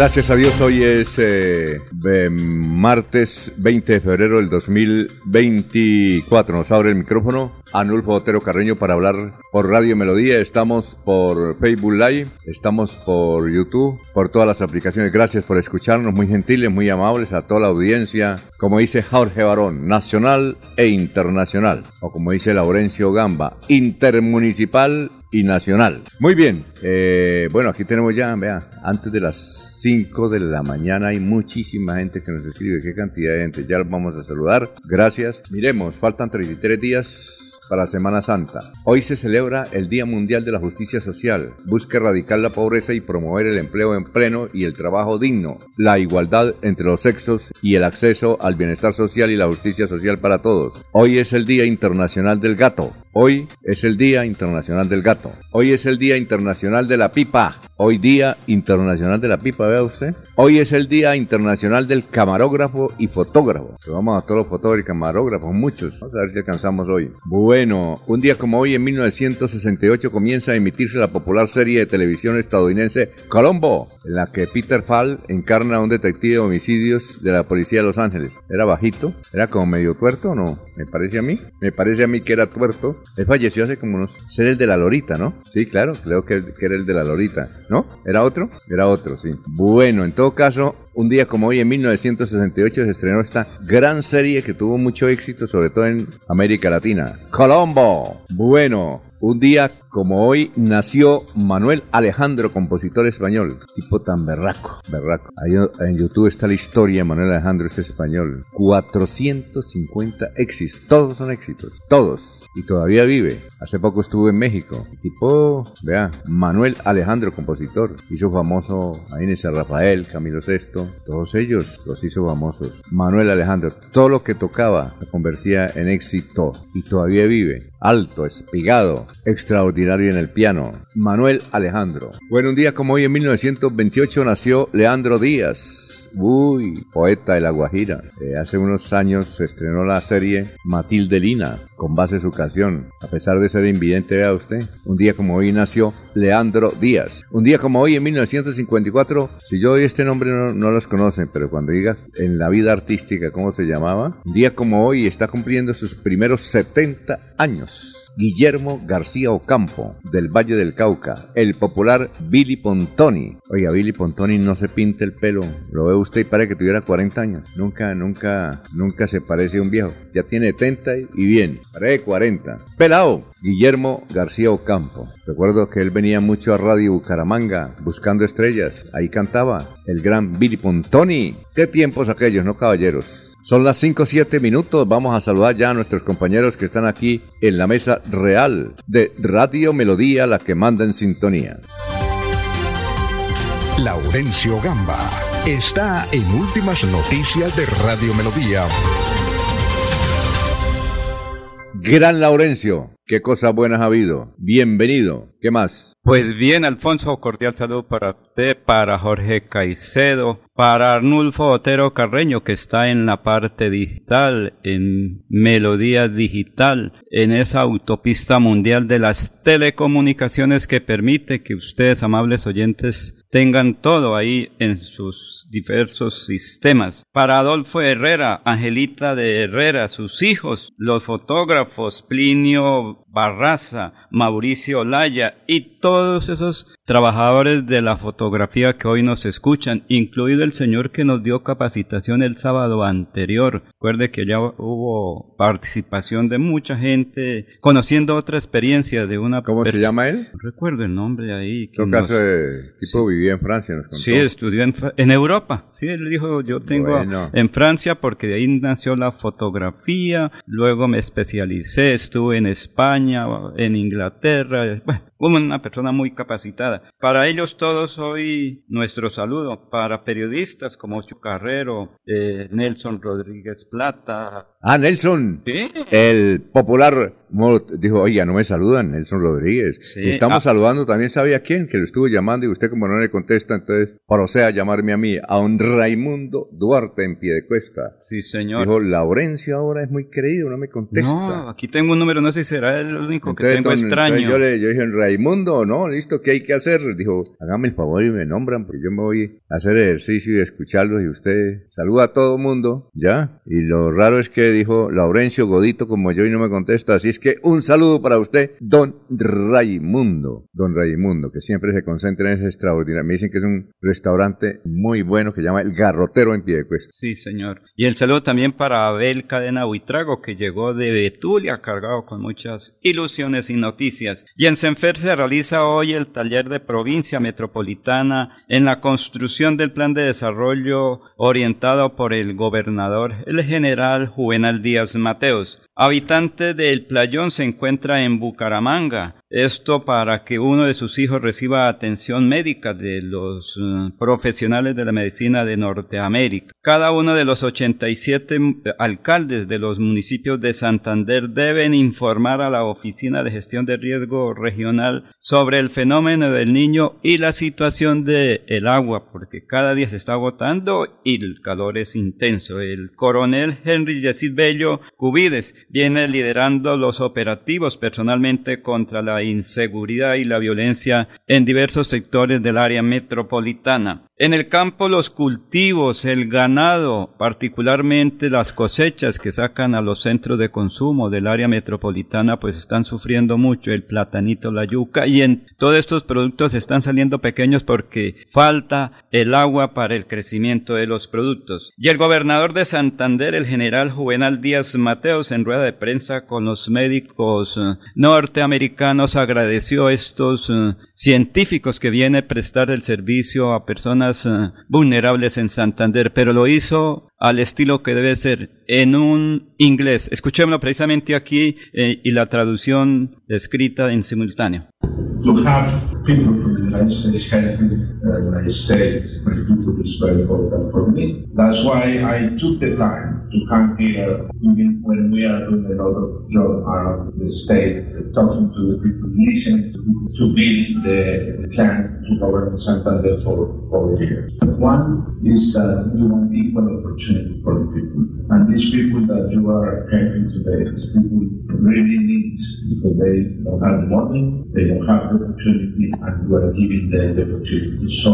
Gracias a Dios, hoy es eh, martes 20 de febrero del 2024. Nos abre el micrófono Anulfo Otero Carreño para hablar por Radio Melodía. Estamos por Facebook Live, estamos por YouTube, por todas las aplicaciones. Gracias por escucharnos, muy gentiles, muy amables a toda la audiencia. Como dice Jorge Barón, nacional e internacional. O como dice Laurencio Gamba, intermunicipal y nacional. Muy bien, eh, bueno, aquí tenemos ya, vea, antes de las 5 de la mañana. Hay muchísima gente que nos escribe. Qué cantidad de gente. Ya los vamos a saludar. Gracias. Miremos, faltan 33 días para Semana Santa. Hoy se celebra el Día Mundial de la Justicia Social. Busca erradicar la pobreza y promover el empleo en pleno y el trabajo digno, la igualdad entre los sexos y el acceso al bienestar social y la justicia social para todos. Hoy es el Día Internacional del Gato. Hoy es el Día Internacional del Gato. Hoy es el Día Internacional de la Pipa. Hoy Día Internacional de la Pipa, vea usted. Hoy es el Día Internacional del Camarógrafo y Fotógrafo. vamos a todos los fotógrafos y camarógrafos, muchos. Vamos a ver si alcanzamos hoy. Bueno, un día como hoy, en 1968, comienza a emitirse la popular serie de televisión estadounidense Colombo, en la que Peter Fall encarna a un detective de homicidios de la policía de Los Ángeles. Era bajito, era como medio tuerto, ¿o no? Me parece a mí. Me parece a mí que era tuerto él falleció hace como unos... Ser el de la Lorita, ¿no? Sí, claro, creo que, que era el de la Lorita. ¿No? ¿Era otro? Era otro, sí. Bueno, en todo caso, un día como hoy, en 1968, se estrenó esta gran serie que tuvo mucho éxito, sobre todo en América Latina. Colombo. Bueno, un día como hoy nació Manuel Alejandro, compositor español. Tipo tan berraco, berraco. Ahí en YouTube está la historia de Manuel Alejandro, este español. 450 éxitos. Todos son éxitos. Todos. Y todavía vive. Hace poco estuvo en México. Tipo, vea, Manuel Alejandro, compositor. Hizo famoso a Rafael, Camilo VI. Todos ellos los hizo famosos. Manuel Alejandro. Todo lo que tocaba se convertía en éxito. Y todavía vive alto, espigado, extraordinario en el piano, Manuel Alejandro. Bueno, un día como hoy en 1928 nació Leandro Díaz Uy, poeta de La Guajira. Eh, hace unos años se estrenó la serie Matilde Lina, con base en su canción. A pesar de ser invidente, vea usted, un día como hoy nació Leandro Díaz. Un día como hoy, en 1954, si yo hoy este nombre no, no los conocen, pero cuando diga en la vida artística cómo se llamaba, un día como hoy está cumpliendo sus primeros 70 años. Guillermo García Ocampo, del Valle del Cauca, el popular Billy Pontoni. Oiga, Billy Pontoni no se pinta el pelo, lo ve usted y parece que tuviera 40 años. Nunca, nunca, nunca se parece a un viejo. Ya tiene 70 y bien, parece 40. Pelao, Guillermo García Ocampo. Recuerdo que él venía mucho a Radio Bucaramanga buscando estrellas. Ahí cantaba el gran Billy Pontoni. ¿Qué tiempos aquellos, no caballeros? Son las 5 7 minutos. Vamos a saludar ya a nuestros compañeros que están aquí en la mesa real de Radio Melodía, la que manda en sintonía. Laurencio Gamba está en Últimas Noticias de Radio Melodía. Gran Laurencio, ¿Qué cosas buenas ha habido? Bienvenido. ¿Qué más? Pues bien, Alfonso, cordial saludo para usted, para Jorge Caicedo, para Arnulfo Otero Carreño, que está en la parte digital, en Melodía Digital, en esa autopista mundial de las telecomunicaciones que permite que ustedes, amables oyentes, tengan todo ahí en sus diversos sistemas. Para Adolfo Herrera, Angelita de Herrera, sus hijos, los fotógrafos Plinio Barraza, Mauricio Laya y todos esos trabajadores de la fotografía que hoy nos escuchan, incluido el señor que nos dio capacitación el sábado anterior. Recuerde que ya hubo participación de mucha gente conociendo otra experiencia de una ¿Cómo se llama él? Recuerdo el nombre ahí. En caso de tipo vivía en Francia, nos contó. Sí, estudió en, en, Europa. Sí, él dijo, yo tengo Bueno. en Francia porque de ahí nació la fotografía, luego me especialicé, estuve en España, en Inglaterra, bueno, una persona muy capacitada. Para ellos todos hoy nuestro saludo, para periodistas como Ocho Carrero, eh, Nelson Rodríguez Plata. Ah, Nelson. Sí. El popular dijo, oiga, no me saludan, Nelson Rodríguez. Sí. Y estamos Ah. saludando también, ¿sabía quién? Que lo estuvo llamando y usted como no le contesta, entonces procede a llamarme a mí, a un Raimundo Duarte en pie de cuesta. Sí, señor. Dijo, Laurencio ahora es muy creído, no me contesta. no, aquí tengo un número, no sé si será el único que Entonces, tengo don- extraño. yo le yo dije, Raimundo, no, listo, ¿qué hay que hacer? Dijo, hágame el favor y me nombran, porque yo me voy a hacer ejercicio y escucharlos y usted saluda a todo mundo, ¿ya? Y lo raro es que dijo Laurencio Godito como yo y no me contesta, así es que un saludo para usted, don Raimundo, don Raimundo, que siempre se concentra en ese extraordinario. Me dicen que es un restaurante muy bueno que se llama El Garrotero en Piedecuesta. Sí, señor. Y el saludo también para Abel Cadena Buitrago, que llegó de Betulia cargado con muchas ilusiones y noticias. Y en Senfer se realiza hoy el taller de provincia metropolitana en la construcción del plan de desarrollo orientado por el gobernador, el general Juvenal Díaz Mateos. Habitante del Playón se encuentra en Bucaramanga. Esto para que uno de sus hijos reciba atención médica de los eh, profesionales de la medicina de Norteamérica. Cada uno de los 87 alcaldes de los municipios de Santander deben informar a la Oficina de Gestión de Riesgo Regional sobre el fenómeno del niño y la situación del el agua, porque cada día se está agotando y el calor es intenso. El coronel Henry Yesid Bello Cubides viene liderando los operativos personalmente contra la inseguridad y la violencia en diversos sectores del área metropolitana. En el campo los cultivos, el ganado, particularmente las cosechas que sacan a los centros de consumo del área metropolitana, pues están sufriendo mucho el platanito, la yuca y en todos estos productos están saliendo pequeños porque falta el agua para el crecimiento de los productos. Y el gobernador de Santander, el general Juvenal Díaz Mateos, en rueda de prensa con los médicos eh, norteamericanos, agradeció a estos eh, científicos que vienen a prestar el servicio a personas eh, vulnerables en Santander, pero lo hizo al estilo que debe ser en un inglés. Escuchémoslo precisamente aquí eh, y la traducción escrita en simultáneo. To have people from the United States helping uh, the United States people is very important for me. That's why I took the time to come here, even when we are doing a lot of job around the state, uh, talking to the people, listening to to build the plan to govern Santander for four years. One is that we want equal opportunity for the people. And these people that you are helping today, these people really need because they don't have money, they don't have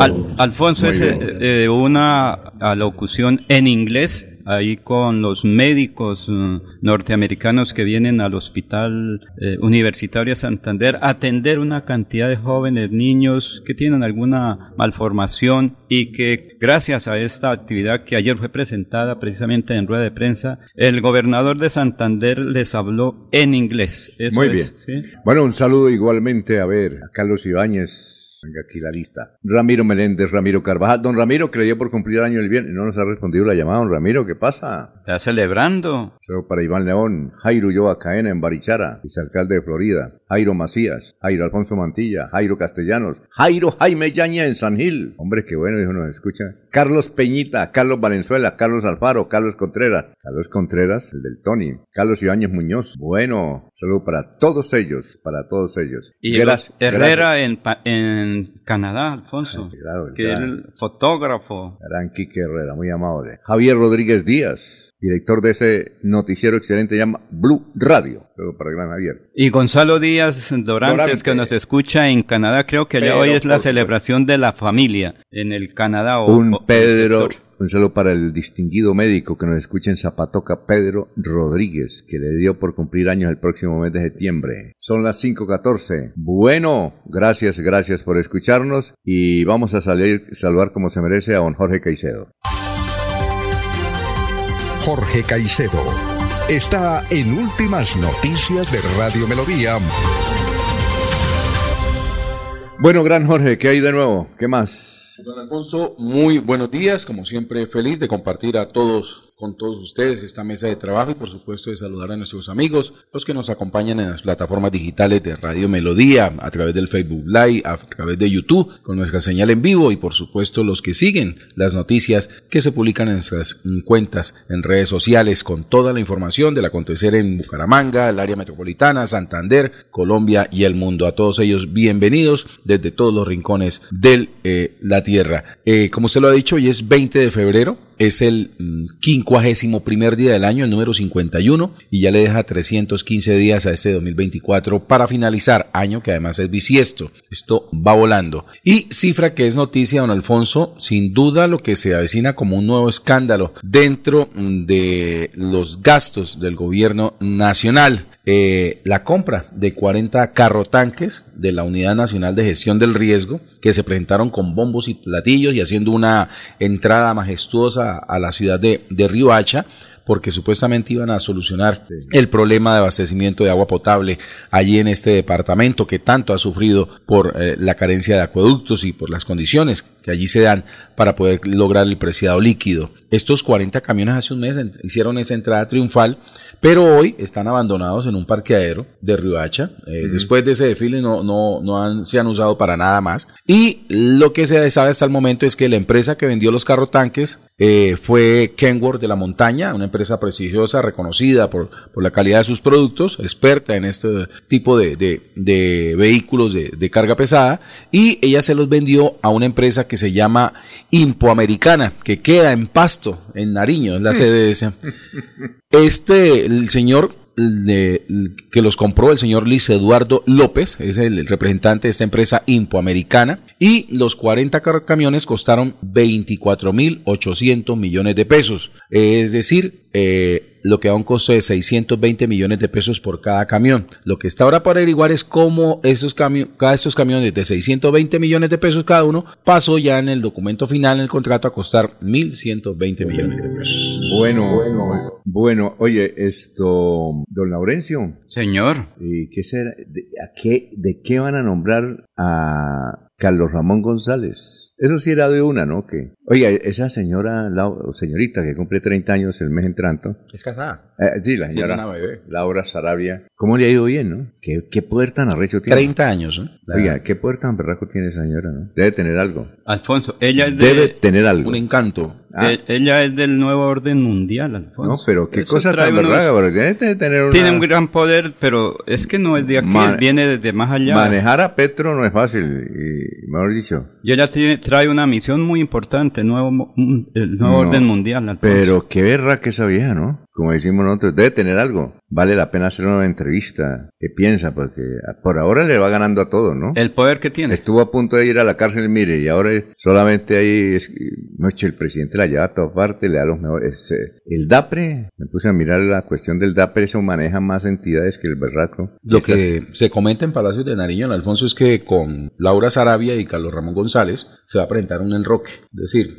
Al- Alfonso es eh, eh, una alocución en inglés ahí con los médicos eh, norteamericanos que vienen al hospital eh, universitario Santander a atender una cantidad de jóvenes niños que tienen alguna malformación y que gracias a esta actividad que ayer fue presentada precisamente en rueda de prensa el gobernador de Santander les habló en inglés Eso Muy es, bien. ¿sí? Bueno, un saludo igualmente, a ver, a Carlos Ibáñez. Venga aquí la lista. Ramiro Meléndez, Ramiro Carvajal. Don Ramiro, dio por cumplir el año el viernes. No nos ha respondido la llamada, don Ramiro. ¿Qué pasa? Está celebrando. Solo para Iván León, Jairo Yoa Caena en Barichara, vicealcalde de Florida, Jairo Macías, Jairo Alfonso Mantilla, Jairo Castellanos, Jairo Jaime Yaña en San Gil. Hombre, qué bueno, dijo, nos escucha. Carlos Peñita, Carlos Valenzuela, Carlos Alfaro, Carlos Contreras, Carlos Contreras, el del Tony, Carlos Ibáñez Muñoz. Bueno, saludo para todos ellos, para todos ellos. Y Gracias- Herrera en, Pa- en Canadá, Alfonso. Ay, claro, que el fotógrafo. Gran Quique Herrera, muy amable. Javier Rodríguez Díaz, director de ese noticiero excelente, llama Blue Radio. Para Gran Javier. Y Gonzalo Díaz Dorantes, Dorante. que nos escucha en Canadá, creo que allá hoy es la celebración de la familia en el Canadá. O, un o- Pedro, un saludo para el distinguido médico que nos escucha en Zapatoca, Pedro Rodríguez, que le dio por cumplir años el próximo mes de septiembre. Son las 5.14. Bueno, gracias, gracias por escucharnos y vamos a salir, saludar como se merece a don Jorge Caicedo. Jorge Caicedo está en Últimas Noticias de Radio Melodía. Bueno, gran Jorge, ¿qué hay de nuevo? ¿Qué más? Don Alfonso, muy buenos días, como siempre feliz de compartir a todos, con todos ustedes esta mesa de trabajo y por supuesto de saludar a nuestros amigos, los que nos acompañan en las plataformas digitales de Radio Melodía, a través del Facebook Live, a través de YouTube, con nuestra señal en vivo y por supuesto los que siguen las noticias que se publican en nuestras cuentas en redes sociales con toda la información del acontecer en Bucaramanga, el área metropolitana, Santander, Colombia y el mundo. A todos ellos bienvenidos desde todos los rincones de la tierra. Eh, como se lo ha dicho, hoy es 20 de febrero, es el mm, quincuagésimo primer día del año, el número 51, y ya le deja 315 días a este 2024 para finalizar, año que además es bisiesto. Esto va volando. Y cifra que es noticia, don Alfonso, sin duda lo que se avecina como un nuevo escándalo dentro mm, de los gastos del gobierno nacional. Eh, la compra de 40 carrotanques de la Unidad Nacional de Gestión del Riesgo que se presentaron con bombos y platillos y haciendo una entrada majestuosa a la ciudad de, de Riohacha porque supuestamente iban a solucionar el problema de abastecimiento de agua potable allí en este departamento que tanto ha sufrido por eh, la carencia de acueductos y por las condiciones que allí se dan para poder lograr el preciado líquido. Estos 40 camiones hace un mes hicieron esa entrada triunfal, pero hoy están abandonados en un parqueadero de Riohacha. Eh, uh -huh. Después de ese desfile no, no, no han, se han usado para nada más. Y lo que se sabe hasta el momento es que la empresa que vendió los carrotanques eh, fue Kenworth de la Montaña, una empresa prestigiosa, reconocida por, por, la calidad de sus productos, experta en este tipo de, de, de vehículos de, de, carga pesada, y ella se los vendió a una empresa que se llama Impoamericana, que queda en Pasto, en Nariño, es la sede de ese. Este, el señor de, que los compró el señor Luis Eduardo López, es el representante de esta empresa impoamericana, y los 40 camiones costaron 24.800 millones de pesos, es decir, eh, lo que da un costo de 620 millones de pesos por cada camión. Lo que está ahora para averiguar es cómo esos cada estos camiones de 620 millones de pesos cada uno pasó ya en el documento final en el contrato a costar 1.120 millones de pesos. Bueno, bueno, bueno, oye, esto, don Laurencio. Señor. ¿Y qué será? ¿De, a qué, ¿De qué van a nombrar a Carlos Ramón González? Eso sí era de una, ¿no? Que, oiga, esa señora, la, señorita que cumple 30 años el mes entrante. Es casada. Eh, sí, la señora Laura Sarabia. ¿Cómo le ha ido bien, no? ¿Qué, qué poder tan arrecho tiene? 30 años, ¿eh? Oiga, ¿qué poder tan berraco tiene esa señora, no? Debe tener algo. Alfonso, ella es de... Debe tener algo. Un encanto. Ah. Ella es del nuevo orden mundial, Alfonso. No, pero qué Eso cosa tan unos... berraca, pero debe tener una... Tiene un gran poder, pero es que no es de aquí, Man... viene desde más allá. Manejar a Petro no es fácil, y mejor dicho. Y ella tiene, trae una misión muy importante, nuevo, el nuevo no, orden mundial. Alfonso. Pero qué berraca esa vieja, ¿no? Como decimos nosotros, debe tener algo. Vale la pena hacer una entrevista. ¿Qué piensa? Porque por ahora le va ganando a todo, ¿no? El poder que tiene. Estuvo a punto de ir a la cárcel, mire, y ahora solamente ahí, noche el presidente la lleva a todas partes, le da los mejores. El DAPRE, me puse a mirar la cuestión del DAPRE, eso maneja más entidades que el berraco. Lo que se comenta en Palacios de Nariño, en Alfonso, es que con Laura Sarabia y Carlos Ramón González se va a presentar un enroque. Es decir,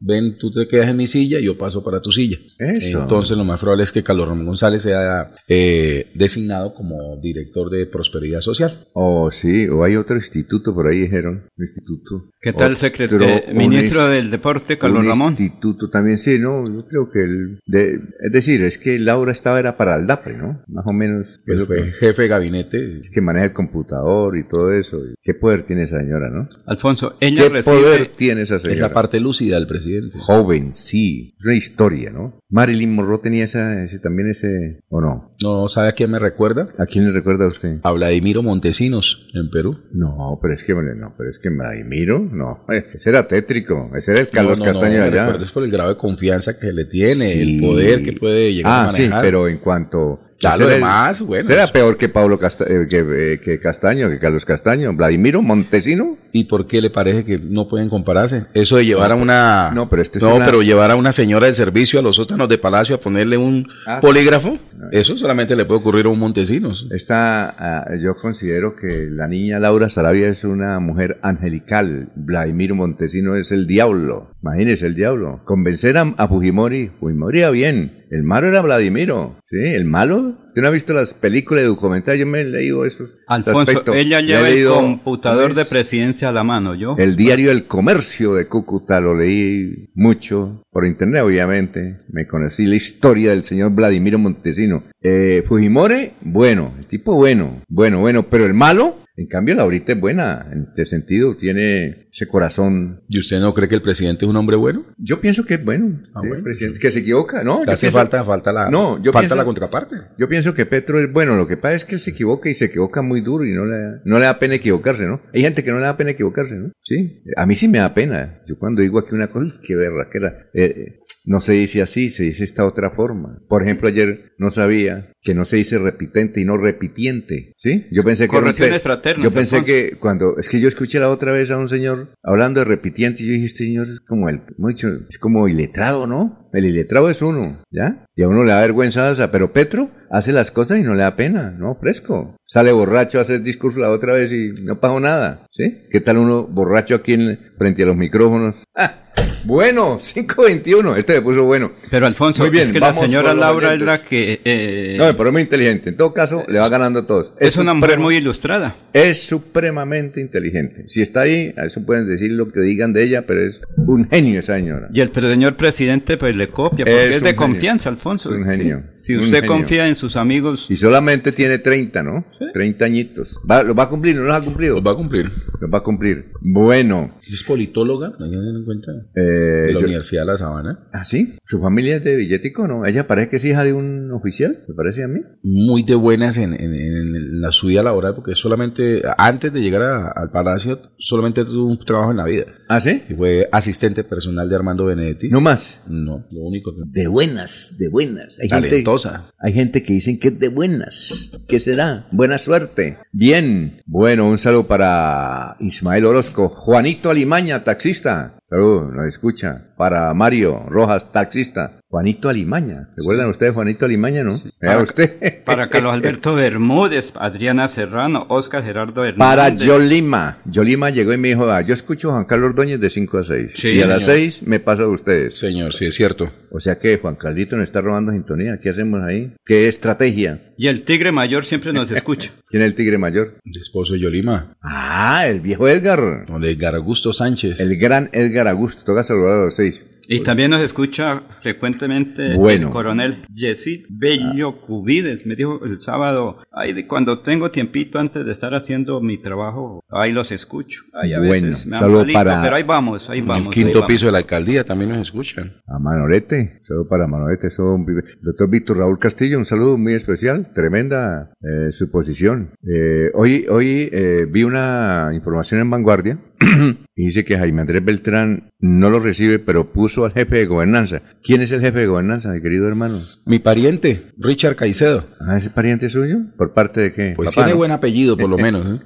ven, tú te quedas en mi silla y yo paso para tu silla. Eso. Entonces, lo más más probable es que Carlos Ramón González sea eh, designado como director de Prosperidad Social. O sí, o hay otro instituto, por ahí dijeron, un instituto. ¿Qué tal, secretario, ministro del Deporte, Carlos un Ramón? instituto también, sí, no, yo creo que el, de, es decir, es que Laura estaba era para el DAPRE, ¿no? Más o menos, que es que, jefe de gabinete. es que maneja el computador y todo eso. y ¿Qué poder tiene esa señora, no? Alfonso, ella ¿Qué recibe... poder tiene esa Es señora? la parte lúcida del presidente. Joven, sí, es una historia, ¿no? Marilyn Monroe tenía esa, ese, también ese, ¿o no? ¿No sabe a quién me recuerda? ¿A quién le recuerda a usted? A Vladimiro Montesinos, en Perú. No, pero es que, no, pero es que Vladimiro, no, ese era tétrico, ese era el Carlos No, no, Castaño no, me allá. recuerdo, es por el grado de confianza que le tiene, Sí. el poder que puede llegar ah, a manejar. sí, pero en cuanto... Era bueno. Será peor que Pablo Casta- eh, que, eh, que Castaño, que Carlos Castaño. Vladimiro Montesino. ¿Y por qué le parece que no pueden compararse? Eso de llevar a una... no, pero este es No, una- pero llevar a una señora del servicio a los sótanos de Palacio a ponerle un Ah. polígrafo, eso solamente le puede ocurrir a un Montesinos. Esta, ah, yo considero que la niña Laura Sarabia es una mujer angelical. Vladimiro Montesino es el diablo. Imagínese el diablo. Convencer a, a Fujimori. Fujimori bien. El malo era Vladimiro. ¿Sí? El malo. ¿Usted no ha visto las películas de documentales? Yo me he leído esos. Alfonso, aspectos. ella lleva el leído, computador ¿cómo de es? presidencia a la mano, ¿yo? El diario El Comercio de Cúcuta lo leí mucho, por internet obviamente. Me conocí la historia del señor Vladimiro Montesino. Eh, Fujimori, bueno, el tipo bueno, bueno, bueno, pero el malo, en cambio la ahorita es buena, en este sentido, tiene ese corazón. ¿Y usted no cree que el presidente es un hombre bueno? Yo pienso que es bueno, Ah, sí, bueno. presidente, que se equivoca, ¿no? Yo hace pienso- falta, falta la, No, yo falta pienso- la contraparte. Yo pienso que Petro es bueno, lo que pasa es que él se equivoca y se equivoca muy duro y no le, no le da pena equivocarse, ¿no? Hay gente que no le da pena equivocarse, ¿no? Sí, a mí sí me da pena. Yo cuando digo aquí una cosa, ¡uy, qué berraquera. Eh, eh, no se dice así, se dice esta otra forma. Por ejemplo, ayer no sabía que no se dice repitente y no repitiente, ¿sí? Yo pensé que... era un Correcciones fraternas, Yo pensé que cuando... Es que yo escuché la otra vez a un señor hablando de repitiente y yo dije, este señor es como el... dicho, es como iletrado, ¿no? El iletrado es uno, ¿ya? Y a uno le da vergüenza, o sea, pero Petro hace las cosas y no le da pena, ¿no? Fresco. Sale borracho a hacer discurso la otra vez y no pasó nada, ¿sí? ¿Qué tal uno borracho aquí en- frente a los micrófonos? ¡Ah! Bueno, 521, este me puso bueno. Pero Alfonso, Muy bien, es que la señora los Laura es la que... eh, No, pero es muy inteligente. En todo caso, le va ganando a todos. es una mujer muy ilustrada. Es supremamente inteligente. Si está ahí, a eso pueden decir lo que digan de ella, pero es un genio esa señora. Y el señor presidente pues le copia, porque Es de genio. confianza, Alfonso. Es un sí. genio. Si usted genio. confía en sus amigos, Y solamente tiene 30, ¿no? 30 añitos. Va, ¿Lo va a cumplir? ¿No los ha cumplido? Los va a cumplir. Los va a cumplir. Bueno. Es politóloga, ¿no en cuenta? eh, De la yo- Universidad de La Sabana. ¿Ah, sí? ¿Su familia es de Billetico no? Ella parece que es hija de un oficial, me parece a mí. Muy de buenas en, en- en la su vida laboral, porque solamente, antes de llegar a- al palacio, solamente tuvo un trabajo en la vida. ¿Ah, sí? Y fue asistente personal de Armando Benedetti. No más. No, lo único que... De buenas, de buenas. Hay gente, Talentosa. hay gente que dicen que es de buenas. ¿Qué será? Buena suerte. Bien. Bueno, un saludo para Ismael Orozco. Juanito Alimaña, taxista. Saludos, nos escucha. Para Mario Rojas, taxista. Juanito Alimaña. ¿Recuerdan ustedes Juanito Alimaña, no? Vea Para- usted. para Carlos Alberto Bermúdez, Adriana Serrano, Oscar Gerardo Hernández. Para Yolima. Yolima llegó y me dijo, ah, yo escucho a Juan Carlos Ordóñez de 5 a 6. Sí, y a las señor. 6 me paso a ustedes. Señor, sí, es cierto. O sea que Juan Carlito nos está robando sintonía. ¿Qué hacemos ahí? ¿Qué estrategia? Y el tigre mayor siempre nos escucha. ¿Quién es el tigre mayor? El esposo de Yolima. Ah, el viejo Edgar. Don Edgar Augusto Sánchez. El gran Edgar Augusto. Toca saludar a los seis. Y también nos escucha frecuentemente Bueno. el coronel Yesid Bello Cubides. Me dijo el sábado, ay, de cuando tengo tiempito antes de estar haciendo mi trabajo, ahí los escucho. Ay, a Bueno, veces me saludo malito, para- pero ahí vamos, ahí vamos. el ahí quinto vamos. piso de la alcaldía también nos escuchan. A Manolete. Saludo para un pibe. Doctor Víctor Raúl Castillo, un saludo muy especial. Tremenda eh, suposición. Eh, hoy hoy eh, vi una información en Vanguardia y dice que Jaime Andrés Beltrán no lo recibe, pero puso al jefe de gobernanza. ¿Quién es el jefe de gobernanza, mi querido hermano? Mi pariente, Richard Caicedo. Ah, ¿ese pariente suyo? ¿Por parte de qué? Pues Papá, tiene ¿no? buen apellido, por lo menos. ¿eh?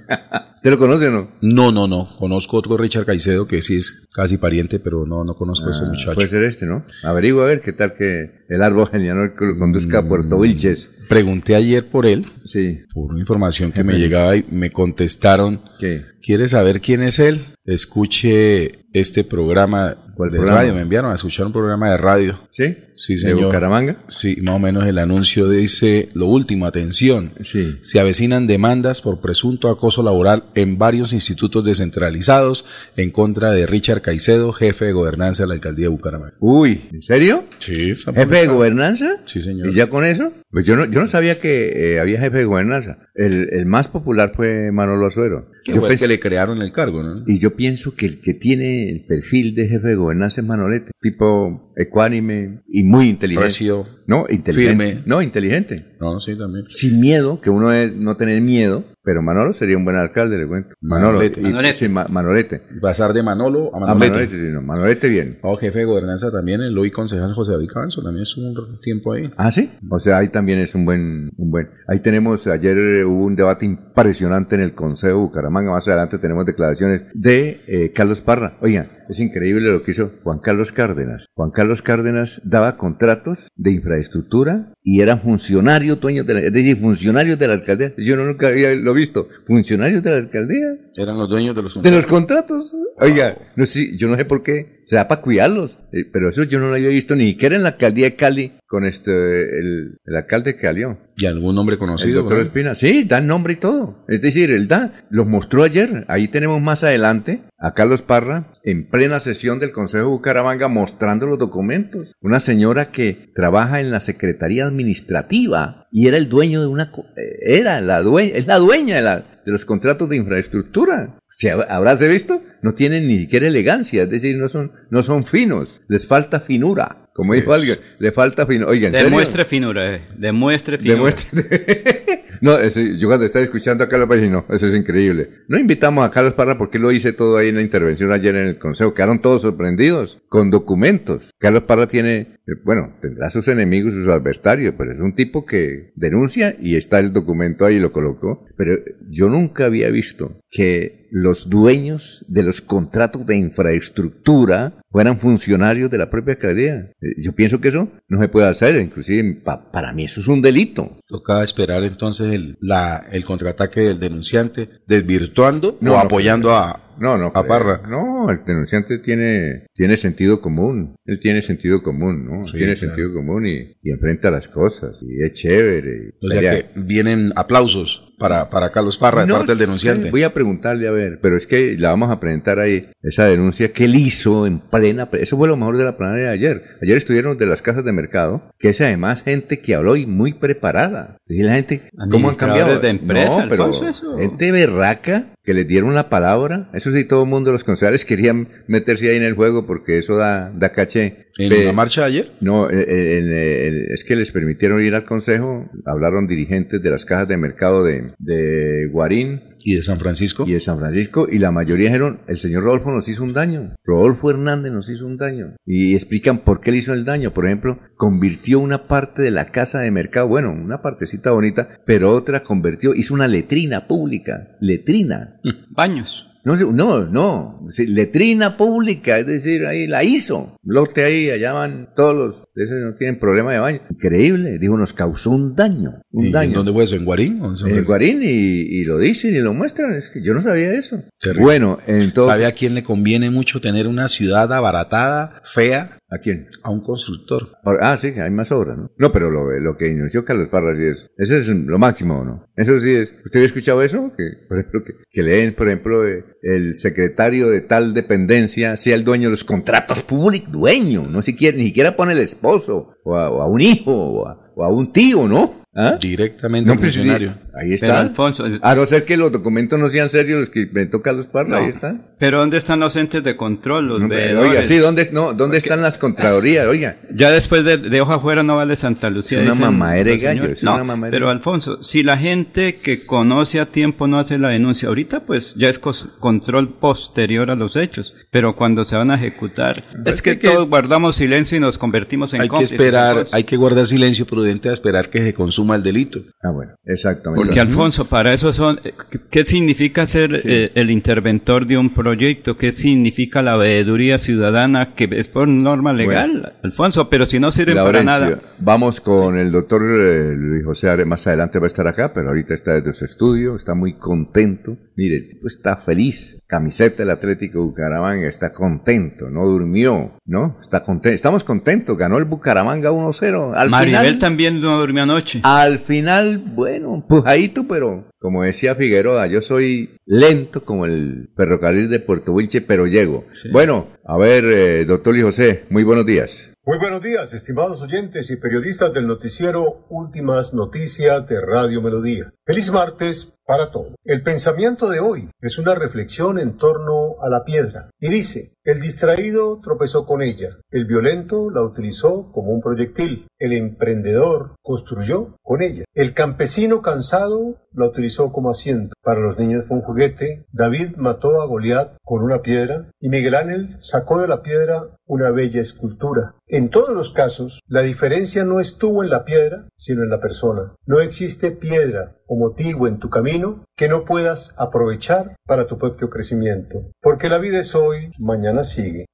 ¿Te lo conoce o no? No, no, no. Conozco otro Richard Caicedo que sí es casi pariente, pero no, no conozco a ese muchacho. Puede ser este, ¿no? Averigua a ver qué tal que el árbol genial que lo conduzca a Puerto Wilches. Pregunté ayer por él, Sí. por una información que me llegaba y me contestaron. ¿Qué? ¿Quiere saber quién es él? Escuche este programa ¿Cuál de programa? radio. Me enviaron a escuchar un programa de radio. ¿Sí? Sí, ¿De señor. Bucaramanga? Sí, más o menos el anuncio dice lo último, atención. Sí. Se avecinan demandas por presunto acoso laboral en varios institutos descentralizados en contra de Richard Caicedo, jefe de gobernanza de la alcaldía de Bucaramanga. Uy, ¿en serio? Sí, ¿Jefe de gobernanza? Sí, señor. ¿Y ya con eso? Pues yo no, yo no sabía que eh, había jefe de gobernanza. El, el más popular fue Manolo Azuero. Que Yo que le crearon el cargo, ¿no? Y yo pienso que el que tiene el perfil de jefe de gobernanza es Manolete. Tipo ecuánime y muy inteligente. Recio. No, inteligente. Firme. No, inteligente. No, sí, también. Sin miedo, que uno es no tener miedo. Pero Manolo sería un buen alcalde, le cuento. Manolo. Manolete. y- Manolete. sí, Ma- Manolete. Pasar de Manolo a Ah, Manolete. Manolete, sí, no, Manolete bien. Oh, jefe de gobernanza también, el hoy concejal José David también estuvo un tiempo ahí. Ah, sí. O sea, ahí también es un buen, un buen. Ahí tenemos, ayer eh, hubo un debate impresionante en el Consejo de Bucaramanga. Más adelante tenemos declaraciones de eh, Carlos Parra. Oigan, es increíble lo que hizo Juan Carlos Cárdenas. Juan Carlos Cárdenas daba contratos de infraestructura y eran funcionarios dueños de la, es decir, funcionarios de la alcaldía. Yo no nunca había lo visto. Funcionarios de la alcaldía. Eran los dueños de los De los contratos. Oiga, no sé, yo no sé por qué. Se da para cuidarlos. Eh, pero eso yo no lo había visto ni siquiera en la alcaldía de Cali con este, el, el alcalde que alió. Y algún nombre El conocido. doctor ¿no? Espina. Sí, da nombre y todo. Es decir, él da. Los mostró ayer. Ahí tenemos más adelante a Carlos Parra en plena sesión del Consejo de Bucaramanga mostrando los documentos. Una señora que trabaja en la Secretaría Administrativa y era el dueño de una... eh, Era la dueña, es la dueña de, la- de los contratos de infraestructura. ¿Se hab- ¿Habrás visto? No tienen ni siquiera elegancia, es decir, no son, no son finos. Les falta finura. Como dijo alguien, le falta finura. Oigan. Demuestre finura, eh. Demuestre finura. Demuestre. no, ese- yo cuando estaba escuchando a Carlos Parra, no, eso es increíble. No invitamos a Carlos Parra porque lo hice todo ahí en la intervención ayer en el Consejo. Quedaron todos sorprendidos con documentos. Carlos Parra tiene, eh, bueno, tendrá sus enemigos, sus adversarios, pero es un tipo que denuncia y está el documento ahí, lo colocó. Pero yo nunca había visto que los dueños de los contratos de infraestructura fueran funcionarios de la propia alcaldía. Eh, Yo pienso que eso no se puede hacer, inclusive pa- para mí eso es un delito. Tocaba esperar entonces el, la, el contraataque del denunciante, desvirtuando No, o no, apoyando a, No, no. a. Parra. No, el denunciante tiene, tiene sentido común. Él tiene sentido común, ¿no? Sí, tiene claro. sentido común y, y enfrenta las cosas. Y es chévere. y O sea que vienen aplausos para, para Carlos Parra de No parte del sé, denunciante. Voy a preguntarle a ver, pero es que la vamos a presentar ahí, esa denuncia que él hizo en plena. pre- Eso fue lo mejor de la plenaria de ayer. Ayer estuvieron de las casas de mercado, que es además gente que habló y muy preparada. Decir, la gente, ¿cómo han cambiado? De empresa, no, pero Alfonso, eso. gente berraca que les dieron la palabra. Eso sí, todo el mundo, los concejales querían meterse ahí en el juego porque eso da, da caché. En Pe- la marcha ayer. no, es que les permitieron ir al consejo, hablaron dirigentes de las cajas de mercado de, de Guarín Y de San Francisco. y de San Francisco y la mayoría dijeron, el señor Rodolfo nos hizo un daño, Rodolfo Hernández nos hizo un daño. Y explican por qué le hizo el daño. Por ejemplo, convirtió una parte de la casa de mercado, bueno, una partecita bonita, pero otra convirtió, hizo una letrina pública, letrina. Baños. No, no, no, letrina pública, es decir, ahí la hizo. Lote ahí, allá van todos los, esos no tienen problema de baño. Increíble, dijo, nos causó un daño, un ¿Y daño. ¿Dónde fue eso? ¿En Guarín? ¿O en En? Guarín y, y lo dicen y lo muestran, es que yo no sabía eso. Terrible. Bueno, entonces... ¿Sabe a quién le conviene mucho tener una ciudad abaratada, fea? ¿A quién? A un constructor. Ah, sí, hay más obras, ¿no? No, pero lo, lo que inició Carlos Parra sí es. Eso es lo máximo, ¿no? Eso sí es. ¿Usted había escuchado eso? Que, por ejemplo, que, que leen, por ejemplo, el secretario de tal dependencia sea el dueño de los contratos públicos, dueño, no siquiera, ni siquiera pone el esposo, o a, o a un hijo, o a, o a un tío, ¿no? ¿Ah? Directamente No, al pues, funcionario. sí, ahí Pero está. Alfonso, A no ser que los documentos no sean serios los que inventó Carlos Parra, No. ahí está. pero ¿dónde están los entes de control, los No, veedores? Oiga, sí, ¿dónde, no, ¿dónde están las contralorías? Oiga, Ya después de, de hoja afuera no vale Santa Lucía. Es una dicen mamadera de los gallo, es No, una mamadera. pero Alfonso, si la gente que conoce a tiempo no hace la denuncia, ahorita pues ya es control posterior a los hechos, pero cuando se van a ejecutar, es que, que- todos guardamos silencio y nos convertimos en Hay que cómplices, esperar, Alfonso. hay que guardar silencio prudente a esperar que se consuma el delito. Ah, bueno, exactamente. Porque Alfonso, para eso son, eh, ¿qué- ¿qué significa ser eh, el interventor de un proyecto? ¿Qué significa la veeduría ciudadana que es por norma legal, Alfonso? Pero si no sirven para nada. Vamos con el doctor eh, Luis José Are, más adelante va a estar acá, pero ahorita está desde su estudio, está muy contento. Mire, el tipo está feliz. Camiseta del Atlético Bucaramanga Bucaramanga está contento, no durmió, ¿no? Está contento. Estamos contentos, ganó el Bucaramanga 1-0. Al Maribel también no durmió anoche. Al final, bueno, pujadito, pero como decía Figueroa, yo soy lento como el ferrocarril de Puerto Wilche, pero llego. Bueno, a ver, eh, doctor Luis José, muy buenos días. Muy buenos días, estimados oyentes y periodistas del noticiero Últimas Noticias de Radio Melodía. Feliz martes para todos. El pensamiento de hoy es una reflexión en torno a la piedra y dice, el distraído tropezó con ella, el violento la utilizó como un proyectil, el emprendedor construyó con ella, el campesino cansado la utilizó como asiento, para los niños fue un juguete, David mató a Goliat con una piedra y Miguel Ángel sacó de la piedra una bella escultura. En todos los casos, la diferencia no estuvo en la piedra, sino en la persona. No existe piedra o motivo en tu camino que no puedas aprovechar para tu propio crecimiento. Porque la vida es hoy, mañana sigue.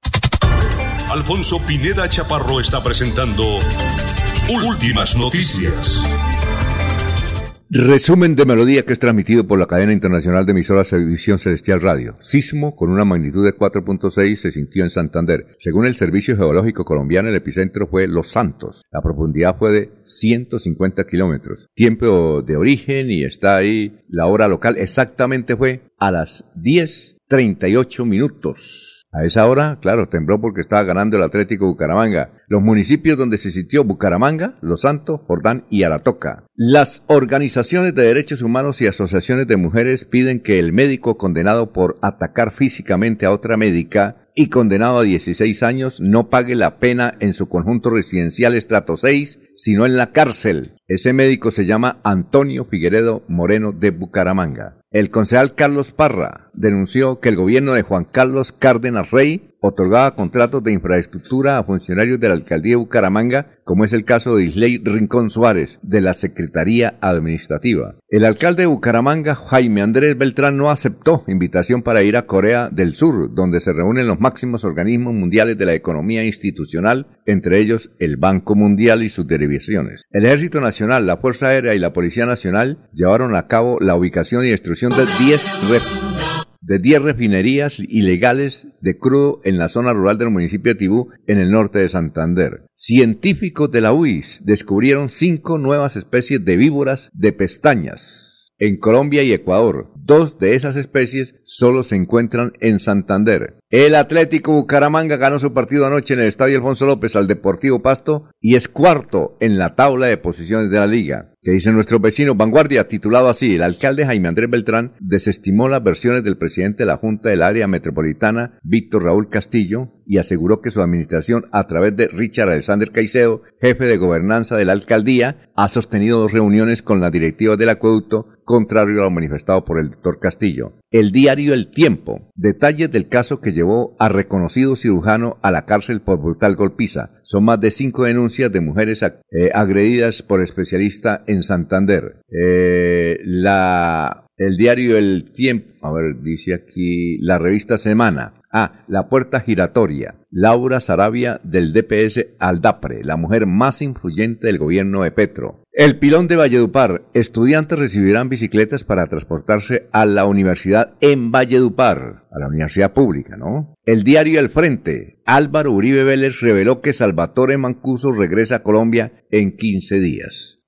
Alfonso Pineda Chaparro está presentando Últimas Noticias. Resumen de melodía que es transmitido por la cadena internacional de emisoras Edición Celestial Radio. Sismo con una magnitud de 4.6 se sintió en Santander. Según el Servicio Geológico Colombiano, el epicentro fue Los Santos. La profundidad fue de 150 kilómetros. Tiempo de origen y está ahí la hora local. Exactamente fue a las 10.38 minutos. A esa hora, claro, tembló porque estaba ganando el Atlético Bucaramanga. Los municipios donde se sintió Bucaramanga, Los Santos, Jordán y Aratoca. Las organizaciones de derechos humanos y asociaciones de mujeres piden que el médico condenado por atacar físicamente a otra médica y condenado a 16 años no pague la pena en su conjunto residencial estrato 6, sino en la cárcel. Ese médico se llama Antonio Figueredo Moreno de Bucaramanga. El concejal Carlos Parra denunció que el gobierno de Juan Carlos Cárdenas Rey otorgaba contratos de infraestructura a funcionarios de la alcaldía de Bucaramanga, como es el caso de Isley Rincón Suárez, de la Secretaría Administrativa. El alcalde de Bucaramanga, Jaime Andrés Beltrán, no aceptó invitación para ir a Corea del Sur, donde se reúnen los máximos organismos mundiales de la economía institucional, entre ellos el Banco Mundial y sus derivaciones. El Ejército Nacional, la Fuerza Aérea y la Policía Nacional llevaron a cabo la ubicación y destrucción de 10 de 10 refinerías ilegales de crudo en la zona rural del municipio de Tibú, en el norte de Santander. Científicos de la UIS descubrieron cinco nuevas especies de víboras de pestañas en Colombia y Ecuador. Dos de esas especies solo se encuentran en Santander. El Atlético Bucaramanga ganó su partido anoche en el Estadio Alfonso López al Deportivo Pasto y es cuarto en la tabla de posiciones de la liga que dice nuestro vecino Vanguardia, titulado así, el alcalde Jaime Andrés Beltrán desestimó las versiones del presidente de la Junta del Área Metropolitana, Víctor Raúl Castillo, y aseguró que su administración, a través de Richard Alexander Caicedo, jefe de gobernanza de la alcaldía, ha sostenido dos reuniones con la directiva del acueducto, contrario a lo manifestado por el doctor Castillo. El diario El Tiempo, detalles del caso que llevó a reconocido cirujano a la cárcel por brutal golpiza. Son más de cinco denuncias de mujeres eh, agredidas por especialista en Santander. Eh, el diario El Tiempo, a ver, dice aquí la revista Semana. Ah, la puerta giratoria. Laura Sarabia del DPS Aldapre, la mujer más influyente del gobierno de Petro. El pilón de Valledupar. Estudiantes recibirán bicicletas para transportarse a la universidad en Valledupar, a la universidad pública, ¿no? El diario El Frente. Álvaro Uribe Vélez reveló que Salvatore Mancuso regresa a Colombia en 15 días.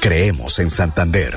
Creemos en Santander.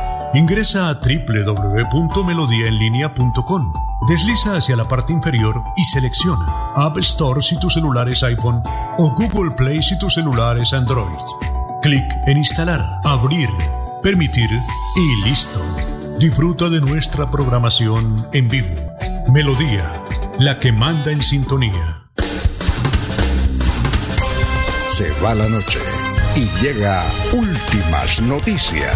Ingresa a www.melodiaenlinea.com. Desliza hacia la parte inferior y selecciona App Store si tu celular es iPhone o Google Play si tu celular es Android. Clic en Instalar, Abrir, Permitir y listo. Disfruta de nuestra programación en vivo. Melodía, la que manda en sintonía. Se va la noche y llega últimas noticias.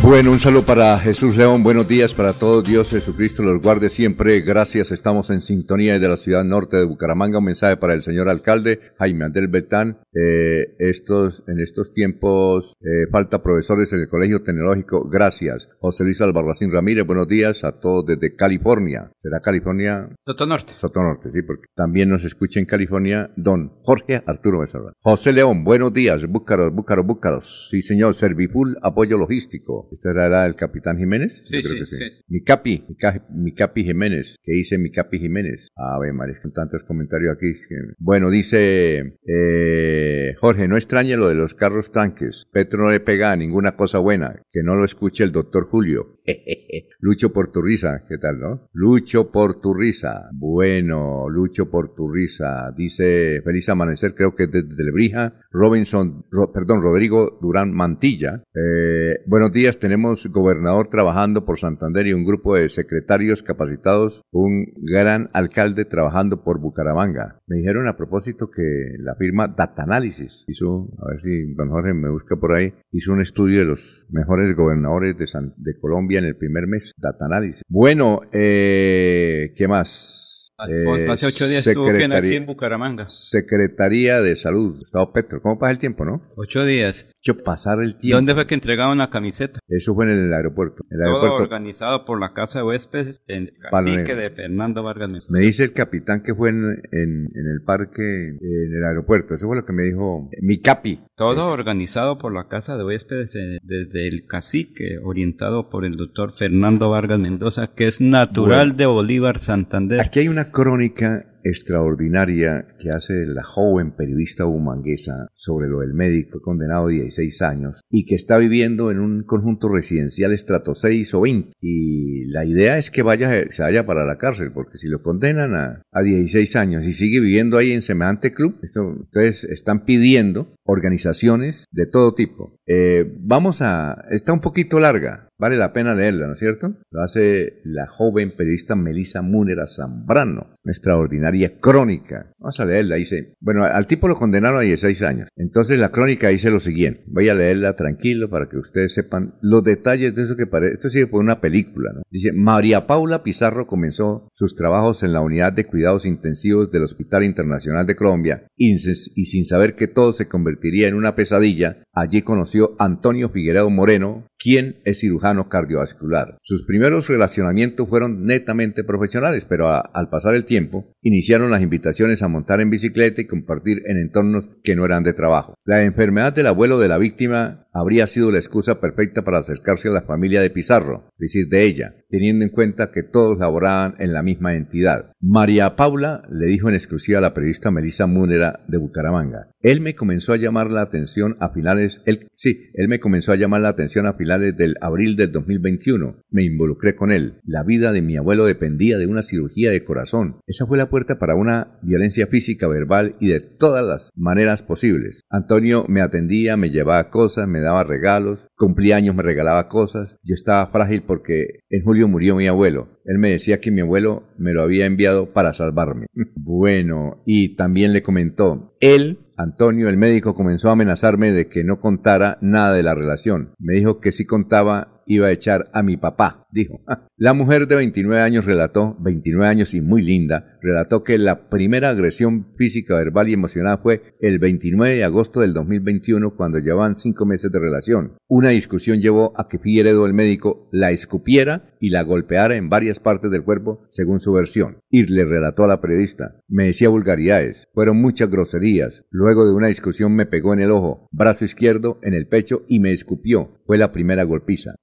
Bueno, un saludo para Jesús León, buenos días para todos, Dios Jesucristo los guarde siempre, gracias, estamos en sintonía de la ciudad norte de Bucaramanga, un mensaje para el señor alcalde Jaime Andel Betán, eh, estos, en estos tiempos eh, falta profesores en el Colegio Tecnológico, gracias, José Luis Albarracín Ramírez, buenos días a todos desde California, ¿será California? Soto Norte. Soto Norte, sí, porque también nos escucha en California don Jorge Arturo Becerra. José León, buenos días, Búcaros, Búcaros, Búcaros, sí señor, Serviful, apoyo logístico. ¿Este era el capitán Jiménez? Sí, Yo creo sí, que sí. Mi capi, mi, ca- mi capi Jiménez. ¿Qué dice mi capi Jiménez? A ver, María, con tantos comentarios aquí. Bueno, dice eh, Jorge, no extrañe lo de los carros tanques. Petro no le pega a ninguna cosa buena. Que no lo escuche el doctor Julio. Lucho por tu risa. ¿Qué tal, no? Lucho por tu risa. Bueno, Lucho por tu risa. Dice Feliz Amanecer, creo que es desde Lebrija. Robinson, Ro- perdón, Rodrigo Durán Mantilla. Eh, buenos días, tenemos gobernador trabajando por Santander y un grupo de secretarios capacitados, un gran alcalde trabajando por Bucaramanga. Me dijeron a propósito que la firma Data Analysis hizo, a ver si don Jorge me busca por ahí, hizo un estudio de los mejores gobernadores de, de Colombia en el primer mes. Data Analysis. Bueno, eh, ¿qué más? Alfonso, hace ocho días estuvo aquí en Bucaramanga. Secretaría de Salud, Gustavo Petro. ¿Cómo pasa el tiempo, no? Ocho días. Hecho pasar el tiempo. ¿Dónde fue que entregaban la camiseta? Eso fue en el aeropuerto. El Todo aeropuerto. organizado por la Casa de Huéspedes en Palme- Cacique de Fernando Vargas Mendoza. Me dice el capitán que fue en, en- en el parque, en el aeropuerto. Eso fue lo que me dijo mi capi. Todo organizado por la Casa de Huéspedes eh, desde el Cacique, orientado por el doctor Fernando Vargas Mendoza, que es natural Bueno. de Bolívar, Santander. Aquí hay una crónica extraordinaria que hace la joven periodista humanguesa sobre lo del médico condenado a 16 años y que está viviendo en un conjunto residencial estrato 6 o 20 y la idea es que vaya se vaya para la cárcel porque si lo condenan a, a 16 años y sigue viviendo ahí en semejante club esto, entonces están pidiendo organizaciones de todo tipo. Eh, vamos a está un poquito larga vale la pena leerla ¿no es cierto? lo hace la joven periodista Melissa Múnera Zambrano extraordinaria crónica. Vamos a leerla, dice, bueno, al tipo lo condenaron a 16 años. Entonces la crónica dice lo siguiente, voy a leerla tranquilo para que ustedes sepan los detalles de eso que parece, esto sigue por una película, ¿no? Dice, María Paula Pizarro comenzó sus trabajos en la unidad de cuidados intensivos del Hospital Internacional de Colombia y, y sin saber que todo se convertiría en una pesadilla, allí conoció a Antonio Figueredo Moreno, quien es cirujano cardiovascular. Sus primeros relacionamientos fueron netamente profesionales, pero al pasar el tiempo, iniciaron las invitaciones a montar en bicicleta y compartir en entornos que no eran de trabajo. La enfermedad del abuelo de la víctima habría sido la excusa perfecta para acercarse a la familia de Pizarro, decir, de ella, teniendo en cuenta que todos laboraban en la misma entidad. María Paula le dijo en exclusiva a la periodista Melissa Múnera de Bucaramanga, él me comenzó a llamar la atención a finales, él, sí, él me comenzó a llamar la atención a finales del abril del 2021. Me involucré con él. La vida de mi abuelo dependía de una cirugía de corazón. Esa fue la puerta para una violencia física, verbal y de todas las maneras posibles. Antonio me atendía, me llevaba cosas, me daba regalos, cumplía años, me regalaba cosas. Yo estaba frágil porque en julio murió mi abuelo. Él me decía que mi abuelo me lo había enviado para salvarme. bueno, y también le comentó, él Antonio, el médico, comenzó a amenazarme de que no contara nada de la relación. Me dijo que si contaba iba a echar a mi papá, dijo. La mujer de 29 años relató, 29 años y muy linda, relató que la primera agresión física, verbal y emocional fue el 29 de agosto del 2021 cuando llevaban cinco meses de relación. Una discusión llevó a que Figueredo, el médico, la escupiera y la golpeara en varias partes del cuerpo, según su versión. Y le relató a la periodista. Me decía vulgaridades, fueron muchas groserías. Luego de una discusión me pegó en el ojo, brazo izquierdo, en el pecho y me escupió. Fue la primera golpiza.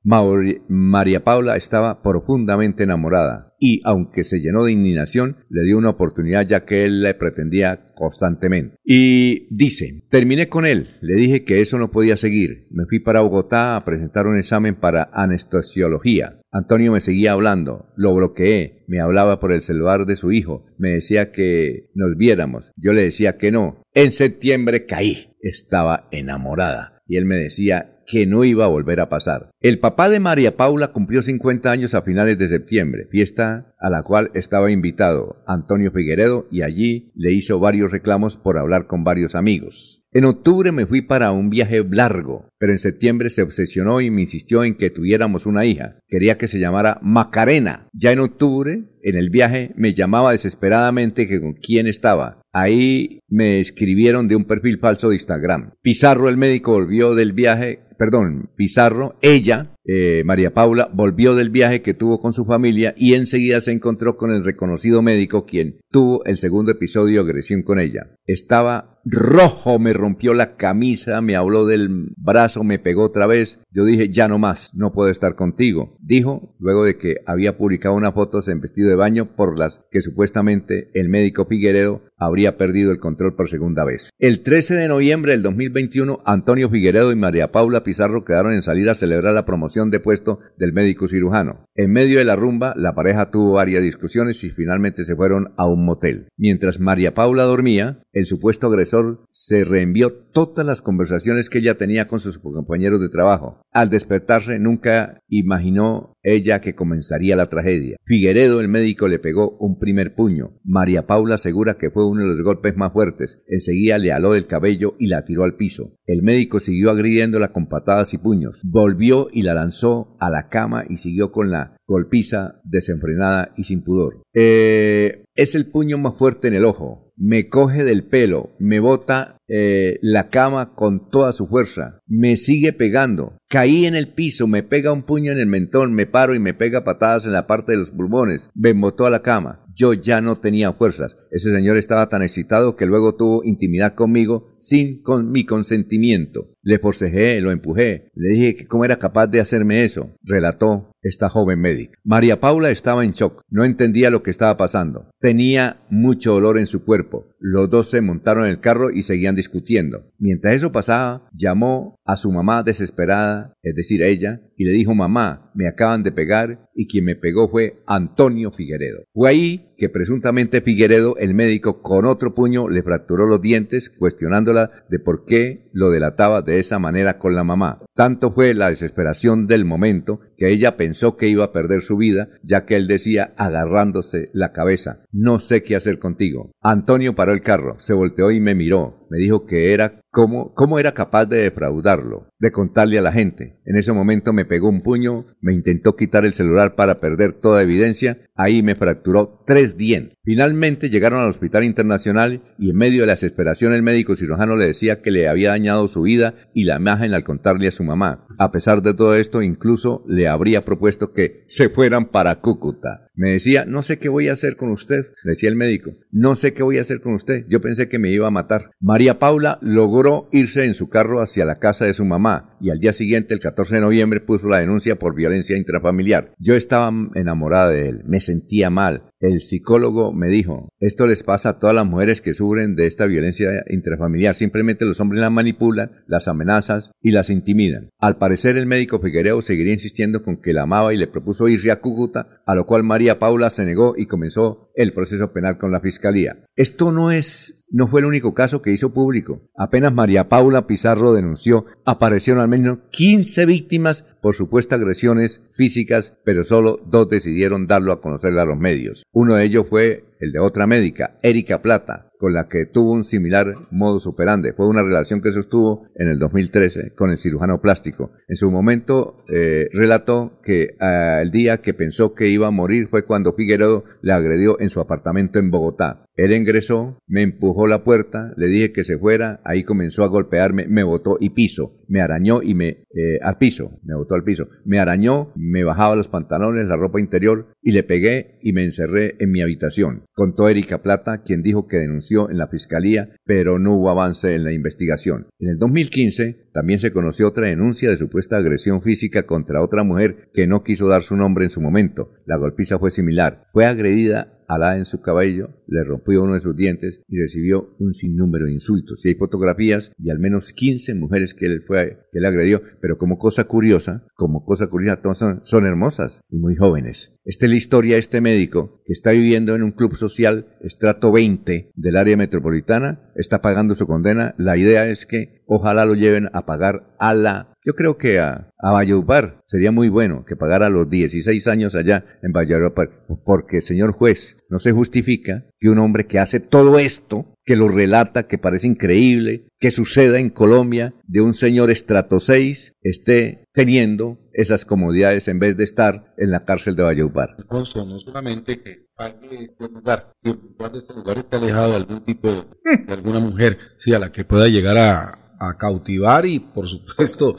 María Paula estaba profundamente enamorada y, aunque se llenó de indignación, le dio una oportunidad ya que él le pretendía constantemente. Y dice, terminé con él, le dije que eso no podía seguir, me fui para Bogotá a presentar un examen para anestesiología. Antonio me seguía hablando, lo bloqueé, me hablaba por el celular de su hijo, me decía que nos viéramos, yo le decía que no. En septiembre caí, estaba enamorada. Y él me decía, que no iba a volver a pasar. El papá de María Paula cumplió 50 años a finales de septiembre, fiesta a la cual estaba invitado Antonio Figueredo y allí le hizo varios reclamos por hablar con varios amigos. En octubre me fui para un viaje largo, pero en septiembre se obsesionó y me insistió en que tuviéramos una hija. Quería que se llamara Macarena. Ya en octubre, en el viaje, me llamaba desesperadamente que con quién estaba. Ahí me escribieron de un perfil falso de Instagram. Pizarro, el médico, volvió del viaje perdón, Pizarro, ella, eh, María Paula, volvió del viaje que tuvo con su familia y enseguida se encontró con el reconocido médico quien tuvo el segundo episodio de agresión con ella. Estaba rojo, me rompió la camisa, me habló del brazo, me pegó otra vez. Yo dije, ya no más, no puedo estar contigo. Dijo, luego de que había publicado una foto en vestido de baño por las que supuestamente el médico Figueredo habría perdido el control por segunda vez. El 13 de noviembre del 2021, Antonio Figueredo y María Paula Pizarro quedaron en salir a celebrar la promoción de puesto del médico cirujano. En medio de la rumba, la pareja tuvo varias discusiones y finalmente se fueron a un motel. Mientras María Paula dormía, el supuesto agresor se reenvió todas las conversaciones que ella tenía con sus compañeros de trabajo. Al despertarse, nunca imaginó ella que comenzaría la tragedia. Figueredo, el médico, le pegó un primer puño. María Paula asegura que fue uno de los golpes más fuertes. Enseguida le aló el cabello y la tiró al piso. El médico siguió agrediéndola con patadas y puños. Volvió y la lanzó a la cama y siguió con la golpiza desenfrenada y sin pudor. Eh, es el puño más fuerte en el ojo. Me coge del pelo, me bota eh, la cama con toda su fuerza. Me sigue pegando. Caí en el piso, me pega un puño en el mentón, me paro y me pega patadas en la parte de los pulmones. Me botó a la cama. Yo ya no tenía fuerzas. Ese señor estaba tan excitado que luego tuvo intimidad conmigo sin con mi consentimiento. Le forcejé, lo empujé, le dije que cómo era capaz de hacerme eso, relató esta joven médica. María Paula estaba en shock, no entendía lo que estaba pasando. Tenía mucho dolor en su cuerpo. Los dos se montaron en el carro y seguían discutiendo. Mientras eso pasaba, llamó a su mamá desesperada, es decir, a ella, y le dijo, mamá, me acaban de pegar y quien me pegó fue Antonio Figueredo. Fue ahí que presuntamente Figueredo, el médico, con otro puño le fracturó los dientes, cuestionándola de por qué lo delataba de esa manera con la mamá. Tanto fue la desesperación del momento que ella pensó que iba a perder su vida, ya que él decía agarrándose la cabeza, no sé qué hacer contigo. Antonio paró el carro, se volteó y me miró, me dijo que era cómo, cómo era capaz de defraudarlo, de contarle a la gente. En ese momento me pegó un puño, me intentó quitar el celular para perder toda evidencia, ahí me fracturó tres dientes. Finalmente llegaron al hospital internacional y en medio de la desesperación el médico cirujano le decía que le había dañado su vida y la imagen al contarle a su mamá. A pesar de todo esto, incluso le habría propuesto que se fueran para Cúcuta. Me decía, no sé qué voy a hacer con usted, decía el médico, no sé qué voy a hacer con usted, yo pensé que me iba a matar. María Paula logró irse en su carro hacia la casa de su mamá y al día siguiente, el 14 de noviembre, puso la denuncia por violencia intrafamiliar. Yo estaba enamorada de él, me sentía mal, el psicólogo me dijo, esto les pasa a todas las mujeres que sufren de esta violencia intrafamiliar, simplemente los hombres las manipulan, las amenazas y las intimidan. Al parecer el médico Figuereo seguiría insistiendo con que la amaba y le propuso irse a Cúcuta, a lo cual María Paula se negó y comenzó el proceso penal con la fiscalía. Esto no es no fue el único caso que hizo público. Apenas María Paula Pizarro denunció, aparecieron al menos 15 víctimas por supuestas agresiones físicas, pero solo dos decidieron darlo a conocer a los medios. Uno de ellos fue el de otra médica, Erika Plata, con la que tuvo un similar modus operandi. Fue una relación que sostuvo en el 2013 con el cirujano plástico. En su momento eh, relató que ah, el día que pensó que iba a morir fue cuando Figueroa le agredió en su apartamento en Bogotá. Él ingresó, me empujó la puerta, le dije que se fuera, ahí comenzó a golpearme, me botó y piso, me arañó y me eh, al piso, me botó al piso, me arañó, me bajaba los pantalones, la ropa interior y le pegué y me encerré en mi habitación. Contó Erika Plata, quien dijo que denunció en la fiscalía, pero no hubo avance en la investigación. En el 2015 también se conoció otra denuncia de supuesta agresión física contra otra mujer que no quiso dar su nombre en su momento. La golpiza fue similar. Fue agredida alá en su cabello, le rompió uno de sus dientes y recibió un sinnúmero de insultos. Y hay fotografías de al menos 15 mujeres que él, fue, que agredió, pero como cosa curiosa, como cosa curiosa, todas son, son hermosas y muy jóvenes. Esta es la historia de este médico que está viviendo en un club social estrato 20 del área metropolitana, está pagando su condena. La idea es que ojalá lo lleven a pagar a la yo creo que a, a Valledupar sería muy bueno que pagara los 16 años allá en Valledupar, porque, señor juez, no se justifica que un hombre que hace todo esto, que lo relata, que parece increíble, que suceda en Colombia, de un señor estrato 6, esté teniendo esas comodidades en vez de estar en la cárcel de Valledupar. no solamente que pague el lugar, cuando ese lugar esté alejado de algún tipo de alguna mujer, sí, a la que pueda llegar a, cautivar y por supuesto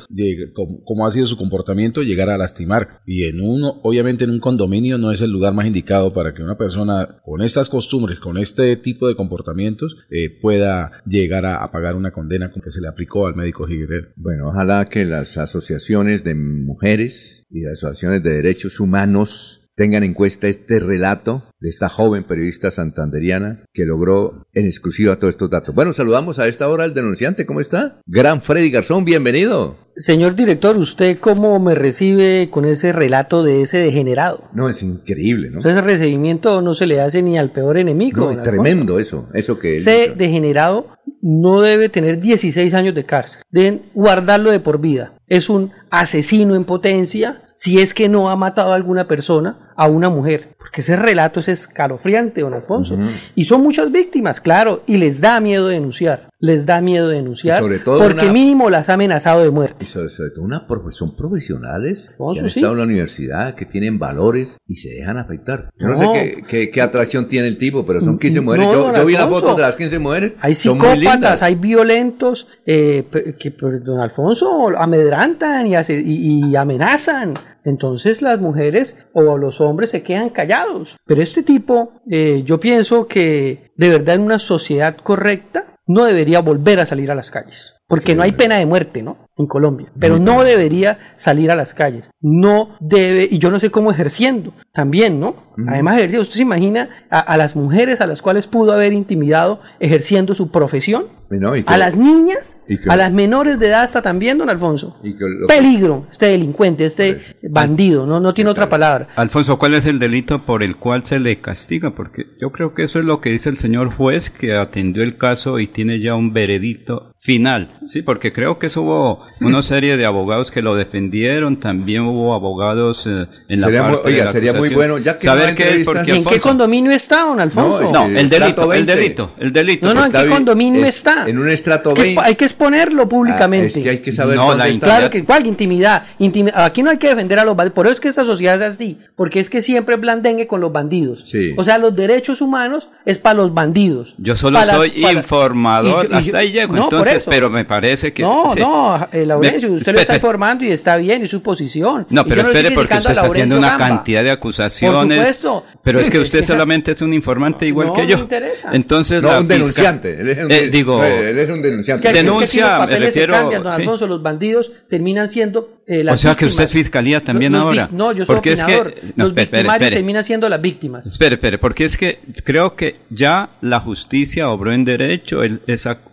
como, ha sido su comportamiento llegar a lastimar y en uno obviamente en un condominio no es el lugar más indicado para que una persona con estas costumbres con este tipo de comportamientos eh, pueda llegar a, pagar una condena como que se le aplicó al médico Higuerero. Bueno, ojalá que las asociaciones de mujeres y las asociaciones de derechos humanos tengan en cuenta este relato de esta joven periodista santanderiana que logró en exclusiva todos estos datos. Bueno, saludamos a esta hora al denunciante. ¿Cómo está? Gran Freddy Garzón, bienvenido. Señor director, ¿usted cómo me recibe con ese relato de ese degenerado? No, es increíble, ¿no? Ese recibimiento no se le hace ni al peor enemigo. No, es tremendo eso, eso que Ese degenerado no debe tener 16 años de cárcel. Deben guardarlo de por vida. Es un asesino en potencia si es que no ha matado a alguna persona, a una mujer. Porque ese relato es escalofriante, don Alfonso. Y son muchas víctimas, claro, y les da miedo denunciar. Les da miedo denunciar. Sobre todo porque mínimo las ha amenazado de muerte. Y sobre, todo una, son profesionales que han estado en la universidad, que tienen valores y se dejan afectar. Yo no, sé qué, qué, atracción tiene el tipo, pero son 15 mujeres. yo, vi la foto de las 15 mujeres. Hay psicópatas, hay violentos eh, que, don Alfonso, amedrantan y, y amenazan. Entonces las mujeres o los hombres se quedan callados. Pero este tipo, eh, yo pienso que de verdad en una sociedad correcta no debería volver a salir a las calles. Porque no hay pena de muerte, ¿no? En Colombia. Pero no debería salir a las calles. No debe, y yo no sé cómo ejerciendo también, ¿no? Además, ejerciendo. ¿Usted se imagina a, las mujeres a las cuales pudo haber intimidado ejerciendo su profesión? a las niñas, a las menores de edad hasta también, don Alfonso. Peligro, este delincuente, este bandido, no, no tiene otra palabra. Alfonso, ¿cuál es el delito por el cual se le castiga? Porque yo creo que eso es lo que dice el señor juez que atendió el caso y tiene ya un veredicto final, sí, porque creo que hubo una serie de abogados que lo defendieron, también hubo abogados eh, en la parte oiga, sería muy bueno, ya que saber qué es porque ¿En qué condominio está, don Alfonso? No, el, delito, el delito, el delito. No, no, ¿en qué condominio está? En un estrato 20. hay que exponerlo públicamente. Ah, es que hay que saber no, la Claro que cuál intimidad, aquí no hay que defender a los bandidos, por eso es que esta sociedad es así, porque es que siempre blandengue con los bandidos. Sí. O sea, los derechos humanos es para los bandidos. Yo solo soy informador, hasta ahí llego, entonces pero me parece que... No, no, eh, Laurencio, usted lo está informando y está bien, y su posición. No, pero espere, porque usted está haciendo una cantidad de acusaciones. Por supuesto. Pero es que usted solamente es un informante igual que yo. interesa. Entonces, no, un denunciante. Él es un, eh, digo, él es un denunciante. denuncia, me refiero... Cambian, don Alfonso, los bandidos terminan siendo eh, o sea que usted es fiscalía también ahora. No, yo soy porque es que, los victimarios terminan siendo las víctimas. Espere, espere, porque es que creo que ya la justicia obró en derecho, es,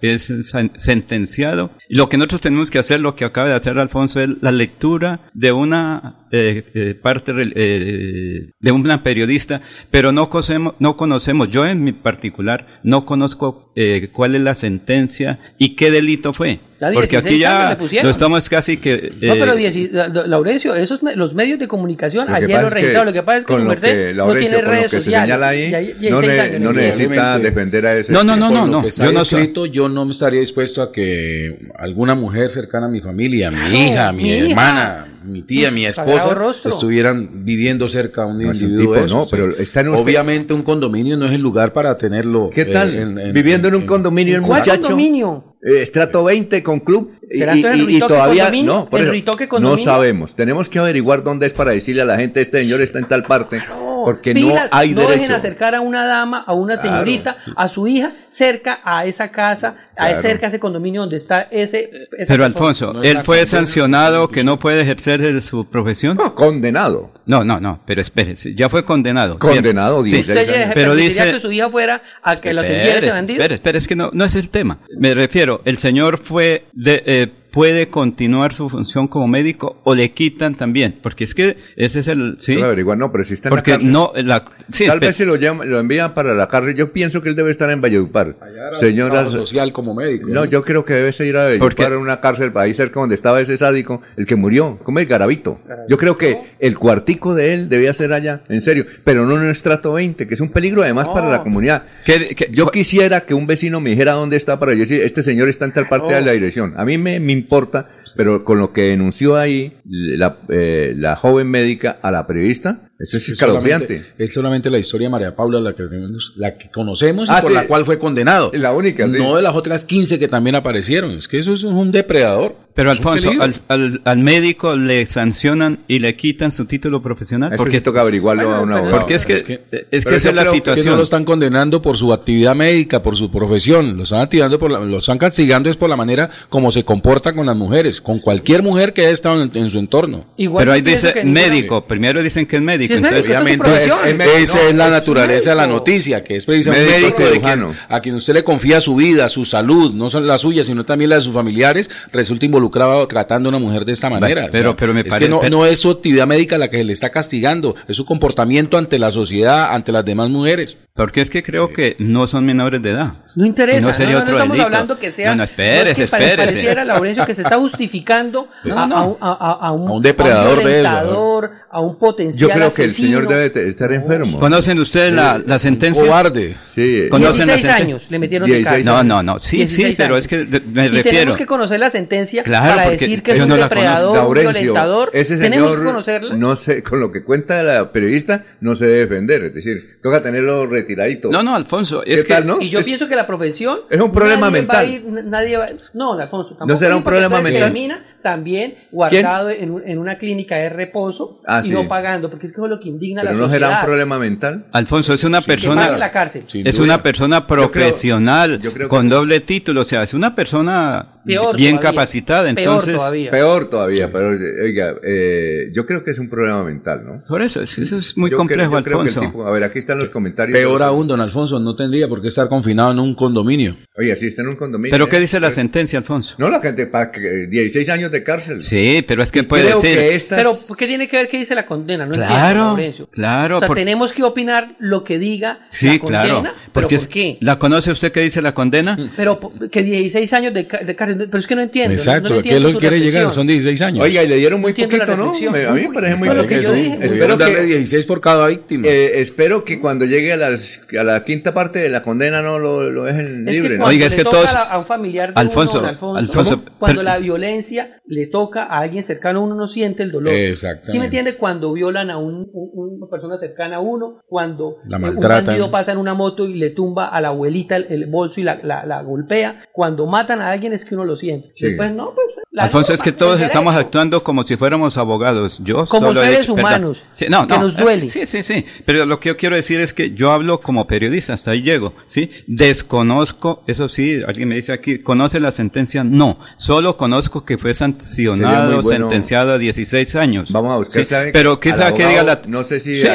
es sentenciado. Y lo que nosotros tenemos que hacer, lo que acaba de hacer Alfonso, es la lectura de una eh, parte eh, de una periodista, pero no conocemos, no conocemos, yo en mi particular, no conozco eh, cuál es la sentencia y qué delito fue. Porque 16 aquí ya lo estamos casi que... No, eh, pero Laurencio, esos me- los medios de comunicación, Lo ayer lo registraron. Lo que pasa es que que, no Laurencio, tiene con lo redes que se sociales. señala ahí, y hay 16 no, necesita defender a ese. No, no, no, no, no. Yo no escrito, yo no me estaría dispuesto a que alguna mujer cercana a mi familia, mi hija, mi, mi hija. hermana, mi tía, mi Sagrado rostro. estuvieran viviendo cerca a un No, un individuo. tipo, de esos. no, pero está en usted- Obviamente un condominio no es el lugar para tenerlo. ¿Qué eh, tal? en- en- Viviendo en un en- condominio el ¿Cuál muchacho. condominio? eh, estrato 20 con club. Y, ¿Será entonces el y- y Ritoque todavía no, por ¿El eso, no sabemos. Tenemos que averiguar dónde es para decirle a la gente este señor está en tal parte, porque no hay no dejen acercar a una dama, a una Claro. señorita, a su hija, cerca a esa casa, a cerca a ese condominio donde está ese. esa Pero persona. Alfonso, No ¿él fue sancionado que no puede ejercer su profesión? Condenado. No, no, no, pero espérese, ya fue condenado. Condenado, Sí. 16 ¿Usted años. Pero dice- que su hija fuera a que lo atendiera ese bandido? espere, espere, es que no, no es el tema. Me refiero, el señor fue de, eh, puede continuar su función como médico o le quitan también, porque es que ese es el, sí, averiguar, no, pero si está en porque la cárcel. no, la, sí, Tal vez si lo, llaman- lo envían para la cárcel. Yo pienso que él debe estar en Valledupar. Trabajo social como médico. No, yo creo que debe ir a Porque- Valledupar, a una cárcel ahí cerca donde estaba ese sádico, el que murió, como el Garavito. Yo creo que el cuartico de él debía ser allá, en serio, pero no en un estrato 20, que es un peligro además para la comunidad. ¿Qué- qué- yo quisiera que un vecino me dijera dónde está para yo decir, este señor está en tal parte de la dirección. A mí me, me importa, pero con lo que denunció ahí la, eh, la joven médica a la periodista, eso es Es escalofriante. solamente, es solamente la historia de María Paula la que, tenemos- la que conocemos y Ah, por sí. la cual fue condenado. Es la única, sí. No de las otras 15 que también aparecieron. Es que eso es un depredador. pero Es Alfonso, al, al, al médico le sancionan y le quitan su título profesional, Eso porque sí toca averiguarlo Bueno, a un pero- abogado. porque es que, es es que- pero esa es la creo que que situación. no lo están condenando por su actividad médica, por su profesión, lo están activando por la- lo están castigando es por la manera como se comporta con las mujeres, con cualquier mujer que haya estado en, en su entorno. Igual Pero ahí dice médico, primero dicen que es médico, Sí, es entonces médico, esa es su es médico, esa es la es naturaleza de la noticia, que es precisamente Médico un médico de quien- a quien usted le confía su vida, su salud, no solo la suya, sino también la de sus familiares, resulta involucrado tratando a una mujer de esta manera. pero- pero me es parece- que no, pero- no es su actividad médica la que se le está castigando, es su comportamiento ante la sociedad, ante las demás mujeres. Porque es que creo que no son menores de edad. No interesa, no, no sería no, no otro estamos delito. hablando que sea. No, no, espérese, es que espérese. Pareciera, Laurencio, que se está justificando No, a, no. a un- a- a- a un, A un depredador a un de eso, violentador, a un potencial Yo creo que el señor debe estar enfermo. ¿Conocen ustedes la, la sentencia? Cobarde. Sí. Conocen la 16 sentencia. años le metieron de 16 cárcel. No, no, no. Sí, sí, 16 pero es que de- me y refiero. tenemos que conocer la sentencia Claro, para decir que es un no depredador, un violentador. ese tenemos señor, que conocerla. no sé, con lo que cuenta la periodista, no se debe defender. Es decir, toca tenerlo retiradito. No, no, Alfonso, ¿Qué es que tal, no? Y yo Es- pienso que la profesión. Es un problema nadie va a mental. ir- nadie va- no, Alfonso. tampoco será ir, un problema mental? termina también guardado en, un- en una clínica de reposo Ah, y sí. no pagando, porque es que eso es lo que indigna a Pero la no será sociedad. un problema mental. Alfonso es una Que pague persona la cárcel. Es duda. una persona profesional yo creo que con no. doble título, o sea, es una persona Peor bien todavía. capacitada, Peor entonces todavía. Peor todavía, pero eh, oiga, eh, yo creo que es un problema mental, ¿no? por eso es, eso es muy Yo complejo, creo, yo creo que el Alfonso. tipo- a ver, aquí están los comentarios. Peor aún, don Alfonso, no tendría por qué estar confinado en un condominio. Oye, sí, está en un condominio. Pero ¿eh? qué dice la Pero- sentencia, Alfonso? No, la gente, para que 16 años de cárcel. Sí, pero es que Y puede creo decir. que estas- Pero, ¿qué tiene que ver qué dice la condena? No entiendo, Claro, claro, O sea, por- tenemos que opinar lo que diga Sí, la condena. claro. ¿Pero Porque por qué? ¿La conoce usted qué dice la condena? Pero po- que 16 años de, cárcel. Pero es que no entiendo. Exacto, no, no ¿a qué es entiendo lo que quiere llegar? Son 16 años. Oiga, y le dieron muy Entiendo poquito, ¿no? Me- a mí me parece muy que poquito. yo dije. Espero darle que, 16 por cada víctima. eh, espero que cuando llegue a, las- a la quinta parte de la condena no lo, lo dejen Es libre, que Oiga, es que todos- a, un familiar de Alfonso, uno, Alfonso, Alfonso, cuando pero- la violencia le toca a alguien cercano a uno, no siente el dolor. Exactamente. ¿Sí me entiende? Cuando violan a un- un- una persona cercana a uno, cuando La un bandido pasa en una moto y le tumba a la abuelita el, el bolso y la, la- la golpea, cuando matan a alguien es que uno lo siente. Sí. Después no, pues... la Alfonso, es que todos estamos actuando como si fuéramos abogados. Yo Como solo he seres perdón. humanos, Sí, no, que no, nos es- duele. sí, sí, sí. Pero lo que yo quiero decir es que yo hablo como periodista, hasta ahí llego, ¿sí? Desconozco, eso sí, alguien me dice aquí, ¿conoce la sentencia? No. Solo conozco que fue Sería sancionado, bueno- sentenciado a 16 años. Vamos a buscar, Sí. Pero qué sabe que diga la... No sé si... Sí.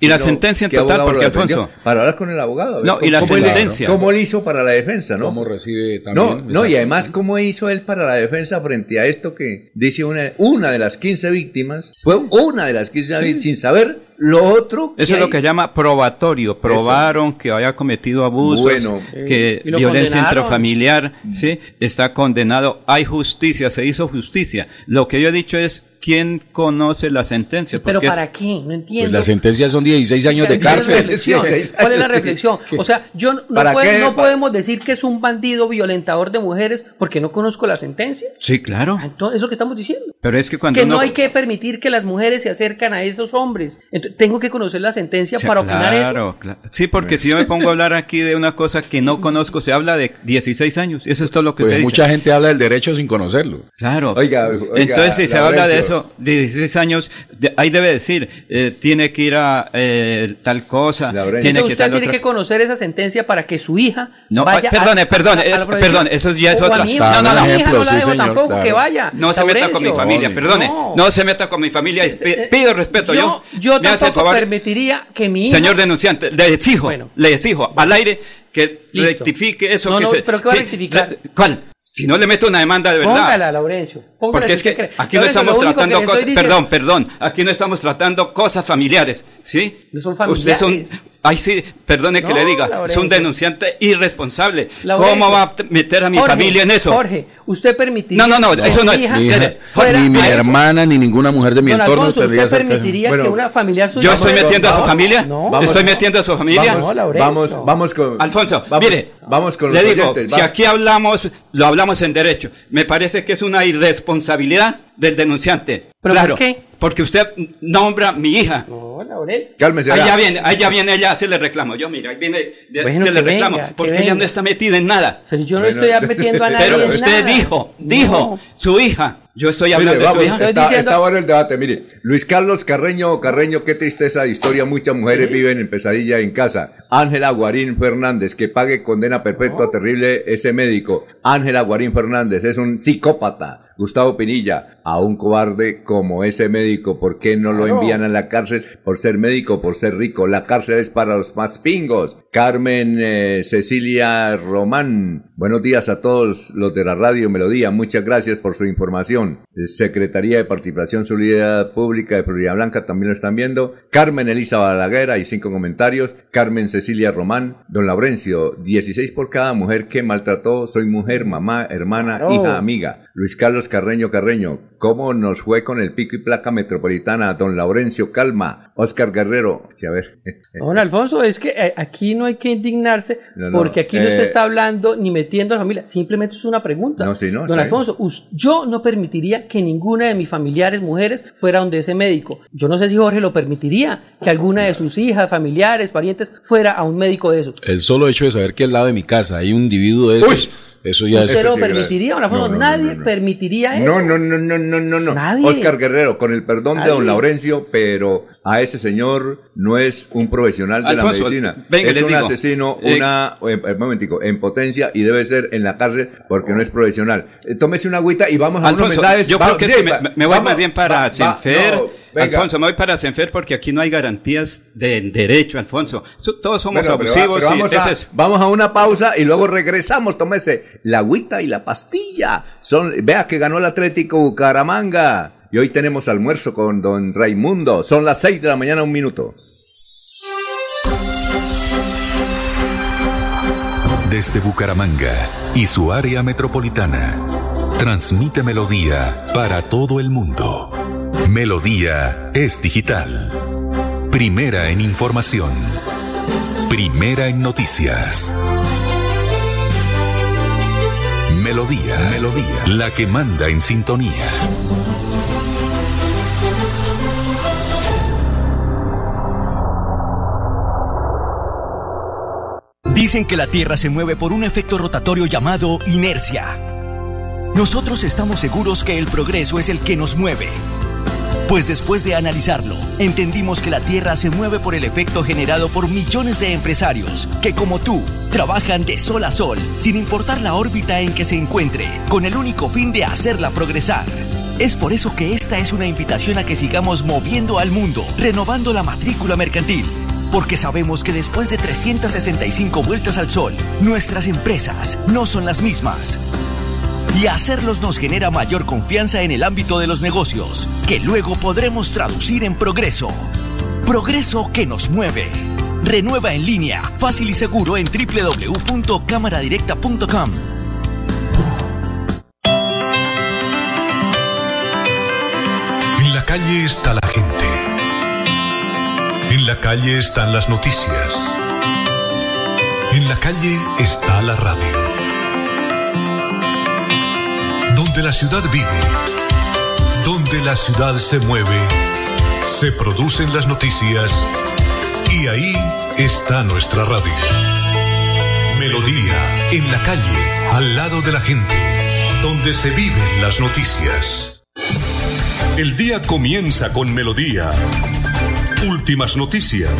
y la no, sentencia en ¿qué total, porque? Alfonso... Para hablar con el abogado. No, y la ¿cómo él- sentencia. ¿Cómo él hizo para la defensa, no? ¿Cómo recibe No, también? no, y además, ¿cómo hizo él para la defensa frente a esto que dice una, una de las 15 víctimas? Fue una de las 15 víctimas sin saber lo otro. Eso es lo que llama probatorio. Probaron que había cometido abusos, Bueno. que violencia condenaron. intrafamiliar, sí, está condenado. Hay justicia, se hizo justicia. Lo que yo he dicho es quién conoce la sentencia. Pero porque es- ¿para qué? No Pues entiendo. las sentencias son 16 años de ¿Cuál es la cárcel. ¿Cuál es la reflexión? O sea, yo no, no ¿Para puedo- qué? no podemos decir que es un bandido violentador de mujeres porque no conozco la sentencia. Sí, claro. Ah, Entonces, eso que estamos diciendo. Pero es que cuando Que uno- no hay que permitir que las mujeres se acercan a esos hombres. Entonces, tengo que conocer la sentencia Sí, para opinar eso. claro, claro. Sí, porque si yo me pongo a hablar aquí de una cosa que no conozco, se habla de 16 años. Eso es todo lo que Pues se dice. mucha gente habla del derecho sin conocerlo. Claro. Oiga, oiga, Entonces, si se habla de Laurencio. Eso, de 16 años, de- ahí debe decir, eh, tiene que ir a eh, tal cosa, tiene Entonces, que usted tal tiene otra que conocer esa sentencia para que su hija No, vaya ay, perdone, a- perdone, a- a perdone, eso ya es otra- mi no, no, no. Ejemplo, no la sí, dejo señor, tampoco claro. que vaya. No se meta con mi familia, perdone. no. No. se meta con mi familia. pi- Pido respeto. Yo, Yo, tampoco permitiría que mi hija... señor denunciante, le exijo, Bueno. le exijo al aire que Listo. rectifique eso No, que no, se. pero ¿qué va a rectificar? re- ¿Cuál? Si no le meto una demanda de verdad. Póngala, Laurencio. póngala Porque es que aquí no estamos tratando cosas, diciendo- perdón, perdón, aquí no estamos tratando cosas familiares, ¿sí? No son Ustedes son, familiares. Ay sí, perdone que No, le diga, es Laurencio. un denunciante irresponsable. Laurencio. ¿Cómo va a meter a mi Jorge, familia en eso? Jorge, usted permitiría... No, no, no, que eso no mi es- hija Mi hija, fuera ni mi eso? hermana, ni ninguna mujer de mi Don entorno Alfonso, tendría ¿usted permitiría Bueno, que una familiar suya... Yo estoy metiendo a su familia, No, Vamos- estoy metiendo a su familia. Vamos, No, vamos, vamos con. Alfonso, vamos, mire, vamos con le los digo, oyentes. si va- aquí hablamos, lo hablamos en derecho. Me parece que es una irresponsabilidad del denunciante. ¿Pero claro, por qué? Porque usted nombra a mi hija. No, Laurencio. Cálmese. Ya viene, ahí ya viene ella a hacerle reclamo. Yo, mira, ahí viene, de- Bueno, se le reclamo. venga, porque ella no está metida en nada. Pero yo no Bueno, estoy metiendo a nadie Pero en usted nada. dijo, dijo, No. su hija. Yo estoy Mire, hablando vamos, de su hija. Está, diciendo- está bueno el debate. Mire, Luis Carlos Carreño, Carreño, qué tristeza de historia. Muchas mujeres viven en pesadilla en casa. Ángela Guarín Fernández, que pague condena perpetua terrible ese médico. Ángela Guarín Fernández es un psicópata. Gustavo Pinilla, a un cobarde como ese médico, ¿por qué no lo envían a la cárcel por ser médico, por ser rico? La cárcel es para los más pingos. Carmen eh, Cecilia Román, buenos días a todos los de la radio Melodía, muchas gracias por su información. Eh, Secretaría de Participación Solidaridad Pública de Florida Blanca también lo están viendo. Carmen Elisa Balaguer, hay cinco comentarios. Carmen Cecilia Román, don Laurencio, 16 por cada mujer que maltrató, soy mujer, mamá, hermana, hija, amiga. Luis Carlos Carreño Carreño, ¿cómo nos fue con el pico y placa metropolitana? Don Laurencio Calma, Oscar Guerrero, Sí, a ver. Don Alfonso, es que eh, aquí no hay que indignarse No, no, porque aquí no eh, se está hablando ni metiendo a la familia, simplemente es una pregunta. No, sí, no, Don. Alfonso, yo no permitiría que ninguna de mis familiares mujeres fuera donde ese médico. Yo no sé si Jorge lo permitiría, que alguna de sus hijas, familiares, parientes fuera a un médico de esos. El solo hecho de saber que al lado de mi casa hay un individuo de esos, eso ya ¿Usted es... lo permitiría, no, no, Nadie no, no. permitiría eso. No, no, no, no, no, no, no. Nadie. Oscar Guerrero, con el perdón de don. Laurencio, pero a ese señor no es un profesional de Alfonso, la medicina. venga, es un digo. asesino, Eh, una, eh, eh, momentico, en potencia y debe ser en la cárcel porque no es profesional. Eh, tómese una agüita y vamos a unos Alfonso, mensajes. yo creo que sí, me, va- me- voy vamos, más bien para va- va- Senfer. Venga. Alfonso, me voy para Senfer porque aquí no hay garantías de derecho, Alfonso. So- Todos somos Bueno, pero va- abusivos pero y vamos, ese a, es- vamos a una pausa y luego regresamos. Tómese la agüita y la pastilla. Son, vea que ganó el Atlético Bucaramanga. Y hoy tenemos almuerzo con don Raimundo. Son las 6 de la mañana, un minuto. Desde Bucaramanga y su área metropolitana, transmite Melodía para todo el mundo. Melodía es digital. Primera en información. Primera en noticias. Melodía, Melodía, la que manda en sintonía. Dicen que la Tierra se mueve por un efecto rotatorio llamado inercia. Nosotros estamos seguros que el progreso es el que nos mueve. Pues después de analizarlo, entendimos que la Tierra se mueve por el efecto generado por millones de empresarios que, como tú, trabajan de sol a sol, sin importar la órbita en que se encuentre, con el único fin de hacerla progresar. Es por eso que esta es una invitación a que sigamos moviendo al mundo, renovando la matrícula mercantil. Porque sabemos que después de 365 vueltas al sol, nuestras empresas no son las mismas. Y hacerlos nos genera mayor confianza en el ámbito de los negocios, que luego podremos traducir en progreso. Progreso que nos mueve. Renueva en línea, fácil y seguro en www.cámaradirecta.com. En la calle está la gente. En la calle están las noticias. En la calle está la radio. Donde la ciudad vive, donde la ciudad se mueve, se producen las noticias y ahí está nuestra radio. Melodía, en la calle, al lado de la gente, donde se viven las noticias. El día comienza con Melodía. Últimas noticias.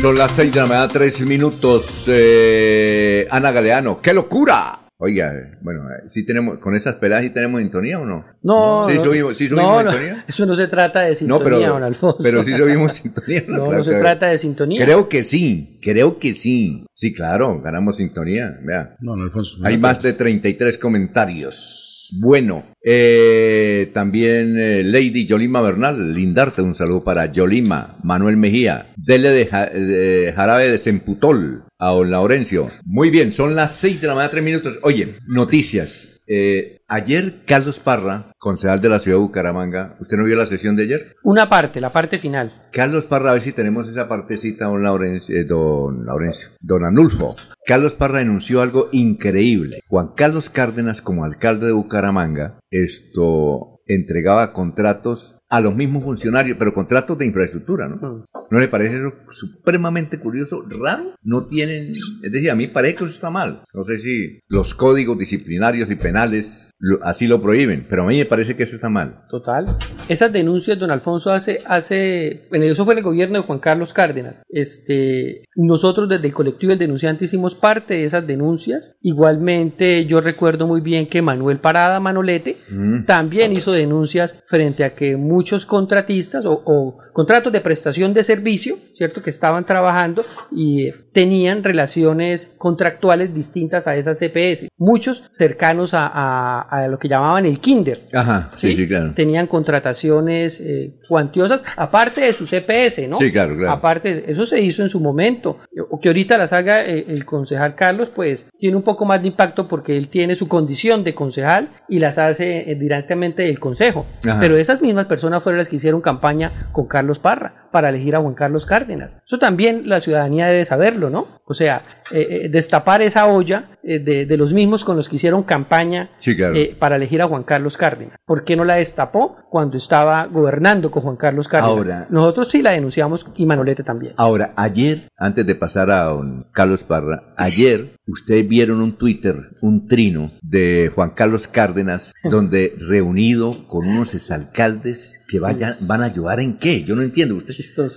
Son las seis de la mañana, tres minutos. Eh, Ana Galeano, ¡qué locura! Oiga, bueno, eh, si tenemos, con esas peladas sí tenemos sintonía o no? No, ¿Sí no, subimos, sí subimos no, sintonía? Eso no se trata de sintonía, No, pero, don Alfonso. pero sí subimos sintonía. No, Claro no se que- trata de sintonía. Creo que sí, creo que sí. Sí, claro, ganamos sintonía. Vea. No, no, Alfonso. Hay más de 33 comentarios. Bueno, eh, también eh, Lady Yolima Bernal, lindarte un saludo para Yolima, Manuel Mejía, Dele de, Ja- de Jarabe de Semputol, a Laurencio. Muy bien, son las 6 de la mañana, 3 minutos. Oye, noticias. Eh, ayer Carlos Parra, concejal de la ciudad de Bucaramanga, ¿usted no vio la sesión de ayer? Una parte, la parte final. Carlos Parra, a ver si tenemos esa partecita, don Laurencio, eh, don Laurencio, don Anulfo. Carlos Parra denunció algo increíble. Juan Carlos Cárdenas, como alcalde de Bucaramanga, esto entregaba contratos a los mismos funcionarios, pero contratos de infraestructura, ¿no? ¿No le parece eso supremamente curioso, raro? No tienen, es decir, a mí parece que eso está mal. No sé si los códigos disciplinarios y penales lo- así lo prohíben, pero a mí me parece que eso está mal. Total. Esas denuncias, don Alfonso, hace, hace, bueno, eso fue el gobierno de Juan Carlos Cárdenas. Este, nosotros desde el colectivo del denunciante hicimos parte de esas denuncias. Igualmente, yo recuerdo muy bien que Manuel Parada Manolete Mm. también hizo denuncias frente a que muchos contratistas o, contratos de prestación de servicio, ¿cierto? Que estaban trabajando y eh, tenían relaciones contractuales distintas a esas CPS. Muchos cercanos a, a- a lo que llamaban el kinder. Ajá, sí, sí, claro. Tenían contrataciones eh, cuantiosas, aparte de su CPS, ¿no? Sí, claro, claro. Aparte, eso se hizo en su momento. O que ahorita las haga eh, el concejal Carlos, pues tiene un poco más de impacto porque él tiene su condición de concejal y las hace eh, directamente del consejo. Ajá. Pero esas mismas personas fueron las que hicieron campaña con Carlos Parra para elegir a Juan Carlos Cárdenas. Eso también la ciudadanía debe saberlo, ¿no? O sea, eh, eh, destapar esa olla eh, de, de los mismos con los que hicieron campaña Sí, claro. para elegir a Juan Carlos Cárdenas. ¿Por qué no la destapó cuando estaba gobernando con Juan Carlos Cárdenas? Ahora- Nosotros sí la denunciamos y Manolete también. Ahora, ayer, antes de pasar a don Carlos Parra, ayer ustedes vieron un Twitter, un trino de Juan Carlos Cárdenas, donde reunido con unos exalcaldes que vayan, van a ayudar en qué, yo no entiendo. ¿Usted, eh,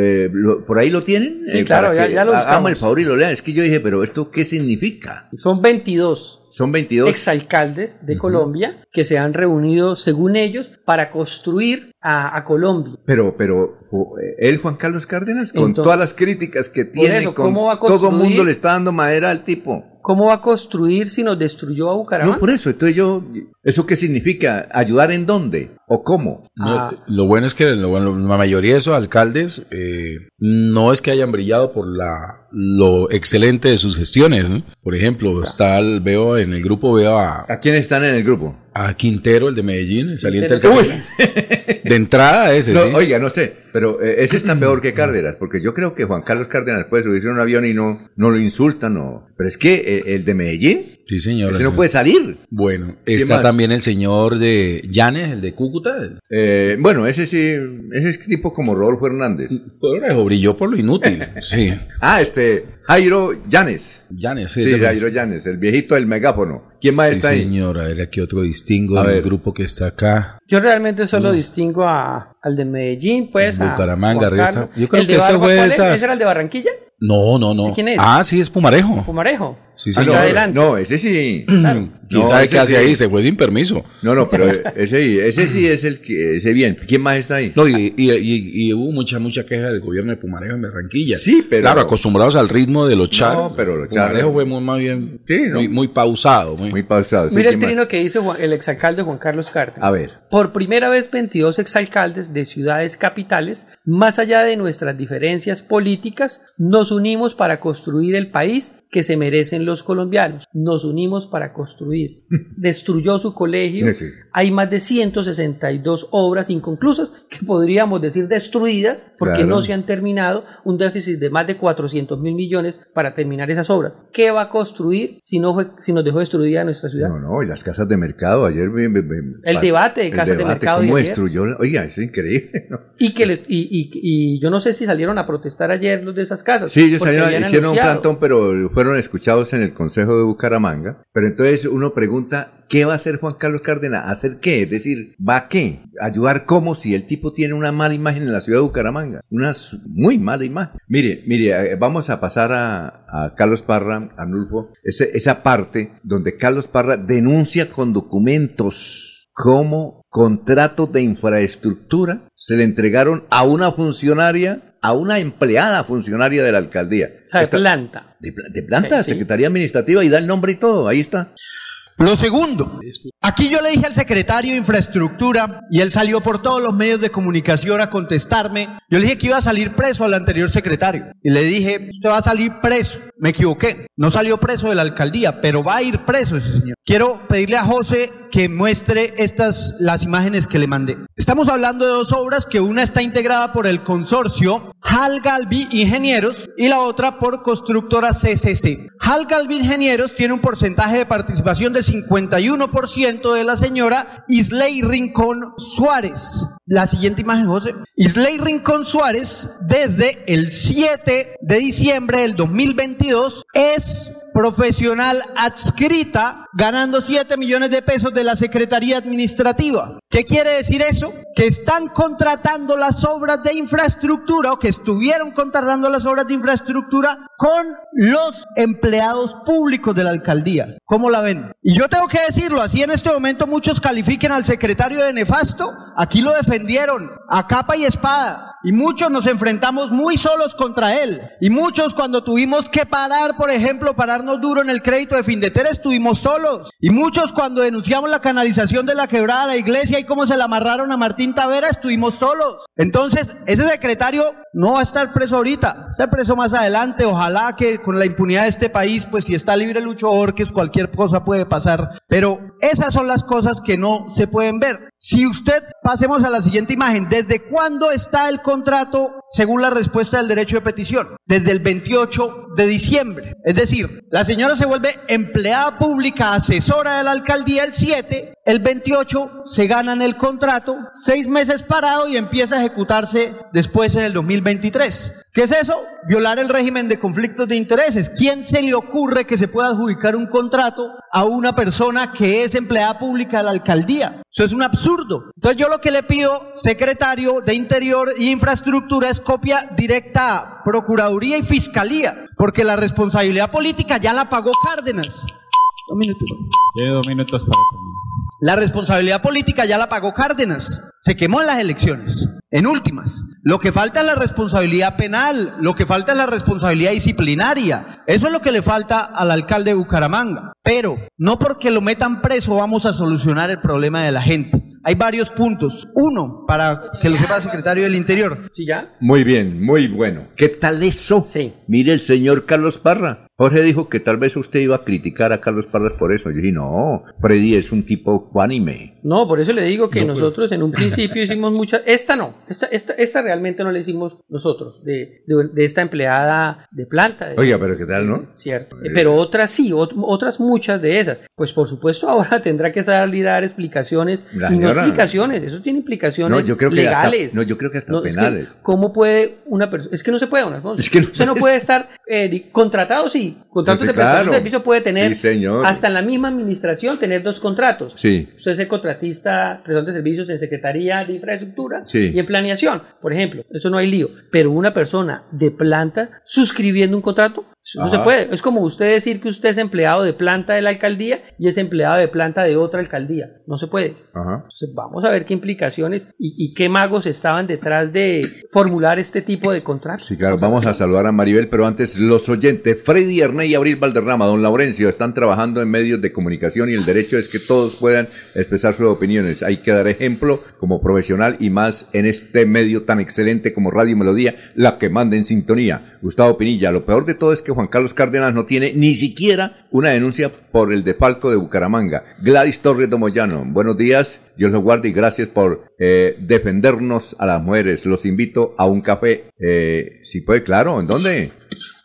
eh, lo- ¿Por ahí lo tienen? Sí, Eh, claro, para ya- que ya lo Hagamos buscamos. el favor y lo lean. Es que yo dije, pero ¿esto qué significa? Son 22 Son 22. exalcaldes de Colombia que se han reunido, según ellos, para construir a, a Colombia. Pero, pero, eh, él, Juan Carlos Cárdenas, con Entonces- todas las críticas que tiene, eso, con ¿cómo va a todo el mundo le está dando madera al tipo. ¿Cómo va a construir si nos destruyó a Bucaramanga? No, por eso, entonces yo, ¿eso qué significa? ¿Ayudar en dónde? ¿O cómo? No, Ah. Lo bueno es que lo la mayoría de esos alcaldes eh, no es que hayan brillado por la lo excelente de sus gestiones. ¿no? Por ejemplo, está el- veo en el grupo veo a, ¿A quiénes están en el grupo? A Quintero, el de Medellín, el saliente alcalde. De entrada ese, No, sí. Oiga, no sé, pero eh, ese está peor que Cárdenas, porque yo creo que Juan Carlos Cárdenas puede subirse a un avión y no, no lo insultan, no. Pero es que eh, el de Medellín, Sí, señor. ese no puede salir. Bueno, ¿Quién está más? también el señor de Llanes, el de Cúcuta. Eh, bueno, ese sí, ese es tipo como Rodolfo Hernández. Pero brilló por lo inútil. Sí. Ah, este, Jairo Llanes. Llanes, Sí, sí. Jairo Llanes, el viejito del megáfono. ¿Quién más Sí, está ahí? señor. A ver, aquí otro distingo A del ver. grupo que está acá. Yo realmente solo distingo a, al de Medellín, pues. a Bucaramanga. Yo creo ¿El de que ese Barba fue cuál es? esas- ¿Ese era el de Barranquilla? No, no, no. ¿Sí quién es? Ah, sí, es Pumarejo. Pumarejo. Sí, Hacia señor. adelante. No, ese sí. Claro. ¿Quién No, sabe qué hace sí. ahí? Se fue sin permiso. No, no, pero ese, ese sí es el que, ese bien. ¿Quién más está ahí? No, y, y- y- y hubo mucha, mucha queja del gobierno de Pumarejo en Barranquilla. Sí, pero- Claro, acostumbrados al ritmo de los charros. No, pero los charros- Pumarejo fue muy, más bien, Sí, ¿no? muy, muy pausado. Muy, Muy pausado. sí, Mira el trino que dice Juan- el exalcalde Juan Carlos Cárdenas. A ver. Por primera vez 22 exalcaldes de ciudades capitales, más allá de nuestras diferencias políticas, nos unimos para construir el país que se merecen los colombianos. Nos unimos para construir. Destruyó su colegio. Sí. Hay más de 162 obras inconclusas que podríamos decir destruidas porque Claro. no se han terminado. Un déficit de más de 400 mil millones para terminar esas obras. ¿Qué va a construir si, no fue- si nos dejó destruida nuestra ciudad? No, no, y las casas de mercado. Ayer me- me- me- El debate de el casas de debate, mercado ¿Cómo de destruyó? la- Oiga, eso es increíble. ¿no? Y que le- y, y- y yo no sé si salieron a protestar ayer los de esas casas. Sí, ellos salieron- hicieron un plantón, pero fueron escuchados en el Consejo de Bucaramanga. Pero entonces uno pregunta, ¿qué va a hacer Juan Carlos Cárdenas? ¿Hacer qué? Es decir, ¿va a qué? ¿Ayudar cómo si el tipo tiene una mala imagen en la ciudad de Bucaramanga? Una muy mala imagen. Mire, mire, eh, vamos a pasar a, Carlos Parra, a Nulfo, esa parte donde Carlos Parra denuncia con documentos cómo contratos de infraestructura se le entregaron a una funcionaria, a una empleada funcionaria de la alcaldía. O sea, de Esta- planta. de, pla- de planta, Sí, sí. Secretaría Administrativa, y da el nombre y todo, ahí está. Lo segundo, aquí yo le dije al secretario de Infraestructura y él salió por todos los medios de comunicación a contestarme. Yo le dije que iba a salir preso al anterior secretario y le dije, usted va a salir preso. Me equivoqué, no salió preso de la alcaldía, pero va a ir preso ese señor. Quiero pedirle a José que muestre estas las imágenes que le mandé. Estamos hablando de dos obras que una está integrada por el consorcio Hal Galvi Ingenieros y la otra por constructora CCC. Hal Galvi Ingenieros tiene un porcentaje de participación de 51% de la señora Isley Rincón Suárez. La siguiente imagen, José. Isley Rincón Suárez, desde el 7 de diciembre del 2022, es profesional adscrita ganando 7 millones de pesos de la Secretaría Administrativa. ¿Qué quiere decir eso? Que están contratando las obras de infraestructura o que estuvieron contratando las obras de infraestructura con los empleados públicos de la alcaldía. ¿Cómo la ven? Y yo tengo que decirlo, así en este momento muchos califiquen al secretario de nefasto, aquí lo defendieron a capa y espada. Y muchos nos enfrentamos muy solos contra él. Y muchos cuando tuvimos que parar, por ejemplo, pararnos duro en el crédito de Findeter, estuvimos solos. Y muchos cuando denunciamos la canalización de la quebrada de la iglesia y cómo se la amarraron a Martín Tavera, estuvimos solos. Entonces, ese secretario no va a estar preso ahorita, va a estar preso más adelante. Ojalá que con la impunidad de este país, pues si está libre Lucho Borges, cualquier cosa puede pasar. Pero esas son las cosas que no se pueden ver. Si usted, pasemos a la siguiente imagen, ¿desde cuándo está el contrato según la respuesta del derecho de petición? Desde el 28 de diciembre. Es decir, la señora se vuelve empleada pública, asesora de la alcaldía el 7, el 28 se ganan el contrato, seis meses parado y empieza a ejecutarse después en el 2023. ¿Qué es eso? Violar el régimen de conflictos de intereses. ¿Quién se le ocurre que se pueda adjudicar un contrato a una persona que es empleada pública de la alcaldía? Eso es un absurdo. Entonces yo lo que le pido, secretario de Interior y Infraestructura, es copia directa a Procuraduría y Fiscalía, porque la responsabilidad política ya la pagó Cárdenas. Un minuto. Tiene dos minutos para terminar. La responsabilidad política ya la pagó Cárdenas. Se quemó en las elecciones. En últimas, lo que falta es la responsabilidad penal, lo que falta es la responsabilidad disciplinaria. Eso es lo que le falta al alcalde de Bucaramanga. Pero no porque lo metan preso vamos a solucionar el problema de la gente. Hay varios puntos. Uno, para que lo sepa el secretario del Interior. ¿Sí ya? Muy bien, muy bueno. ¿Qué tal eso? Sí. Mire el señor Carlos Parra. Jorge dijo que tal vez usted iba a criticar a Carlos Parra por eso. Yo dije, no, Freddy es un tipo cuánime. No, por eso le digo que No, pero- nosotros en un principio hicimos muchas. Esta no, esta, esta, esta realmente no la hicimos nosotros, de, de, de esta empleada de planta. de- Oiga, pero ¿qué tal, no? Cierto. Eh, Pero otras sí, ot- otras muchas de esas. Pues por supuesto ahora tendrá que salir a dar explicaciones. La y no explicaciones, eso tiene implicaciones No, yo creo que hasta- legales. no, yo creo que hasta es penales. ¿Cómo puede una persona.? Es que no se puede, don Alfonso. Es que no- Usted no puede estar eh, contratado, sí, sí. Contratos Sí, de prestación claro. de servicio puede tener, Sí, señor. hasta en la misma administración, tener dos contratos. Sí. Usted es el contratista, prestador de servicios en Secretaría de Infraestructura y en Planeación, por ejemplo. Eso no hay lío. Pero una persona de planta suscribiendo un contrato, no Ajá. se puede. Es como usted decir que usted es empleado de planta de la alcaldía y es empleado de planta de otra alcaldía. No se puede. Ajá. Entonces vamos a ver qué implicaciones y, y qué magos estaban detrás de formular este tipo de contratos. Sí, claro, vamos a saludar a Maribel, pero antes los oyentes, Freddy Erney y Abril Valderrama, don Laurencio, están trabajando en medios de comunicación y el derecho es que todos puedan expresar sus opiniones. Hay que dar ejemplo como profesional y más en este medio tan excelente como Radio Melodía, la que manda en sintonía. Gustavo Pinilla, lo peor de todo es que Juan Carlos Cárdenas no tiene ni siquiera una denuncia por el defalco de Bucaramanga. Gladys Torres de Moyano, buenos días. Dios los guarde y gracias por eh, defendernos a las mujeres. Los invito a un café. Eh, si puede, claro. ¿En dónde?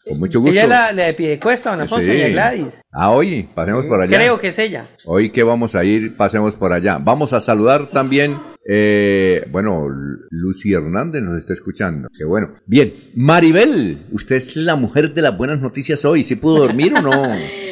Con mucho gusto. Ella es la, la de Piedecuesta, don Alfonso, Sí. doña Gladys. Ah, hoy, pasemos por allá. Creo que es ella. Hoy que vamos a ir, pasemos por allá. Vamos a saludar también, eh, bueno, Lu- Lucy Hernández nos está escuchando. Qué bueno. Bien, Maribel, usted es la mujer de las buenas noticias hoy. ¿Sí pudo dormir o no?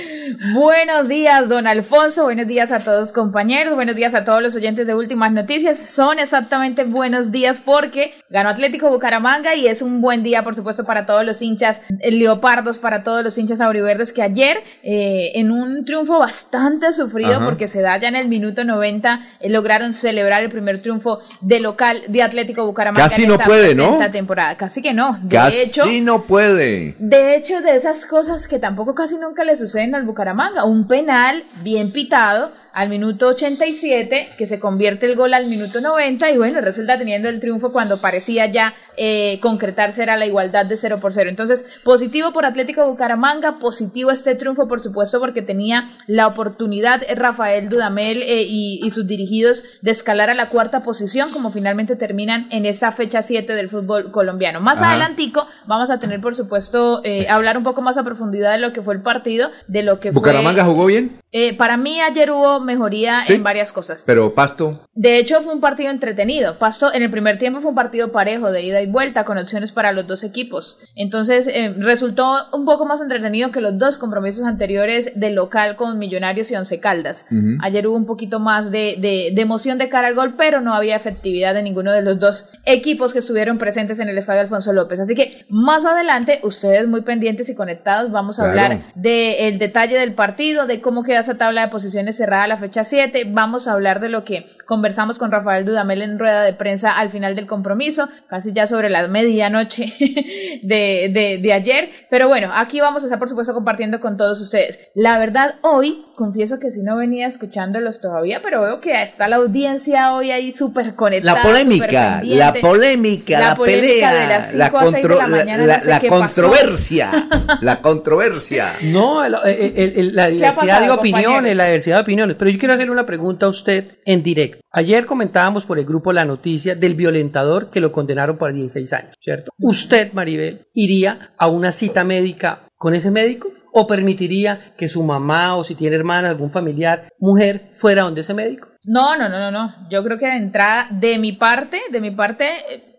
Buenos días, don Alfonso. Buenos días a todos compañeros. Buenos días a todos los oyentes de Últimas Noticias. Son exactamente buenos días porque ganó Atlético Bucaramanga y es un buen día, por supuesto, para todos los hinchas leopardos, para todos los hinchas auriverdes que ayer, eh, en un triunfo bastante sufrido, Ajá. porque se da ya en el minuto 90, eh, lograron celebrar el primer triunfo de local de Atlético Bucaramanga. Casi en no esta puede, ¿no? temporada. Casi que no. De Casi hecho, no puede. de hecho, de esas cosas que tampoco casi nunca le suceden al Bucaramanga, un penal bien pitado al minuto 87, que se convierte el gol al minuto 90 y bueno, resulta teniendo el triunfo cuando parecía ya eh, concretarse era la igualdad de 0 por 0. Entonces, positivo por Atlético Bucaramanga, positivo este triunfo, por supuesto, porque tenía la oportunidad eh, Rafael Dudamel eh, y, y sus dirigidos de escalar a la cuarta posición, como finalmente terminan en esa fecha 7 del fútbol colombiano. Más Ajá. adelantico vamos a tener, por supuesto, eh, hablar un poco más a profundidad de lo que fue el partido, de lo que ¿Bucaramanga fue... jugó bien? Eh, para mí ayer hubo mejoría Sí. en varias cosas. Pero Pasto. De hecho, fue un partido entretenido. Pasto, en el primer tiempo fue un partido parejo, de ida y vuelta, con opciones para los dos equipos. Entonces, eh, resultó un poco más entretenido que los dos compromisos anteriores del local con Millonarios y Once Caldas. Ujú. Ayer hubo un poquito más de, de- de emoción de cara al gol, pero no había efectividad de ninguno de los dos equipos que estuvieron presentes en el estadio Alfonso López. Así que más adelante, ustedes muy pendientes y conectados, vamos a Claro. hablar del detalle del partido, de cómo queda esa tabla de posiciones cerrada a la fecha 7. Vamos a hablar de lo que conversamos con Rafael Dudamel en rueda de prensa al final del compromiso, casi ya sobre la medianoche de, de, de ayer. Pero bueno, aquí vamos a estar, por supuesto, compartiendo con todos ustedes. La verdad, hoy, confieso que si no venía escuchándolos todavía, pero veo que está la audiencia hoy ahí súper conectada. La polémica, la polémica, la, polémica pelea, de las la, 5 a 6 de contro- la mañana, la- no sé la controversia, la controversia. No, el- el- el- el- la ¿Qué ha diversidad pasado, de opiniones, compañeros? la diversidad de opiniones. Pero yo quiero hacerle una pregunta a usted en directo. Ayer comentábamos por el grupo la noticia del violentador que lo condenaron por 16 años, ¿cierto? ¿Usted, Maribel, iría a una cita médica con ese médico? ¿O permitiría que su mamá o si tiene hermana, algún familiar, mujer, fuera donde ese médico? No, no, no, no, no. Yo creo que de entrada, de mi parte, de mi parte,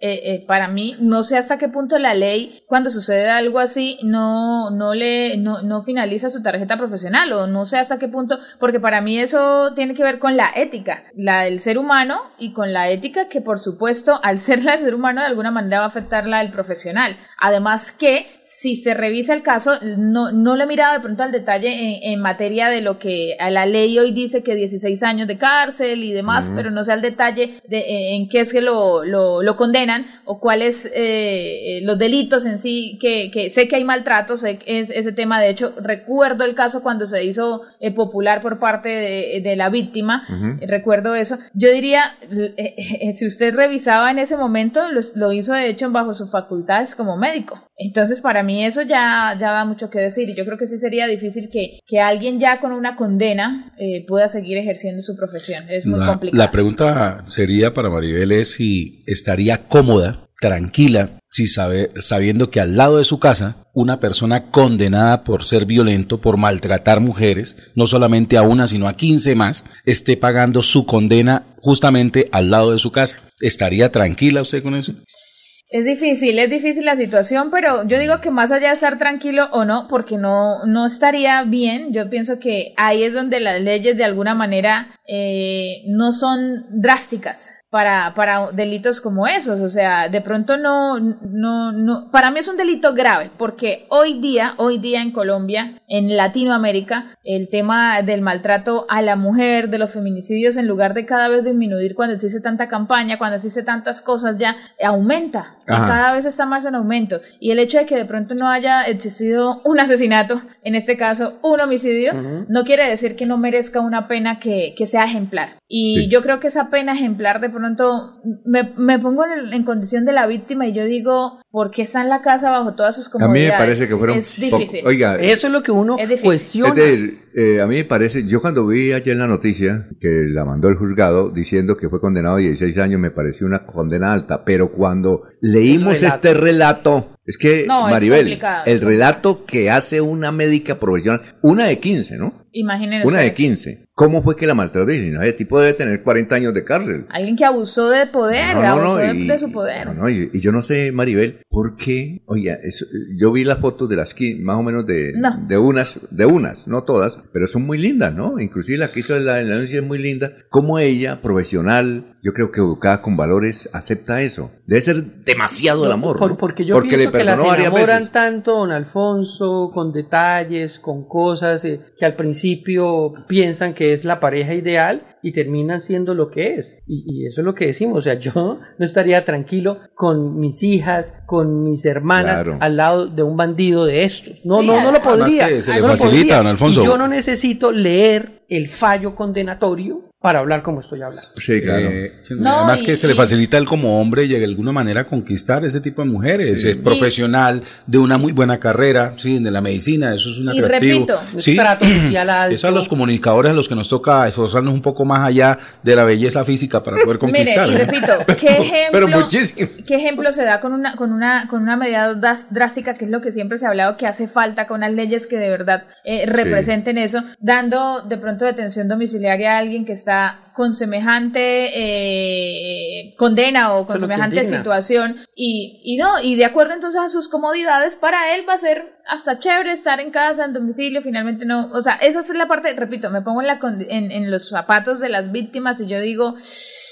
eh, eh, para mí, no sé hasta qué punto la ley, cuando sucede algo así, no, no le, no, no finaliza su tarjeta profesional, o no sé hasta qué punto, porque para mí eso tiene que ver con la ética, la del ser humano y con la ética que, por supuesto, al ser la del ser humano, de alguna manera va a afectar la del profesional. Además que, si se revisa el caso, no, no le he mirado de pronto al detalle en, en materia de lo que a la ley hoy dice que 16 años de cárcel y demás, pero no sé al detalle de en qué es que lo, lo, lo o cuáles eh, los delitos en sí, que, que sé que hay maltratos, sé que es ese tema, de hecho, recuerdo el caso cuando se hizo eh, popular por parte de, de la víctima, Ujú. eh, recuerdo eso. Yo diría, eh, eh, si usted revisaba en ese momento, lo, lo hizo de hecho bajo sus facultades como médico. Entonces, para mí eso ya, ya da mucho que decir y yo creo que sí sería difícil que, que alguien ya con una condena eh, pueda seguir ejerciendo su profesión. Es muy La, complicado. la pregunta sería para Maribel es si estaría cómoda, tranquila, si sabe, sabiendo que al lado de su casa una persona condenada por ser violento, por maltratar mujeres, no solamente a una, sino a 15 más, esté pagando su condena justamente al lado de su casa. ¿Estaría tranquila usted con eso? Es difícil, es difícil la situación, pero yo digo que más allá de estar tranquilo o no, porque no, no estaría bien, yo pienso que ahí es donde las leyes de alguna manera eh, no son drásticas para, para delitos como esos. O sea, de pronto no, no, no, para mí es un delito grave, porque hoy día, hoy día en Colombia, en Latinoamérica, el tema del maltrato a la mujer, de los feminicidios, en lugar de cada vez disminuir cuando existe tanta campaña, cuando existe tantas cosas, ya aumenta. Cada vez está más en aumento. Y el hecho de que de pronto no haya existido un asesinato, en este caso un homicidio, no quiere decir que no merezca una pena que, que sea ejemplar. Y yo creo que esa pena ejemplar de pronto me, me pongo en, en, condición de la víctima y yo digo, ¿por qué está en la casa bajo todas sus comodidades? A mí me parece que fueron... Es difícil. Oiga, eso es lo que uno cuestiona. Es decir, eh, a mí me parece, yo cuando vi ayer la noticia que la mandó el juzgado diciendo que fue condenado a 16 años, me pareció una condena alta, pero cuando leímos este relato, es que, No, Maribel, el relato que hace una médica profesional, una de 15, ¿no? Imagínense. Una de 15. ¿Cómo fue que la maltrató? Y no, ese tipo debe tener 40 años de cárcel. Alguien que abusó de poder, No, no, no, abusó de, y- de su poder. No, no, y, y yo no sé, Maribel, ¿por qué? Oye, eso- yo vi las fotos de las más o menos de, No. de unas, de unas, no todas, pero son muy lindas, ¿no? Inclusive la que hizo la, la es muy linda. Como ella, profesional, yo creo que educada con valores, acepta eso. Debe ser demasiado el amor. Por- ¿no? porque yo Porque pienso le que las enamoran tanto, don Alfonso, con detalles, con cosas eh, que al principio piensan que es la pareja ideal y terminan siendo lo que es. Y, y eso es lo que decimos. O sea, yo no estaría tranquilo con mis hijas, con mis hermanas, Claro. al lado de un bandido de estos. No, Sí, no, no lo además podría. que se le facilita, don Alfonso. Y yo no necesito leer el fallo condenatorio para hablar como estoy hablando. Sí, claro. Eh, No, además y- que se le y- facilita él como hombre y de alguna manera conquistar ese tipo de mujeres. Sí. Es profesional, de una muy buena carrera, sí, de la medicina, eso es un Y atractivo. repito, sí, Trato social alto. eso a los comunicadores a los que nos toca esforzarnos un poco más allá de la belleza física para poder conquistar. Mire, y repito, ¿qué ejemplo, pero muchísimo. ¿qué ejemplo se da con una, con una, con una medida drástica, que es lo que siempre se ha hablado que hace falta con unas leyes que de verdad eh, representen eso, dando de pronto detención domiciliaria a alguien que está con semejante eh, condena o con semejante situación y, y no, y de acuerdo entonces a sus comodidades, para él va a ser hasta chévere estar en casa, en domicilio, finalmente no, o sea, esa es la parte, repito, me pongo en, la, en, en los zapatos de las víctimas y yo digo,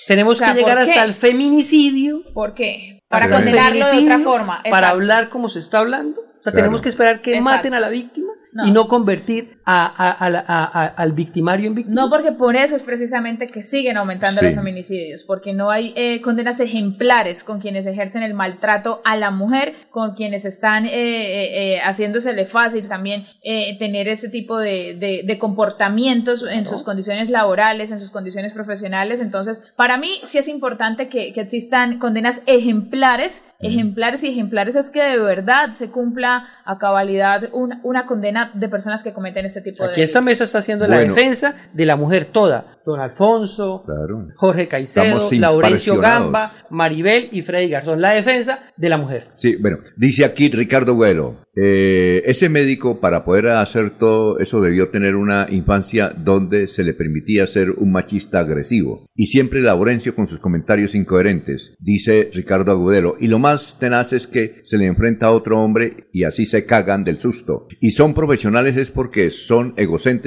Tenemos o sea, que llegar hasta el feminicidio. ¿Por qué? Para condenarlo de otra forma. Para hablar como se está hablando. O sea, Claro. tenemos que esperar que Exacto. maten a la víctima No. y no convertir a, a- a la- a- a- al victimario en víctima. No, porque por eso es precisamente que siguen aumentando Sí. los feminicidios, porque no hay eh, condenas ejemplares con quienes ejercen el maltrato a la mujer, con quienes están eh, eh, eh, haciéndosele fácil también eh, tener ese tipo de, de- de comportamientos en sus condiciones laborales, en sus condiciones profesionales. Entonces, para mí sí es importante que, que existan condenas ejemplares, ejemplares y ejemplares es que de verdad se cumpla a cabalidad una, una condena de personas que cometen ese tipo de Aquí esta mesa está haciendo la defensa de la mujer toda. Don Alfonso, Claro. Jorge Caicedo, Laurencio. Gamba, Maribel y Freddy Garzón. La defensa de la mujer. Sí, bueno, dice aquí Ricardo Vuelo, eh, ese médico para poder hacer todo eso debió tener una infancia donde se le permitía ser un machista agresivo y siempre Laurencio con sus comentarios incoherentes, dice Ricardo Agudelo, y lo más tenaz es que se le enfrenta a otro hombre y así se cagan del susto. Y son profesionales es porque son egocéntricos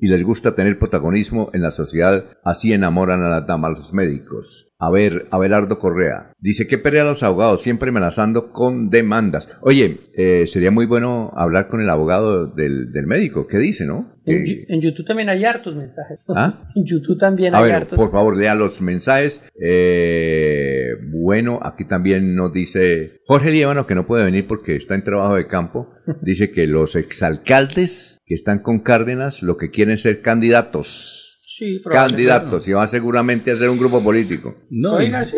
y les gusta tener protagonismo en la sociedad, así enamoran a las damas los médicos. A ver, Abelardo Correa. Dice que pelea a los abogados, siempre amenazando con demandas. Oye, eh, sería muy bueno hablar con el abogado del, del médico. ¿Qué dice, no? En, YouTube también hay hartos mensajes. ¿Ah? En YouTube también A hay ver, hartos. por favor, lea los mensajes. Eh, bueno, aquí también nos dice Jorge Líbano, que no puede venir porque está en trabajo de campo. Dice que los exalcaldes que están con Cárdenas lo que quieren ser candidatos. Sí. Candidatos, y va seguramente a ser un grupo político. No, Oiga, sí,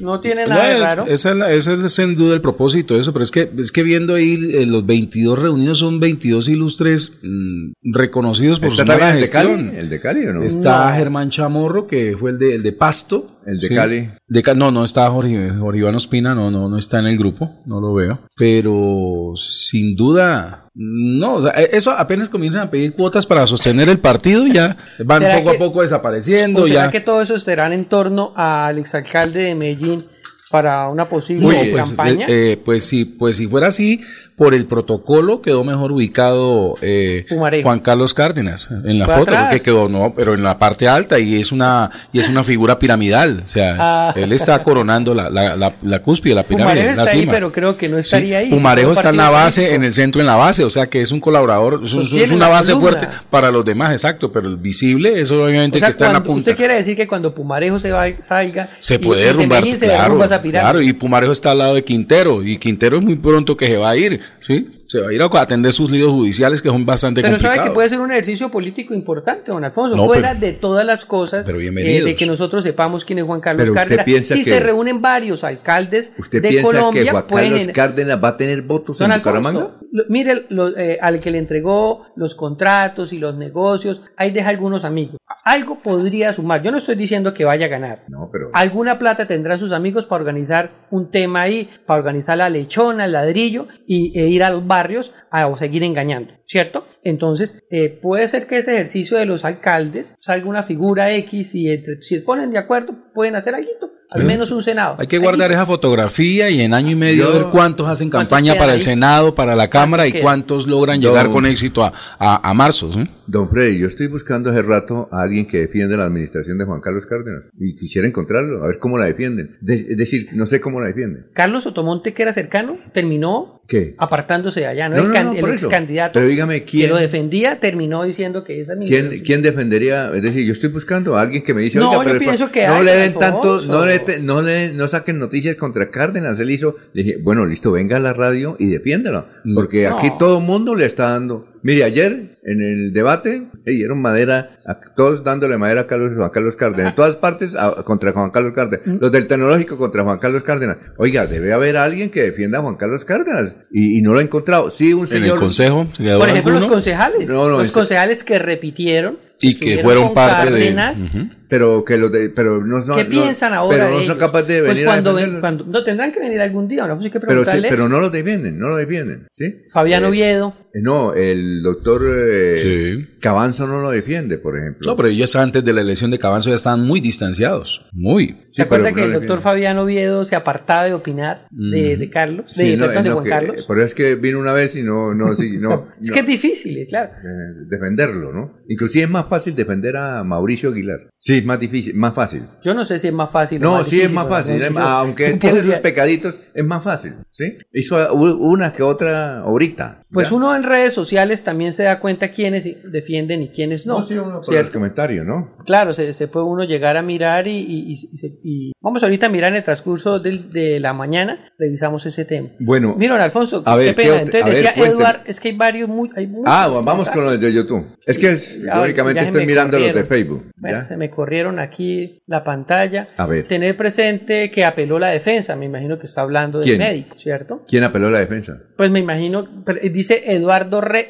no tiene No, nada de es- raro. esa, es la- es sin duda el propósito de eso, pero es que, es que viendo ahí eh, los 22 reunidos son 22 ilustres mm, reconocidos por ¿Está su buena también el de gestión. Cali? ¿El de Cali o no? Está No. Germán Chamorro, que fue el de, el de Pasto. El de Cali. De Ca- no, no está Jorge, Jorge Iván Ospina, no, no, no está en el grupo, no lo veo. Pero sin duda, no, eso apenas comienzan a pedir cuotas para sostener el partido y ya van ¿Será poco a poco desapareciendo. ¿O será ya. que todo eso estará en torno al exalcalde de Medellín, para una posible Uy, pues, campaña. eh, eh, pues sí, pues si fuera así, por el protocolo quedó mejor ubicado eh. Juan Carlos Cárdenas en la foto, atrás. porque quedó no, pero en la parte alta y es una y es una figura piramidal, o sea, Ah. él está coronando la, la, la, la cúspide, la pirámide, Pumarejo la está ahí, cima. pero creo que no Sí, estaría ahí. Pumarejo está en la base, en el centro, en la base, o sea que es un colaborador, es, es una base columna. fuerte para los demás, exacto, pero el visible, eso obviamente O sea, que está en la punta. usted quiere decir que cuando Pumarejo se va, salga Se puede derrumbar, claro, derrumba claro, y Pumarejo está al lado de Quintero, y Quintero es muy pronto que se va a ir, ¿sí? Se va a ir a atender sus líos judiciales que son bastante Pero sabe complicados. que puede ser un ejercicio político importante, don Alfonso, No, fuera pero- de todas las cosas pero eh, de que nosotros sepamos quién es Juan Carlos Pero usted Cárdenas. piensa si que- se reúnen varios alcaldes ¿Usted de piensa Colombia, que Juan pueden Carlos Cárdenas va a tener votos Don en Alfonso, Bucaramanga? lo- mire, lo- eh, al que le entregó los contratos y los negocios, ahí deja algunos amigos. Algo podría sumar. Yo no estoy diciendo que vaya a ganar. No, pero Alguna plata tendrán sus amigos para organizar un tema ahí, para organizar la lechona, el ladrillo y, e ir a los barrios a seguir engañando, ¿cierto? Entonces, eh, puede ser que ese ejercicio de los alcaldes salga una figura X y entre- si se ponen de acuerdo pueden hacer algo, al menos un senado. Hay que guardar Alguito. esa fotografía y en año y medio Yo- ver cuántos hacen ¿Cuántos campaña para el? Senado, para la Cámara y cuántos logran Yo- llegar con éxito a, a, a marzo. ¿sí? Don Freddy, yo estoy buscando hace rato a alguien que defienda la administración de Juan Carlos Cárdenas y quisiera encontrarlo, a ver cómo la defienden. De- es decir, no sé cómo la defienden. Carlos Otomonte, que era cercano, terminó ¿Qué? apartándose de allá, ¿no? No, el no, el ex candidato Pero dígame, ¿quién- que lo defendía terminó diciendo que esa ¿Quién, ¿Quién defendería? Es decir, yo estoy buscando a alguien que me dice, No, oiga, yo pero pienso que no le den tanto, no le, no le, no saquen noticias contra Cárdenas. Él hizo, le dije, bueno, listo, venga a la radio y defiéndalo. Porque No. aquí todo el mundo le está dando. Mire, ayer en el debate le dieron madera, a todos dándole madera a Carlos, Juan Carlos Cárdenas. En todas partes a- contra Juan Carlos Cárdenas. Mm. Los del tecnológico contra Juan Carlos Cárdenas. Oiga, debe haber alguien que defienda a Juan Carlos Cárdenas. Y, y no lo ha encontrado. Sí, un En señor. el Consejo, ¿se quedó Por ejemplo, los concejales. No, no, los ese- concejales que repitieron. Y que fueron parte Cárdenas, de... Pero que los de, pero no son, ¿Qué no- piensan ahora pero no son capaces de Pues venir cuando, a ven- cuando- no tendrán que venir algún día, ¿no? Pues hay que pero, sí, pero no lo defienden, no lo defienden, ¿sí? Fabiano Eh, Oviedo. eh, No, el doctor eh, Sí. Cabanzo no lo defiende, por ejemplo. No, pero ellos antes de la elección de Cabanzo ya estaban muy distanciados, muy. ¿Se acuerda que no el doctor. Fabiano Oviedo se apartaba de opinar de, Mm. de Carlos? Sí, de, no, de no, Juan que- Carlos. Por eso es que vino una vez y no, no, sí, no, es no, que es difícil, eh, claro. eh, defenderlo, ¿no? Inclusive es más fácil defender a Mauricio Aguilar. Sí, es más difícil, más fácil. Yo no sé si es más fácil. o No, más sí difícil, es más fácil, Yo- aunque tiene sus pecaditos, es más fácil, ¿sí? Hizo una que otra ahorita. Pues ¿ya? uno en redes sociales también se da cuenta quiénes defienden y quiénes no. No, sí, uno por el comentario, ¿no? Claro, se, se puede uno llegar a mirar y, y- y- y vamos ahorita a mirar en el transcurso del- de la mañana, revisamos ese tema. Bueno, Mira, don Alfonso, A qué ver, ¿qué pena. ot- Entonces a decía. Eduard, es que hay varios, muy, hay muchos Ah, bueno, vamos con los de YouTube. Es que es- Ya, estoy mirando los de. Facebook. Bueno, se me corrieron aquí la pantalla. A ver. Tener presente que apeló la defensa, me imagino que está hablando del ¿Quién? médico, ¿cierto? ¿Quién apeló la defensa? Pues me imagino, dice Eduardo Re,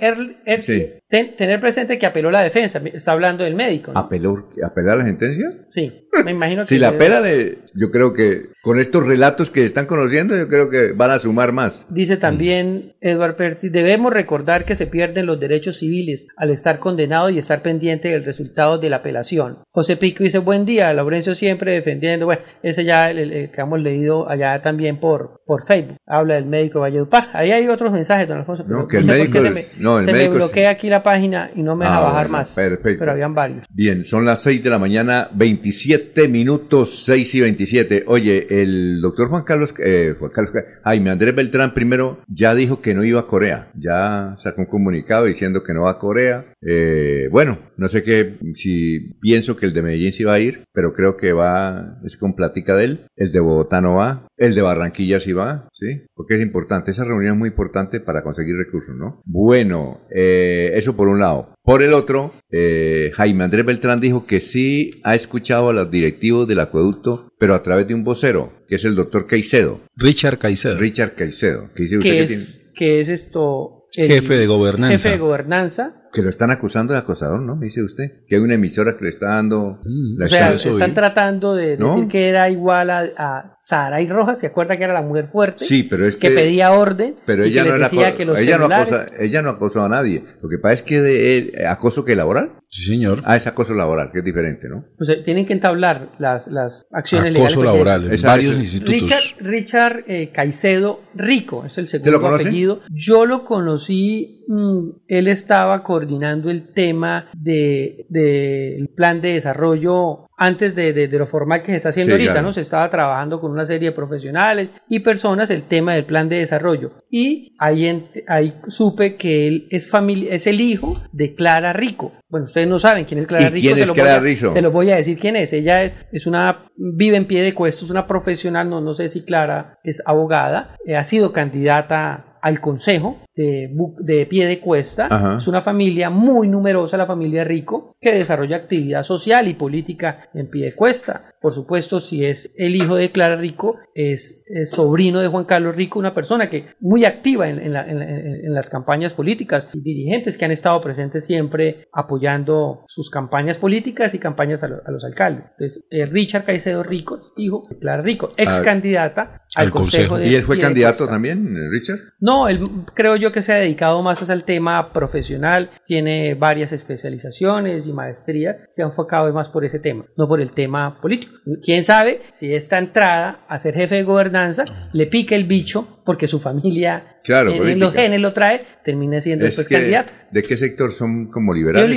Sí. Ten- tener presente que apeló la defensa, está hablando del médico. ¿no? ¿Apeló, ¿Apelar a la sentencia? Sí, me imagino que... Si la apela, le- yo creo que con estos relatos que están conociendo, yo creo que van a sumar más. Dice también Eduard Perti, debemos recordar que se pierden los derechos civiles al estar condenado y estar pendiente del resultado de la apelación. José Pico dice, buen día, Laurencio siempre defendiendo, bueno, ese ya el, el- el que hemos leído allá también por, por Facebook, habla del médico Valledupar. Ahí hay otros mensajes, don Alfonso. No, que el médico se es- me, no, el se me médico es- bloquea aquí la página y no me deja Ah, bajar bueno, más. perfecto. Pero habían varios. Bien, son las 6 de la mañana, 27 minutos, 6 y 27. Oye, el doctor Juan Carlos, eh, Juan Carlos, Jaime Andrés Beltrán primero ya dijo que no iba a Corea. Ya sacó un comunicado diciendo que no va a Corea. Eh, bueno, no sé qué, si pienso que el de Medellín sí va a ir, pero creo que va, es con plática de él. El de Bogotá no va. El de Barranquilla sí va, ¿sí? Porque es importante. Esa reunión es muy importante para conseguir recursos, ¿no? Bueno, eh, eso por un lado. Por el otro, eh, Jaime Andrés Beltrán dijo que sí ha escuchado a los directivos del acueducto, pero a través de un vocero, que es el doctor Caicedo. Richard Caicedo. Richard Caicedo. Que dice usted que que es, que es esto... el Jefe de gobernanza. Jefe de gobernanza Que lo están acusando de acosador, ¿no? Me dice usted. Que hay una emisora que le está dando... la O sea, está- están tratando de ¿No? decir que era igual a, a Saray Rojas, ¿se acuerda que era la mujer fuerte? Sí, pero es que, que... pedía orden. Pero y ella no era que los ella, no celulares- acosa, ella no acosó a nadie. Lo que pasa es que de eh, acoso que laboral. Sí, señor. Ah, es acoso laboral, que es diferente, ¿no? O sea, tienen que entablar las, las acciones Acoso legales. laboral en varios institutos. Richard, Richard eh, Caicedo Rico es el segundo apellido. Yo lo conocí, mm, él estaba coordinando el tema del de, plan de desarrollo antes de, de- de lo formal que se está haciendo Sí, ahorita, claro. ¿no? Se estaba trabajando con una serie de profesionales y personas el tema del plan de desarrollo. Y ahí, en- ahí supe que él es, familia, es el hijo de Clara Rico. Bueno, ustedes no saben quién es Clara ¿Y Rico. quién se es lo voy Clara a- Rico? Se los voy a decir quién es. Ella es, es una, vive en pie de cuesta, es una profesional, no, no sé si Clara es abogada, eh, ha sido candidata al consejo de, de pie de cuesta. Ajá. Es una familia muy numerosa, la familia Rico, que desarrolla actividad social y política en pie de cuesta. Por supuesto, si es el hijo de Clara Rico, es, es sobrino de Juan Carlos Rico, una persona que muy activa en, en la- en en- las campañas políticas y dirigentes que han estado presentes siempre apoyando sus campañas políticas y campañas a, lo- a los alcaldes. Entonces, eh, Richard Caicedo Rico es hijo de Clara Rico, ex candidata al, Al consejo. de ¿Y él fue Pie candidato también, Richard? No, él creo yo que se ha dedicado más al tema profesional, tiene varias especializaciones y maestrías, se ha enfocado más por ese tema, no por el tema político. Quién sabe si esta entrada a ser jefe de gobernanza le pique el bicho porque su familia Claro, en, en los genes lo trae, termina siendo Es después que, candidato. ¿De qué sector son como liberales? Son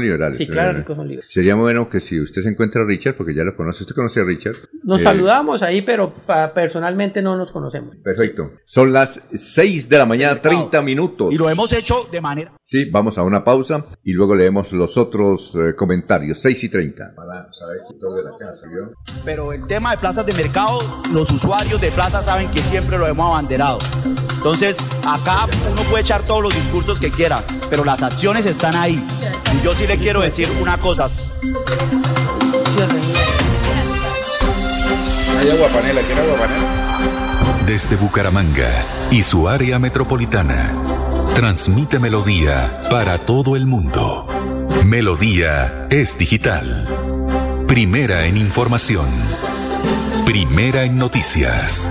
liberales. Sí, son claro, liberales. son liberales. Sería bueno que si usted se encuentra a Richard, porque ya lo conoce, ¿usted conoce a Richard? Nos Eh, saludamos ahí, pero pa- personalmente no nos conocemos. Perfecto. Son las 6 de la mañana, 30 minutos. Y lo hemos hecho de manera... Sí, vamos a una pausa y luego leemos los otros eh, comentarios. 6 y 30. Para saber todo de la casa, ¿vio? Pero el tema de plazas de mercado, los usuarios de plazas saben que siempre lo hemos abanderado. Entonces, acá uno puede echar todos los discursos que quiera, pero las acciones están ahí. Y yo sí le quiero decir una cosa. ¿Hay agua panela? ¿Quiere agua panela? Desde Bucaramanga y su área metropolitana, transmite Melodía para todo el mundo. Melodía es digital. Primera en información. Primera en noticias.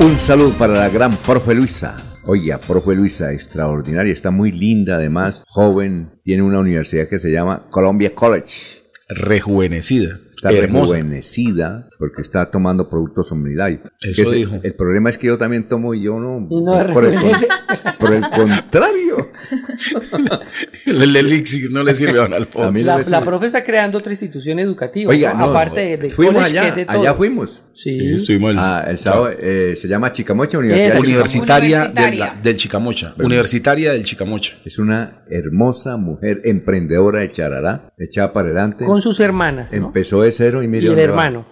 Un saludo para la gran profe Luisa. Oiga, profe Luisa, extraordinaria, está muy linda además, joven, tiene una universidad que se llama Columbia College. Rejuvenecida. Está hermosa. rejuvenecida porque está tomando productos Omnilife. Eso ese- dijo. El problema es que yo también tomo y yo no. Y no por, el, por el contrario. El, el elixir no le sirve a don Alfonso. A mí no La, la profe está creando otra institución educativa. Oiga, ¿no? no, aparte de, de fuimos allá, de todo. allá fuimos. Sí. Sí, estuvimos el, Ah, el sábado eh, se llama Chicamocha Universidad. Universitaria, Universitaria. Del, del Chicamocha. Universitaria del Chicamocha. Es una hermosa mujer emprendedora de Charará, echada para adelante. Con sus hermanas. ¿no? Empezó de cero y Y mire el dónde va. hermano.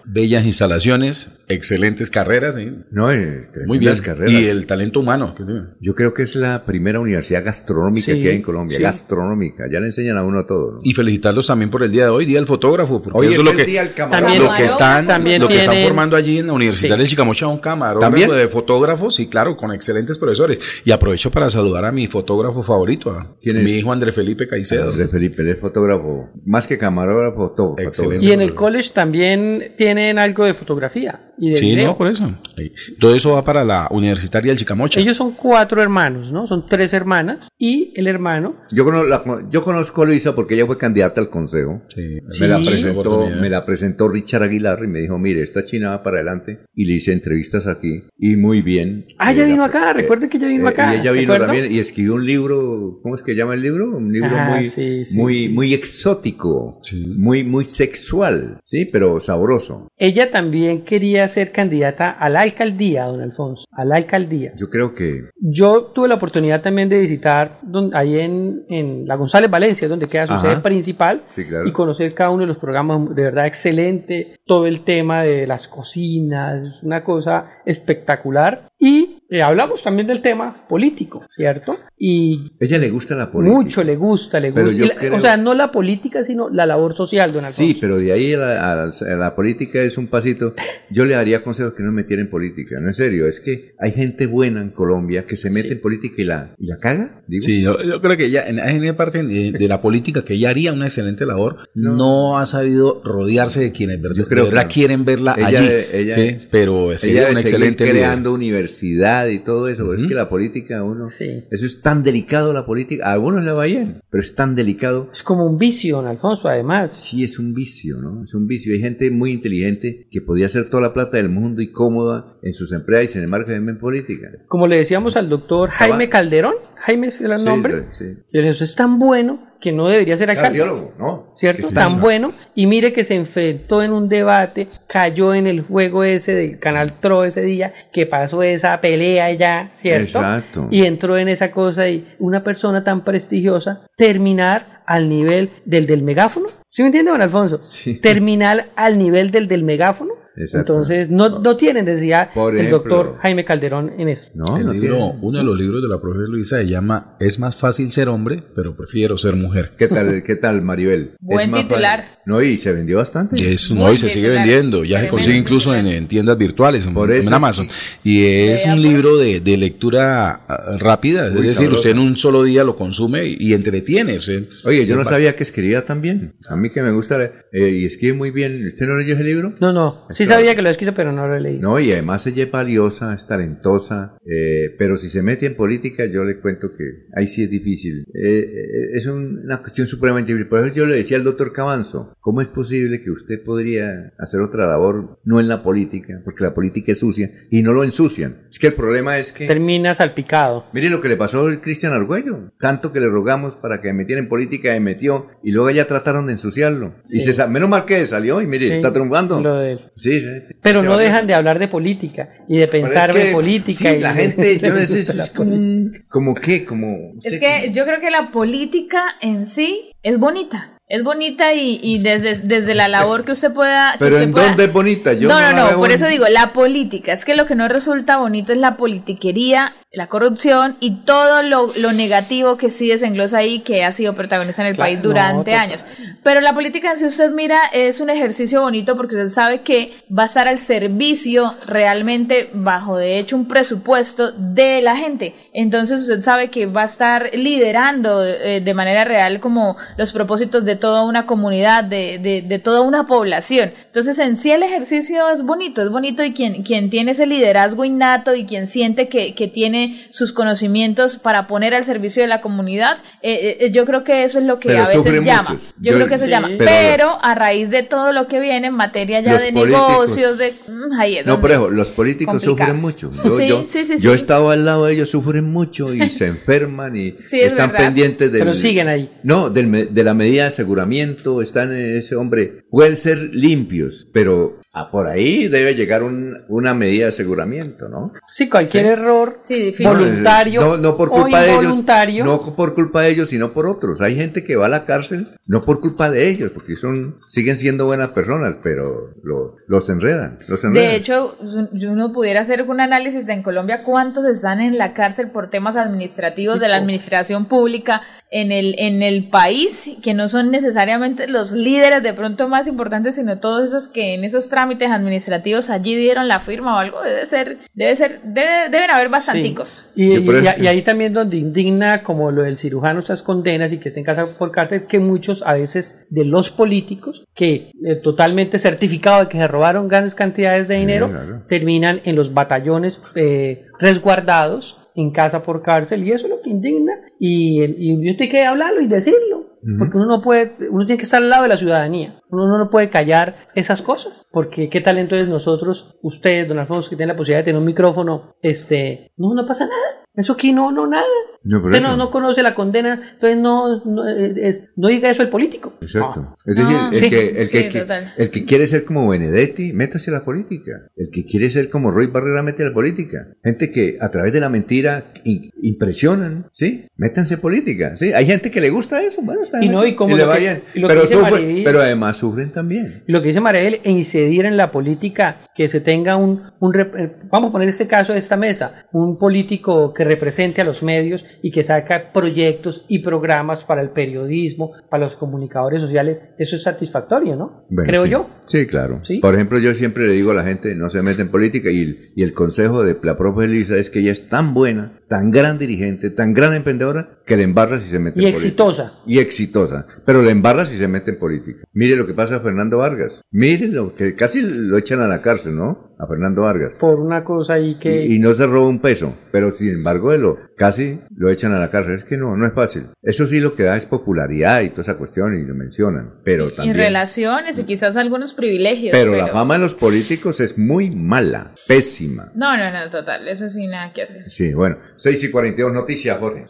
Instalaciones, excelentes carreras. ¿sí? No, es Muy bien. carreras. Y el talento humano. Yo creo que es la primera universidad gastronómica Sí, que hay en Colombia. sí. Gastronómica. Ya le enseñan a uno todo. ¿no? Y felicitarlos también por el día de hoy, Día del Fotógrafo. Porque Hoy eso es lo el que, día del camarógrafo. También- lo que están, También lo que están formando allí en la Universidad Sí. del Chicamocha, un camarógrafo ¿También? de fotógrafos, y claro, con excelentes profesores. Y aprovecho para saludar a mi fotógrafo favorito, ¿Quién es? mi hijo André Felipe Caicedo. Andrés Felipe, él es fotógrafo. Más que camarógrafo, todo. Excelente. Y en el college también tienen algo de fotografía y de Sí, video. no, por eso. Ahí. Todo eso va para la Universitaria del Chicamocha. Ellos son cuatro hermanos, ¿no? Son tres hermanas y el hermano. Yo, conozco, la- yo conozco a Luisa porque ella fue candidata al consejo. Sí, Me, la presentó, me la presentó Richard Aguilar y me dijo, mire, esta china va para adelante. Y le hice entrevistas aquí. Y muy bien. Ah, ella Eh, vino la- acá, recuerden que ella vino eh, acá. Y ella ¿de vino también y escribió un libro, ¿cómo es que llama el libro? Un libro Ah, muy, sí, sí, muy, sí. muy exótico, Sí. muy, muy sexual, sí, pero sabroso. Ella también quería ser candidata a la alcaldía, don Alfonso, a la alcaldía. Yo creo que Yo tuve la oportunidad también de visitar ahí en, en la González Valencia, donde queda su Ajá. sede principal, Sí, claro. y conocer cada uno de los programas, de verdad excelente, todo el tema de las cocinas, una cosa espectacular. Y eh, hablamos también del tema político, ¿cierto? Y ella le gusta la política. mucho le gusta, le Pero gusta. la- creo- O sea, no la política, sino la labor social, don Alfonso. Sí, pero de ahí a la, a la- a la política es un pasito. Yo le daría consejos que no me metiera en política. No, en serio, es que hay gente buena en Colombia que se mete Sí. en política y la, y la caga. Digo. Sí, yo, yo creo que ella, en, en parte de, de la política, que ella haría una excelente labor, no, ha sabido rodearse de quienes verdad, Yo creo de verdad que no. quieren verla Ella- allí. ella- sí, pero Ella sería debe un seguir excelente creando universidad y todo eso. Es Ujú. que la política, uno. Sí. Eso es tan delicado la política. A algunos le va bien, pero es tan delicado. Es como un vicio, don Alfonso, además. Sí, es un vicio, ¿no? Es un vicio. Hay gente muy inteligente que podía hacer toda la plata del mundo y cómoda en sus empresas y sin embargo se en política. Como le decíamos al doctor Jaime Calderón, Jaime es el Sí, nombre, sí. y eso es tan bueno que no debería ser alcalde. Cardiólogo, ¿no? ¿Cierto? Tan bueno. Y mire que se enfrentó en un debate, cayó en el juego ese del canal TRO ese día, que pasó esa pelea ya, ¿cierto? Exacto. Y entró en esa cosa y una persona tan prestigiosa terminar al nivel del del megáfono. ¿Sí me entiende, don Alfonso? Terminar al nivel del del megáfono. Exacto. Entonces, no, no tienen, decía Por el ejemplo- doctor Jaime Calderón en eso. No, El no libro- tiene- uno de los libros de la profesora Luisa se llama Es más fácil ser hombre, pero prefiero ser mujer. ¿Qué tal, qué tal Maribel? Buen Es titular. No, y se vendió bastante. Es, no, y se sigue vendiendo, ya se consigue incluso en, tiendas virtuales, en, Por en eso es Amazon. Y es un pues. libro de, de lectura ah, rápida, es decir, sabroso. usted en un solo día lo consume y, y entretiene. o sea, Oye, yo no sabía que escribía tan bien. A mí que me gusta leer, eh, y escribe muy bien. ¿Usted no leyó ese libro? No, no. Sí sabía que lo escrito, pero no lo he leído. No, y además ella es valiosa, es talentosa, eh, pero si se mete en política, yo le cuento que ahí sí es difícil. Eh, eh, es un- una cuestión supremamente difícil. Por eso yo le decía al doctor Cabanzo, ¿cómo es posible que usted podría hacer otra labor no en la política? Porque la política es sucia y no lo ensucian. Es que el problema es que... Termina salpicado. Mire lo que le pasó al Cristian Argüello. Tanto que le rogamos para que metiera en política y metió. Y luego ya trataron de ensuciarlo. Y se menos mal que salió y mire, Sí, está triunfando. lo de él. Sí, sí. Pero no dejan de hablar de política y de pensar es que, de política. sí, y la de- gente, yo no sé, eso es como un, como qué, como... no Es que yo creo que la política en sí es bonita. Es bonita y, y desde, desde la labor que usted pueda... que Pero usted ¿en pueda- dónde es bonita? Yo no, no, no, por eso digo, la política. Es que lo que no resulta bonito es la politiquería la corrupción y todo lo, lo negativo que sí desenglosa ahí que ha sido protagonista en el Claro, país durante años. Pero la política en sí usted mira es un ejercicio bonito porque usted sabe que va a estar al servicio realmente bajo de hecho un presupuesto de la gente. Entonces usted sabe que va a estar liderando eh, de manera real como los propósitos de toda una comunidad, de, de, de toda una población. Entonces en sí el ejercicio es bonito, es bonito y quien, quien tiene ese liderazgo innato y quien siente que, que tiene sus conocimientos para poner al servicio de la comunidad, eh, eh, yo creo que eso es lo que Pero a veces llama. muchos. Yo, Yo- creo que eso Sí. llama. Pero- Pero, a raíz de todo lo que viene en materia ya de negocios, de... mm, ahí es No, donde- por ejemplo, los políticos complicado. sufren mucho. Yo, Sí, yo, sí, sí, yo he sí. estado al lado de ellos, sufren mucho y se enferman y Sí, es están verdad. pendientes del... Pero siguen ahí. No, del de la medida de aseguramiento, están en ese hombre, pueden ser limpios, pero ah, por ahí debe llegar un- una medida de aseguramiento, ¿no? Sí, cualquier error Sí, voluntario No, no por o culpa de ellos, no por culpa de ellos, sino por otros. Hay gente que va a la cárcel no por culpa de ellos, porque son siguen siendo buenas personas, pero lo- los enredan, los enredan. De hecho, si uno pudiera hacer un análisis de en Colombia cuántos están en la cárcel por temas administrativos de la administración pública en el, en el país, que no son necesariamente los líderes de pronto más importantes, sino todos esos que en esos trámites administrativos allí dieron la firma o algo, debe ser, debe ser, debe- deben haber bastanticos. Y, Yo por y- eso- y ahí también donde indigna como lo del cirujano esas condenas y que estén casados por cárcel que muchos a veces de los políticos que eh, totalmente certificado de que se robaron grandes cantidades de dinero claro. terminan en los batallones eh, resguardados en casa por cárcel. Y eso es lo que indigna. Y, y usted tiene que hablarlo y decirlo porque uno no puede uno tiene que estar al lado de la ciudadanía uno no puede callar esas cosas porque qué tal entonces nosotros ustedes don Alfonso que tienen la posibilidad de tener un micrófono este no no pasa nada eso aquí no no nada No, usted no, no conoce la condena entonces no no, eh, es- no diga eso el político Exacto. Es decir, No, el, sí, que, el, sí, que, el que quiere ser como Benedetti, métase a la política. El que quiere ser como Roy Barrera, mete a la política. Gente que a través de la mentira in- impresionan, ¿sí? Métanse a política, ¿sí? Hay gente que le gusta eso, bueno, está Y no, y como le vayan. pero además sufren también. Lo que dice Mariel, e incidir en la política, que se tenga un, un eh, vamos a poner este caso de esta mesa, un político que represente a los medios y que saca proyectos y programas para el periodismo, para los comunicadores sociales, eso es satisfactorio, ¿no? Bueno, Creo sí. yo. Sí, claro. ¿Sí? Por ejemplo, yo siempre le digo a la gente, no se mete en política y, y el consejo de la profe Elisa es que ella es tan buena, tan gran dirigente, tan gran emprendedora, que le embarra si se mete Y en política. exitosa. Y exitosa. Pero le embarra si se mete en política. Mire lo que pasa a Fernando Vargas. Mire lo que casi lo echan a la cárcel, ¿no? A Fernando Vargas. Por una cosa ahí que... Y, y no se roba un peso, pero sin embargo de lo, casi lo echan a la cárcel. Es que no, no es fácil. Eso sí lo que da es popularidad y toda esa cuestión y lo mencionan, pero Y también... relaciones y quizás algunos privilegios. Pero la fama de los políticos es muy mala, pésima. No, no, no, total, eso sí, nada que hacer. Sí, bueno, 6 y 42 noticias, Jorge.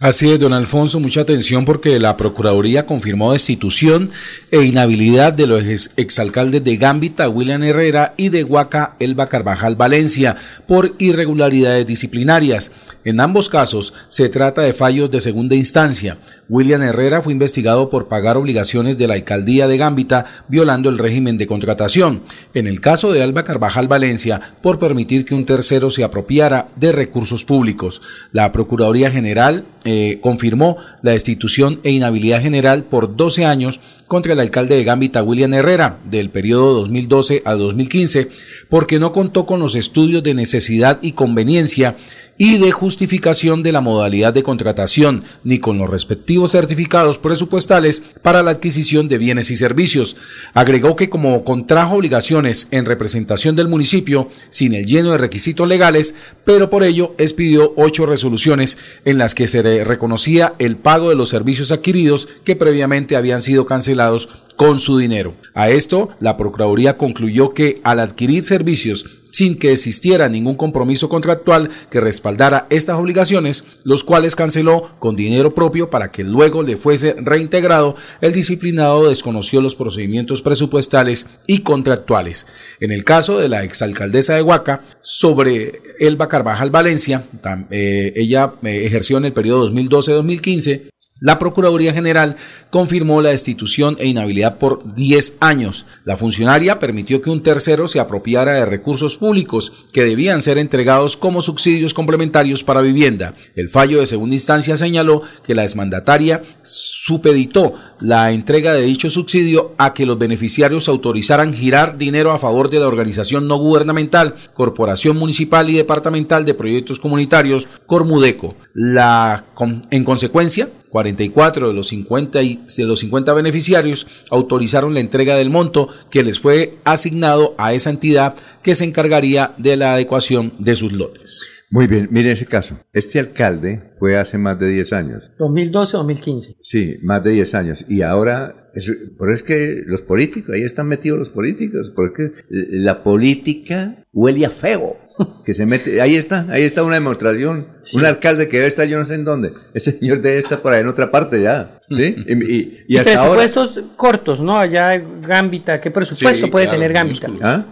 Así es, don Alfonso, mucha atención porque la Procuraduría confirmó destitución e inhabilidad de los ex- exalcaldes de Gambita, William Herrera, y de Huaca, Elba Carvajal Valencia, por irregularidades disciplinarias. En ambos casos se trata de fallos de segunda instancia. William Herrera fue investigado por pagar obligaciones de la alcaldía de Gambita violando el régimen de contratación. En el caso de Alba Carvajal Valencia, por permitir que un tercero se apropiara de recursos públicos. La Procuraduría General eh, confirmó la destitución e inhabilidad general por 12 años contra el alcalde de Gambita, William Herrera, del periodo 2012 a 2015, porque no contó con los estudios de necesidad y conveniencia y de justificación de la modalidad de contratación, ni con los respectivos certificados presupuestales para la adquisición de bienes y servicios. Agregó que como contrajo obligaciones en representación del municipio, sin el lleno de requisitos legales, pero por ello expidió ocho resoluciones en las que se re- reconocía el pago de los servicios adquiridos que previamente habían sido cancelados con su dinero. A esto, la Procuraduría concluyó que al adquirir servicios sin que existiera ningún compromiso contractual que respaldara estas obligaciones, los cuales canceló con dinero propio para que luego le fuese reintegrado, el disciplinado desconoció los procedimientos presupuestales y contractuales. En el caso de la exalcaldesa de Huaca, sobre Elba Carvajal Valencia, eh, ella eh, ejerció en el periodo 2012-2015, La Procuraduría General confirmó la destitución e inhabilidad por 10 años. La funcionaria permitió que un tercero se apropiara de recursos públicos que debían ser entregados como subsidios complementarios para vivienda. El fallo de segunda instancia señaló que la desmandataria supeditó la entrega de dicho subsidio a que los beneficiarios autorizaran girar dinero a favor de la organización no gubernamental, Corporación Municipal y Departamental de Proyectos Comunitarios, Cormudeco. La, en consecuencia, 44 de los 50 y, de los 50 beneficiarios autorizaron la entrega del monto que les fue asignado a esa entidad que se encargaría de la adecuación de sus lotes. Muy bien, mire ese caso. Este alcalde fue hace más de 10 años. 2012-2015. Sí, más de 10 años. Y ahora, es, por es que los políticos, ahí están metidos los políticos, porque la política huele a feo. Que se mete, ahí está, ahí está una demostración. Un alcalde que debe estar yo no sé en dónde. Ese señor debe estar por ahí en otra parte ya. ¿Sí? Y, y, y hasta presupuestos cortos, ¿no? Allá Gambita, ¿qué presupuesto Sí, puede claro, tener Gambita? ¿Ah?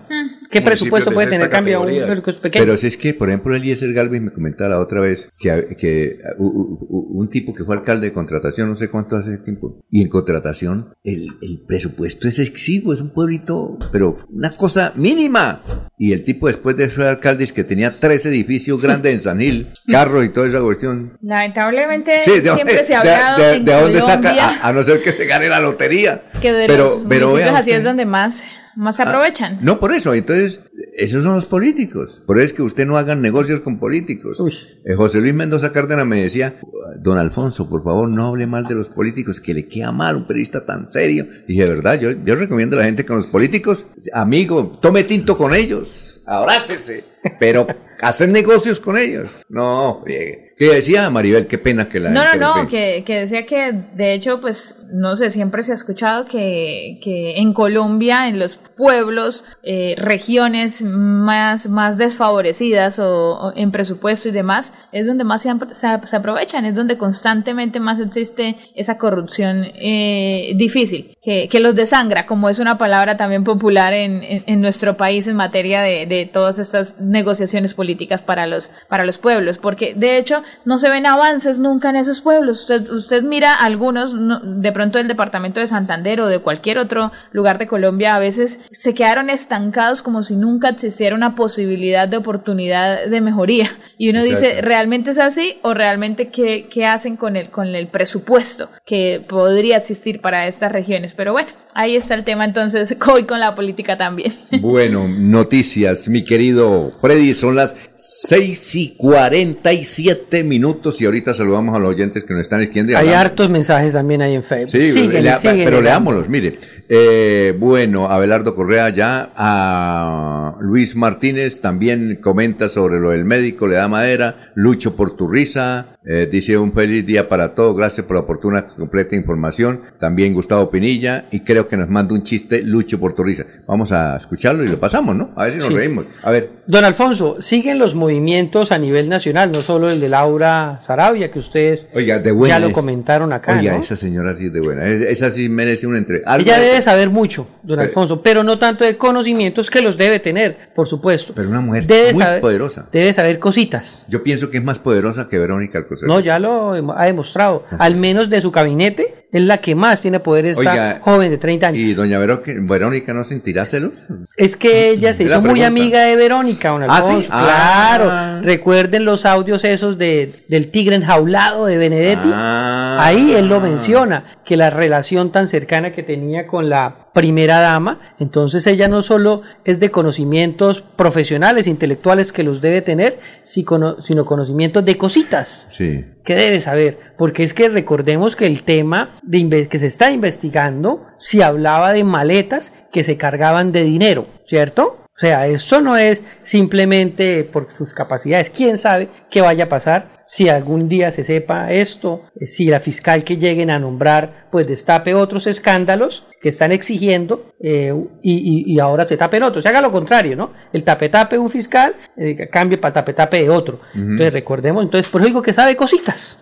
¿Qué presupuesto puede tener cambio a un pequeño? Pero si es que, por ejemplo, Eliezer Galvez me comentaba la otra vez que, que uh, uh, uh, un tipo que fue alcalde de contratación, no sé cuánto hace tiempo, y en contratación el, el presupuesto es exiguo, es un pueblito, pero una cosa mínima. Y el tipo después de ser alcalde es que tenía tres edificios grandes en San Gil, carros y toda esa cuestión. Lamentablemente Sí, de, siempre se ha de- hablado de- en de dónde Colombia saca, a, a no ser que se gane la lotería. que de pero, los pero municipios vea así es donde más, más se aprovechan. No, por eso. Entonces, esos son los políticos. Por eso es que usted no hagan negocios con políticos. Eh, José Luis Mendoza Cárdenas me decía, don Alfonso, por favor, no hable mal de los políticos, que le queda mal un periodista tan serio. Y dije, verdad, yo, yo recomiendo a la gente con los políticos, amigo, tome tinto con ellos, abrácese, pero hacer negocios con ellos. No, friegue. ¿Qué decía Maribel? Qué pena que la No, no, no, que, que decía que de hecho, pues, no sé, siempre se ha escuchado que, que en Colombia, en los pueblos, eh, regiones más, más desfavorecidas o, o en presupuesto y demás, es donde más se, se, se aprovechan, es donde constantemente más existe esa corrupción eh, difícil, que, que los desangra, como es una palabra también popular en, en, en nuestro país en materia de, de todas estas negociaciones políticas para los, para los pueblos, porque de hecho no se ven avances nunca en esos pueblos. Usted, usted mira algunos, no- de pronto del departamento de Santander o de cualquier otro lugar de Colombia, a veces se quedaron estancados como si nunca existiera una posibilidad de oportunidad de mejoría. Y uno dice. ¿realmente es así? ¿O realmente qué, qué hacen con el, con el presupuesto que podría existir para estas regiones? Pero bueno, ahí está el tema entonces, hoy con la política también. Bueno, noticias, mi querido Freddy, son las 6 y 47 minutos y ahorita saludamos a los oyentes que nos están escribiendo. y Hay hartos mensajes también ahí en Facebook. Sí, Síguele, lea- síguele, pero leámoslos, mire. Eh, bueno, Abelardo Correa ya, a Luis Martínez también comenta sobre lo del médico, le da madera, lucho por tu risa, eh, dice un feliz día para todos, gracias por la oportuna completa información, también Gustavo Pinilla, y creo que nos manda un chiste, lucho por tu risa. Vamos a escucharlo y lo pasamos, ¿no? A ver si nos Sí. reímos. A ver. Don Alfonso, siguen los movimientos a nivel nacional, no solo el de Laura Sarabia, que ustedes Oiga, de buena. ya lo eh. comentaron acá. Oiga, ¿no? esa señora sí es de buena, esa sí merece un entre. algo Ella de- debe saber mucho, don Pero- Alfonso, pero no tanto de conocimientos que los debe tener, por supuesto. Pero una mujer Debe muy saber- poderosa. Debe saber cositas. Yo pienso que es más poderosa que Verónica Alcocer. No, ya lo ha demostrado. Al menos de su gabinete, es la que más tiene poder esta Oiga, joven de 30 años. ¿Y doña Verónica no sentirá celos? Es que ella se hizo muy amiga de Verónica, don ¿Ah, sí? Ah. Claro. Recuerden los audios esos de, del tigre enjaulado de Benedetti. Ah. Ahí él lo menciona, que la relación tan cercana que tenía con la primera dama, entonces ella no solo es de conocimientos profesionales, intelectuales que los debe tener, sino conocimientos de cositas Sí. Que debe saber, porque es que recordemos que el tema de que se está investigando, si hablaba de maletas que se cargaban de dinero, ¿cierto? O sea, esto no es simplemente por sus capacidades. ¿Quién sabe qué vaya a pasar si algún día se sepa esto? Eh, Si la fiscal que lleguen a nombrar, pues destape otros escándalos que están exigiendo eh, y, y- y ahora se tapen otros. Se haga lo contrario, ¿no? El tape-tape de un fiscal eh, cambie para tape-tape de otro. Entonces recordemos, entonces por eso digo que sabe cositas.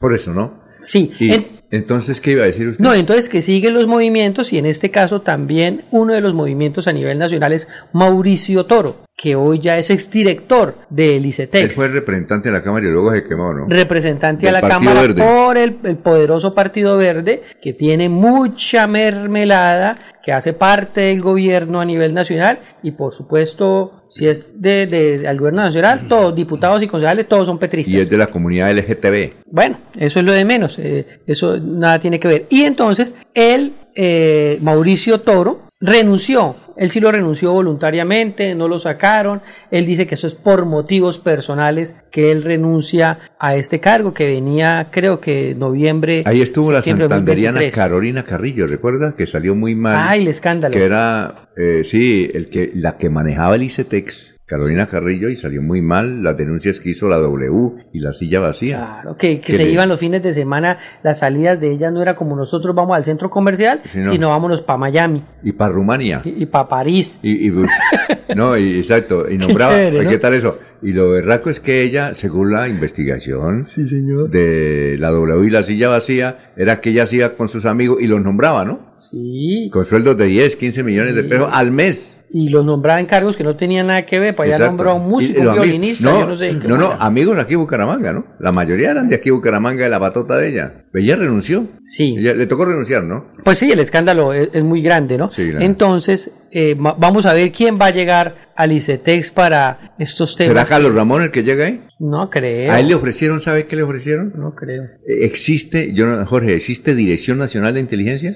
Por eso, ¿no? Sí. Y, En- entonces, ¿qué iba a decir usted? no, entonces que siguen los movimientos y en este caso también uno de los movimientos a nivel nacional es Mauricio Toro, que hoy ya es exdirector del ICETEX. Él fue representante de la Cámara y luego se quemó, ¿no? Representante Del a la Partido Cámara Verde. por el, el poderoso Partido Verde, que tiene mucha mermelada, que hace parte del gobierno a nivel nacional y por supuesto, si es de, de- al gobierno nacional, todos, diputados y concejales, todos son petristas. Y es de la comunidad LGTB. Bueno, eso es lo de menos, eh, eso nada tiene que ver. Y entonces, él, eh, Mauricio Toro, renunció. Él sí lo renunció voluntariamente, no lo sacaron. Él dice que eso es por motivos personales que él renuncia a este cargo que venía, creo que noviembre. Ahí estuvo la santanderiana 2023. Carolina Carrillo, ¿recuerda? Que salió muy mal. Ay, el escándalo. Que era, eh, sí, el que, la que manejaba el ICETEX, Carolina Carrillo, y salió muy mal las denuncias que hizo la W y la silla vacía. Claro, que, se le- iban los fines de semana, las salidas de ella no era como nosotros vamos al centro comercial, Sí, no. sino vámonos para Miami Y para Rumania. y, para París. Y, y bus- no, y, exacto, y nombraba, chévere, ¿qué tal eso? Y lo berraco es que ella, según la investigación de la W y la silla vacía, era que ella hacía con sus amigos y los nombraba, ¿no? Sí. Con sueldos de 10, 15 millones de Sí. pesos al mes. Y los nombraba en cargos que no tenían nada que ver, para allá nombró a un músico, un violinista, no, yo no sé. No, amigos aquí en Bucaramanga, ¿no? La mayoría eran de aquí en Bucaramanga, de la patota de ella. Pero ella renunció. Sí. Ella, le tocó renunciar, ¿no? Pues sí, el escándalo es, es muy grande, ¿no? Sí, claro. Entonces, eh, vamos a ver quién va a llegar al ICETEX para estos temas. ¿Será Carlos Ramón el que llega ahí? No creo. A él le ofrecieron, ¿sabe qué le ofrecieron? No creo. ¿Existe, yo Jorge, ¿existe Dirección Nacional de Inteligencia?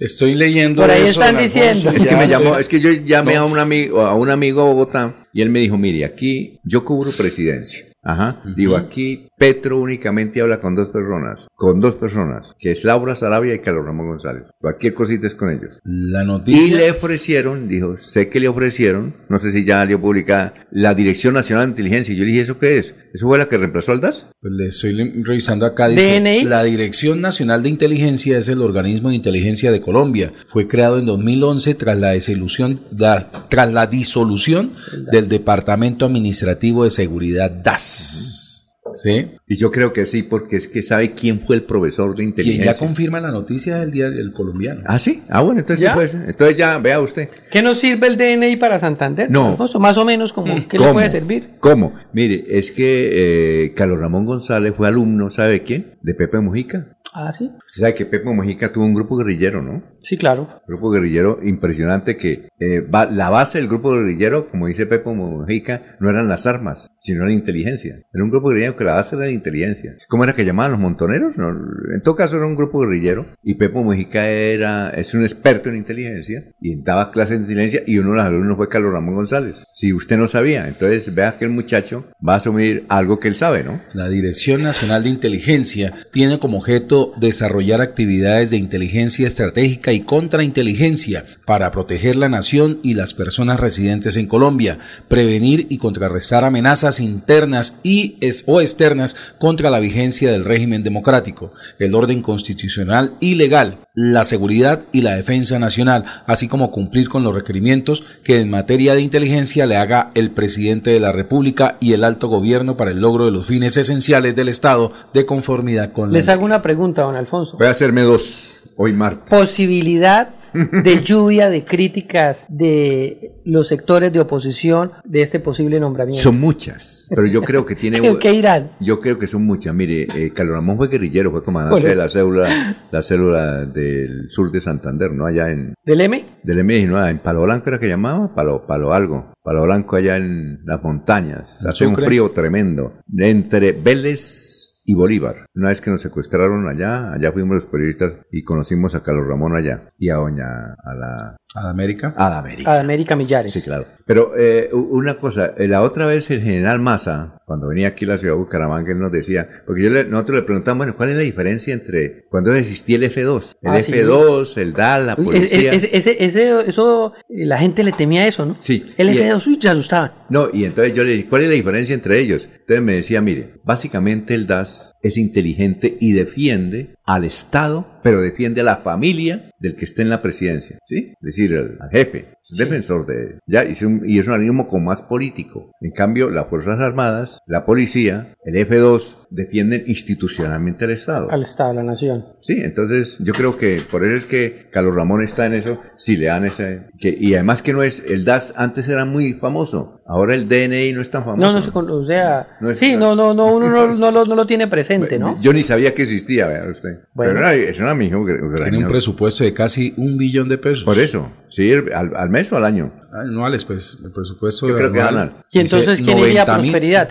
Estoy leyendo Por ahí eso, están diciendo. Es que me llamó, es que yo llamé No. a un amigo, a un amigo a Bogotá y él me dijo, mire, aquí yo cubro presidencia. Ajá. Digo, aquí Petro únicamente habla con dos personas, con dos personas, que es Laura Sarabia y Carlos Ramón González. Cualquier cosita es con ellos. La Y noticia. le ofrecieron, dijo, sé que le ofrecieron, no sé si ya salió publicada, la Dirección Nacional de Inteligencia. Y yo le dije, ¿eso qué es? ¿Eso fue la que reemplazó al DAS? Pues le estoy revisando acá. Dice, DNI. La Dirección Nacional de Inteligencia es el organismo de inteligencia de Colombia. Fue creado en 2011 tras la disolución, da- tras la disolución del Departamento Administrativo de Seguridad DAS. ¿Sí? Y yo creo que sí, porque es que sabe quién fue el profesor de Quien inteligencia. ya confirma la noticia del diario El Colombiano. Ah, sí. Ah, bueno, entonces ¿Ya? sí puede ser. Entonces ya, vea usted. ¿Qué nos sirve el DNI para Santander? No. Alfonso? más o menos, como, ¿qué le ¿Cómo? puede servir? ¿Cómo? Mire, es que eh, Carlos Ramón González fue alumno, ¿sabe quién? De Pepe Mujica. Ah, sí. Usted sabe que Pepe Mujica tuvo un grupo guerrillero, ¿no? Sí, claro. Un grupo guerrillero impresionante que eh, va- la base del grupo guerrillero, como dice Pepe Mujica, no eran las armas, sino la inteligencia. Era un grupo guerrillero que la base era la inteligencia. ¿Cómo era que llamaban los montoneros? No, en todo caso era un grupo guerrillero y Pepe Mujica era, es un experto en inteligencia y daba clases de inteligencia y uno de los alumnos fue Carlos Ramón González. Si usted no sabía, entonces vea que el muchacho va a asumir algo que él sabe, ¿no? La Dirección Nacional de Inteligencia tiene como objeto desarrollar actividades de inteligencia estratégica y contrainteligencia para proteger la nación y las personas residentes en Colombia, prevenir y contrarrestar amenazas internas y o externas contra la vigencia del régimen democrático, el orden constitucional y legal, la seguridad y la defensa nacional, así como cumplir con los requerimientos que en materia de inteligencia le haga el presidente de la República y el alto gobierno para el logro de los fines esenciales del Estado de conformidad con la Les hago una pregunta, don Alfonso. Voy a hacerme dos hoy martes. Posibilidad de lluvia de críticas de los sectores de oposición de este posible nombramiento. Son muchas, pero yo creo que tiene... ¿Qué irán? Yo creo que son muchas. Mire, eh, Carlos Ramón fue guerrillero, fue comandante Bueno. de la célula, la célula del sur de Santander, ¿no? Allá en, ¿Del M? del M19, en Palo Blanco era que llamaba, Palo, Palo algo, Palo Blanco allá en las montañas. ¿En Hace un frío tremendo. Entre Vélez y Bolívar. Una vez que nos secuestraron allá, allá fuimos los periodistas y conocimos a Carlos Ramón allá y a Doña, a la, ¿A América? a la América. A América Millares. Sí, claro. Pero eh, una cosa, eh, la otra vez el general Massa, cuando venía aquí a la ciudad de Bucaramanga, él nos decía, porque yo le- nosotros le preguntamos, bueno, ¿cuál es la diferencia entre cuando existía el F2? El Ah, sí. F2, el DAL, la Uy, policía. ese- ese- ese- eso, eh, la gente le temía eso, ¿no? Sí. El Y- F2 uy, se asustaban. No, y entonces yo le dije, ¿cuál es la diferencia entre ellos? Entonces me decía, mire, básicamente el DAS es inteligente y defiende al Estado, pero defiende a la familia del que esté en la presidencia, ¿sí? Es decir, al, al jefe, es defensor de ya y es, un, y es un organismo como más político. En cambio, las Fuerzas Armadas, la policía, el F2 defienden institucionalmente al Estado. Al Estado, a la nación. Sí, entonces yo creo que por eso es que Carlos Ramón está en eso, si le dan ese... Que, y además que no es, el DAS antes era muy famoso, ahora el DNI no es tan famoso. No, no se o sea, No es- sí, no, no, no, uno no, no lo, no lo tiene presente, ¿no? Yo ni sabía que existía, vea usted. Bueno. Pero era, es una Tiene un presupuesto de casi un billón de pesos. Por eso, sí, al, al mes o al año. Anuales, pues, el presupuesto Yo creo que anual ganan. Y entonces, ¿quién iría a 90.000. prosperidad?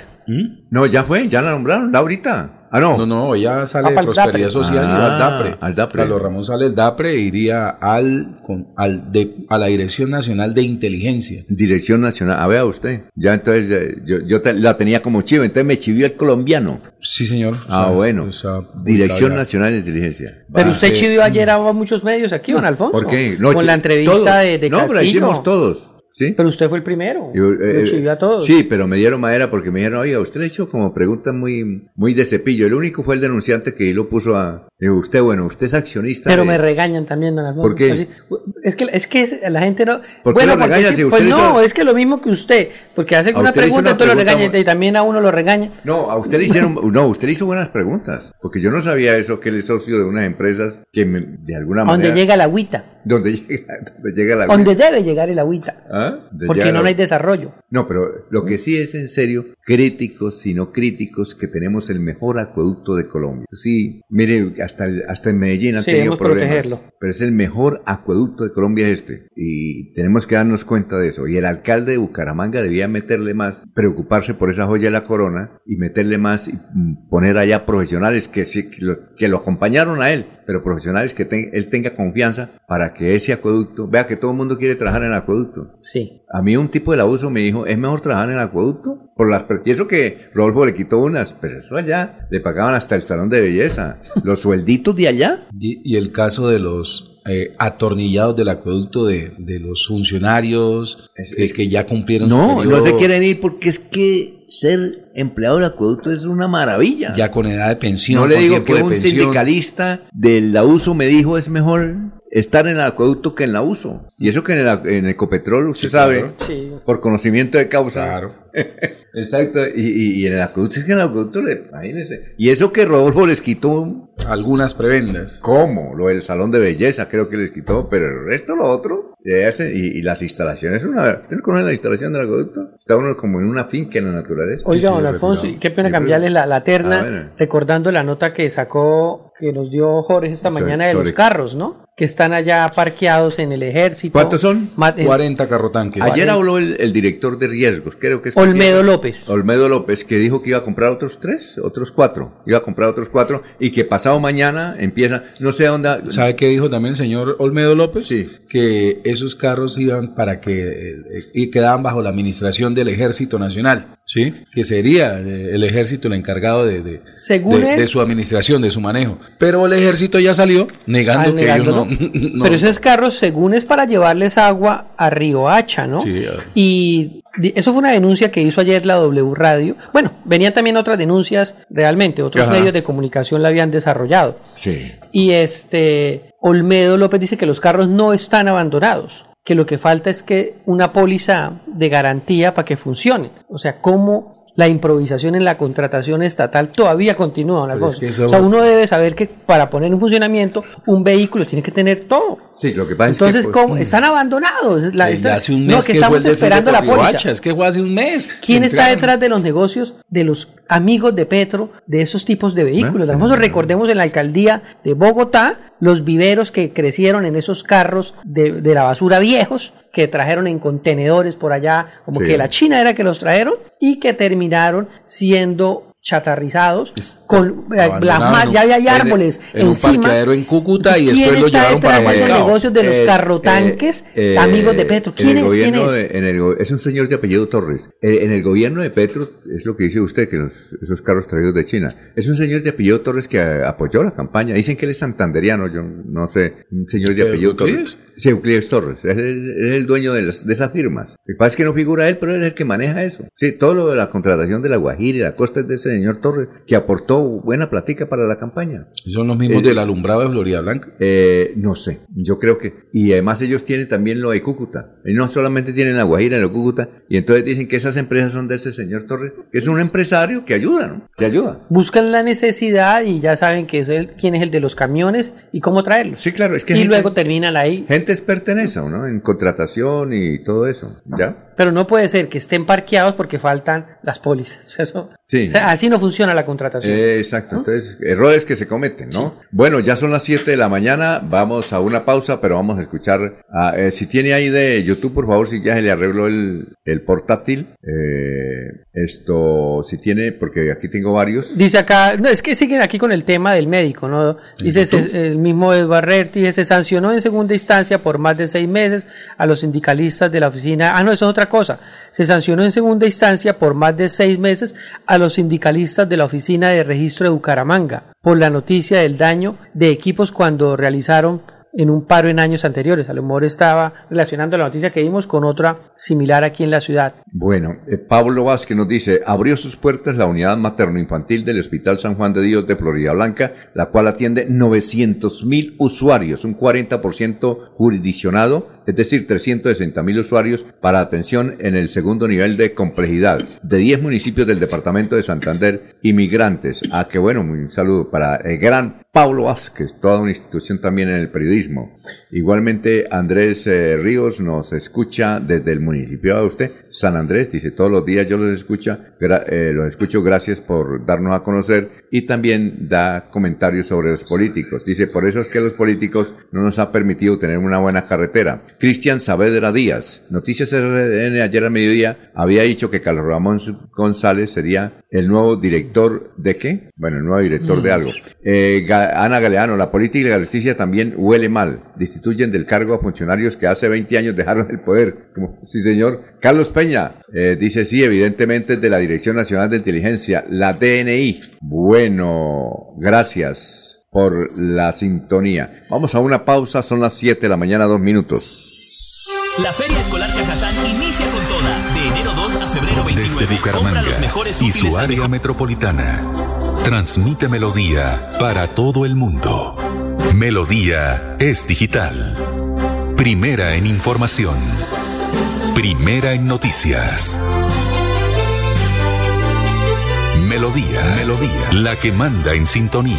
No, ya fue, ya la nombraron, Laurita. Ah, no. No, no, ya sale Ah, de para el Prosperidad DAPRE. Social y Ah, al DAPRE. al DAPRE. Carlos Ramón sale del DAPRE e iría al, con- al de, a la Dirección Nacional de Inteligencia. Dirección Nacional. A ver, usted. Ya entonces, yo, yo te- la tenía como chivo, entonces me chivió el colombiano. Sí, señor. Ah, O sea, bueno. o sea, Dirección Nacional de Inteligencia. Pero Va. usted chivió ayer a muchos medios aquí, don Alfonso. ¿Por qué? No, Con la entrevista todos. de, de No, pero la hicimos todos. ¿Sí? Pero usted fue el primero. Yo, eh, a todos. Sí, pero me dieron madera porque me dijeron, oiga, usted le hizo como preguntas muy, muy de cepillo. El único fue el denunciante que lo puso a... Digo, usted, bueno, usted es accionista Pero de- me regañan también, don Alfonso. ¿Por qué? Así, es que es que la gente no. ¿Por qué bueno, lo porque regaña sí, si pues no, es que lo mismo que usted, porque hace una pregunta, entonces lo regaña y también a uno lo regaña. No, a usted le hicieron, no, usted le hizo buenas preguntas, porque yo no sabía eso, que él es socio de unas empresas que me- de alguna Donde manera... llega la agüita. Donde llega, donde llega la... Donde debe llegar el agüita. ¿Ah? Porque no hay desarrollo. No, pero lo que sí es en serio, críticos y no críticos, que tenemos el mejor acueducto de Colombia. Sí, mire, hasta, el- hasta en Medellín han Sí, tenido problemas. protegerlo. Pero es el mejor acueducto de Colombia este. Y tenemos que darnos cuenta de eso. Y el alcalde de Bucaramanga debía meterle más, preocuparse por esa joya de la corona y meterle más y poner allá profesionales que, sí, que, lo, que lo acompañaron a él, pero profesionales que ten- él tenga confianza para que ese acueducto, vea que todo el mundo quiere trabajar en el acueducto. Sí. A mí un tipo del abuso me dijo, ¿es mejor trabajar en el acueducto? Por las, y eso que Rodolfo le quitó unas, pero eso allá le pagaban hasta el salón de belleza. Los suelditos de allá. Y, y el caso de los eh, atornillados del acueducto de, de los funcionarios que, que ya cumplieron su No, no se quieren ir porque es que ser empleado del acueducto es una maravilla. ya con edad de pensión. no le digo que un pensión. sindicalista del abuso me dijo es mejor estar en el acueducto que en la uso. Y eso que en el, en Ecopetrol, usted Sí, sabe, claro. Sí. por conocimiento de causa. Claro. Exacto, y, y, y en el acueducto es que en el acueducto, le, imagínense. Y eso que Rodolfo les quitó, Algunas prebendas. ¿cómo? Lo del salón de belleza creo que les quitó, pero el resto, lo otro, y, y las instalaciones, una, ¿ustedes conocen la instalación del acueducto? Está uno como en una finca en la naturaleza. Oiga, sí, don. Alfonso, y qué pena cambiarle la, la terna, Ah, bueno. recordando la nota que sacó, que nos dio Jorge esta Sobre- mañana de sobre- los carros, ¿no? Que están allá parqueados en el ejército. ¿Cuántos son? Ma- en- 40 carrotanques. Ayer habló el, el director de riesgos, creo que es... Olmedo López. Olmedo López, que dijo que iba a comprar otros tres, otros cuatro. Iba a comprar otros cuatro y que pasado mañana empieza, no sé dónde... ¿Sabe qué dijo también el señor Olmedo López? Sí. Que esos carros iban para que eh, eh, y quedaban bajo la administración del Ejército Nacional, ¿sí? Que sería eh, el Ejército el encargado de, de, Según de- él- de su administración, de su manejo. Pero el Ejército ya salió negando Ah, que ellos no, no- Pero esos carros, según es para llevarles agua a Río Hacha, ¿no? Sí. Y eso fue una denuncia que hizo ayer la W Radio. Bueno, venían también otras denuncias, realmente, otros Ajá. medios de comunicación la habían desarrollado. Sí. Y este, Olmedo López dice que los carros no están abandonados, que lo que falta es que una póliza de garantía para que funcione. O sea, cómo la improvisación en la contratación estatal todavía continúa, don Pero Alfonso. es que eso- O sea, uno debe saber que para poner en funcionamiento un vehículo tiene que tener todo. Sí, lo que pasa Entonces, es que... pues, ¿cómo? Están abandonados. La- esta- hace un no, mes que, que, estamos esperando la póliza. Es que fue hace un mes. ¿Quién está detrás de los negocios de los amigos de Petro de esos tipos de vehículos? Hermoso, recordemos en la alcaldía de Bogotá los viveros que crecieron en esos carros de, de la basura viejos que trajeron en contenedores por allá, como Sí. que la China era que los trajeron y que terminaron siendo chatarrizados con eh, las en un- ya había en- llevarles en un encima. parqueadero en Cúcuta y ¿Quién después lo está llevaron para detrás de esos Maicao? negocios de los Eh, carrotanques eh, amigos de Petro? en ¿Quién el es? ¿Quién gobierno es? de- en el es un señor de apellido Torres. Eh, en el gobierno de Petro, es lo que dice usted, que los- esos carros traídos de China. Es un señor de apellido Torres que eh, apoyó la campaña. Dicen que él es santanderiano, yo no sé. Un señor de ¿Eh, apellido? Torres. Sí, Euclides Torres. Es el, es el dueño de, las- de esas firmas. Lo que pasa es que no figura él, pero él es el que maneja eso. Sí, todo lo de la contratación de la Guajira y la costa es de ese señor Torres, que aportó buena platica para la campaña. ¿Son los mismos Eh, del alumbrado de Florida Blanca? Eh, no sé, yo creo que. Y además ellos tienen también lo de Cúcuta. Y no solamente tienen la Guajira de Cúcuta. Y entonces dicen que esas empresas son de ese señor Torres, que es un empresario que ayuda, ¿no? Que ayuda. Buscan la necesidad y ya saben que es el, quién es el de los camiones y cómo traerlos. Sí, claro, es que y gente- luego terminan ahí. Gente experta en eso, ¿no? En contratación y todo eso. ¿Ya? Pero no puede ser que estén parqueados porque faltan las pólizas. Eso- Sí. o sea, así no funciona la contratación. Eh, exacto, entonces errores que se cometen, ¿no? Bueno, ya son las 7 de la mañana, vamos a una pausa, pero vamos a escuchar, a- eh, si tiene ahí de YouTube, por favor, si ya se le arregló el, el portátil, eh, esto, si tiene, porque aquí tengo varios. Dice acá, no, es que siguen aquí con el tema del médico, ¿no? Dice se- el mismo Edward dice, se sancionó en segunda instancia por más de seis meses a los sindicalistas de la oficina. Ah, no, eso es otra cosa. Se sancionó en segunda instancia por más de seis meses a los sindicalistas de la oficina de registro de Bucaramanga por la noticia del daño de equipos cuando realizaron en un paro en años anteriores. A lo mejor estaba relacionando la noticia que vimos con otra similar aquí en la ciudad. Bueno, eh, Pablo Vázquez nos dice, abrió sus puertas la unidad materno-infantil del Hospital San Juan de Dios de Florida Blanca, la cual atiende 900 mil usuarios, un 40% jurisdiccionado, es decir, 360 mil usuarios para atención en el segundo nivel de complejidad de 10 municipios del departamento de Santander, inmigrantes. Ah, qué bueno, un saludo para el gran Pablo Vázquez, toda una institución también en el periodismo. Igualmente, Andrés eh, Ríos nos escucha desde el municipio de usted, San Andrés, dice todos los días yo los escucha, eh, los escucho, gracias por darnos a conocer y también da comentarios sobre los políticos. Dice, por eso es que los políticos no nos ha permitido tener una buena carretera. Cristian Saavedra Díaz, Noticias RDN ayer al mediodía había dicho que Carlos Ramón González sería el nuevo director de qué? Bueno, el nuevo director de Mm. algo. Eh, Ana Galeano, la política y la justicia también huele mal. Destituyen del cargo a funcionarios que hace 20 años dejaron el poder. Como, sí, señor. Carlos Peña eh, dice sí, evidentemente es de la Dirección Nacional de Inteligencia, la DNI. Bueno, gracias por la sintonía. Vamos a una pausa, son las 7 de la mañana, dos minutos. La Feria Escolar Cajazán inicia con toda. De enero 2 a febrero 29. Desde Bucaramanga los mejores y su área mejor metropolitana. Transmite Melodía para todo el mundo. Melodía es digital. Primera en información. Primera en noticias. Melodía, Melodía, la que manda en sintonía.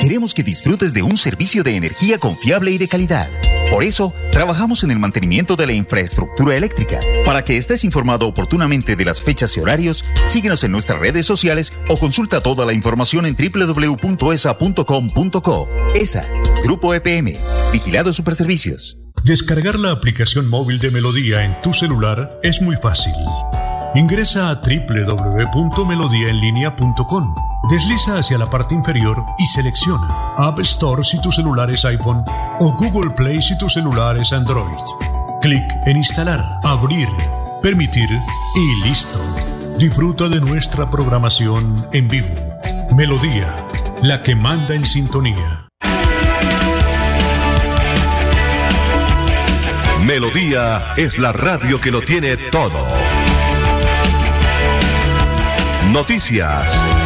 Queremos que disfrutes de un servicio de energía confiable y de calidad. Por eso, trabajamos en el mantenimiento de la infraestructura eléctrica. Para que estés informado oportunamente de las fechas y horarios, síguenos en nuestras redes sociales o consulta toda la información en www.esa.com.co. ESA, Grupo EPM, Vigilado Superservicios. Descargar la aplicación móvil de Melodía en tu celular es muy fácil. Ingresa a www.melodiaenlinea.com. Desliza hacia la parte inferior y selecciona App Store si tu celular es iPhone o Google Play si tu celular es Android. Clic en Instalar, Abrir, Permitir y listo. Disfruta de nuestra programación en vivo. Melodía, la que manda en sintonía. Melodía es la radio que lo tiene todo. Noticias.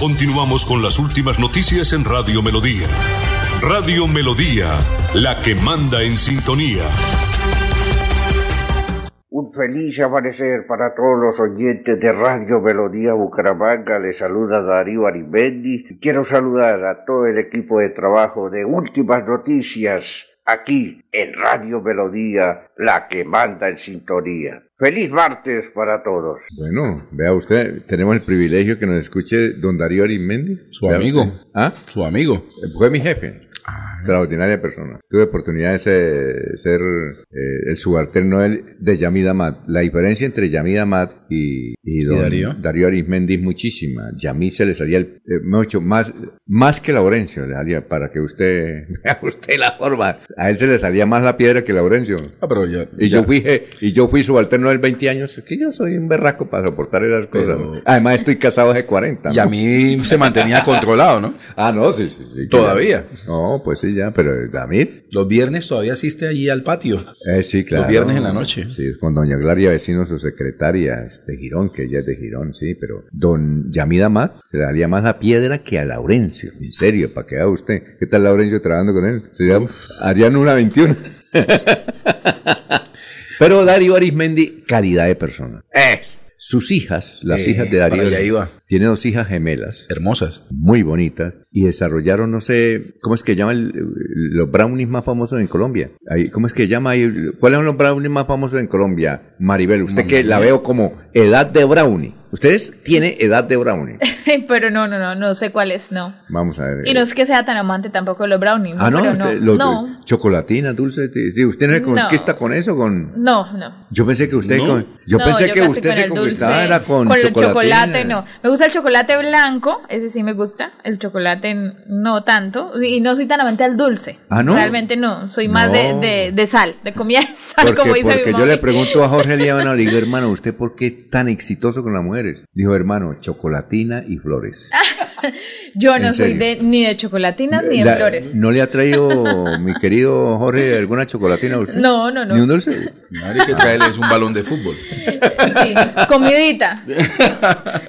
Continuamos con las últimas noticias en Radio Melodía. Radio Melodía, la que manda en sintonía. Un feliz amanecer para todos los oyentes de Radio Melodía Bucaramanga. Les saluda Darío Arimendi. Y quiero saludar a todo el equipo de trabajo de Últimas Noticias aquí en Radio Melodía, la que manda en sintonía. Feliz martes para todos. Bueno, vea usted, tenemos el privilegio que nos escuche don Darío Arismendi. Su amigo. usted. ¿Ah? Su amigo. Fue mi jefe. Extraordinaria persona. Tuve oportunidad de ser, ser, eh, el subalterno de Yamid Amad. La diferencia entre Yamid Amad y, y don Darío? Arismendi es muchísima. Yamid se le salía el, eh, mucho más, más que Laurencio le salía, para que usted vea usted la forma. A él se le salía más la piedra que Laurencio. Ah, pero ya. Y ya. yo fui, y yo fui subalterno del 20 años, es que yo soy un berraco para soportar esas cosas. Pero- ¿no? Además estoy casado hace 40. Y ¿no? a mí se mantenía controlado, ¿no? Ah, no, sí, sí, sí. Todavía. No, pues sí, ya, pero David. Los viernes todavía asiste allí al patio. Eh, sí, claro. Los viernes en la noche. Sí, con doña Glaria Vecino, su secretaria de Girón, que ella es de Girón, sí, pero don Yamid Amat se le daría más a piedra que a Laurencio. En serio, para que vea usted. ¿Qué tal Laurencio trabajando con él? Se llama, harían una 21. pero Darío Arismendi, calidad de persona. Es. Sus hijas, las Eh, hijas de Darío, iba. tiene dos hijas gemelas. Hermosas. Muy bonitas. Y desarrollaron, no sé, ¿cómo es que llaman los brownies más famosos en Colombia? ¿Cómo es que llama ahí? ¿Cuáles son los brownies más famosos en Colombia? Maribel, usted que la veo como edad de brownie. Ustedes tiene edad de brownie. Pero no, no, no, no sé cuál es, no. Vamos a ver. Y no es que sea tan amante tampoco de los brownies. Ah, no, pero usted- no. los- no, chocolatina, dulce. sí, ¿Usted no se No. conquista con eso? Con... no, no. Yo pensé que usted, No. con- yo No, pensé que casi usted con se el conquistaba era con, el chocolatina. chocolate, no. Me gusta el chocolate blanco, ese sí me gusta. El chocolate no tanto. Y no soy tan amante al dulce. Ah, ¿no? Realmente no. Soy más No. de, de, de sal, de comida de sal, Porque, como dice porque mi yo le pregunto a Jorge Líbano, le digo, hermano, ¿usted por qué es tan exitoso con las Dijo, hermano, chocolatina y flores. Yo no ¿En soy de, ni de chocolatinas ni de La- flores. ¿No le ha traído, mi querido Jorge, alguna chocolatina a usted? No, no, no. ¿Ni un dulce? Nadie que trae es un balón de fútbol. Sí, comidita.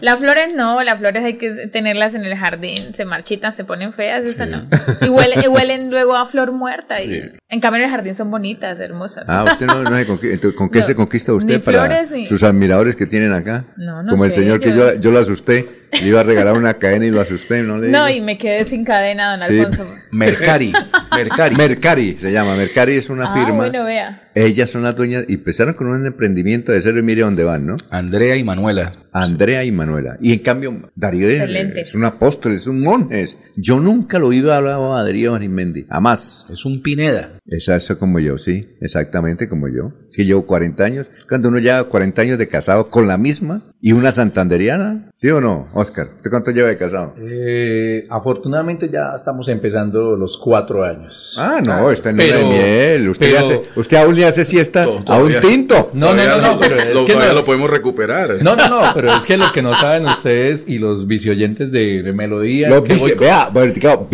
Las flores no, las flores hay que tenerlas en el jardín, se marchitan, se ponen feas, eso no. Y, huele- y huelen luego a flor muerta. Y, Sí. En cambio en el jardín son bonitas, hermosas. Ah, usted no, no se ¿Con qué No, se conquista usted para flores ni- sus admiradores que tienen acá? No, no Como el sé, señor que yo- yo, yo lo asusté, le iba a regalar una cadena y lo asusté, ¿no? Le No, digo? y me quedé sin cadena, don Sí. Alfonso. Mercari. Mercari. Mercari se llama. Mercari es una Ah, firma. bueno, vea. Ellas son las dueñas y empezaron con un emprendimiento de cero y mire dónde van, ¿no? Andrea y Manuela. Andrea y Manuela. Y en cambio, Darío es- Excelente. es un apóstol, es un monje. Yo nunca lo he oído hablar a Darío Arismendi. Jamás. Es un Pineda. Exacto como yo, sí. Exactamente como yo. Es que llevo 40 años. Cuando uno lleva 40 años de casado con la misma y una santanderiana, ¿sí o no, Oscar? ¿Usted cuánto lleva de casado? Eh, afortunadamente ya estamos empezando los cuatro años. Ah, no, está en Pero- de miel. Usted, pero- hace, usted aún le hace siesta a un tinto. No, no, no, no, pero es lo, que todavía no- lo podemos recuperar. No, no, no, pero es que lo que no saben ustedes y los vicioyentes de, de Melodía Los es que vice, voy, con, vea, verticado,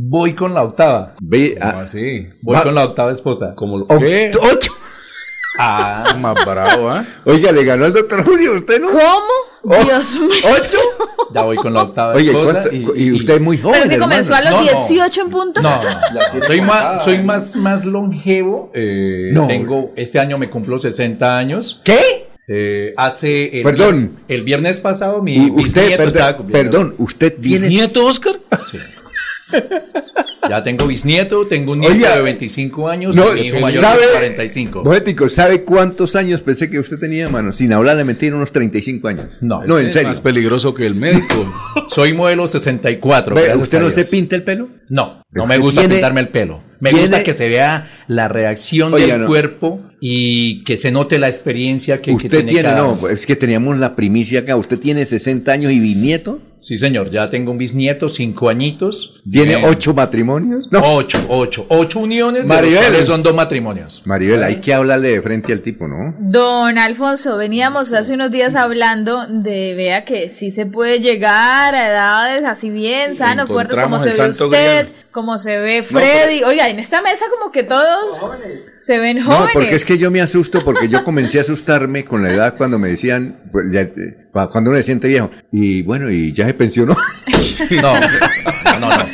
voy con la octava. Ve, ¿Cómo ah, así? Voy Va- con la octava esposa. Como lo ¿Qué? ocho. Ah, más bravo, ¿ah? Oiga, le ganó al doctor Julio, ¿usted no? ¿Cómo? Dios mío. ¿Ocho? Ya voy con la octava Oye, esposa. ¿cuánto- y, usted es muy joven, Pero que hermano. comenzó a los No, no. 18 en punto. No, soy más, soy más, más longevo. eh, No. Tengo, este año me cumplo 60 años. ¿Qué? Eh, hace el, Perdón. el viernes pasado mi U- usted, perdón, perdón, usted tiene... ¿Bisnieto, Oscar? Sí. Ya tengo bisnieto, tengo un nieto Oiga, de 25 años No, y mi hijo mayor ¿sabe? de 45. Momentico, ¿sabe cuántos años pensé que usted tenía, mano? Sin hablar de mentira, unos 35 años. No, no, en Es serio. más peligroso que el médico. Soy modelo 64. Ve, ¿Usted no se pinta el pelo? No, no me gusta tiene- pintarme el pelo. Me tiene- gusta que se vea la reacción Oiga, del no. cuerpo y que se note la experiencia que, que Usted tiene, cada no, es que teníamos la primicia acá. ¿Usted tiene 60 años y bisnieto? Sí, señor, ya tengo un bisnieto, cinco añitos. ¿Tiene Bien. ocho matrimonios? No. Ocho, ocho, ocho uniones, Maribel. son dos matrimonios. Maribel, hay que hablarle de frente al tipo, ¿no? Don Alfonso, veníamos hace unos días hablando de, vea que sí se puede llegar a edades así bien sanos, fuertes, como se ve usted, grial. Como se ve Freddy. Oiga, en esta mesa como que todos se ven No, jóvenes. porque es que yo me asusto, porque yo comencé a asustarme con la edad cuando me decían, pues, ya, eh, cuando uno se siente viejo. Y bueno, y ya se pensionó. No, no, no. no.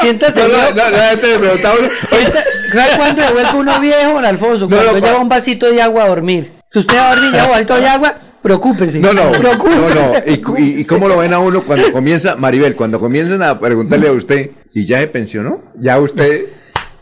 Siéntase No, no, no, gente me preguntaba uno, Sienta- ¿Sabe cuándo se vuelve uno viejo, don Alfonso? No, Cuando no, lleva un vasito de agua a dormir. Si usted va a dormir y lleva un vasito de agua, preocúpese. No, no, Preocúpese. no, no. ¿Y, cu- y, y cómo lo ven a uno cuando comienza, Maribel, cuando comienzan a preguntarle a usted, ¿y ya se pensionó? Ya usted...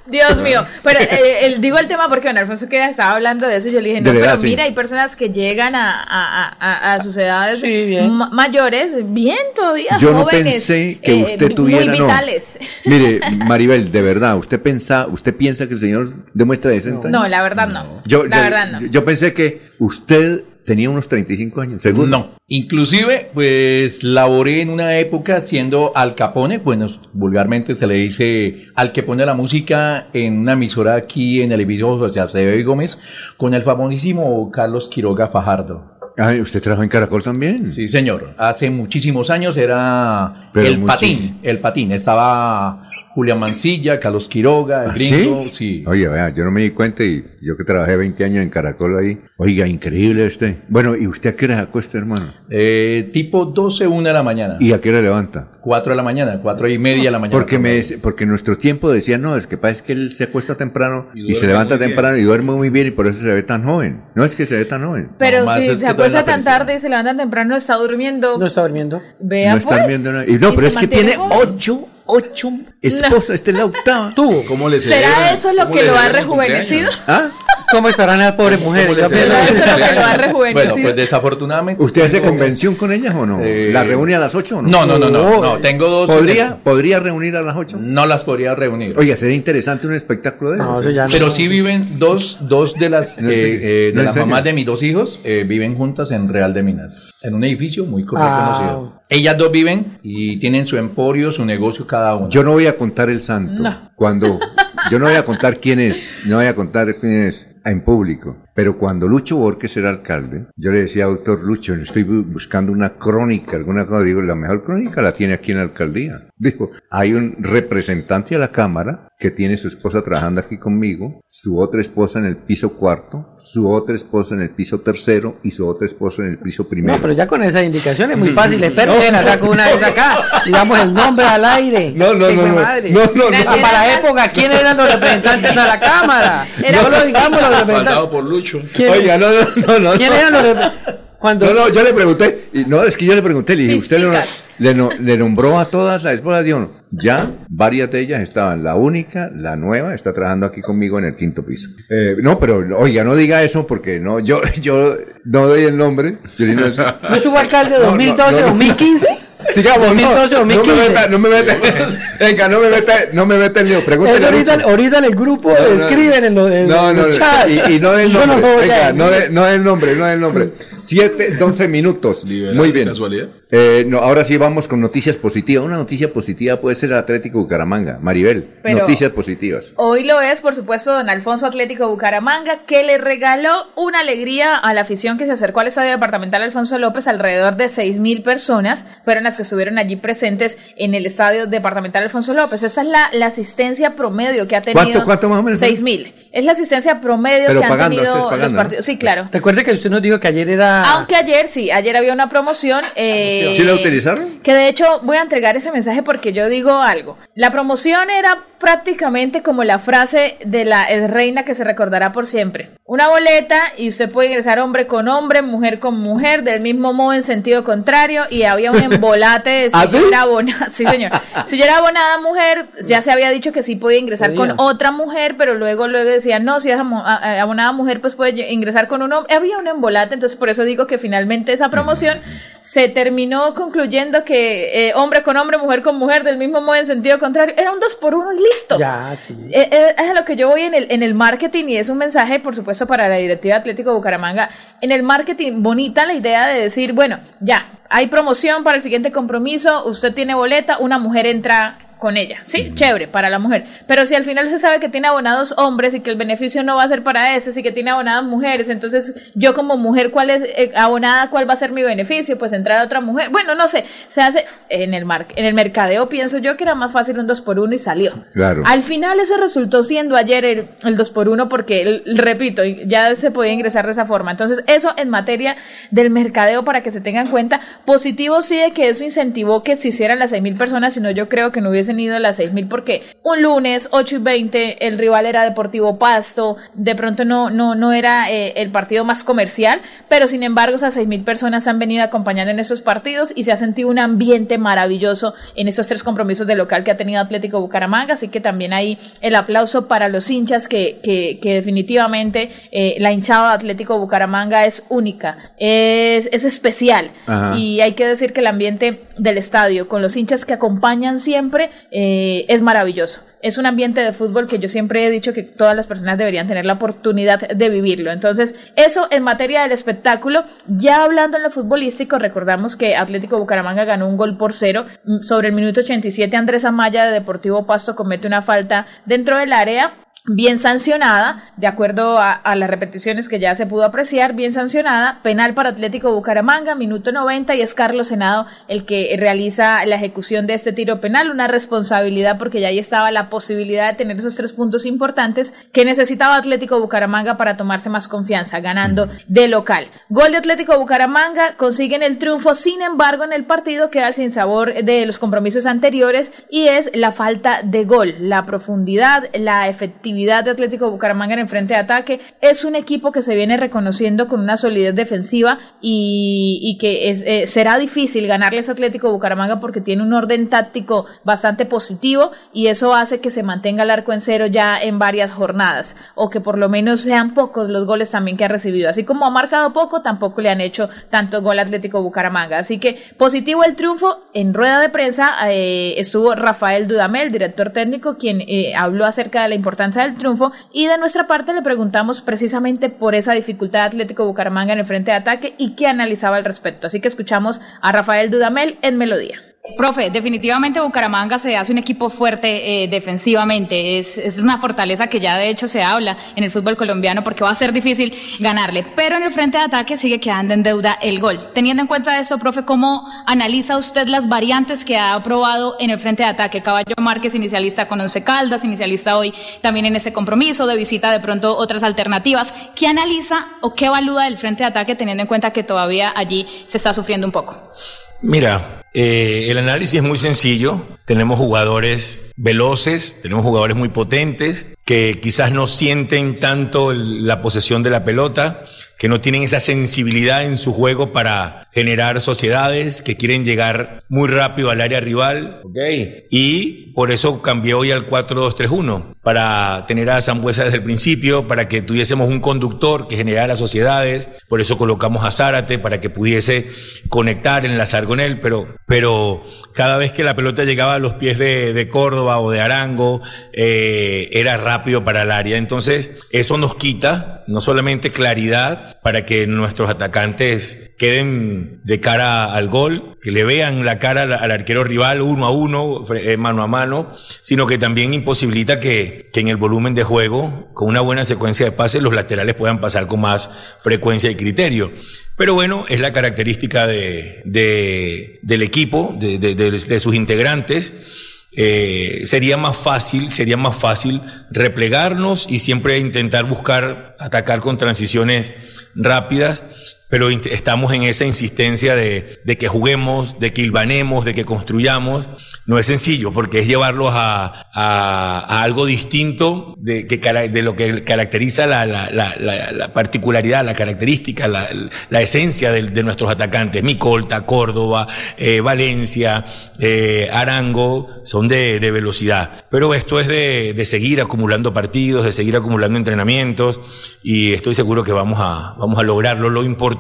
Dios mío. Pero eh, el- digo el tema porque don Alfonso que estaba hablando de eso y yo le dije, no, pero sí. mira, hay personas que llegan a, a- a- a sus edades bien. ma- mayores, bien todavía, Yo no jóvenes. pensé que eh, usted tuviera. Muy no. vitales. Mire, Maribel, de verdad, ¿usted pensa, usted piensa que el señor demuestra 60 años? No, la verdad no. Yo, la yo- verdad no. yo pensé que usted tenía unos 35 años, seguro. No. Inclusive, pues laboré en una época siendo Al Capone, bueno, vulgarmente se le dice al que pone la música en una emisora aquí en el edificio José Acevedo y Gómez, con el famosísimo Carlos Quiroga Fajardo. Ay, ¿usted trabajó en Caracol también? Sí, señor. Hace muchísimos años era Pero el muchísimo. patín, el patín. Estaba Julián Mancilla, Carlos Quiroga, el ¿Ah, gringo, sí? sí. Oye, vea, yo no me di cuenta y yo que trabajé 20 años en Caracol ahí. Oiga, increíble este. Bueno, ¿y usted a qué hora se acuesta, hermano? Eh, tipo 12, 1 de la mañana. ¿Y a qué hora levanta? 4 de la mañana, 4 y media de la mañana. Porque, me, porque nuestro tiempo decían, no, es que pasa que él se acuesta temprano y, se levanta bien. temprano y duerme muy bien y por eso se ve tan joven. No es que se ve tan joven. Pero si se acuesta tan tarde y se levanta temprano, está durmiendo. No está durmiendo. Vea No están pues. viendo nada. Y no, Y pero es que tiene joven. Ocho, esposas. Esta es la octava. Tuvo. ¿Cómo le ¿Será eso lo que lo ha rejuvenecido? ¿Ah? ¿Cómo estarán las pobres mujeres? ¿Será eso lo que lo ha rejuvenecido? Bueno, pues desafortunadamente. ¿Usted hace convención con ellas o no? Eh, ¿La reúne a las ocho o no? No, no, no, no, no, tengo dos. ¿Podría, ¿Podría reunir a las ocho? No las podría reunir. Oiga, sería interesante un espectáculo de eso. Pero sí viven dos, dos de las, No, eh, eh, de No, las mamás de mis dos hijos eh, viven juntas en Real de Minas, en un edificio muy Ah. reconocido. Ellas dos viven y tienen su emporio, su negocio cada uno. Yo no voy a contar el santo. No. Cuando yo no voy a contar quién es, no voy a contar quién es en público. Pero cuando Lucho Borges era alcalde, yo le decía, doctor Lucho, estoy bu- buscando una crónica, alguna cosa. Digo, la mejor crónica la tiene aquí en la alcaldía. Dijo, hay un representante a la Cámara que tiene su esposa trabajando aquí conmigo, su otra esposa en el piso cuarto, su otra esposa en el piso tercero y su otra esposa en el piso primero. No, pero ya con esa indicación es muy fácil. Espera, pena, saco una vez acá y damos el nombre al aire. No, no, no, no. No, no, no. Para la época, ¿quién eran los representantes a la Cámara? No lo digamos los representantes. por Lucho. ¿Quién- Oiga, no, no, no, no. ¿Quién no. eran los representantes? Cuando... No, no, yo le pregunté, y no, es que yo le pregunté, le dije, usted le, le no- le nombró a todas las esposas de uno. Ya, varias de ellas estaban, la única, la nueva, está trabajando aquí conmigo en el quinto piso. Eh, no, pero, oiga, no diga eso porque no, yo, yo no doy el nombre. ¿Lucho fue alcalde No, no, 2012, no, no. 2015? Sigamos, no, 2012, no me 2015. meta, no me meta, venga, no me meta, no me meta el lío, pregúntale ahorita, ahorita en el grupo No, no, escriben en los, en No, no, no, chats. y, y no el Yo nombre, no lo venga, no, de- no el nombre, no el nombre. Siete, doce minutos, muy bien. casualidad. Eh, no, ahora sí vamos con noticias positivas. Una noticia positiva puede ser Atlético Bucaramanga. Maribel, Pero- noticias positivas. Hoy lo es, por supuesto, don Alfonso Atlético Bucaramanga, que le regaló una alegría a la afición que se acercó al Estadio Departamental Alfonso López. Alrededor de seis mil personas fueron las que estuvieron allí presentes en el Estadio Departamental Alfonso López. Esa es la, la asistencia promedio que ha tenido. ¿Cuánto- cuánto más o menos? Seis mil. Es la asistencia promedio Pero que han pagando, tenido pagando, los ¿no? partidos. Sí, claro. Recuerde que usted nos dijo que ayer era... Aunque ayer sí, ayer había una promoción. eh, ¿Sí la utilizaron? Que de hecho voy a entregar ese mensaje porque yo digo algo. La promoción era prácticamente como la frase de la eh, reina que se recordará por siempre. Una boleta y usted puede ingresar hombre con hombre, mujer con mujer, del mismo modo en sentido contrario y había un embolate de si ¿Ah, yo sí? era abonada. Sí, señor. Si yo era abonada mujer, ya se había dicho que sí podía ingresar Podía. con otra mujer, pero luego luego decían, no, si es a- abonada mujer, pues puede ingresar con un hombre. Había un embolate, entonces por eso digo que finalmente esa promoción se terminó concluyendo que eh, hombre con hombre, mujer con mujer, del mismo modo en sentido contrario, era un dos por uno y listo. Ya, sí. Eh, eh, es a lo que yo voy en el, en el marketing y es un mensaje, por supuesto, para la directiva Atlético de Bucaramanga. En el marketing, bonita la idea de decir, bueno, ya, hay promoción para el siguiente compromiso, usted tiene boleta, una mujer entra con ella, ¿sí? Chévere, para la mujer. Pero si al final se sabe que tiene abonados hombres y que el beneficio no va a ser para ese, sí que tiene abonadas mujeres, entonces yo como mujer, ¿cuál es eh, abonada, cuál va a ser mi beneficio? Pues entrar a otra mujer. Bueno, no sé, se hace en el, mar en el mercadeo, pienso yo que era más fácil un dos por uno y salió. Claro. Al final eso resultó siendo ayer el, el 2 por 1 porque, el- repito, ya se podía ingresar de esa forma. Entonces, eso en materia del mercadeo para que se tengan en cuenta. Positivo sí de que eso incentivó que se hicieran las 6 mil personas, si no yo creo que no hubiesen hubiesen ido a las 6.000 porque un lunes 8 y 20 el rival era Deportivo Pasto, de pronto no, no, no era eh, el partido más comercial, pero sin embargo esas 6.000 personas han venido acompañando en esos partidos y se ha sentido un ambiente maravilloso en esos tres compromisos de local que ha tenido Atlético Bucaramanga, así que también hay el aplauso para los hinchas que, que, que definitivamente eh, la hinchada de Atlético Bucaramanga es única, es, es especial. Ajá. y hay que decir que el ambiente del estadio con los hinchas que acompañan siempre eh, es maravilloso. Es un ambiente de fútbol que yo siempre he dicho que todas las personas deberían tener la oportunidad de vivirlo. Entonces, eso en materia del espectáculo. Ya hablando en lo futbolístico, recordamos que Atlético Bucaramanga ganó un gol por cero. Mm, Sobre el minuto 87, Andrés Amaya de Deportivo Pasto comete una falta dentro del área bien sancionada, de acuerdo a, a, las repeticiones que ya se pudo apreciar, bien sancionada, penal para Atlético Bucaramanga, minuto 90, y es Carlos Senado el que realiza la ejecución de este tiro penal, una responsabilidad porque ya ahí estaba la posibilidad de tener esos tres puntos importantes que necesitaba Atlético Bucaramanga para tomarse más confianza, ganando de local. Gol de Atlético Bucaramanga, consiguen el triunfo, sin embargo en el partido queda sin sabor de los compromisos anteriores y es la falta de gol, la profundidad, la efectividad de Atlético Bucaramanga en el frente de ataque. Es un equipo que se viene reconociendo con una solidez defensiva y, y que es, eh, será difícil ganarles a Atlético Bucaramanga porque tiene un orden táctico bastante positivo y eso hace que se mantenga el arco en cero ya en varias jornadas o que por lo menos sean pocos los goles también que ha recibido. Así como ha marcado poco, tampoco le han hecho tanto gol Atlético Bucaramanga. Así que positivo el triunfo. En rueda de prensa eh, estuvo Rafael Dudamel, director técnico, quien eh, habló acerca de la importancia del triunfo y de nuestra parte le preguntamos precisamente por esa dificultad de Atlético Bucaramanga en el frente de ataque y qué analizaba al respecto. Así que escuchamos a Rafael Dudamel en Melodía. Profe, definitivamente Bucaramanga se hace un equipo fuerte eh, defensivamente, es, una fortaleza que ya de hecho se habla en el fútbol colombiano porque va a ser difícil ganarle, pero en el frente de ataque sigue quedando en deuda el gol. Teniendo en cuenta eso, profe, ¿cómo analiza usted las variantes que ha aprobado en el frente de ataque? Caballo Márquez, inicialista con Once Caldas, inicialista hoy también en ese compromiso, de visita de pronto otras alternativas. ¿Qué analiza o qué evalúa del frente de ataque teniendo en cuenta que todavía allí se está sufriendo un poco? Mira, eh, el análisis es muy sencillo. Tenemos jugadores veloces, tenemos jugadores muy potentes que quizás no sienten tanto la posesión de la pelota, que no tienen esa sensibilidad en su juego para generar sociedades, que quieren llegar muy rápido al área rival, ¿ok? Y por eso cambié hoy al 4-2-3-1, para tener a Zambuesa desde el principio, para que tuviésemos un conductor que generara sociedades, por eso colocamos a Zárate, para que pudiese conectar, enlazar con él, pero, pero cada vez que la pelota llegaba a los pies de, Córdoba o de Arango, eh, era rápido para el área. Entonces, eso nos quita no solamente claridad para que nuestros atacantes queden de cara al gol, que le vean la cara al, al arquero rival uno a uno, eh, mano a mano, sino que también imposibilita que, que en el volumen de juego, con una buena secuencia de pases, los laterales puedan pasar con más frecuencia y criterio. Pero bueno, es la característica de, de, del equipo, de sus integrantes. Eh, sería más fácil, sería más fácil replegarnos y siempre intentar buscar atacar con transiciones rápidas, pero estamos en esa insistencia de, de, que juguemos, de que hilvanemos, de que construyamos. No es sencillo, porque es llevarlos a, a, a algo distinto de, que, de lo que caracteriza la, la, la, la particularidad, la característica, la, esencia de, de, nuestros atacantes. Micolta, Córdoba, eh, Valencia, eh, Arango, son de, de, velocidad. Pero esto es de, seguir acumulando partidos, de seguir acumulando entrenamientos, y estoy seguro que vamos a, vamos a lograrlo. Lo importante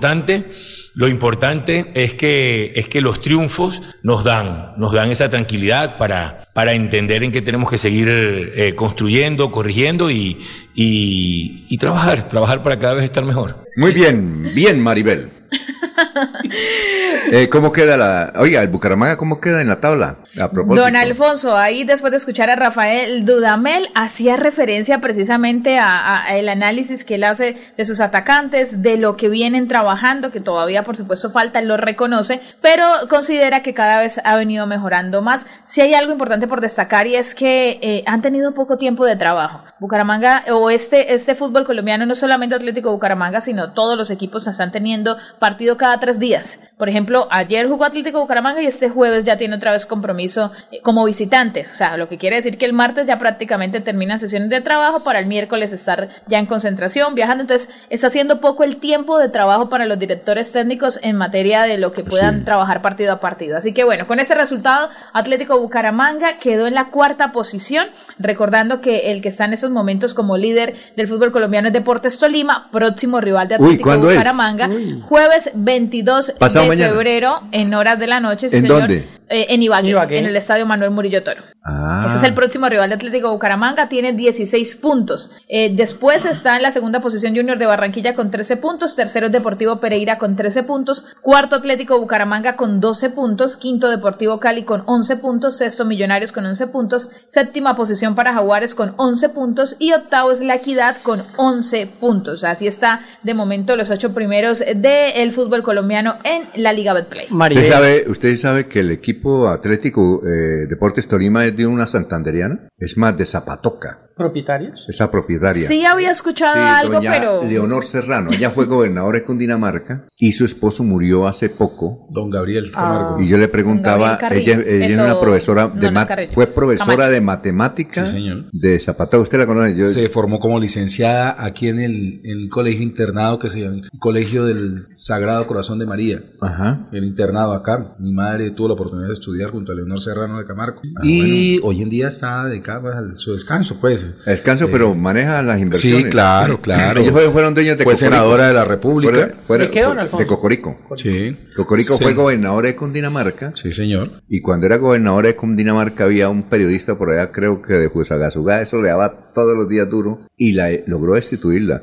lo importante es que, es que los triunfos nos dan, nos dan esa tranquilidad para, para entender en qué tenemos que seguir eh, construyendo, corrigiendo y, y, y trabajar, trabajar para cada vez estar mejor. Muy bien, bien Maribel. eh, ¿Cómo queda la... Oiga, el Bucaramanga, ¿cómo queda en la tabla? Don Alfonso, ahí después de escuchar a Rafael Dudamel, hacía referencia precisamente a, a, análisis que él hace de sus atacantes, de lo que vienen trabajando, que todavía por supuesto falta, lo reconoce, pero considera que cada vez ha venido mejorando más. Si hay algo importante por destacar y es que eh, han tenido poco tiempo de trabajo. Bucaramanga o este, este fútbol colombiano, no solamente Atlético Bucaramanga, sino todos los equipos están teniendo partido cada tres días. Por ejemplo, ayer jugó Atlético Bucaramanga y este jueves ya tiene otra vez compromiso eh, como visitante. O sea, lo que quiere decir que el martes ya prácticamente terminan sesiones de trabajo para el miércoles estar ya en concentración, viajando. Entonces, está haciendo poco el tiempo de trabajo para los directores técnicos en materia de lo que puedan trabajar partido a partido. Así que bueno, con ese resultado, Atlético Bucaramanga quedó en la cuarta posición, recordando que el que está en esos momentos como líder del fútbol colombiano es Deportes Tolima, próximo rival de Uy, Atlético ¿cuándo es? Bucaramanga, jueves 22 Pasado de mañana. febrero en horas de la noche. sí, ¿En señor. dónde? Eh, en Ibagué, Ibagué. en el estadio Manuel Murillo Toro. Ah. Ese es el próximo rival de Atlético Bucaramanga, tiene 16 puntos. Eh, después está en la segunda posición Junior de Barranquilla con 13 puntos, tercero es Deportivo Pereira con 13 puntos, cuarto Atlético Bucaramanga con 12 puntos, quinto Deportivo Cali con 11 puntos, sexto Millonarios con 11 puntos, séptima posición para Jaguares con 11 puntos y octavo es La Equidad con 11 puntos. Así está de momento los ocho primeros del fútbol colombiano en la Liga Betplay. ¿Usted sabe, ¿Usted sabe que el equipo Atlético eh, Deportes Tolima es de una santanderiana? Es más, de Zapatoca. ¿Propietarios? Es la propietaria. Sí había escuchado Sí, algo, doña pero... Leonor Serrano. Ella fue gobernadora de Cundinamarca y su esposo murió hace poco. Don Gabriel Camargo. Y yo le preguntaba, Don Gabriel ella, ella es una profesora de no fue profesora Camacho. de matemática Sí, señor. de Zapatoca. ¿Usted la conoce? Yo- Se formó como licenciada aquí en el, en el colegio internado que se llama el Colegio del Sagrado Corazón de María. Ajá. El internado acá. Mi madre tuvo la oportunidad de estudiar junto a Leonor Serrano de Camargo. Ah, y hoy en día está dedicada a su descanso, pues. Descanso, pero maneja las inversiones. Sí, claro, claro. Ellos fueron- dueños de Fue Cocorico. senadora de la República. Fuera- fuera- ¿De qué, don Alfonso? De Cocorico. Sí. Cocorico Sí. fue gobernador de Cundinamarca. Sí, señor. Y cuando era gobernador de Cundinamarca había un periodista por allá, creo que de Fusagasugá, eso le daba todos los días duro y la logró destituirla.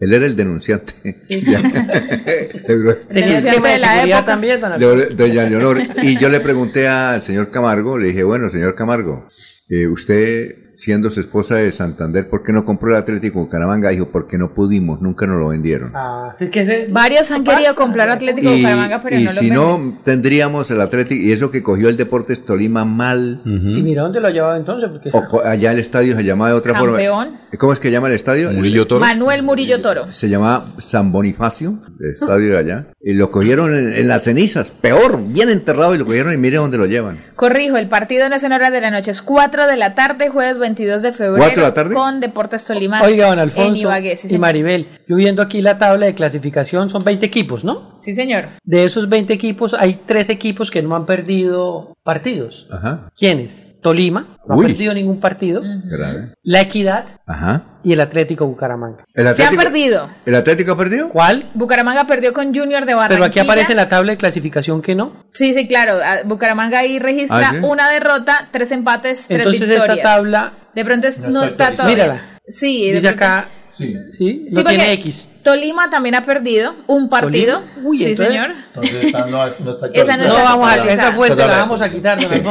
Él era el denunciante. Tenía Denunciante de la época. también, don Alfonso. Doña Leonor. Y yo le pregunté al señor Camargo, le dije, bueno, señor Camargo, eh, usted siendo su esposa de Santander, ¿por qué no compró el Atlético Bucaramanga? Dijo, porque no pudimos, nunca nos lo vendieron. Ah, ¿sí que ese- Varios han ¿qué querido pasa? comprar Atlético Y, Bucaramanga, pero y no lo si no, tendríamos el Atlético, y eso que cogió el Deportes Tolima mal, ¿Y mira dónde lo ha llevado entonces? Porque o allá el estadio se llama de otra Campeón. forma. ¿Cómo es que llama el estadio? Murillo Toro. Manuel Murillo Toro. Se llama San Bonifacio, el estadio de allá. Y lo cogieron en, en las cenizas, peor, bien enterrado, y lo cogieron y mire dónde lo llevan. Corrijo, el partido no es en horas de la noche, es 4 de la tarde, jueves 22 de febrero. ¿Cuatro de la tarde? Con Deportes Tolima. Oiga, don En Alfonso Ibagué, sí, y. Maribel, yo viendo aquí la tabla de clasificación, son 20 equipos, ¿no? Sí, señor. De esos 20 equipos, hay tres equipos que no han perdido partidos. Ajá. ¿Quiénes? Tolima, no Uy. ha perdido ningún partido. Grave. La Equidad Ajá. y el Atlético Bucaramanga. ¿El Se ha perdido. ¿El Atlético ha perdido? ¿Cuál? Bucaramanga perdió con Junior de Barranquilla. Pero aquí aparece en la tabla de clasificación que no. Sí, sí, claro. a- Bucaramanga ahí registra Ah, ¿sí? una derrota, tres empates, tres Entonces victorias. esta tabla, De pronto es- No no, está está todavía. mírala. Sí, de dice pronto- acá, Sí. sí, Sí, no porque tiene X. Tolima también ha perdido un partido. ¿Tolima? Uy, sí, entonces- señor. Entonces está- no, no está Esa no No, está vamos a esa fuente la vamos a quitar, Sí,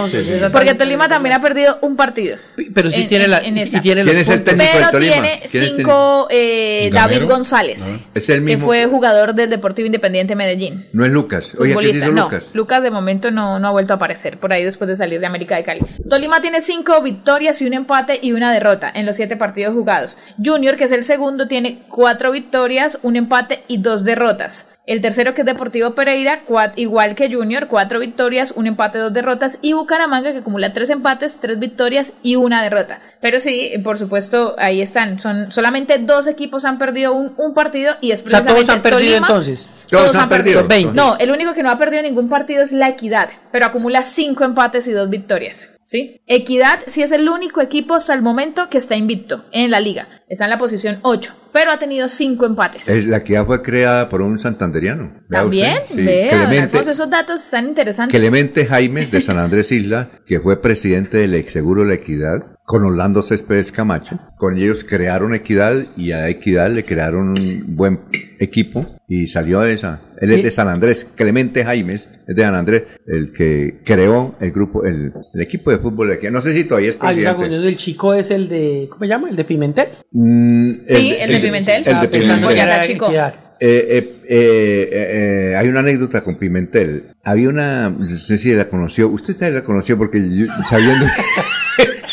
Porque Tolima también ha perdido un partido. Pero sí en- tiene en- la en y tiene ¿Quién los es el puntos. técnico de Pero Tolima? tiene ¿Quién es el cinco eh, David. González, Es el que mismo. fue jugador del Deportivo Independiente Medellín. No es Lucas. Oye, ¿qué hizo no, Lucas? Lucas de momento no, no ha vuelto a aparecer por ahí después de salir de América de Cali. Tolima tiene cinco victorias y un empate y una derrota en los siete partidos jugados. Junior, que es el segundo, tiene cuatro victorias, un empate y dos derrotas. El tercero, que es Deportivo Pereira, cua- igual que Junior, cuatro victorias, un empate, dos derrotas. Y Bucaramanga, que acumula tres empates, tres victorias y una derrota. Pero sí, por supuesto, ahí están. Son solamente dos equipos han perdido un, un partido y es O sea, precisamente todos han perdido Tolima. entonces. Todos han perdido. 20. No, el único que no ha perdido ningún partido es la Equidad, pero acumula cinco empates y dos victorias. ¿Sí? Equidad sí es el único equipo hasta el momento que está invicto en la liga. Está en la posición 8, pero ha tenido cinco empates. Es la que ya fue creada por un santanderiano. Vea También. Sí. vea, Clemente, Alfonso, esos datos están interesantes. Clemente Jaime de San Andrés Isla, que fue presidente del Exseguro La Equidad, con Orlando Céspedes Camacho. Con ellos crearon Equidad y a Equidad le crearon un buen equipo y salió de esa. Él es de San Andrés, Clemente Jaimes es de San Andrés, el que creó el grupo, el, el equipo de fútbol de Equidad. No sé si todavía es Ah, yo estaba presidente. confundiendo, el chico es el de, ¿cómo se llama? El de Pimentel. Mm, Sí, el de Pimentel. El de Ah, pensando Pimentel. era chico. Eh, eh, eh, eh, hay una anécdota con Pimentel. Había una, no sé si la conoció, usted también la conoció porque yo, sabiendo,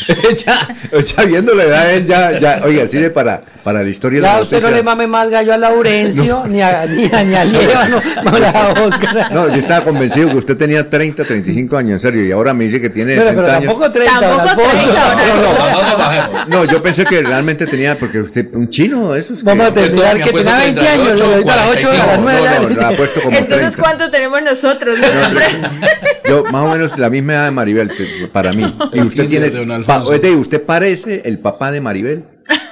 ya, sabiendo la edad de él, ya, ya, oiga, sirve para, para la historia de Ya la usted no noticia. le mame más gallo a Laurencio, ni a, ni a, ni a Líbano, no le a Oscar. No, yo estaba convencido que usted tenía 30, 35 años, en serio, y ahora me dice que tiene Pero, 60 pero años. tampoco 30, don Tampoco Alfonso. 30, don No, no, yo pensé que realmente tenía, porque usted, un chino, eso es Vamos a que... terminar que tenía 20 años, a las 8 de la No, 9 no, no, ha puesto como Entonces, 30. ¿cuánto tenemos nosotros? Yo, más o menos la misma edad de Maribel, para mí. Y usted tiene, Oye, usted parece el papá de Maribel.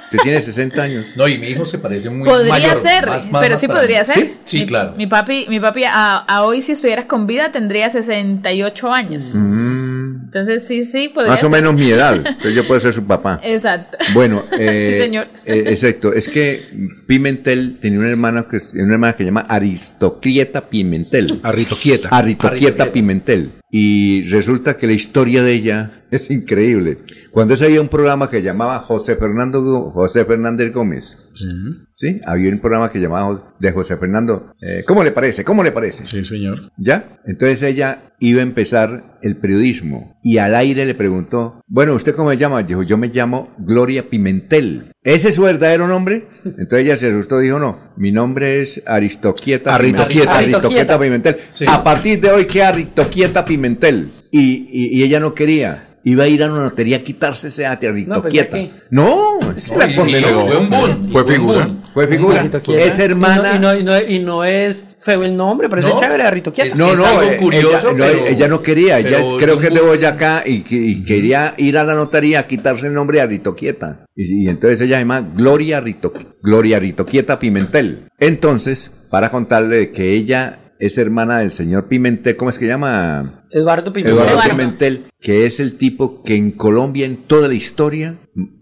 Usted tiene 60 años. No, y mi hijo se parece muy Podría mayor, ser, más- más- pero más sí podría ser. Sí, sí, Mi- claro. Mi papi, mi papi a, a hoy, si estuvieras con vida, tendría 68 años. Mm, Entonces, sí, sí, podría más o menos mi edad. Entonces yo puedo ser su papá. Exacto. Bueno, eh, Sí, señor. eh, exacto. Es que Pimentel tenía una hermana que, una hermana que se llama Aristoclieta Pimentel. Arritoquieta. Aristoclieta Pimentel. Y resulta que la historia de ella es increíble. Cuando ese había un programa que llamaba José Fernando José Fernández Gómez. Sí, había un programa que llamaba de José Fernando. eh, ¿Cómo le parece? ¿Cómo le parece? Sí, señor. ¿Ya? Entonces ella iba a empezar el periodismo y al aire le preguntó, bueno, ¿usted cómo se llama? Dijo, yo me llamo Gloria Pimentel. ¿Ese es su verdadero nombre? Entonces ella se asustó y dijo, no, mi nombre es Aristoquieta. Pimentel. Aristoquieta Pimentel. Sí. A partir de hoy, ¿qué Aristoquieta Pimentel? Y, y, y ella no quería. Iba a ir a una notería a quitarse ese ate Aristoquieta. ¿ya qué? No, se la y- y condenó. fue un boom, Fue figura. Fue figura. Es hermana. Y no, y, no, y, no, y no es feo el nombre, pero No, es chévere, Arritoquieta. es- No, no, algo curioso, ella, no, pero- ella no quería, ella pero creo que es de Boyacá y, que- y quería ir a la notaría a quitarse el nombre de Aritoquieta. Y, y entonces ella se llama Gloria, Rito, Gloria Aritoquieta Pimentel. Entonces, para contarle que ella es hermana del señor Pimentel, ¿cómo es que llama? Eduardo Pimentel. Eduardo. Pimentel, que es el tipo que en Colombia, en toda la historia,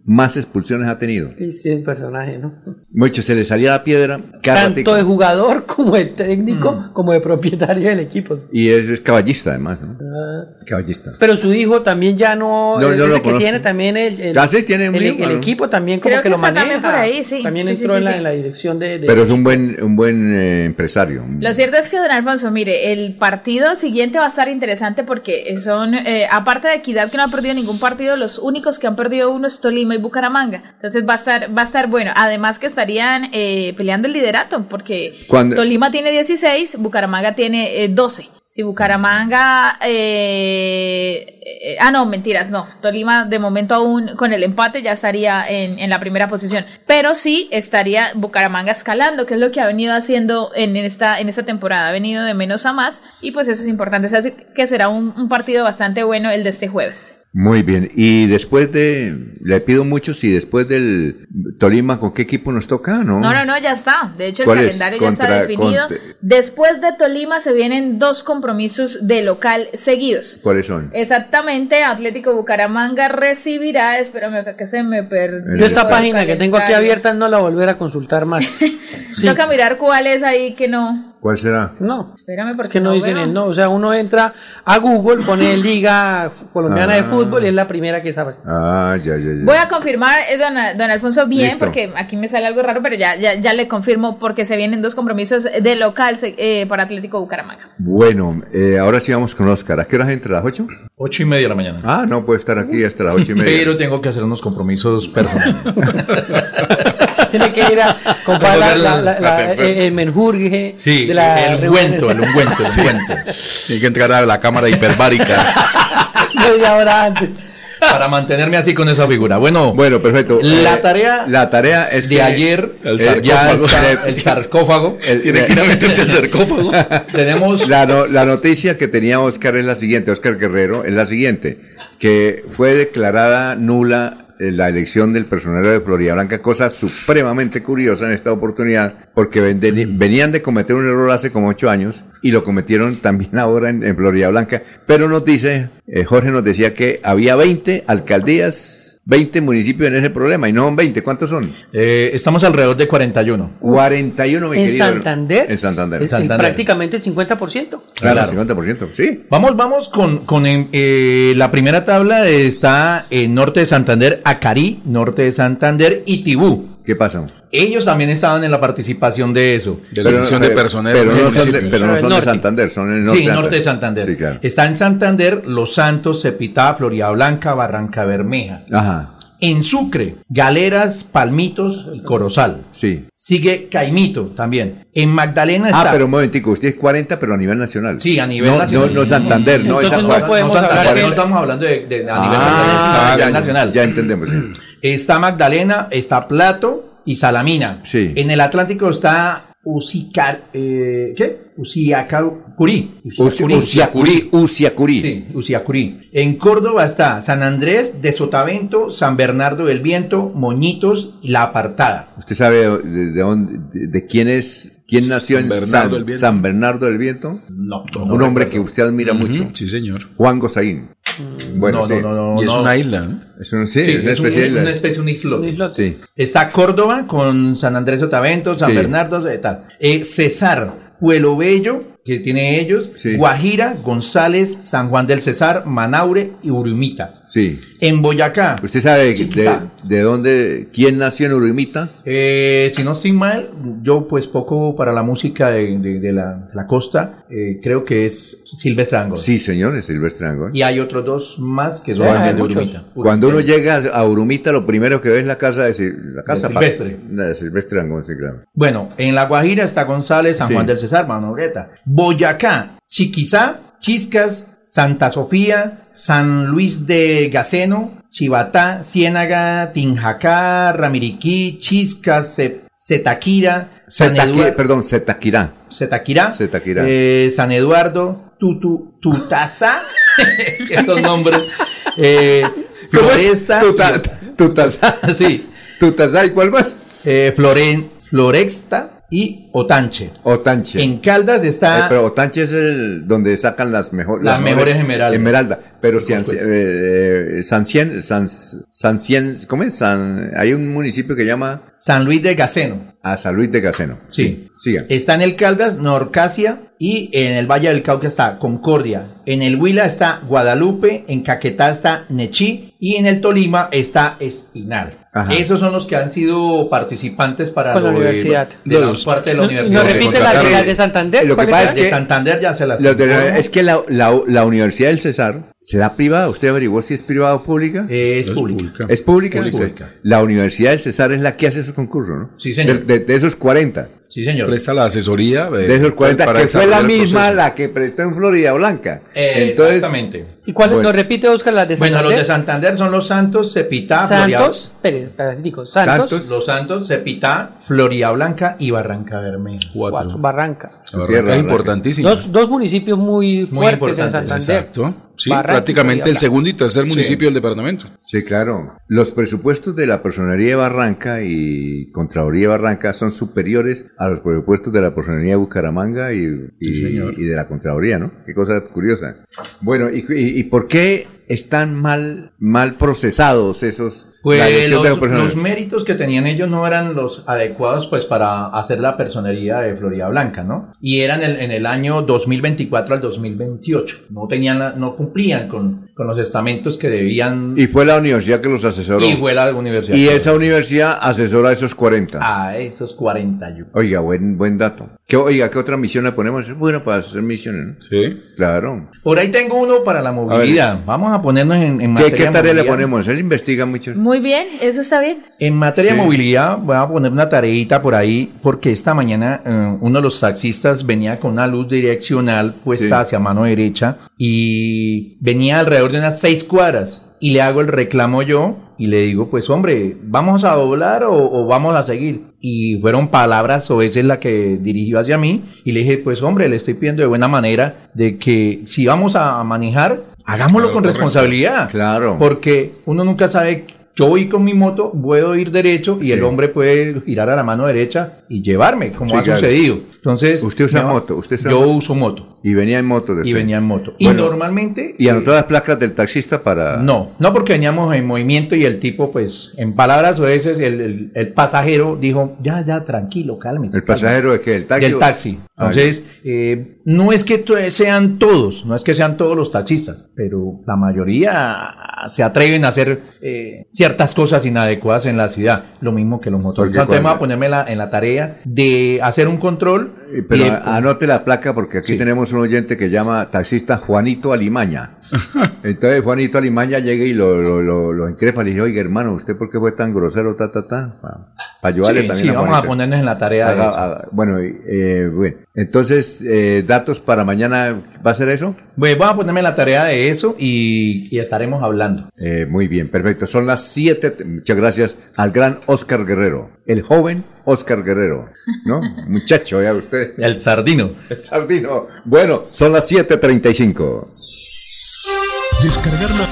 más expulsiones ha tenido. Sí, sí, el personaje, ¿no? Mucho, se le salía la piedra cada Tanto ratico. de jugador como de técnico, Mm. como de propietario del equipo. Y es, es caballista además, ¿no? Ah. Caballista. Pero su hijo también ya no, No, es yo lo que conozco. tiene también el, el, Ah, sí, tiene un el, hijo, el ¿no? equipo también como Creo que, que lo maneja. también por ahí, sí. También Sí, sí, entró sí, en, la, sí. en la dirección de, de- Pero es un buen, un buen eh, empresario. Lo cierto es que, don Alfonso, mire, el partido siguiente va a estar interesante porque son, eh, aparte de Equidad, que no ha perdido ningún partido, los únicos que han perdido uno es Tolima y Bucaramanga. Entonces va a estar, va a estar bueno. Además que estarían eh, peleando el liderato porque Cuando- Tolima tiene 16, Bucaramanga tiene eh, 12. Si Bucaramanga... eh, eh, ah, no, mentiras, no. Tolima de momento aún con el empate ya estaría en, en la primera posición. Pero sí estaría Bucaramanga escalando, que es lo que ha venido haciendo en esta, en esta temporada. Ha venido de menos a más y pues eso es importante. Así que será un, un partido bastante bueno el de este jueves. Muy bien. Y después de, le pido mucho si después del Tolima, ¿con qué equipo nos toca? No, No, no, no, ya está. De hecho, el calendario ya está definido. contra- Después de Tolima se vienen dos compromisos de local seguidos. ¿Cuáles son? Exactamente, Atlético Bucaramanga recibirá, espérame acá que se me perdió. Yo esta página que tengo aquí abierta no la volver a consultar más. Sí. Toca mirar cuál es ahí que no. ¿Cuál será? No. Espérame porque que no, no, dicen el no. O sea, uno entra a Google, pone Liga Colombiana de Ah. Fútbol y es la primera que sabe. Ah, ya, ya, ya. Voy a confirmar, eh, don, don Alfonso, bien, Listo. porque aquí me sale algo raro, pero ya, ya, ya le confirmo porque se vienen dos compromisos de local eh, para Atlético Bucaramanga. Bueno, eh, ahora sí vamos con Oscar. ¿A qué hora entra? ¿A las 8? Ocho y media de la mañana. Ah, no, puede estar aquí hasta las 8 y media. Pero tengo que hacer unos compromisos personales. Tiene que ir a comprar la, la, la- la- eh, el menjurje Sí, de la el ungüento, el ungüento, el ungüento. Tiene que entrar a la cámara hiperbárica. Media hora antes. Para mantenerme así con esa figura. Bueno, Bueno, perfecto. La Eh, tarea La tarea es de que ayer, el eh, ya el, sarcófago. sar- el sarcófago. el- Tiene que ir a meterse al sarcófago. Tenemos La, no- la noticia que tenía Oscar es la siguiente, Oscar Guerrero, es la siguiente, que fue declarada nula eh, la elección del personero de Florida Blanca, cosa supremamente curiosa en esta oportunidad, porque venían de cometer un error hace como ocho años y lo cometieron también ahora en, en Florida Blanca, pero nos dice, eh, Jorge nos decía que había 20 alcaldías, 20 municipios en ese problema, y no son 20, ¿cuántos son? eh, estamos alrededor de 41. 41, mi En querido. Santander. En Santander. Es- Santander. prácticamente el 50%. Claro, Claro. 50%, sí. Vamos, vamos con, con eh, la primera tabla. Está en norte de Santander, Acarí, norte de Santander y Tibú. ¿Qué pasa? Ellos también estaban en la participación de eso. De la elección de personal. Pero no son de, pero no son de. Santander, son en el norte. sí, norte de Santander. Sí, claro. Está en Santander, Los Santos, Cepitá, Florida Blanca, Barranca Bermeja. Ajá. En Sucre, Galeras, Palmitos y Corozal. Sí. Sigue Caimito también. En Magdalena está. Ah, pero un momentico, usted es 40, pero a nivel nacional. Sí, a nivel no, nacional. No, no Santander, no es Entonces Santander. no podemos hablar de- no estamos hablando de, de- a nivel Ah, nacional, ya, ya entendemos. sí. Está Magdalena, está Plato y Salamina. Sí. En el Atlántico está Usicar, eh, ¿qué? Usiacurí. Uciacurí, Uciacurí. Sí, Uciacurí. En Córdoba está San Andrés de Sotavento, San Bernardo del Viento, Moñitos y La Apartada. ¿Usted sabe de, de dónde, de, de quién es, quién nació en San Bernardo San, del Viento. San Bernardo del Viento? No. Un hombre que usted admira mucho. Sí, señor. Juan Gozaín. Bueno, No, sí. no, no, no, Y es no. una isla, ¿no? Es un, sí, Sí, es una es un- especie de isla. una especie, un islote. Sí. Está Córdoba con San Andrés Sotavento, San Sí. Bernardo, de tal. Eh, Cesar, Pueblo Bello, que tiene ellos, Sí. Guajira, González, San Juan del Cesar, Manaure y Urumita. Sí. En Boyacá, ¿Usted sabe de, de dónde, quién nació en Urumita? eh, si no estoy mal, yo pues poco para la música de, de- de la, de la costa, eh, creo que es Silvestre Angol. Sí, señor, es Silvestre Angol. Y hay otros dos más que son de. Urumita. Cuando uno llega a Urumita, lo primero que ve es la casa de, la casa Silvestre. de Silvestre Angol, sí, claro. Bueno, en La Guajira está González, San Sí. Juan del Cesar, Manobreta. Boyacá, Chiquizá, Chiscas, Santa Sofía, San Luis de Gaceno, Chivatá, Ciénaga, Tinjacá, Ramiriquí, Chiscas, Zetaquí- Eduardo, perdón, Zetaquirá. Cetaquirá, Zetaquirá. eh, San Eduardo, Tutu, Tutazá, estos nombres, eh. Floresta, Tuta- Tutazá. sí, Tutazá, ¿y cuál más? eh, Floren, Florexta y Otanche. Otanche. En Caldas Eh, está pero Otanche es el donde sacan las, mejor, Las mejores esmeraldas. Esmeralda. Pero si, supuesto. eh, eh, San Cien, San, San Cien, ¿cómo es? San, hay un municipio que llama San Luis de Gaceno. a San Luis de Gaceno. Sí. Siga. Está en el Caldas, Norcasia y en el Valle del Cauca está Concordia. En el Huila está Guadalupe, en Caquetá está Nechí y en el Tolima está Espinar. Ajá. Esos son los que han sido participantes para Con la lo de- universidad. de la Los- parte de la ¿No- universidad. ¿Nos repite la de, de Santander? Lo que ¿Cuál pasa es que- de Santander ya se las Lo de- es que la, la, la Universidad del Cesar será privada. ¿Usted averiguó si es privada o pública? es Es pública. pública. ¿Es pública? Es Sí. pública. La Universidad del Cesar es la que hace esos concursos, ¿no? Sí, señor. De, de- de esos 40. Sí, señor. Presta la asesoría. eh, De esos 40, para que fue la misma la que prestó en Florida Blanca. Eh, Entonces, Exactamente. ¿Y cuál Bueno. nos repite, Oscar, las de Bueno, Santander? los de Santander son los Santos, Cepitá, Floria- Santos, espérate, Santos, Santos. Los Santos, Cepitá, Floria Blanca y Barranca Bermeja. Cuatro. Cuatro, Barranca. Que es Barranca. importantísimo. Dos, dos municipios muy fuertes en importantes, Santander. Exacto. Sí, prácticamente el segundo y tercer municipio del departamento. Sí, claro. Los presupuestos de la Personería de Barranca y Contraloría de Barranca son superiores a los presupuestos de la Personería de Bucaramanga y, y- Sí, y de la Contraloría, ¿no? Qué cosa curiosa. Bueno, ¿y, y- y por qué están mal, mal procesados esos... Pues los, méritos que tenían ellos no eran los adecuados pues para hacer la personería de Florida Blanca, ¿no? Y eran en, en el año 2024 al 2028. No tenían, la- no cumplían con, con los estamentos que debían Y fue la universidad que los asesoró. y fue la universidad. Y esa universidad asesora a esos 40. a esos 41. Oiga, buen, buen dato. ¿Qué, oiga, ¿qué otra misión le ponemos? Es bueno para hacer misiones, ¿no? Sí. Claro. Por ahí tengo uno para la movilidad. Vamos a ponernos en, en ¿Qué, materia qué de tarea le ponemos? Él investiga mucho. Muy bien, eso está bien. En materia Sí. de movilidad, voy a poner una tareita por ahí, porque esta mañana eh, uno de los taxistas venía con una luz direccional puesta Sí. hacia mano derecha y venía alrededor de unas seis cuadras. Y le hago el reclamo yo y le digo, pues hombre, ¿vamos a doblar o, o vamos a seguir? Y fueron palabras o esa es la que dirigió hacia mí y le dije, pues hombre, le estoy pidiendo de buena manera de que si vamos a manejar, hagámoslo Claro, con correcto. responsabilidad. Claro. Porque uno nunca sabe, yo voy con mi moto, puedo ir derecho y Sí. el hombre puede girar a la mano derecha y llevarme, como Sí, ha claro. sucedido. Entonces, Usted usa moto, usted usa yo moto. uso moto Y venía en moto. y después. venía en moto. y normalmente... Y eh, anotó las placas del taxista para... no, no porque veníamos en movimiento y el tipo, pues, en palabras o veces, el, el- el pasajero dijo, ya, ya, tranquilo, cálmese. ¿El pasajero de qué? ¿El taxi? Del taxi. Ah, Entonces, eh, no es que sean todos, no es que sean todos los taxistas, pero la mayoría se atreven a hacer eh, ciertas cosas inadecuadas en la ciudad, lo mismo que los motores. Entonces, voy a ponerme la- en la tarea de hacer un control. Pero y- anote la placa porque aquí tenemos un oyente que llama taxista Juanito Alimaña. Entonces Juanito Alimaña llega y lo, lo, lo, lo increpa, le dice, oiga hermano, ¿usted por qué fue tan grosero? Ta, ta, ta, para ayudarle Sí, también sí, a vamos a ponernos en la tarea de eso. bueno, eh, bueno, entonces, eh, datos para mañana, ¿va a ser eso? Bueno, vamos a ponerme en la tarea de eso y, y estaremos hablando. Eh, muy bien, perfecto. Son las 7. Muchas gracias al gran Oscar Guerrero. El joven Oscar Guerrero. ¿No? Muchacho, ya usted. El sardino. El sardino. Bueno, son las 7.35. Descargar la...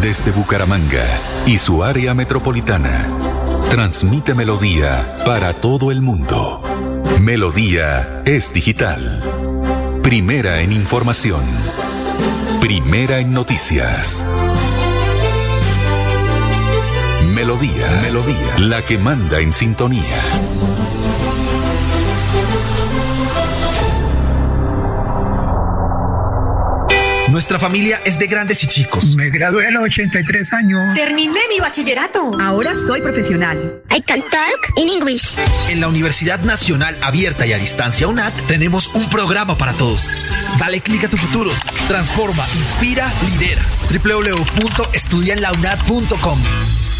Desde Bucaramanga y su área metropolitana. Transmite Melodía para todo el mundo. Melodía es digital. Primera en información. Primera en noticias. Melodía, Melodía, la que manda en sintonía. Nuestra familia es de grandes y chicos. Me gradué a los 83 años. Terminé mi bachillerato. Ahora soy profesional. I can talk in English. En la Universidad Nacional Abierta y a Distancia UNAT tenemos un programa para todos. Dale clic a tu futuro. Transforma, inspira, lidera. www.estudianlaunat.com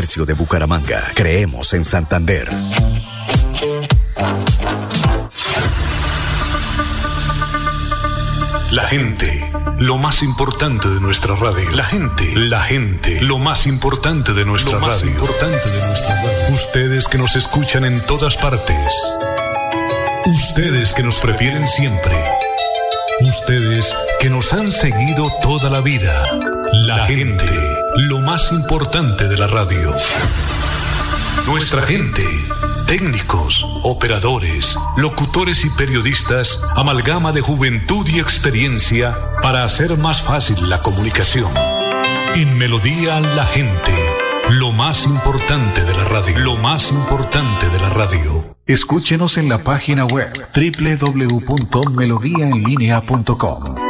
de Bucaramanga. Creemos en Santander. La gente, lo más importante de nuestra radio. La gente, la gente, lo más importante de nuestra Lo más radio. importante de nuestra radio. Ustedes que nos escuchan en todas partes. Ustedes que nos prefieren siempre. Ustedes que nos han seguido toda la vida. La gente, lo más importante de la radio. Nuestra gente, técnicos, operadores, locutores y periodistas, amalgama de juventud y experiencia para hacer más fácil la comunicación. En Melodía la gente, lo más importante de la radio, lo más importante de la radio. Escúchenos en la página web www.melodiaenlinea.com.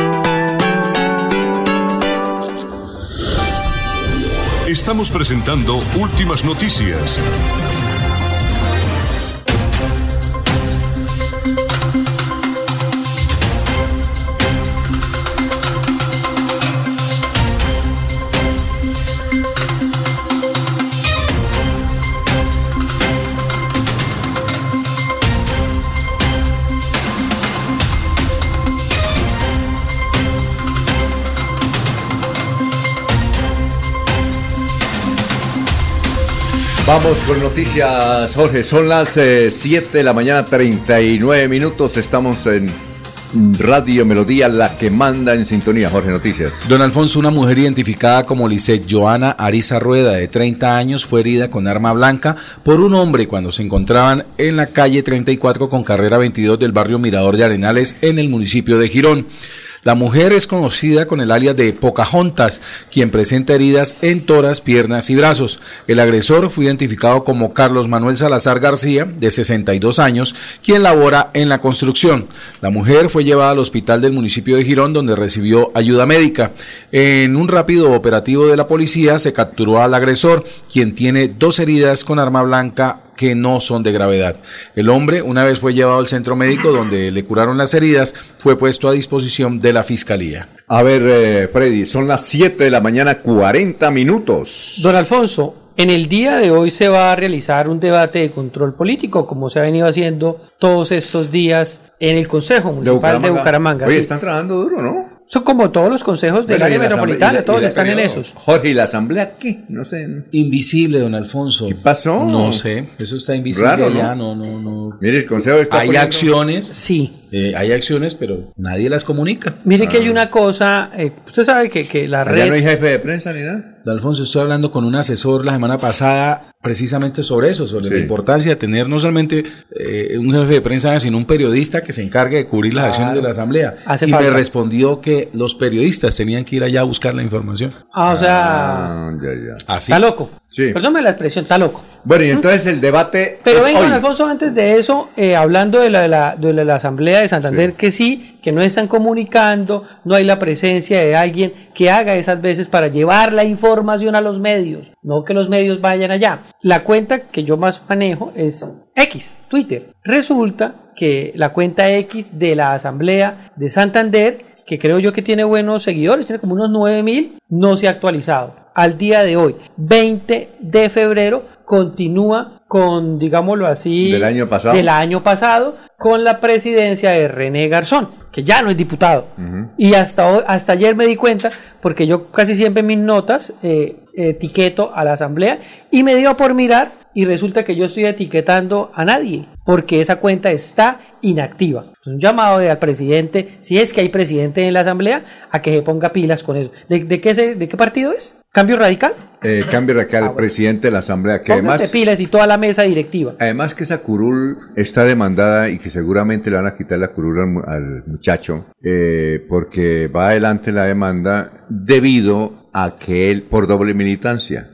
Estamos presentando últimas noticias. Vamos con noticias, Jorge. Son las 7 de la mañana, 39 minutos. Estamos en Radio Melodía, la que manda en sintonía. Jorge, noticias. Don Alfonso, una mujer identificada como Lisette Joana Ariza Rueda, de 30 años, fue herida con arma blanca por un hombre cuando se encontraban en la calle 34 con carrera 22 del barrio Mirador de Arenales en el municipio de Girón. La mujer es conocida con el alias de Pocahontas, quien presenta heridas en toras, piernas y brazos. El agresor fue identificado como Carlos Manuel Salazar García, de 62 años, quien labora en la construcción. La mujer fue llevada al hospital del municipio de Girón, donde recibió ayuda médica. En un rápido operativo de la policía se capturó al agresor, quien tiene dos heridas con arma blanca que no son de gravedad. El hombre, una vez fue llevado al centro médico donde le curaron las heridas, fue puesto a disposición de la fiscalía. A ver, eh, Freddy, son las 7 de la mañana, 40 minutos. Don Alfonso, en el día de hoy se va a realizar un debate de control político, como se ha venido haciendo todos estos días en el Consejo Municipal de Bucaramanga. Oye, sí. están trabajando duro, ¿no? Son como todos los consejos del área metropolitana, la- todos están en esos. Jorge, ¿y la asamblea qué? No sé. Invisible, don Alfonso. ¿Qué pasó? No sé, eso está invisible Raro, ¿no? allá, no, no, no. Mire, el consejo está Hay poniendo- acciones, Sí. Eh, hay acciones, pero nadie las comunica. Mire que hay una cosa, eh, usted sabe que, que la red... no hay jefe de prensa ni nada. Alfonso, estoy hablando con un asesor la semana pasada precisamente sobre eso, sobre Sí. la importancia de tener no solamente eh, un jefe de prensa, sino un periodista que se encargue de cubrir las Claro. acciones de la Asamblea. Hace y falta. me respondió que los periodistas tenían que ir allá a buscar la información. Ah, o sea, Ah, ya, ya. Así. está loco. Sí. Perdóname la expresión, está loco. Bueno, y entonces el debate Pero es venga, hoy. Alfonso, antes de eso, eh, hablando de la, de, la, de la- la Asamblea de Santander, que sí, que no están comunicando, no hay la presencia de alguien que haga esas veces para llevar la información a los medios, no que los medios vayan allá. La cuenta que yo más manejo es X, Twitter. Resulta que la cuenta X de la Asamblea de Santander, que creo yo que tiene buenos seguidores, tiene como unos 9000, no se ha actualizado. Al día de hoy, 20 de febrero, continúa con, digámoslo así, Del año pasado. del año pasado, con la presidencia de René Garzón, que ya no es diputado. Y hasta, hoy- hasta ayer me di cuenta, porque yo casi siempre en mis notas eh, etiqueto a la asamblea y me dio por mirar y resulta que yo estoy etiquetando a nadie, porque esa cuenta está inactiva. Un llamado de- al presidente, si es que hay presidente en la asamblea, a que se ponga pilas con eso. ¿De, de qué, se- de qué partido es? ¿Cambio radical? Eh, cambio radical al presidente de la asamblea, que Póngase además... pilas y toda la mesa directiva. Además que esa curul está demandada y que seguramente le van a quitar la curul al, al muchacho eh, porque va adelante la demanda debido a que él, por doble militancia,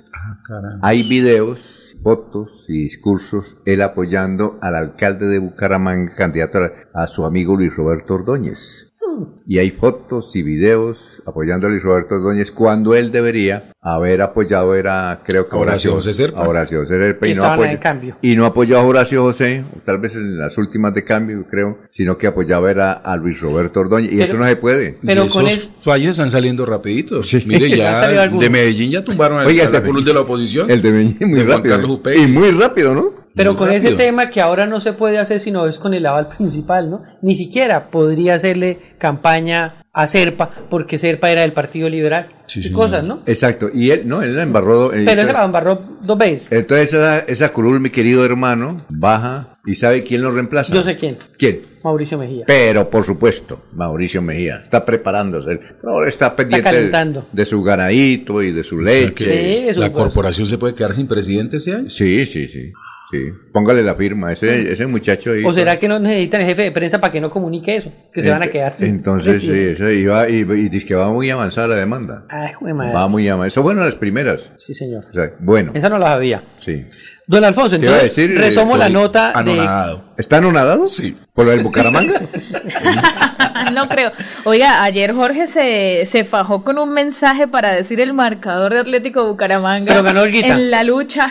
hay videos, fotos y discursos él apoyando al alcalde de Bucaramanga, candidato a, a su amigo Luis Roberto Ordóñez. Y hay fotos y videos apoyando a Luis Roberto Ordóñez cuando él debería haber apoyado era, creo que A Horacio José Serpa. a Horacio José Serpa y Y no apoyó- en cambio. y no apoyó a Horacio José, tal vez en las últimas de cambio, creo, sino que apoyaba era a Luis Roberto Ordóñez. Y Pero- eso no se puede. Pero y con esos el- fallos están saliendo rapiditos. Mire, Han ya de Medellín ya tumbaron al Oiga, el de Medellín- de la oposición. El de Medellín muy de Juan rápido. Y muy rápido, ¿no? Pero Muy con ese tema que ahora no se puede hacer sino es con el aval principal, ¿no? Ni siquiera podría hacerle campaña a Serpa porque Serpa era del Partido Liberal. Sí, y señor. cosas, ¿no? Exacto. Y él, no, él la embarró. eh, Pero entonces- la embarró dos veces. Entonces esa, esa curul, mi querido hermano, baja y ¿sabe quién lo reemplaza? Yo sé quién. ¿Quién? Mauricio Mejía. Pero por supuesto, Mauricio Mejía está preparándose. Él ahora está pendiente de, calentando. de su ganadito y de su O sea leche. Sí, eso la corporación se puede quedar sin presidente ese año. Sí, sí, sí. Sí. Póngale la firma. Ese, ese muchacho ahí. ¿O será que no necesitan el jefe de prensa para que no comunique eso? Que se van a quedar. Entonces, sí, eso iba, y, y dice que va muy avanzada la demanda. Ay, jue madre. Va muy avanzada. Eso bueno las primeras. Sí, señor. O sea, bueno, Esa no la sabía. sí. Don Alfonso, ¿Qué iba a entonces decir? retomo la nota de... Anonadado. ¿Está anonadado? Sí. ¿Por lo del Bucaramanga? no creo. Oiga, ayer Jorge se, se fajó con un mensaje para decir el marcador de Atlético Bucaramanga Pero ganó Olguita. en la lucha.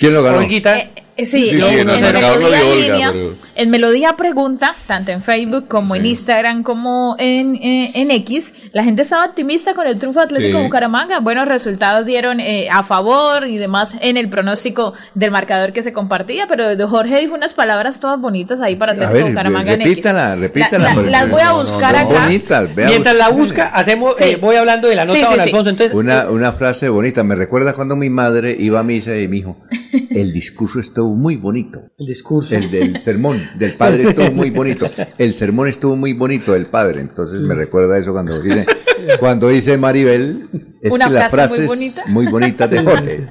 ¿Quién lo ganó? Olguita, Eh, eh, sí, Sí, en, sí, Melodía Olga, Línea, pero- en Melodía Pregunta, tanto en Facebook como en Instagram como en, eh, en X, la gente estaba optimista con el triunfo Atlético Sí. Bucaramanga. Buenos resultados dieron eh, a favor y demás en el pronóstico del marcador que se compartía, pero Jorge dijo unas palabras todas bonitas ahí para Atlético ver, Bucaramanga en X. repítala, repítala. La- la- las voy a no, buscar no, acá. Bonitas, vea mientras la busca, hacemos, Sí. eh, voy hablando de la nota, Sí, sí, don. Alfonso. Entonces, Una, una frase bonita. Me recuerda cuando mi madre iba a misa y me dijo, el discurso estuvo muy bonito. el discurso. El del sermón del padre estuvo muy bonito. El sermón estuvo muy bonito del padre. Entonces me recuerda eso cuando dice, cuando dice Maribel, es Una que las frase muy frases bonita. muy bonitas de Jorge.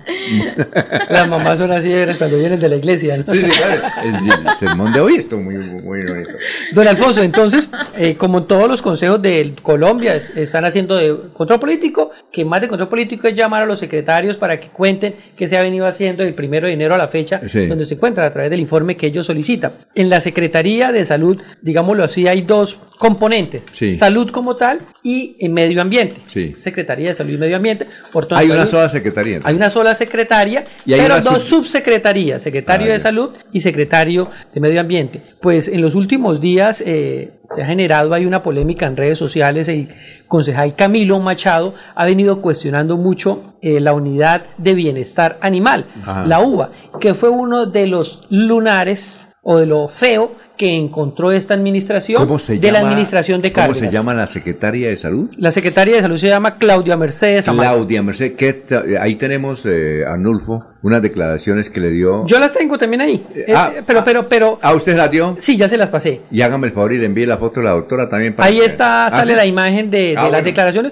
Las mamás son así cuando vienen de la iglesia. ¿no? Sí, sí, claro. El, el sermón de hoy estuvo muy, muy bonito. Don Alfonso, entonces, eh, como todos los consejos de Colombia es- están haciendo de control político, que más de control político es llamar a los secretarios para que cuenten qué se ha venido haciendo del primero de enero a la fecha, Sí. donde se encuentra a través del informe que ellos solicitan. En la Secretaría de Salud, digámoslo así, hay dos componentes, Sí. salud como tal y en medio ambiente. Sí. Secretaría de Salud y Medio Ambiente. Por Hay una sola secretaría. hay una sola secretaria, Y hay pero dos sub- subsecretarías, secretario Ah, de salud y secretario de medio ambiente. Pues en los últimos días eh, se ha generado, hay una polémica en redes sociales, el concejal Camilo Machado ha venido cuestionando mucho eh, la unidad de bienestar animal, Ajá. la UBA, que fue uno de los lunares o de lo feo que encontró esta administración ¿Cómo de llama? la administración de ¿Cómo Cárdenas. se llama la secretaria de salud? La secretaria de salud se llama Claudia Mercedes. Claudia Mercedes. ¿qué ta- ahí tenemos, eh, Arnulfo, unas declaraciones que le dio. Yo las tengo también ahí. Eh, ah, pero, pero, pero. ¿A usted las dio? Sí, ya se las pasé. Y hágame el favor y le envíe la foto a la doctora también. para Ahí que- está, Ah, sale ¿sí? la imagen de, de Ah, las bueno. declaraciones.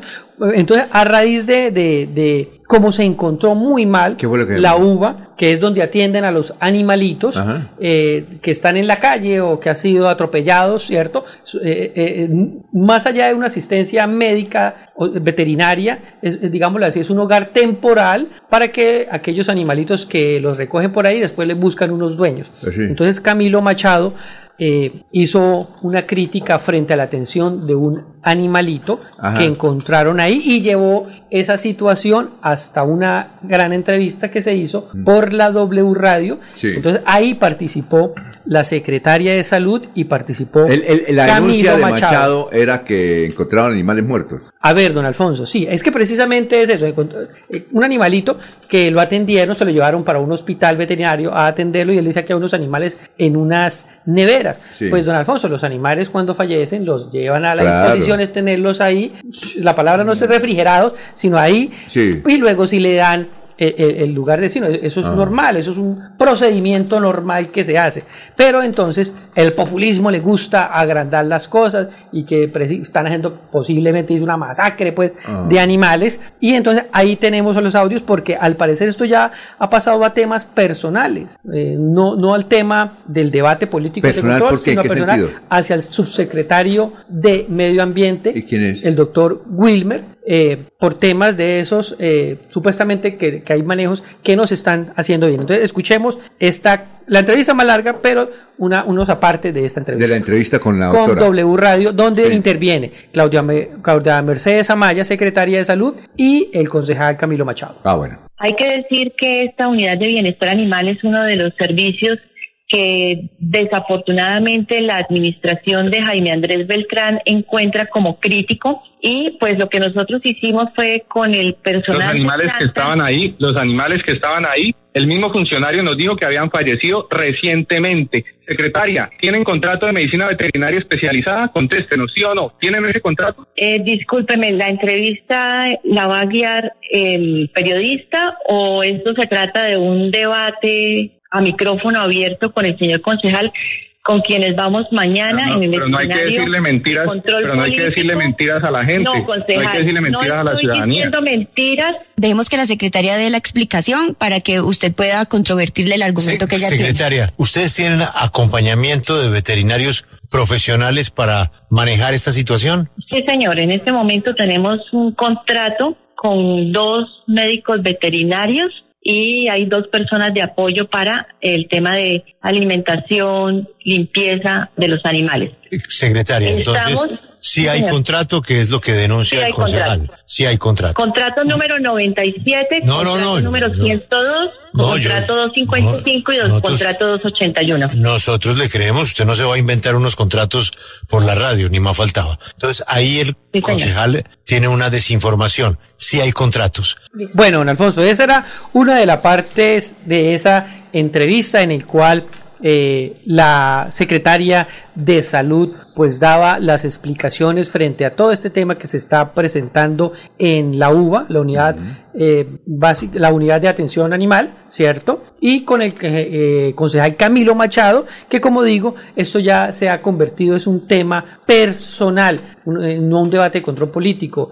Entonces, a raíz de, de, de cómo se encontró muy mal que- la uva, que es donde atienden a los animalitos eh, que están en la calle o que han sido atropellados, ¿cierto? Eh, eh, más allá de una asistencia médica o veterinaria, es, es, digámoslo así, es un hogar temporal para que aquellos animalitos que los recogen por ahí después les buscan unos dueños. Pues. Entonces Camilo Machado eh, hizo una crítica frente a la atención de un animalito Ajá. que encontraron ahí y llevó esa situación hasta una gran entrevista que se hizo por la W Radio. Mm. Sí. Entonces ahí participó la secretaria de salud y participó El- el- la denuncia de Machado. era que encontraban animales muertos. a ver, don Alfonso, sí, es que precisamente es eso, eh, un animalito que lo atendieron, se lo llevaron para un hospital veterinario a atenderlo y él decía que hay unos animales en unas neveras. Sí. Pues don Alfonso, los animales cuando fallecen los llevan a la Claro. disposición, es tenerlos ahí, la palabra no es refrigerados, sino ahí, Sí. y luego si le dan eh, eh, el lugar de destino, eso es Ah. normal, eso es un procedimiento normal que se hace. Pero entonces el populismo le gusta agrandar las cosas y que están haciendo posiblemente una masacre pues Ah. de animales y entonces ahí tenemos los audios porque al parecer esto ya ha pasado a temas personales, eh, no, no al tema del debate político ¿Personal? ¿En sino qué personal sentido? hacia el subsecretario de Medio Ambiente, ¿Y quién es? el doctor Wilmer, eh, por temas de esos, eh, supuestamente que, que hay manejos que no se están haciendo bien. Entonces, escuchemos esta, la entrevista más larga, pero una, unos aparte de esta De entrevista. la entrevista con la con doctora. W Radio, donde Sí. interviene Claudia, Claudia Mercedes Amaya, secretaria de Salud, y el concejal Camilo Machado. Ah, bueno. Hay que decir que esta unidad de bienestar animal es uno de los servicios que desafortunadamente la administración de Jaime Andrés Beltrán encuentra como crítico y pues lo que nosotros hicimos fue con el personal Los animales que estaban ahí, los animales que estaban ahí, el mismo funcionario nos dijo que habían fallecido recientemente. Secretaria, ¿tienen contrato de medicina veterinaria especializada? Contéstenos, ¿sí o no? ¿Tienen ese contrato? Eh, discúlpeme, ¿la entrevista la va a guiar el periodista o esto se trata de un debate a micrófono abierto con el señor concejal con quienes vamos mañana Pero no, en el pero no hay que decirle de mentiras, control pero no hay que decirle mentiras a la gente. No, concejal, hay que decirle mentiras no a la estoy ciudadanía. diciendo mentiras. Dejemos que la secretaria dé la explicación para que usted pueda controvertirle el argumento que ella tiene. Secretaria, ¿ustedes tienen acompañamiento de veterinarios profesionales para manejar esta situación? Sí, señor, en este momento tenemos un contrato con dos médicos veterinarios y hay dos personas de apoyo para el tema de alimentación, limpieza de los animales. Secretaria, entonces, sí sí, hay señor. contrato, que es lo que denuncia Sí el concejal. Sí hay contrato. Contrato número 97, No, contrato no, número no. 102, No, yo- contrato 255 y dos, nosotros- contrato 281. Nosotros le creemos, usted no se va a inventar unos contratos por la radio, ni más faltaba. Entonces, ahí el señor. concejal tiene una desinformación. Sí hay contratos. Bueno, don Alfonso, esa era una de las partes de esa entrevista en el cual eh, la secretaria de salud pues daba las explicaciones frente a todo este tema que se está presentando en la UBA, la unidad eh, básica- la unidad de atención animal, ¿cierto? Y con el eh, concejal Camilo Machado, que como digo, esto ya se ha convertido es un tema personal, no un debate de control político.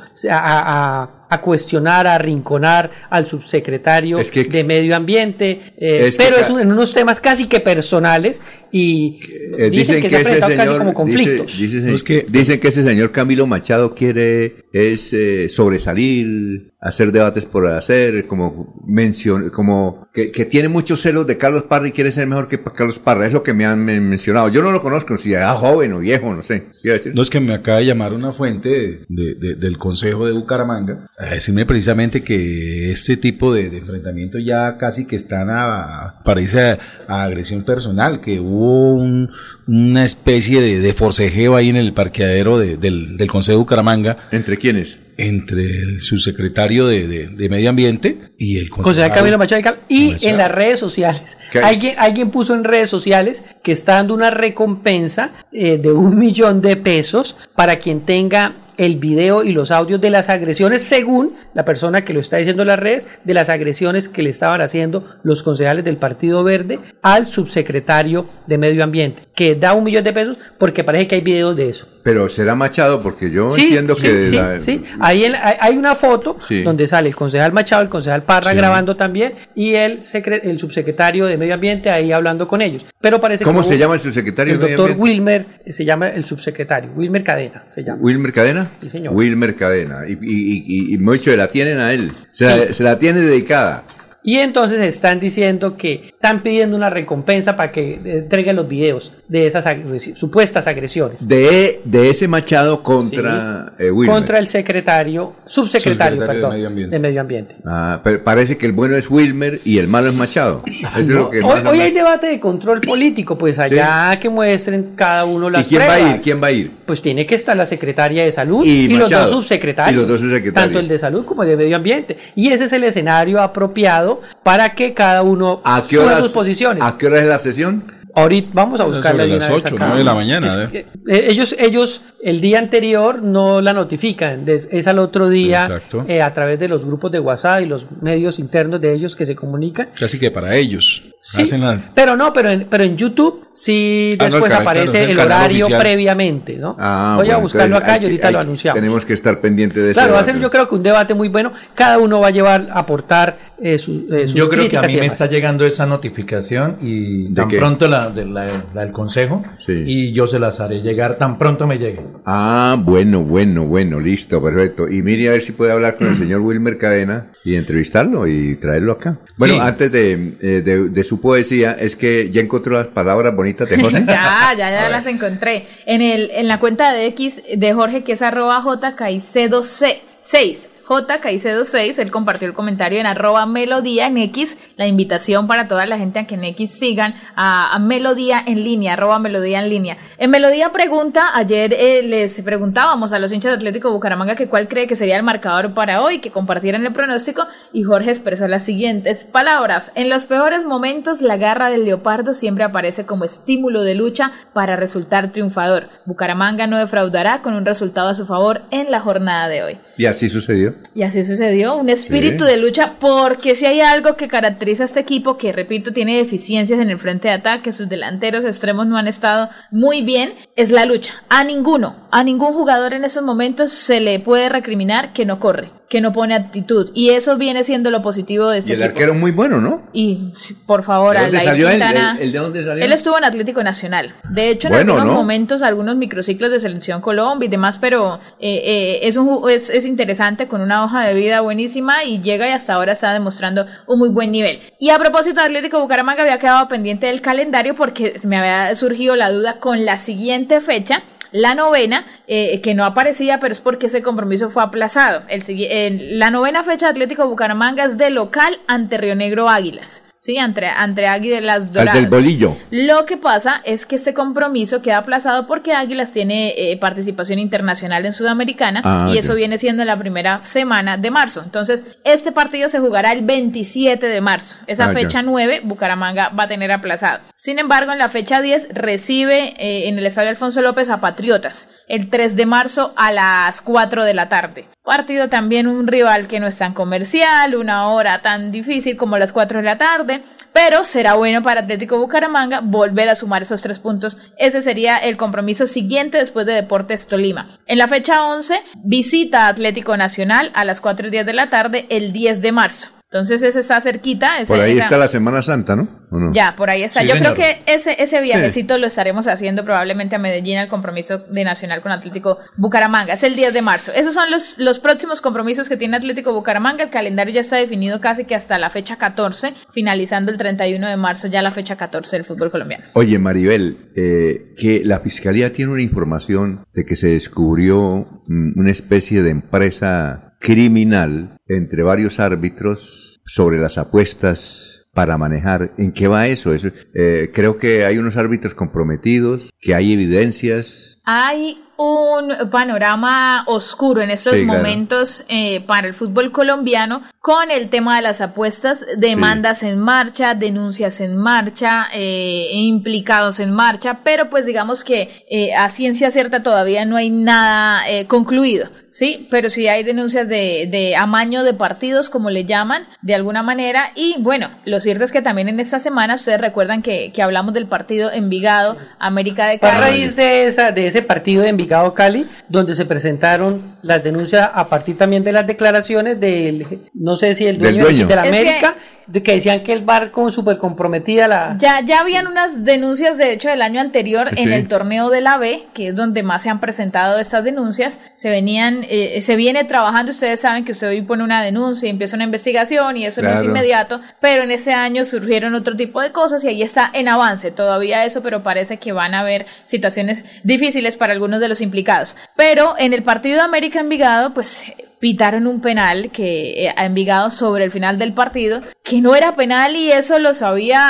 A cuestionar, a arrinconar al subsecretario de Medio Ambiente, eh, es que pero es un- en unos temas casi que personales y Eh, dicen, que, se ha ese presentado casi señor- como dice- conflictos. dice- dicen que ese señor Camilo Machado quiere es eh, sobresalir, hacer debates por hacer, como mencion, como que, que tiene muchos celos de Carlos Parra y quiere ser mejor que Carlos Parra. Es lo que me han men- mencionado. Yo no lo conozco, si era joven o viejo, no sé. No es que me acaba de llamar una fuente de- de- del Consejo de Bucaramanga a decirme precisamente que este tipo de, de enfrentamientos ya casi que están a, para irse a, a agresión personal, que hubo un- una especie de, de forcejeo ahí en el parqueadero de- del, del Consejo de Bucaramanga. ¿Entre quiénes? Entre el subsecretario de, de- de Medio Ambiente y el Concejal Camilo Machado y Cal- y Machado. en las redes sociales. ¿Qué? Alguien, alguien puso en redes sociales que está dando una recompensa eh, de un millón de pesos para quien tenga el video y los audios de las agresiones, según la persona que lo está diciendo en las redes, de las agresiones que le estaban haciendo los concejales del Partido Verde al subsecretario de Medio Ambiente, que da un millón de pesos porque parece que hay videos de eso. Pero será Machado, porque yo Sí, entiendo sí, que sí, la- sí. Ahí en- hay una foto donde sale el concejal Machado, el concejal Parra grabando también y el, secre- el subsecretario de Medio Ambiente ahí hablando con ellos. Pero parece ¿Cómo que se llama el subsecretario El de Medio doctor Ambiente? Wilmer eh, se llama el subsecretario, Wilmer Cadena se llama. Wilmer Cadena. Sí, señor. Wilmer Cadena. Y, y, y, y mucho la tienen a él. Se, la, se la tiene dedicada. Y entonces están diciendo que están pidiendo una recompensa para que eh, entreguen los videos de esas supuestas agresiones. De, de ese Machado contra eh, Wilmer. Contra el secretario, subsecretario, Subsecretario de perdón, Medio Ambiente. de Medio Ambiente. Ah, pero parece que el bueno es Wilmer y el malo es Machado. Eso es No, lo que hoy, hay debate de control político, pues allá que muestren cada uno las ¿Y quién va a pruebas. ir? ¿Quién va a ir? Pues tiene que estar la secretaria de salud Y y, los dos subsecretarios. Y los dos subsecretarios. Tanto el de salud como el de medio ambiente. Y ese es el escenario apropiado para que cada uno ¿A qué suba horas, sus posiciones. ¿A qué hora es la sesión? Ahorita vamos a de las una vez 8, acá. 9 de la mañana, Es que, eh, ellos, ellos el día anterior no la notifican, es al otro día eh, a través de los grupos de WhatsApp y los medios internos de ellos que se comunican. Casi que para ellos. Sí, Hacen la- Pero no, pero en, pero en YouTube sí Ah, no, el después aparece el horario oficial. previamente, ¿no? Ah, Voy a buscarlo entonces acá y ahorita hay lo anunciamos. Tenemos que estar pendientes de eso. Claro, va a ser yo creo que un debate muy bueno. Cada uno va a llevar, a aportar eh, su- eh, sus Yo creo que a mí me está llegando esa notificación y ¿De tan qué? pronto la, de la- la del consejo y yo se las haré llegar tan pronto me llegue. Ah, bueno, bueno, bueno, listo, perfecto. Y mire a ver si puede hablar con el señor Wilmer Cadena y entrevistarlo y traerlo acá. Bueno, Sí. antes de, eh, de, de su poesía, es que ya encontró las palabras bonitas de Jorge. Ya, ya, ya las encontré. En, el, en la cuenta de X de Jorge, que es arroba jcaicedo6. JKIC26, él compartió el comentario en arroba melodía en X, la invitación para toda la gente a que en X sigan a, a melodía en línea, arroba melodía en línea. En melodía pregunta, ayer eh, les preguntábamos a los hinchas de Atlético Bucaramanga que cuál cree que sería el marcador para hoy, que compartieran el pronóstico y Jorge expresó las siguientes palabras. En los peores momentos, la garra del leopardo siempre aparece como estímulo de lucha para resultar triunfador. Bucaramanga no defraudará con un resultado a su favor en la jornada de hoy. Y así sucedió. Y así sucedió, un espíritu Sí. de lucha, porque si hay algo que caracteriza a este equipo, que repito, tiene deficiencias en el frente de ataque, sus delanteros extremos no han estado muy bien, es la lucha. A ninguno, a ningún jugador en esos momentos se le puede recriminar que no corre, que no pone actitud. Y eso viene siendo lo positivo de Y este el equipo. arquero muy bueno, ¿no? Y por favor, ¿De dónde salió él? ¿El- el de dónde salió? Él estuvo en Atlético Nacional. De hecho, en Bueno, algunos ¿no? momentos, algunos microciclos de Selección Colombia y demás, pero eh, eh, es, un, es, es interesante, con una hoja de vida buenísima y llega y hasta ahora está demostrando un muy buen nivel. Y a propósito de Atlético Bucaramanga, había quedado pendiente del calendario porque me había surgido la duda con la siguiente fecha. La novena, eh, que no aparecía, pero es porque ese compromiso fue aplazado. El, el- la novena fecha Atlético Bucaramanga es de local ante Río Negro Águilas. Sí, ante, ante Águilas Al Doradas. del bolillo. Lo que pasa es que este compromiso queda aplazado porque Águilas tiene eh, participación internacional en Sudamericana Ah, y eso viene siendo en la primera semana de marzo. Entonces, este partido se jugará el 27 de marzo. Esa Ah, fecha 9, Bucaramanga va a tener aplazado. Sin embargo, en la fecha 10 recibe eh, en el Estadio Alfonso López a Patriotas el 3 de marzo a las 4 de la tarde. Partido también un rival que no es tan comercial, una hora tan difícil como las 4 de la tarde, pero será bueno para Atlético Bucaramanga volver a sumar esos tres puntos. Ese sería el compromiso siguiente después de Deportes Tolima. En la fecha 11, visita Atlético Nacional a las 4 y 10 de la tarde el 10 de marzo. Entonces ese está cerquita. Ese Por ahí llega- está la Semana Santa, ¿no? ¿O no? Ya, por ahí está. Sí, Yo señor. creo que ese, ese viajecito lo estaremos haciendo probablemente a Medellín al compromiso de Nacional con Atlético Bucaramanga. Es el 10 de marzo. Esos son los, los próximos compromisos que tiene Atlético Bucaramanga. El calendario ya está definido casi que hasta la fecha 14, finalizando el 31 de marzo ya la fecha 14 del fútbol colombiano. Oye, Maribel, eh, que la Fiscalía tiene una información de que se descubrió mm, una especie de empresa criminal entre varios árbitros sobre las apuestas para manejar. ¿En qué va eso? Eso, eh, creo que hay unos árbitros comprometidos, que hay evidencias. Hay un panorama oscuro en estos Sí, claro. momentos eh, para el fútbol colombiano con el tema de las apuestas, demandas en marcha, denuncias en marcha, eh, implicados en marcha, pero pues digamos que eh, a ciencia cierta todavía no hay nada eh, concluido. Sí, pero sí hay denuncias de, de amaño de partidos, como le llaman, de alguna manera. Y bueno, lo cierto es que también en esta semana, ustedes recuerdan que, que hablamos del partido Envigado, América de Fue a Cali. raíz de, esa, de ese partido de Envigado Cali, donde se presentaron las denuncias a partir también de las declaraciones del, no sé si el Del dueño, dueño. de la que- América, de que decían que el bar como súper comprometida la... Ya, ya habían unas denuncias, de hecho, del año anterior Sí. en el torneo de la B, que es donde más se han presentado estas denuncias. Se venían, eh, se viene trabajando, ustedes saben que usted hoy pone una denuncia y empieza una investigación y eso no es inmediato, pero en ese año surgieron otro tipo de cosas y ahí está en avance todavía eso, pero parece que van a haber situaciones difíciles para algunos de los implicados. Pero en el partido de América Envigado, pues pitaron un penal que eh, a Envigado sobre el final del partido, que no era penal y eso lo sabía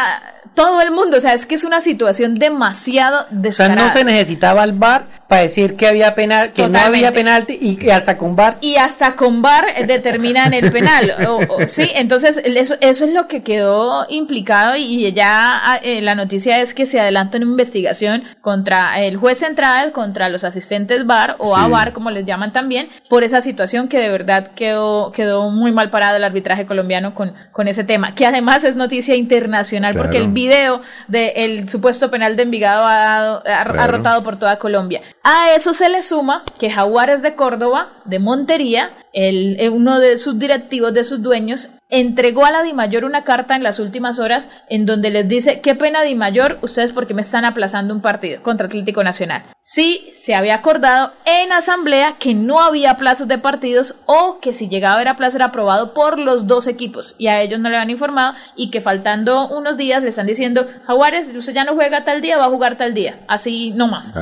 todo el mundo, o sea, es que es una situación demasiado O sea, descarada. no se necesitaba el bar para decir que había penal, que no Totalmente. había penalti y que hasta con bar y hasta con VAR determinan el penal. O- o- sí, entonces eso, eso es lo que quedó implicado y ya ah, eh, la noticia es que se adelanta una investigación contra el juez central, contra los asistentes VAR o a Sí. VAR como les llaman también, por esa situación que de verdad quedó, quedó muy mal parado el arbitraje colombiano con, con ese tema, que además es noticia internacional porque Claro. el video del supuesto penal de Envigado ha, dado, ha, ha Claro. rotado por toda Colombia. A eso se le suma que Jaguares de Córdoba, de Montería, el, eh, uno de sus directivos, de sus dueños, entregó a la Dimayor una carta en las últimas horas en donde les dice, qué pena Dimayor, ustedes porque me están aplazando un partido contra Atlético Nacional. Sí, se había acordado en asamblea que no había plazos de partidos o que si llegaba a haber plazo era aprobado por los dos equipos y a ellos no le habían informado y que faltando unos días le están diciendo, Jaguares, usted ya no juega tal día, va a jugar tal día. Así nomás.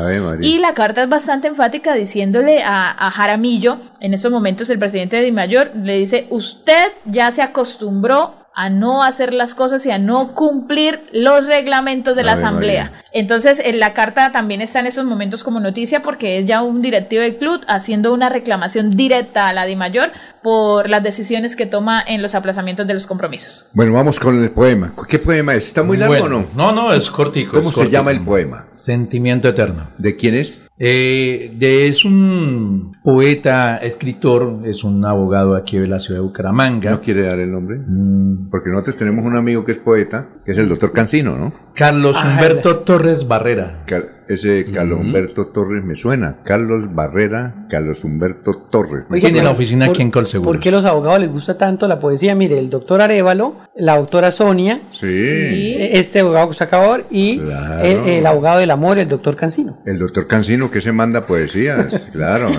Y la carta es bastante enfática diciéndole a, a Jaramillo, en estos momentos el presidente de Dimayor, le dice, usted ya se acostumbró a no hacer las cosas y a no cumplir los reglamentos de la asamblea. Entonces, en la carta también está en esos momentos como noticia porque es ya un directivo del club haciendo una reclamación directa a la Dimayor por las decisiones que toma en los aplazamientos de los compromisos. Bueno, vamos con el poema. ¿Qué poema es? ¿Está muy largo Bueno, o no? No, no, es cortico. ¿Cómo es se llama el poema? Sentimiento Eterno. ¿De quién es? Eh, de, es un poeta, escritor, es un abogado aquí de la ciudad de Bucaramanga. ¿No quiere dar el nombre? Mm. Porque nosotros tenemos un amigo que es poeta, que es el doctor Cancino, ¿no? Carlos Ah, Humberto Torres Barrera. Cal- ese Carlos Humberto Torres me suena. Carlos Barrera, Carlos Humberto Torres. me Tiene la oficina aquí en Colseguros. ¿Por qué a los abogados les gusta tanto la poesía? Mire, el doctor Arevalo, la autora Sonia, Sí. este abogado que saca ahora, y Claro. el, el abogado del amor, el doctor Cancino. El doctor Cancino que se manda poesías, claro.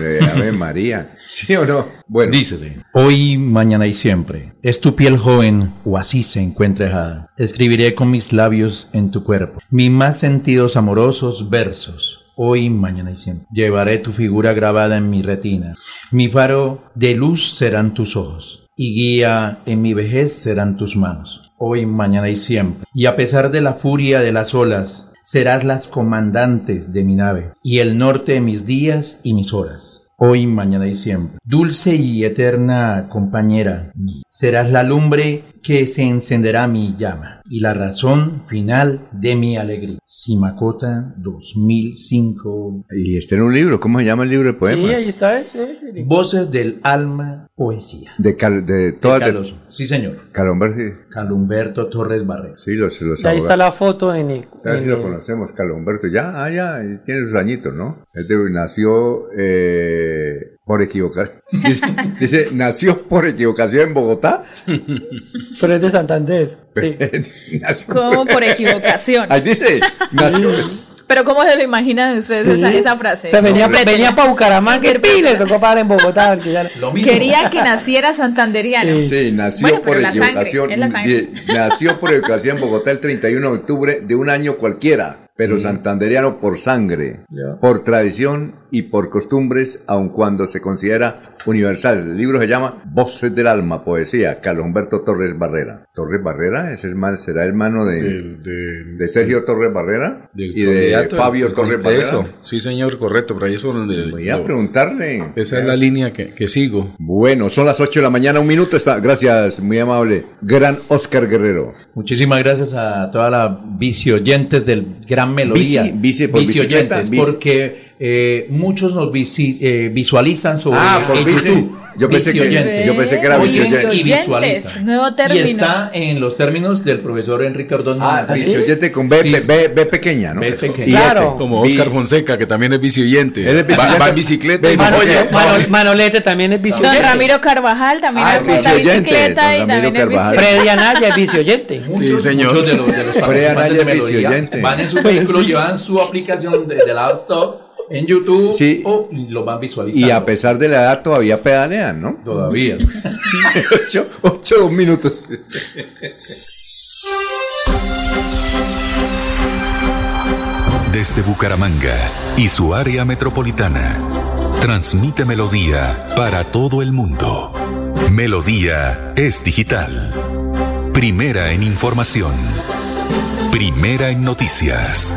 De Ave María. ¿Sí o no? Bueno. Dícese. Hoy, mañana y siempre. Es tu piel joven, o así se encuentra dejada. Escribiré con mis labios en tu cuerpo. Mis más sentidos amorosos versos. Hoy, mañana y siempre. Llevaré tu figura grabada en mi retina. Mi faro de luz serán tus ojos. Y guía en mi vejez serán tus manos. Hoy, mañana y siempre. Y a pesar de la furia de las olas, serás las comandantes de mi nave. Y el norte de mis días y mis horas hoy, mañana y siempre. Dulce y eterna compañera, serás la lumbre que se encenderá mi llama. Y la razón final de mi alegría. Simacota 2005. Y está en un libro, ¿cómo se llama el libro de poemas? Sí, ahí está. eh, eh, Voces del alma, poesía. De, Cal- de todas de, Carlos. Sí, señor. Calomberto, sí. Calumberto Torres Barrera. Sí, los, los Ahí está la foto en el. ¿Sabes si en lo el- conocemos? Calomberto, ya, ah, ya, tiene sus añitos, ¿no? Este nació eh, por equivocar. Dice, dice, nació por equivocación en Bogotá. Pero es de Santander. Sí. Como por equivocación. Ahí dice, nació. Pero ¿cómo se lo imaginan ustedes Sí. esa, esa frase? O sea, venía, para Bucaramanga y pi, les tocó parar en Bogotá. Quería que naciera santanderiano. Sí, nació Bueno, por equivocación. sangre. nació por equivocación en Bogotá el 31 de octubre de un año cualquiera, pero santanderiano por sangre, por tradición y por costumbres, aun cuando se considera universal. El libro se llama Voces del Alma, poesía, Carlos Humberto Torres Barrera. Torres Barrera, ese hermano, será hermano de, de Sergio Torres Barrera Del y de Fabio del- Torres Barrera. Eso, sí señor, correcto, ahí es por donde... Voy a preguntarle. esa es la línea que, que sigo. Bueno, son las 8 de la mañana, un minuto. Está, gracias, muy amable. Gran Oscar Guerrero. Muchísimas gracias a todas las vicioyentes del Gran Melodía. Por Vicioyentes, porque eh, muchos nos visi- eh, visualizan sobre Ah, por. YouTube. Yo pensé que- yo pensé que era Oyen vicioyente. Y visualizan. Nuevo Y término. está en los términos del profesor Enrique Ordóñez. Ah, vicioyente con B, Sí, B, B- B pequeña, ¿no? B pequeña. Y Claro. ese, Como Oscar Fonseca, que también es vicioyente. Él es Va- vicioyente. Va, en bicicleta y Mano- oye, Mano- Mano- Manolete también es Don vicioyente. Ramiro Carvajal también Ah, es monta vicioyente, bicicleta y don también Ramiro es Carvajal. vicioyente. Freddy Anaya es vicioyente. Muchos, Sí, señor. muchos de los, de los Freddy participantes Anaya de es Melodía van en su vehículo, llevan su aplicación de, de la App Store en YouTube Sí. o lo van visualizando. Y a pesar de la edad todavía pedalean, ¿no? Todavía. ocho, minutos. Desde Bucaramanga y su área metropolitana, transmite Melodía para todo el mundo. Melodía es digital. Primera en información. Primera en noticias.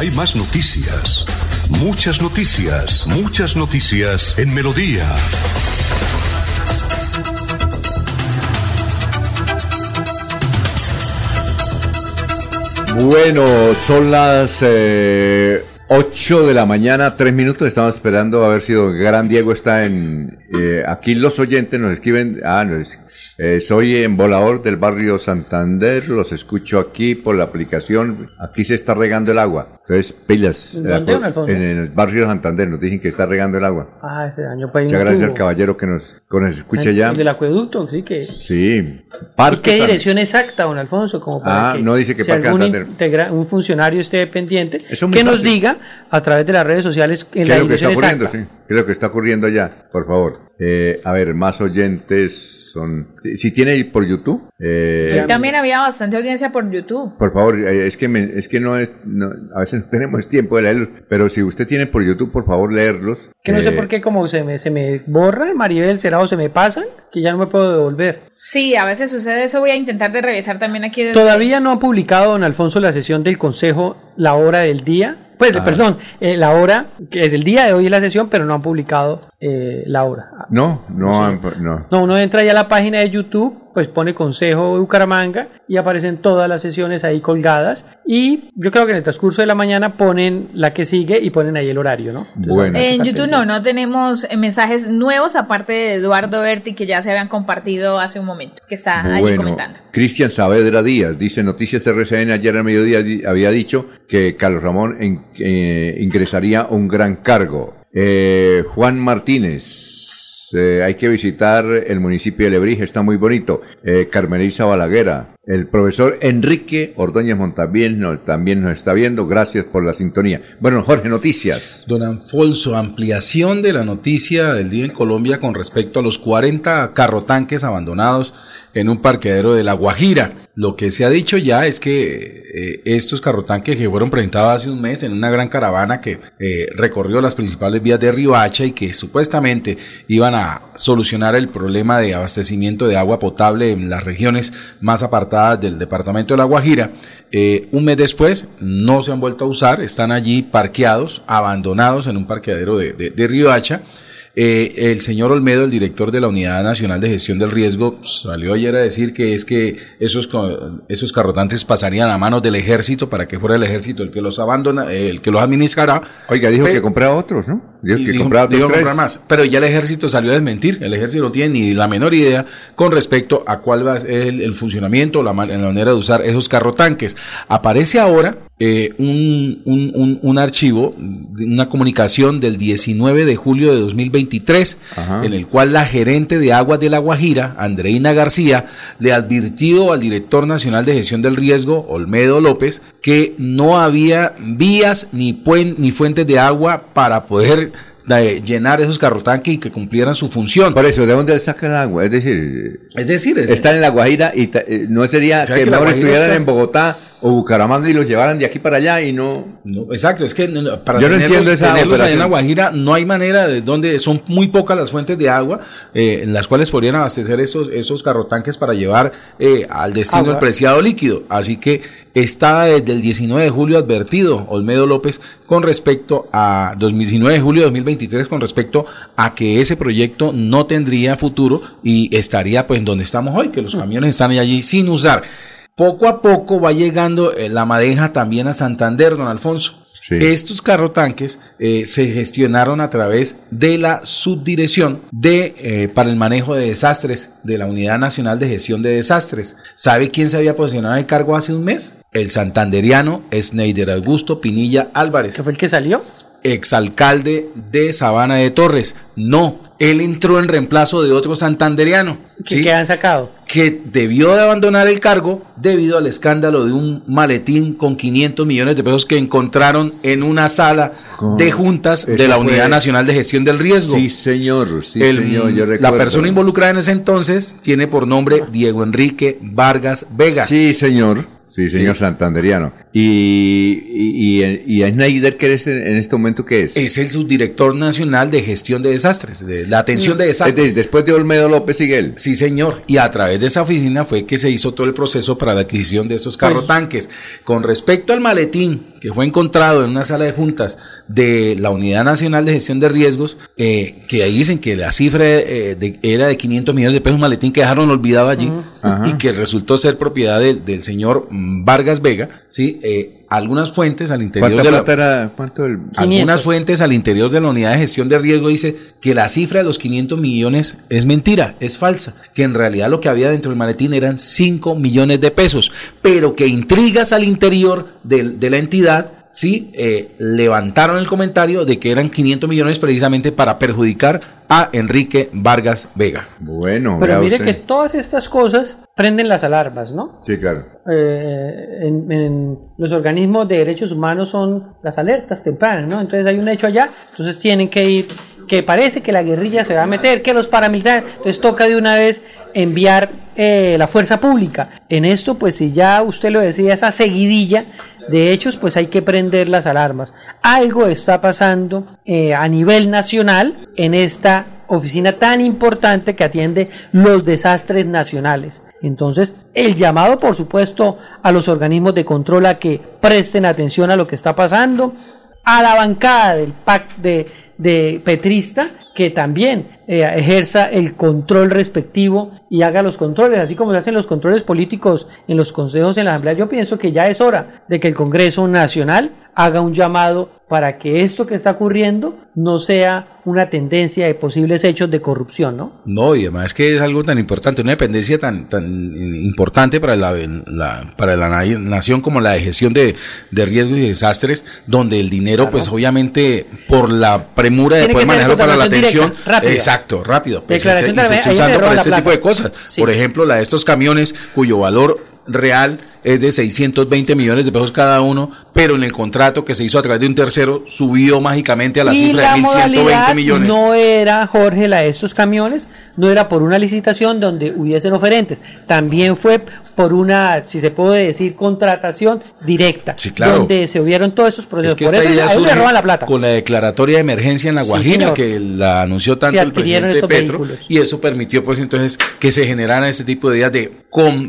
Hay más noticias. Muchas noticias, muchas noticias en Melodía. Bueno, son las eh, 8 de la mañana, 3 minutos. Estamos esperando a ver si don Gran Diego está en... eh, aquí los oyentes nos escriben... Ah, no, es- eh, soy en Volador del barrio Santander, los escucho aquí por la aplicación. Aquí se está regando el agua. Entonces, pilas. ¿En eh, dónde, don Alfonso? en el barrio Santander nos dicen que está regando el agua. Ah, ese año para Muchas gracias al caballero que nos, que nos escucha ya. El del acueducto, sí que. Sí. ¿Y Parque qué San- dirección exacta, don Alfonso? Como para Ah, que no dice que si Parque algún Santander. integra- un funcionario esté pendiente, es que nos diga a través de las redes sociales en ¿Qué la es lo que está ocurriendo? exacta. Sí. ¿Qué es lo que está ocurriendo allá? Por favor. Eh, a ver, más oyentes son... Si tiene por YouTube, eh, también había bastante audiencia por YouTube. por favor, eh, es que me- es que no es... no- a veces no tenemos tiempo de leerlos, pero si usted tiene por YouTube, por favor, leerlos. Que no sé Eh, por qué como se me, se me borra, Maribel Serao se me pasan, que ya no me puedo devolver. Sí, a veces sucede eso. Voy a intentar de revisar también aquí. desde- Todavía no ha publicado don Alfonso la sesión del Consejo la hora del día. Pues, Ah. perdón, eh, la hora, que es el día de hoy la sesión, pero no han publicado eh, la hora. No, no, Sí. han- no. No, uno entra ya a la página de YouTube pues pone Consejo de Bucaramanga y aparecen todas las sesiones ahí colgadas y yo creo que en el transcurso de la mañana ponen la que sigue y ponen ahí el horario, ¿no? bueno. En YouTube no, no tenemos eh, mensajes nuevos aparte de Eduardo Berti que ya se habían compartido hace un momento, que está ahí comentando. Cristian Saavedra Díaz dice Noticias RCN ayer a mediodía había dicho que Carlos Ramón eh, ingresaría un gran cargo. Eh, Juan Martínez eh, hay que visitar el municipio de Lebrija, está muy bonito. Eh, Balaguera, el profesor Enrique Ordóñez Montaviel también nos está viendo. Gracias por la sintonía. Bueno, Jorge, noticias. Don Alfonso, ampliación de la noticia del día en Colombia con respecto a los 40 carrotanques abandonados en un parqueadero de La Guajira. Lo que se ha dicho ya es que eh, estos carrotanques que fueron presentados hace un mes en una gran caravana que eh, recorrió las principales vías de Ribacha y que supuestamente iban a solucionar el problema de abastecimiento de agua potable en las regiones más apartadas del departamento de La Guajira, eh, un mes después no se han vuelto a usar, están allí parqueados, abandonados en un parqueadero de, de, de. Eh, el señor Olmedo, el director de la Unidad Nacional de Gestión del Riesgo, salió ayer a decir que es que esos, esos carrotantes pasarían a manos del ejército para que fuera el ejército el que los abandona, el que los administrará. Oiga, dijo que compraba otros, ¿no? Dijo que compraba comprar más. Pero ya el ejército salió a desmentir. El ejército no tiene ni la menor idea con respecto a cuál va a ser el, funcionamiento, la, la manera de usar esos carrotanques. Aparece ahora eh, un, un, un, archivo, una comunicación del 19 de julio de 2023, en el cual la gerente de aguas de La Guajira, Andreina García, le advirtió al director nacional de gestión del riesgo, Olmedo López, que no había vías ni, ni fuentes de agua para poder de llenar esos carrotanques y que cumplieran su función. Por eso, ¿de dónde saca el agua? Es decir, es decir, están en La Guajira y eh, no sería que, mejor estuvieran en Bogotá o Bucaramanga y los llevaran de aquí para allá y no. exacto, es que para Yo no entiendo esa tenerlos allá en La Guajira no hay manera de donde son muy pocas las fuentes de agua eh, en las cuales podrían abastecer esos, esos carrotanques para llevar eh, al destino el preciado líquido. Así que está desde el 19 de julio advertido Olmedo López con respecto a 2019 de julio de 2023 con respecto a que ese proyecto no tendría futuro y estaría pues donde estamos hoy, que los camiones están allí sin usar. Poco a poco va llegando eh, la madeja también a Santander, don Alfonso. Estos carrotanques eh, se gestionaron a través de la subdirección de eh, para el manejo de desastres de la Unidad Nacional de Gestión de Desastres. ¿Sabe quién se había posicionado en cargo hace un mes? El santanderiano Sneider Augusto Pinilla Álvarez. ¿Qué fue el que salió? Exalcalde de Sabana de Torres. No, él entró en reemplazo de otro santanderiano. ¿sí? ¿Qué han sacado? Que debió de abandonar el cargo debido al escándalo de un maletín con 500 millones de pesos que encontraron en una sala de juntas de la Unidad Nacional de Gestión del Riesgo. Sí, señor, sí, señor, yo La persona involucrada en ese entonces tiene por nombre Diego Enrique Vargas Vega. Sí, señor. Sí, señor santanderiano. ¿Y, y, y, y Schneider qué es en este momento qué es? Es el subdirector nacional de gestión de desastres, de la atención de desastres. después de Olmedo López Siguel. Sí, señor. Y a través de esa oficina fue que se hizo todo el proceso para la adquisición de esos carro tanques. Pues Con respecto al maletín que fue encontrado en una sala de juntas de la Unidad Nacional de Gestión de Riesgos, eh, que ahí dicen que la cifra eh, era de 500 millones de pesos, un maletín que dejaron olvidado allí y que resultó ser propiedad del señor Vargas Vega, ¿sí? Eh, algunas fuentes al interior de la, algunas fuentes al interior de la unidad de gestión de riesgo dice que la cifra de los 500 millones es mentira, es falsa, que en realidad lo que había dentro del maletín eran 5 millones de pesos, pero que intrigas al interior de, de la entidad sí eh, levantaron el comentario de que eran 500 millones precisamente para perjudicar a Enrique Vargas Vega. Bueno, pero mire que todas estas cosas prenden las alarmas, ¿no? Sí, claro. Eh, en, los organismos de derechos humanos son las alertas tempranas, ¿no? Entonces hay un hecho allá, entonces tienen que ir, que parece que la guerrilla se va a meter, que los paramilitares, entonces toca de una vez enviar eh, la fuerza pública. En esto, pues si ya usted lo decía, esa seguidilla de hechos, pues hay que prender las alarmas. Algo está pasando eh, a nivel nacional en esta oficina tan importante que atiende los desastres nacionales. Entonces, el llamado, por supuesto, a los organismos de control a que presten atención a lo que está pasando, a la bancada del PAC de, de Petrista que también eh, ejerza el control respectivo y haga los controles, así como se hacen los controles políticos en los consejos en la Asamblea. Yo pienso que ya es hora de que el Congreso Nacional haga un llamado para que esto que está ocurriendo no sea una tendencia de posibles hechos de corrupción, ¿no? No, y además que es algo tan importante, una dependencia tan, tan importante para la, la para la nación como la de gestión de, de riesgos y desastres, donde el dinero, pues obviamente, por la premura de poder manejarlo para la atención, exacto, rápido, pues se, está usando para este tipo de cosas. Por ejemplo, la de estos camiones cuyo valor real es de 620 millones de pesos cada uno, pero en el contrato que se hizo a través de un tercero subió mágicamente a la cifra de 1.120 millones. No era, Jorge, la de estos camiones, no era por una licitación donde hubiesen oferentes, también fue por una, si se puede decir, contratación directa, donde se hubieron todos esos procesos. por eso, la plata. Con la declaratoria de emergencia en La Guajira, que la anunció tanto el presidente Petro, y eso permitió pues entonces que se generaran ese tipo de ideas de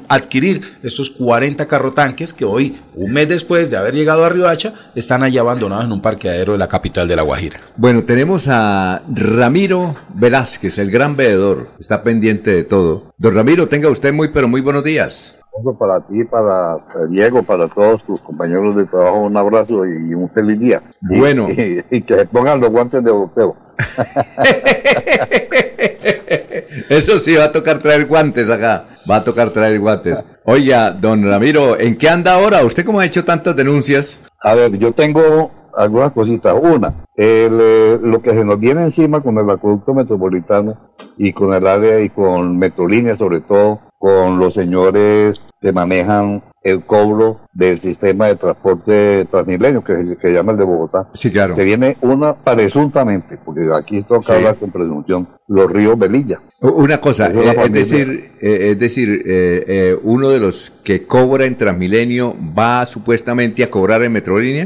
adquirir estos 40 carrotanques que hoy, un mes después de haber llegado a Riohacha, están allí abandonados en un parqueadero de la capital de La Guajira. Bueno, tenemos a Ramiro Velázquez, el gran veedor, está pendiente de todo. Don Ramiro, tenga usted muy, pero muy buenos días. Para ti, para Diego, para todos tus compañeros de trabajo, un abrazo y un feliz día. Bueno. Y, que se pongan los guantes de boxeo. Eso sí, va a tocar traer guantes acá. Va a tocar traer guantes. Oiga, don Ramiro, ¿en qué anda ahora? ¿Usted cómo ha hecho tantas denuncias? A ver, yo tengo algunas cositas. Una, eh, lo que se nos viene encima con el acueducto metropolitano y con el área y con Metrolínea sobre todo, con los señores que manejan el cobro del sistema de transporte transmilenio que, se llama el de Bogotá. Sí, claro. Se viene una presuntamente, porque aquí toca hablar con presunción, los ríos Belilla. Una cosa, eh, es, decir, eh, es decir, eh, uno de los que cobra en Transmilenio va supuestamente a cobrar en Metrolínea.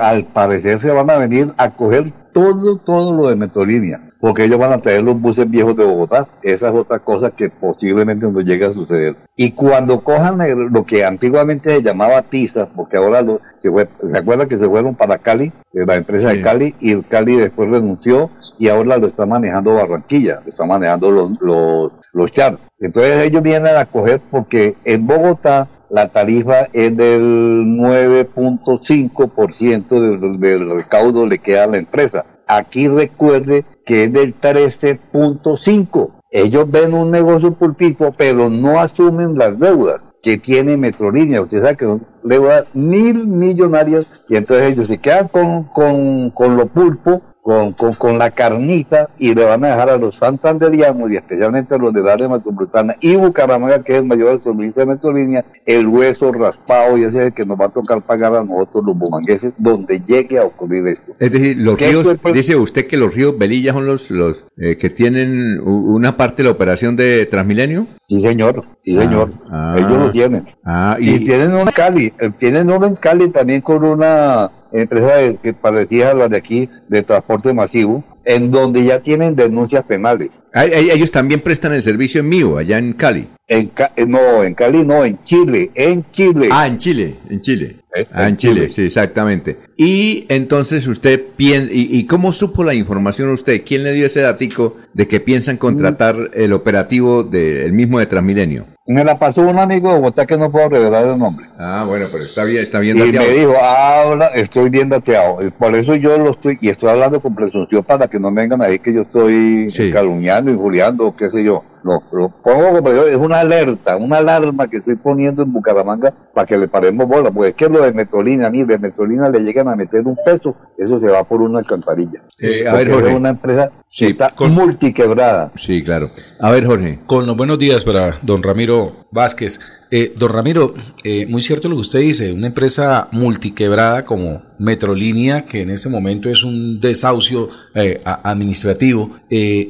al parecer se van a venir a coger todo, todo lo de Metrolínea porque ellos van a traer los buses viejos de Bogotá. Esa es otra cosa que posiblemente no llegue a suceder. Y cuando cojan lo que antiguamente se llamaba Tiza, porque ahora lo, se, fue, se acuerda que se fueron para Cali, la empresa de Cali, y el Cali después renunció y ahora lo está manejando Barranquilla, lo está manejando los, los, los char. Entonces ellos vienen a coger porque en Bogotá la tarifa es del 9.5% del, del recaudo le queda a la empresa. Aquí recuerde que es del 13.5. Ellos ven un negocio pulpito, pero no asumen las deudas que tiene Metrolínea. Usted sabe que son deudas mil millonarias y entonces ellos se quedan con, con, con lo pulpo con, con, con, la carnita y le van a dejar a los santanderianos y especialmente a los del área metropolitana y Bucaramanga, que es el mayor servicio de Metrolínea, el hueso raspado y ese que nos va a tocar pagar a nosotros los bumangueses donde llegue a ocurrir esto. Es decir, los ríos, dice usted que los ríos Belilla son los, los eh, que tienen una parte de la operación de Transmilenio. Sí, señor, sí, ah, señor. Ah. Ellos lo tienen. Ah, y, y tienen uno en Cali, eh, tienen uno en Cali también con una empresa que parecía la de aquí de transporte masivo, en donde ya tienen denuncias penales. Ellos también prestan el servicio en mío, allá en Cali. En eh, no, en Cali no, en Chile, en Chile. Ah, en Chile, en Chile. Eh, ah, en Chile, sí, exactamente. Y entonces usted piensa, y, cómo supo la información usted? ¿Quién le dio ese datico de que piensan contratar mm. el operativo del mismo de Transmilenio? Me la pasó un amigo de Bogotá que no puedo revelar el nombre. Ah, bueno, pero está bien, está bien dateado. Y me dijo, habla, estoy bien dateado. Por eso yo lo estoy, y estoy hablando con presunción para que no vengan a decir que yo estoy calumniando, injuriando, qué sé yo. Lo, lo pongo como es una alerta, una alarma que estoy poniendo en Bucaramanga para que le paremos bola, porque es que lo de Metrolina, ni de Metrolina le llegan a meter un peso, eso se va por una alcantarilla. Eh, a ver, Jorge. Es una empresa sí, está multiquebrada. Sí, claro. A ver, Jorge. Con los buenos días para don Ramiro Vázquez. Eh, don Ramiro, eh, muy cierto lo que usted dice, una empresa multiquebrada como Metrolínea, que en este momento es un desahucio eh, administrativo,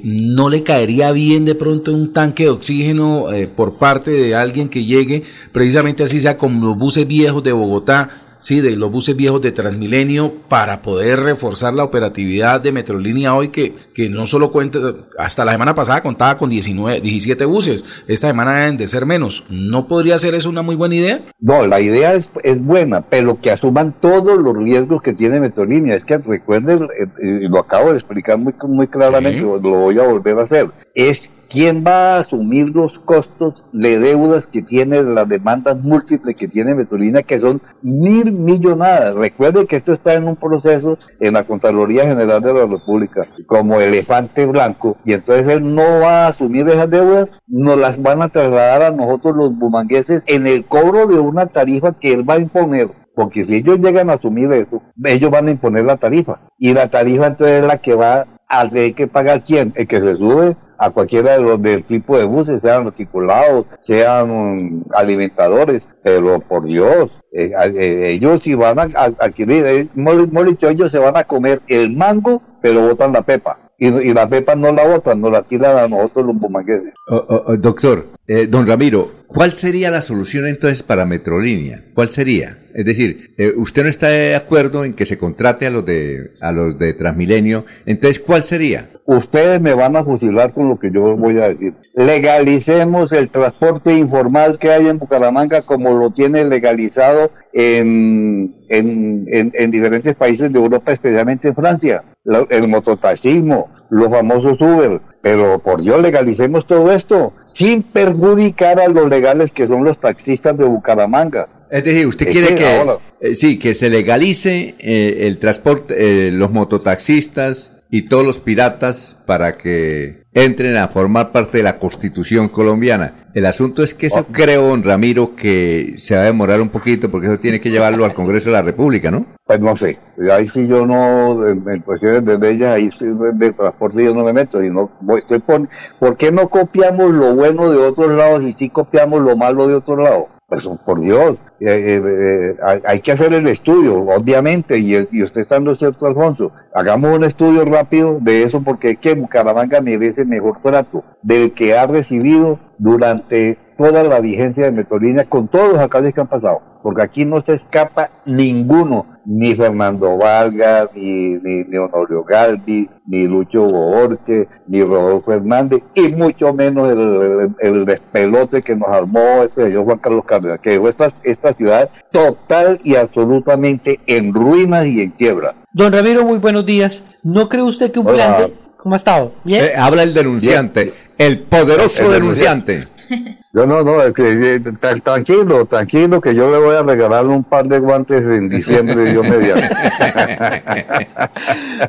¿no le caería bien de pronto un tanque de oxígeno por parte de alguien que llegue, precisamente así sea como los buses viejos de Bogotá, sí, de los buses viejos de Transmilenio para poder reforzar la operatividad de Metrolínea hoy que, que no solo cuenta, hasta la semana pasada contaba con 19, 17 buses, esta semana deben de ser menos. ¿No podría ser eso una muy buena idea? No, la idea es, es buena, pero que asuman todos los riesgos que tiene Metrolínea. Es que recuerden, eh, y lo acabo de explicar muy, muy claramente, lo voy a volver a hacer, es ¿Quién va a asumir los costos de deudas que tiene las demandas múltiples que tiene Metrolínea, que son mil millonadas? Recuerde que esto está en un proceso en la Contraloría General de la República, como elefante blanco, y entonces él no va a asumir esas deudas, nos las van a trasladar a nosotros los bumangueses en el cobro de una tarifa que él va a imponer. Porque si ellos llegan a asumir eso, ellos van a imponer la tarifa. Y la tarifa entonces es la que va a tener que pagar quién? El que se sube a cualquiera de los del tipo de buses, sean articulados, sean um, alimentadores, pero por Dios, eh, eh, ellos si van a, adquirir, eh, ellos se van a comer el mango, pero botan la pepa. Y, y la pepa no la botan, nos la tiran a nosotros los bumangueses. Oh, oh, oh, doctor, don Ramiro, ¿cuál sería la solución entonces para Metrolínea? ¿Cuál sería? Es decir, usted no está de acuerdo en que se contrate a los de a los de Transmilenio, entonces ¿cuál sería? ustedes me van a fusilar con lo que yo voy a decir. Legalicemos el transporte informal que hay en Bucaramanga como lo tiene legalizado en, en, en, diferentes países de Europa, especialmente en Francia. el mototaxismo, los famosos Uber. Pero por Dios, legalicemos todo esto sin perjudicar a los legales que son los taxistas de Bucaramanga. Es decir, usted quiere que, eh, sí, que se legalice eh, el transporte, eh, los mototaxistas, y todos los piratas para que entren a formar parte de la constitución colombiana. El asunto es que eso oh. creo, don Ramiro, que se va a demorar un poquito porque eso tiene que llevarlo al Congreso de la República, ¿no? Pues no sé, ahí sí yo no, en, cuestiones de bellas, ahí sí de transporte yo no me meto y no, estoy por, ¿por qué no copiamos lo bueno de otros lados y sí copiamos lo malo de otro lado? Pues por Dios, eh, eh, eh, hay que hacer el estudio, obviamente, y, y, usted en cierto, Alfonso. Hagamos un estudio rápido de eso porque es que Bucaramanga merece mejor trato del que ha recibido durante toda la vigencia de Metrolínea con todos los alcaldes que han pasado porque aquí no se escapa ninguno, ni Fernando Vargas, ni, ni, Honorio Galdi, ni Lucho Borque, ni Rodolfo Hernández, y mucho menos el, despelote que nos armó ese señor Juan Carlos Cárdenas, que dejó esta, esta ciudad total y absolutamente en ruinas y en quiebra. Don Ramiro, muy buenos días. ¿No cree usted que un plan de... ¿Cómo ha estado? ¿Bien? Eh, habla el denunciante, el poderoso denunciante. Yo no, no, es que, tranquilo, tranquilo, que yo le voy a regalar un par de guantes en diciembre, yo mediante.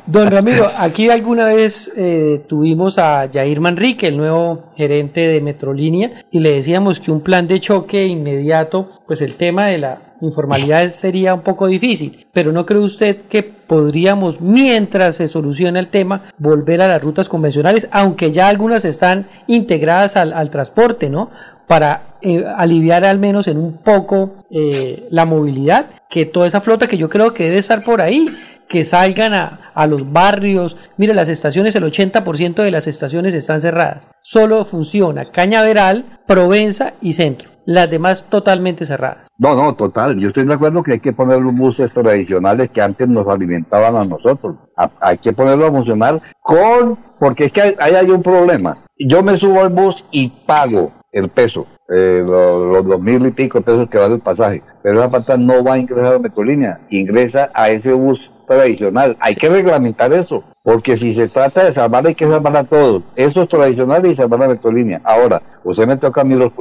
Don Ramiro, aquí alguna vez eh, tuvimos a Jair Manrique, el nuevo gerente de Metrolínea, y le decíamos que un plan de choque inmediato, pues el tema de la informalidad sería un poco difícil, pero ¿no cree usted que podríamos, mientras se soluciona el tema, volver a las rutas convencionales, aunque ya algunas están integradas al, transporte, ¿no? Para eh, aliviar al menos en un poco eh, la movilidad, que toda esa flota que yo creo que debe estar por ahí, que salgan a, a, los barrios. Mire, las estaciones, el 80% de las estaciones están cerradas. Solo funciona Cañaveral, Provenza y Centro las demás totalmente cerradas. No, no, total. Yo estoy de acuerdo que hay que poner los buses tradicionales que antes nos alimentaban a nosotros. hay que ponerlo a funcionar con, porque es que ahí hay, un problema. Yo me subo al bus y pago el peso. Eh, los, dos mil y pico pesos que vale el pasaje. Pero esa pata no va a ingresar a Metrolínea, ingresa a ese bus tradicional. Hay que reglamentar eso, porque si se trata de salvar, hay que salvar a todos. Eso es tradicional y salvar a Metrolínea. Ahora, usted me toca a mí los,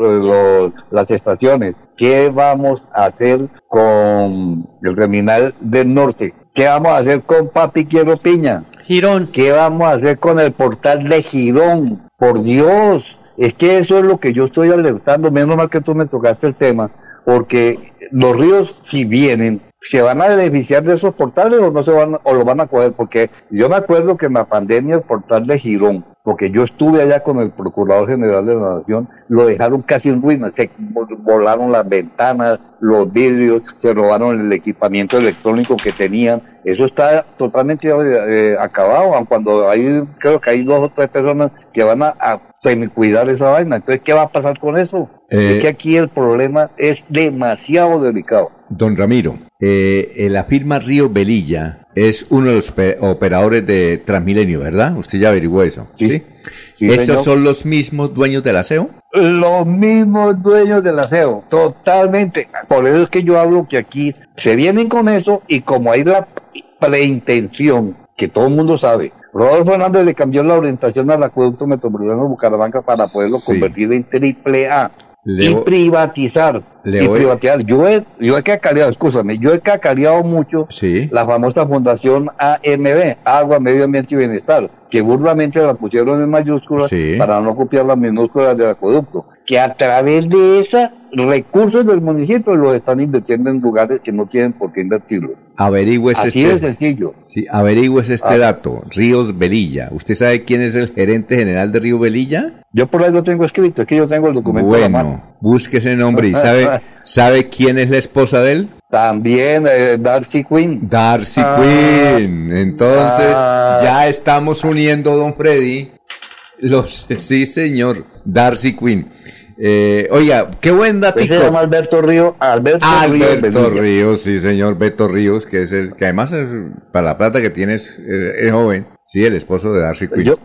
las estaciones. ¿Qué vamos a hacer con el terminal del norte? ¿Qué vamos a hacer con Papi Quiero Piña? Girón. ¿Qué vamos a hacer con el portal de Girón? Por Dios, es que eso es lo que yo estoy alertando, menos mal que tú me tocaste el tema, porque los ríos si vienen se van a beneficiar de esos portales o no se van o lo van a coger porque yo me acuerdo que en la pandemia el portal de Girón porque yo estuve allá con el procurador general de la nación lo dejaron casi en ruinas se volaron las ventanas los vidrios se robaron el equipamiento electrónico que tenían. Eso está totalmente eh, acabado cuando hay creo que hay dos o tres personas que van a, a cuidar esa vaina. Entonces qué va a pasar con eso es eh, que aquí el problema es demasiado delicado. Don Ramiro eh, eh, la firma Río Velilla es uno de los pe- operadores de Transmilenio, ¿verdad? Usted ya averiguó eso. Sí. Sí, ¿Esos señor. son los mismos dueños del aseo? Los mismos dueños del aseo, totalmente. Por eso es que yo hablo que aquí se vienen con eso y como hay la preintención, que todo el mundo sabe, Rodolfo Hernández le cambió la orientación al acueducto metropolitano de Bucaramanga para poderlo Sí. convertir en triple A Le y privatizar. le y voy- privatizar. Yo he, yo he cacareado, escúchame, yo he cacareado mucho la famosa fundación AMB, Agua, Medio Ambiente y Bienestar, que burdamente la pusieron en mayúsculas Sí. para no copiar las minúsculas del acueducto, que a través de esos recursos del municipio los están invirtiendo en lugares que no tienen por qué invertirlos. Averigües Así este. de sencillo. Sí, averigües este Ah. dato. Ríos Velilla. ¿Usted sabe quién es el gerente general de Río Velilla? Yo por ahí lo tengo escrito, es que yo tengo el documento en la mano. Bueno, busque ese nombre y sabe, sabe quién es la esposa de él. También eh, Darcy Quinn. Darcy Ah. Quinn. Entonces, Ah. ya estamos uniendo, don Freddy. Los, sí, señor, Darcy Quinn. Eh, oiga, qué buen Ese datico. se llama Alberto Río, Alberto, Ríos Alberto. Ríos, sí, señor, Beto Ríos, que es el que además es, para la plata que tienes eh, es joven. Sí, el esposo de Darcy Quinn. Yo,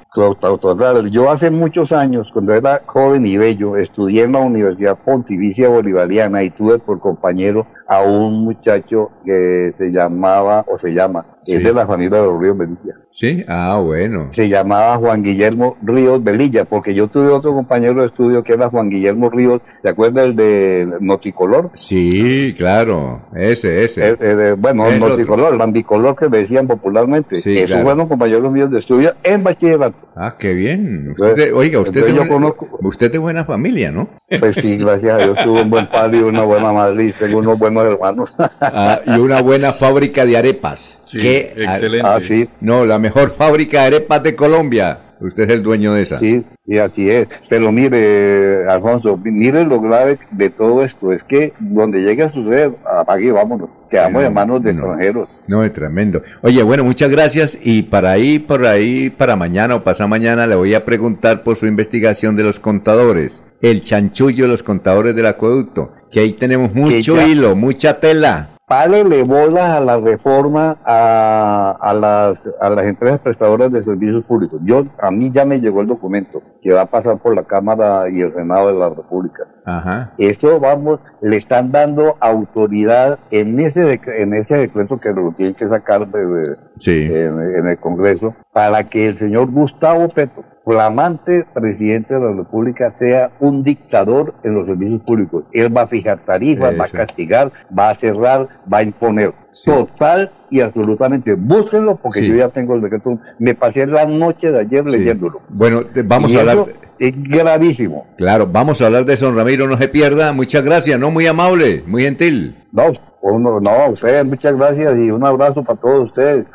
yo hace muchos años, cuando era joven y bello, estudié en la Universidad Pontificia Bolivariana y tuve por compañero a un muchacho que se llamaba, o se llama, es de la familia de los Ríos Velilla. Sí, ah, bueno. Se llamaba Juan Guillermo Ríos Velilla, porque yo tuve otro compañero de estudio que era Juan Guillermo Ríos, ¿se acuerda el de Noticolor? Sí, claro, ese, ese. Eh, eh, de- bueno, Es Noticolor, Lambicolor que le decían popularmente. Sí, Esos claro. fueron compañeros míos de estudio en bachillerato. Ah, qué bien. Usted oiga, usted de, yo buena- conozco- usted de buena familia, ¿no? Pues sí, gracias a Dios tuve un buen padre y una buena madre tengo unos buenos hermanos. Ah, y una buena fábrica de arepas. Sí, Que- excelente. Ah, sí. No, la mejor fábrica de arepas de Colombia. Usted es el dueño de esa. Sí, y así es. Pero mire, Alfonso, mire lo grave de todo esto. Es que donde llegue a suceder, apague y vámonos. Quedamos No, en manos de no. extranjeros. No, es tremendo. Oye, bueno, muchas gracias. Y para ahí, por ahí, para mañana o pasado mañana, le voy a preguntar por su investigación de los contadores. El chanchullo de los contadores del acueducto. Que ahí tenemos mucho ya- hilo, mucha tela. Párele bolas a la reforma a, a las a las empresas prestadoras de servicios públicos. Yo a mí ya me llegó el documento que va a pasar por la Cámara y el Senado de la República. Ajá. Eso vamos, le están dando autoridad en ese en ese decreto que lo tienen que sacar de- de- Sí. en, en el Congreso para que el señor Gustavo Petro, flamante presidente de la República, sea un dictador en los servicios públicos. Él va a fijar tarifas, va a castigar, va a cerrar, va a imponer. Total y absolutamente. Búsquenlo porque Sí. yo ya tengo el decreto. Me pasé la noche de ayer Sí. leyéndolo. Bueno, vamos Y a hablar. Es gravísimo. Claro, vamos a hablar de eso, Ramiro, no se pierda. Muchas gracias, ¿no? Muy amable, muy gentil. No, uno, no, ustedes muchas gracias y un abrazo para todos ustedes.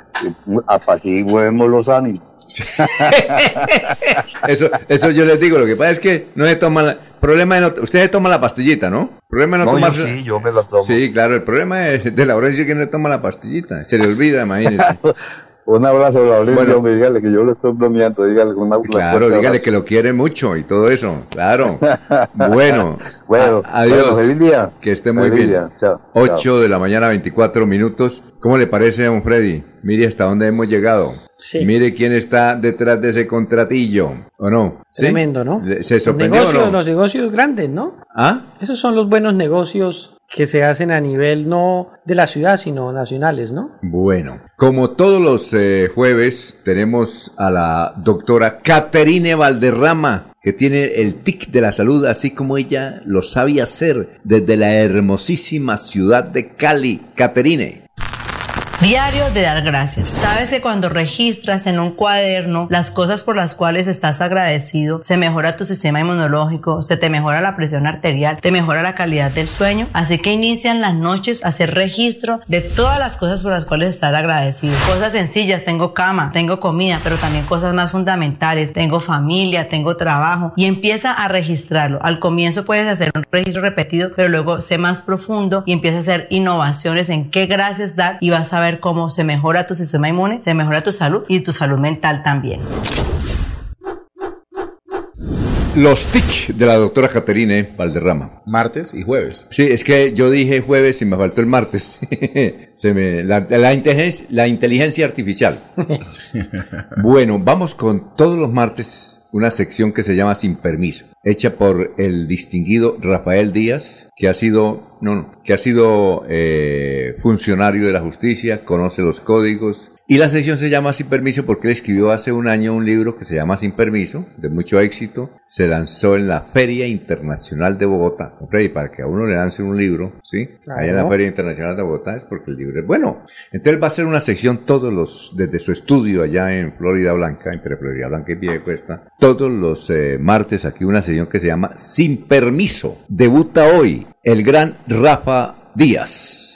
Apaciguemos los ánimos. Eso, eso yo les digo, lo que pasa es que no se toma la, problema de no, usted se toma la pastillita, ¿no? Problema de no, No, yo tomarse- sí, yo me la tomo. Sí, claro, el problema es de Laurencio que no toma la pastillita, se le olvida, imagínese. Un abrazo, Laurencio, Bueno. dígale que yo le estoy bromeando, dígale un abrazo. Claro, dígale que lo quiere mucho y todo eso, claro. Bueno, Bueno, a- adiós. bueno, feliz día. Que esté muy Feliz bien. día, chao, 8 de la mañana, 24 minutos. ¿Cómo le parece, don Freddy? Mire hasta dónde hemos llegado. Sí. Mire quién está detrás de ese contratillo, ¿o no? ¿Sí? Tremendo, ¿no? ¿Se Los sorprendió o negocios, no? los negocios grandes, ¿no? ¿Ah? Esos son los buenos negocios que se hacen a nivel no de la ciudad, sino nacionales, ¿no? Bueno, como todos los eh, jueves, tenemos a la doctora Caterine Valderrama, que tiene el tic de la salud, así como ella lo sabe hacer desde la hermosísima ciudad de Cali. Caterine. Diario de dar gracias. Sabes que cuando registras en un cuaderno las cosas por las cuales estás agradecido, se mejora tu sistema inmunológico, se te mejora la presión arterial, te mejora la calidad del sueño. Así que inician las noches a hacer registro de todas las cosas por las cuales estar agradecido. Cosas sencillas, tengo cama, tengo comida, pero también cosas más fundamentales, tengo familia, tengo trabajo y empieza a registrarlo. Al comienzo puedes hacer un registro repetido, pero luego sé más profundo y empieza a hacer innovaciones en qué gracias dar y vas a ver cómo se mejora tu sistema inmune, se mejora tu salud y tu salud mental también. Los TIC de la doctora Caterine Valderrama. Martes y jueves. Sí, es que yo dije jueves y me faltó el martes. Se me, la, la inteligencia, la inteligencia artificial. bueno, vamos con todos los martes una sección que se llama Sin Permiso, hecha por el distinguido Rafael Díaz, que ha sido, no, no, que ha sido eh, funcionario de la justicia, conoce los códigos, y la sección se llama Sin Permiso porque él escribió hace un año un libro que se llama Sin Permiso, de mucho éxito. Se lanzó en la Feria Internacional de Bogotá. y para que a uno le lancen un libro, ¿sí? Allá en la Feria Internacional de Bogotá es porque el libro es bueno. Entonces va a hacer una sección todos los, desde su estudio allá en Florida Blanca, entre Florida Blanca y Vieja todos los eh, martes aquí una sección que se llama Sin Permiso. Debuta hoy el gran Rafa Díaz.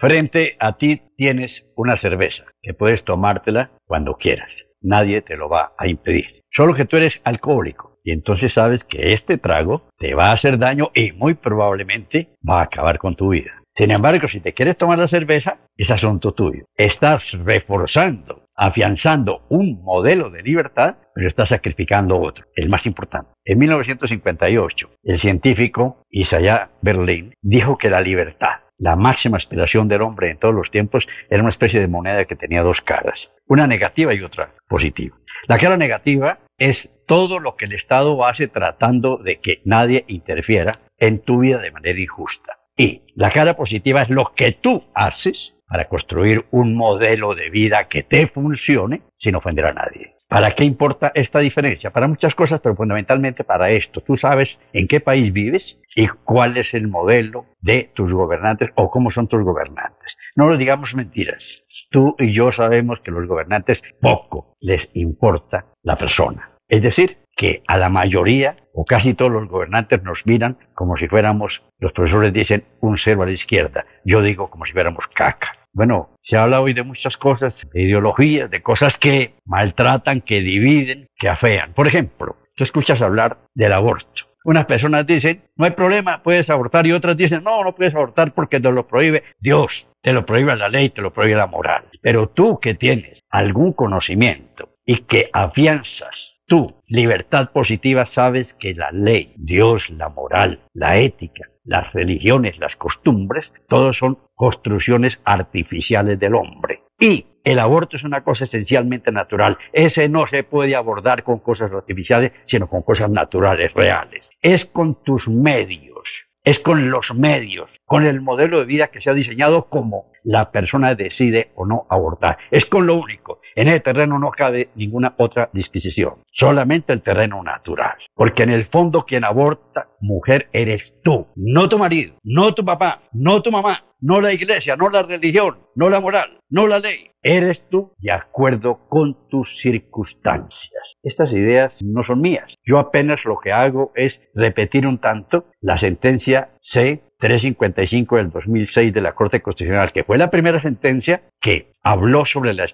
Frente a ti tienes una cerveza que puedes tomártela cuando quieras. Nadie te lo va a impedir. Solo que tú eres alcohólico y entonces sabes que este trago te va a hacer daño y muy probablemente va a acabar con tu vida. Sin embargo, si te quieres tomar la cerveza, es asunto tuyo. Estás reforzando, afianzando un modelo de libertad, pero estás sacrificando otro, el más importante. En 1958, el científico Isaiah Berlin dijo que la libertad la máxima aspiración del hombre en todos los tiempos era una especie de moneda que tenía dos caras, una negativa y otra positiva. La cara negativa es todo lo que el Estado hace tratando de que nadie interfiera en tu vida de manera injusta. Y la cara positiva es lo que tú haces para construir un modelo de vida que te funcione sin ofender a nadie. ¿Para qué importa esta diferencia? Para muchas cosas, pero fundamentalmente para esto. Tú sabes en qué país vives y cuál es el modelo de tus gobernantes o cómo son tus gobernantes. No lo digamos mentiras. Tú y yo sabemos que los gobernantes poco les importa la persona. Es decir, que a la mayoría o casi todos los gobernantes nos miran como si fuéramos, los profesores dicen, un cero a la izquierda. Yo digo como si fuéramos caca. Bueno, se habla hoy de muchas cosas, de ideologías, de cosas que maltratan, que dividen, que afean. Por ejemplo, tú escuchas hablar del aborto. Unas personas dicen, no hay problema, puedes abortar, y otras dicen, no, no puedes abortar porque te lo prohíbe Dios, te lo prohíbe la ley, te lo prohíbe la moral. Pero tú que tienes algún conocimiento y que afianzas tu libertad positiva, sabes que la ley, Dios, la moral, la ética, las religiones, las costumbres, todos son construcciones artificiales del hombre. Y el aborto es una cosa esencialmente natural. Ese no se puede abordar con cosas artificiales, sino con cosas naturales, reales. Es con tus medios, es con los medios, con el modelo de vida que se ha diseñado como la persona decide o no abortar. Es con lo único. En ese terreno no cabe ninguna otra disquisición, solamente el terreno natural. Porque en el fondo quien aborta, mujer, eres tú, no tu marido, no tu papá, no tu mamá, no la iglesia, no la religión, no la moral, no la ley. Eres tú de acuerdo con tus circunstancias. Estas ideas no son mías. Yo apenas lo que hago es repetir un tanto la sentencia C 355 del 2006 de la Corte Constitucional, que fue la primera sentencia que habló sobre la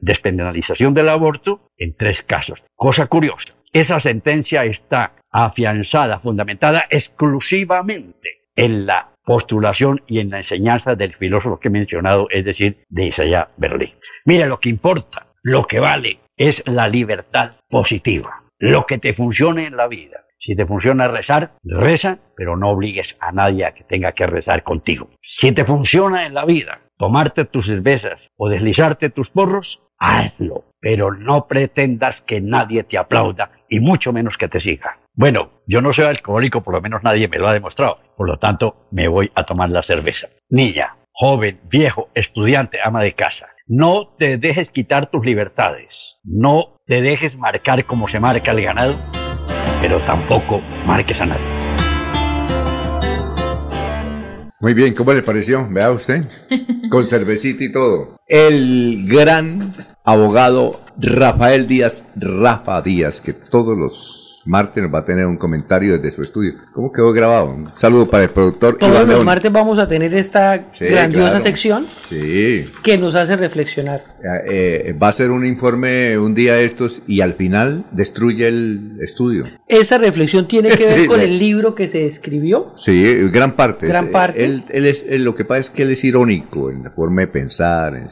despenalización del aborto en tres casos. Cosa curiosa, esa sentencia está afianzada, fundamentada exclusivamente en la postulación y en la enseñanza del filósofo que he mencionado, es decir, de Isaiah Berlín. Mira, lo que importa, lo que vale, es la libertad positiva, lo que te funcione en la vida. Si te funciona rezar, reza, pero no obligues a nadie a que tenga que rezar contigo. Si te funciona en la vida tomarte tus cervezas o deslizarte tus porros, hazlo, pero no pretendas que nadie te aplauda y mucho menos que te siga. Bueno, yo no soy alcohólico, por lo menos nadie me lo ha demostrado, por lo tanto me voy a tomar la cerveza. Niña, joven, viejo, estudiante, ama de casa, no te dejes quitar tus libertades, no te dejes marcar como se marca el ganado pero tampoco marques a nadie. Muy bien, ¿cómo le pareció? Vea usted, con cervecita y todo. El gran abogado Rafael Díaz, Rafa Díaz, que todos los martes nos va a tener un comentario desde su estudio. ¿Cómo quedó grabado? Un saludo para el productor. Todos Iván los León. martes vamos a tener esta Sí, grandiosa claro. sección Sí. que nos hace reflexionar. Eh, eh, va a ser un informe un día de estos y al final destruye el estudio. Esa reflexión tiene que ver Sí, con el libro que se escribió. Sí, eh, gran parte. Gran Es- parte. Él, él es, él- lo que pasa es que él es irónico en la forma de pensar. en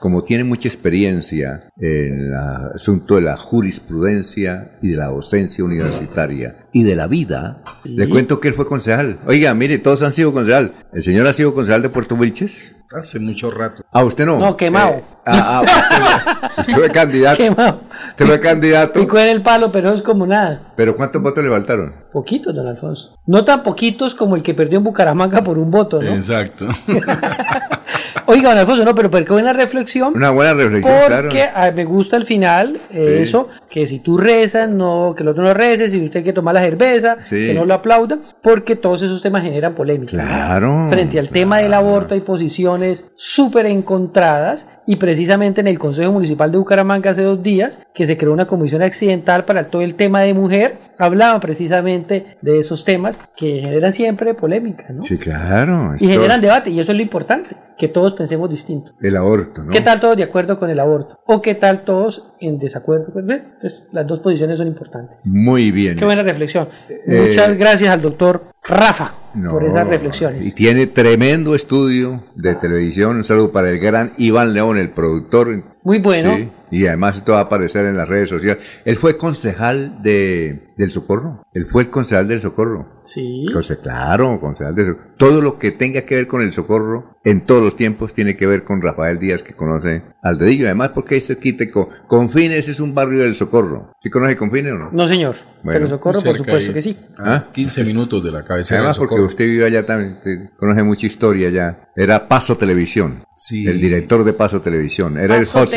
como tiene mucha experiencia en el asunto de la jurisprudencia y de la docencia universitaria y de la vida, le cuento que él fue concejal. Oiga, mire, todos han sido concejal. El señor ha sido concejal de Puerto Wilches. Hace mucho rato. Ah, usted no. No, quemado. Eh, ah, ah, usted, usted fue candidato. Quemado. Usted fue candidato. Picó en el palo, pero es como nada. Pero ¿cuántos votos le faltaron? Poquitos, don Alfonso. No tan poquitos como el que perdió en Bucaramanga por un voto, ¿no? Exacto. Oiga, don Alfonso, no, pero qué buena reflexión. Una buena reflexión, claro. Porque ah, me gusta al final eh, Sí. eso, que si tú rezas, no, que el otro no rece, si usted hay que tomar la cerveza, Sí. que no lo aplauda, porque todos esos temas generan polémica. Claro. Frente al tema del aborto hay posiciones súper encontradas y precisamente en el Consejo Municipal de Bucaramanga hace dos días que se creó una comisión accidental para todo el tema de mujer, hablaban precisamente de esos temas que generan siempre polémica, ¿no? Sí, claro. Y generan debate y eso es lo importante, que todos pensemos distinto. El aborto, ¿no? ¿Qué tal todos de acuerdo con el aborto? ¿O qué tal todos en desacuerdo con él? Entonces, las dos posiciones son importantes. Muy bien. Qué buena reflexión. Eh, Muchas gracias al doctor Rafa No, por esas reflexiones. Y tiene tremendo estudio de televisión. Un saludo para el gran Iván León, el productor. Muy bueno. Sí, y además esto va a aparecer en las redes sociales. Él fue concejal de, del Socorro. Él fue el concejal del Socorro. Sí. Conce- claro, concejal del Socorro. Todo lo que tenga que ver con el Socorro en todos los tiempos tiene que ver con Rafael Díaz, que conoce al dedillo. Además, porque ahí se quite con Confines, es un barrio del Socorro. ¿Sí conoce Confines o no? No, señor. Bueno, Pero socorro, por supuesto ahí. que sí. ¿Ah? 15 minutos de la cabecera Además, de porque usted vive allá también, conoce mucha historia ya. Era Paso Televisión. Sí. El director de Paso Televisión. Era Paso el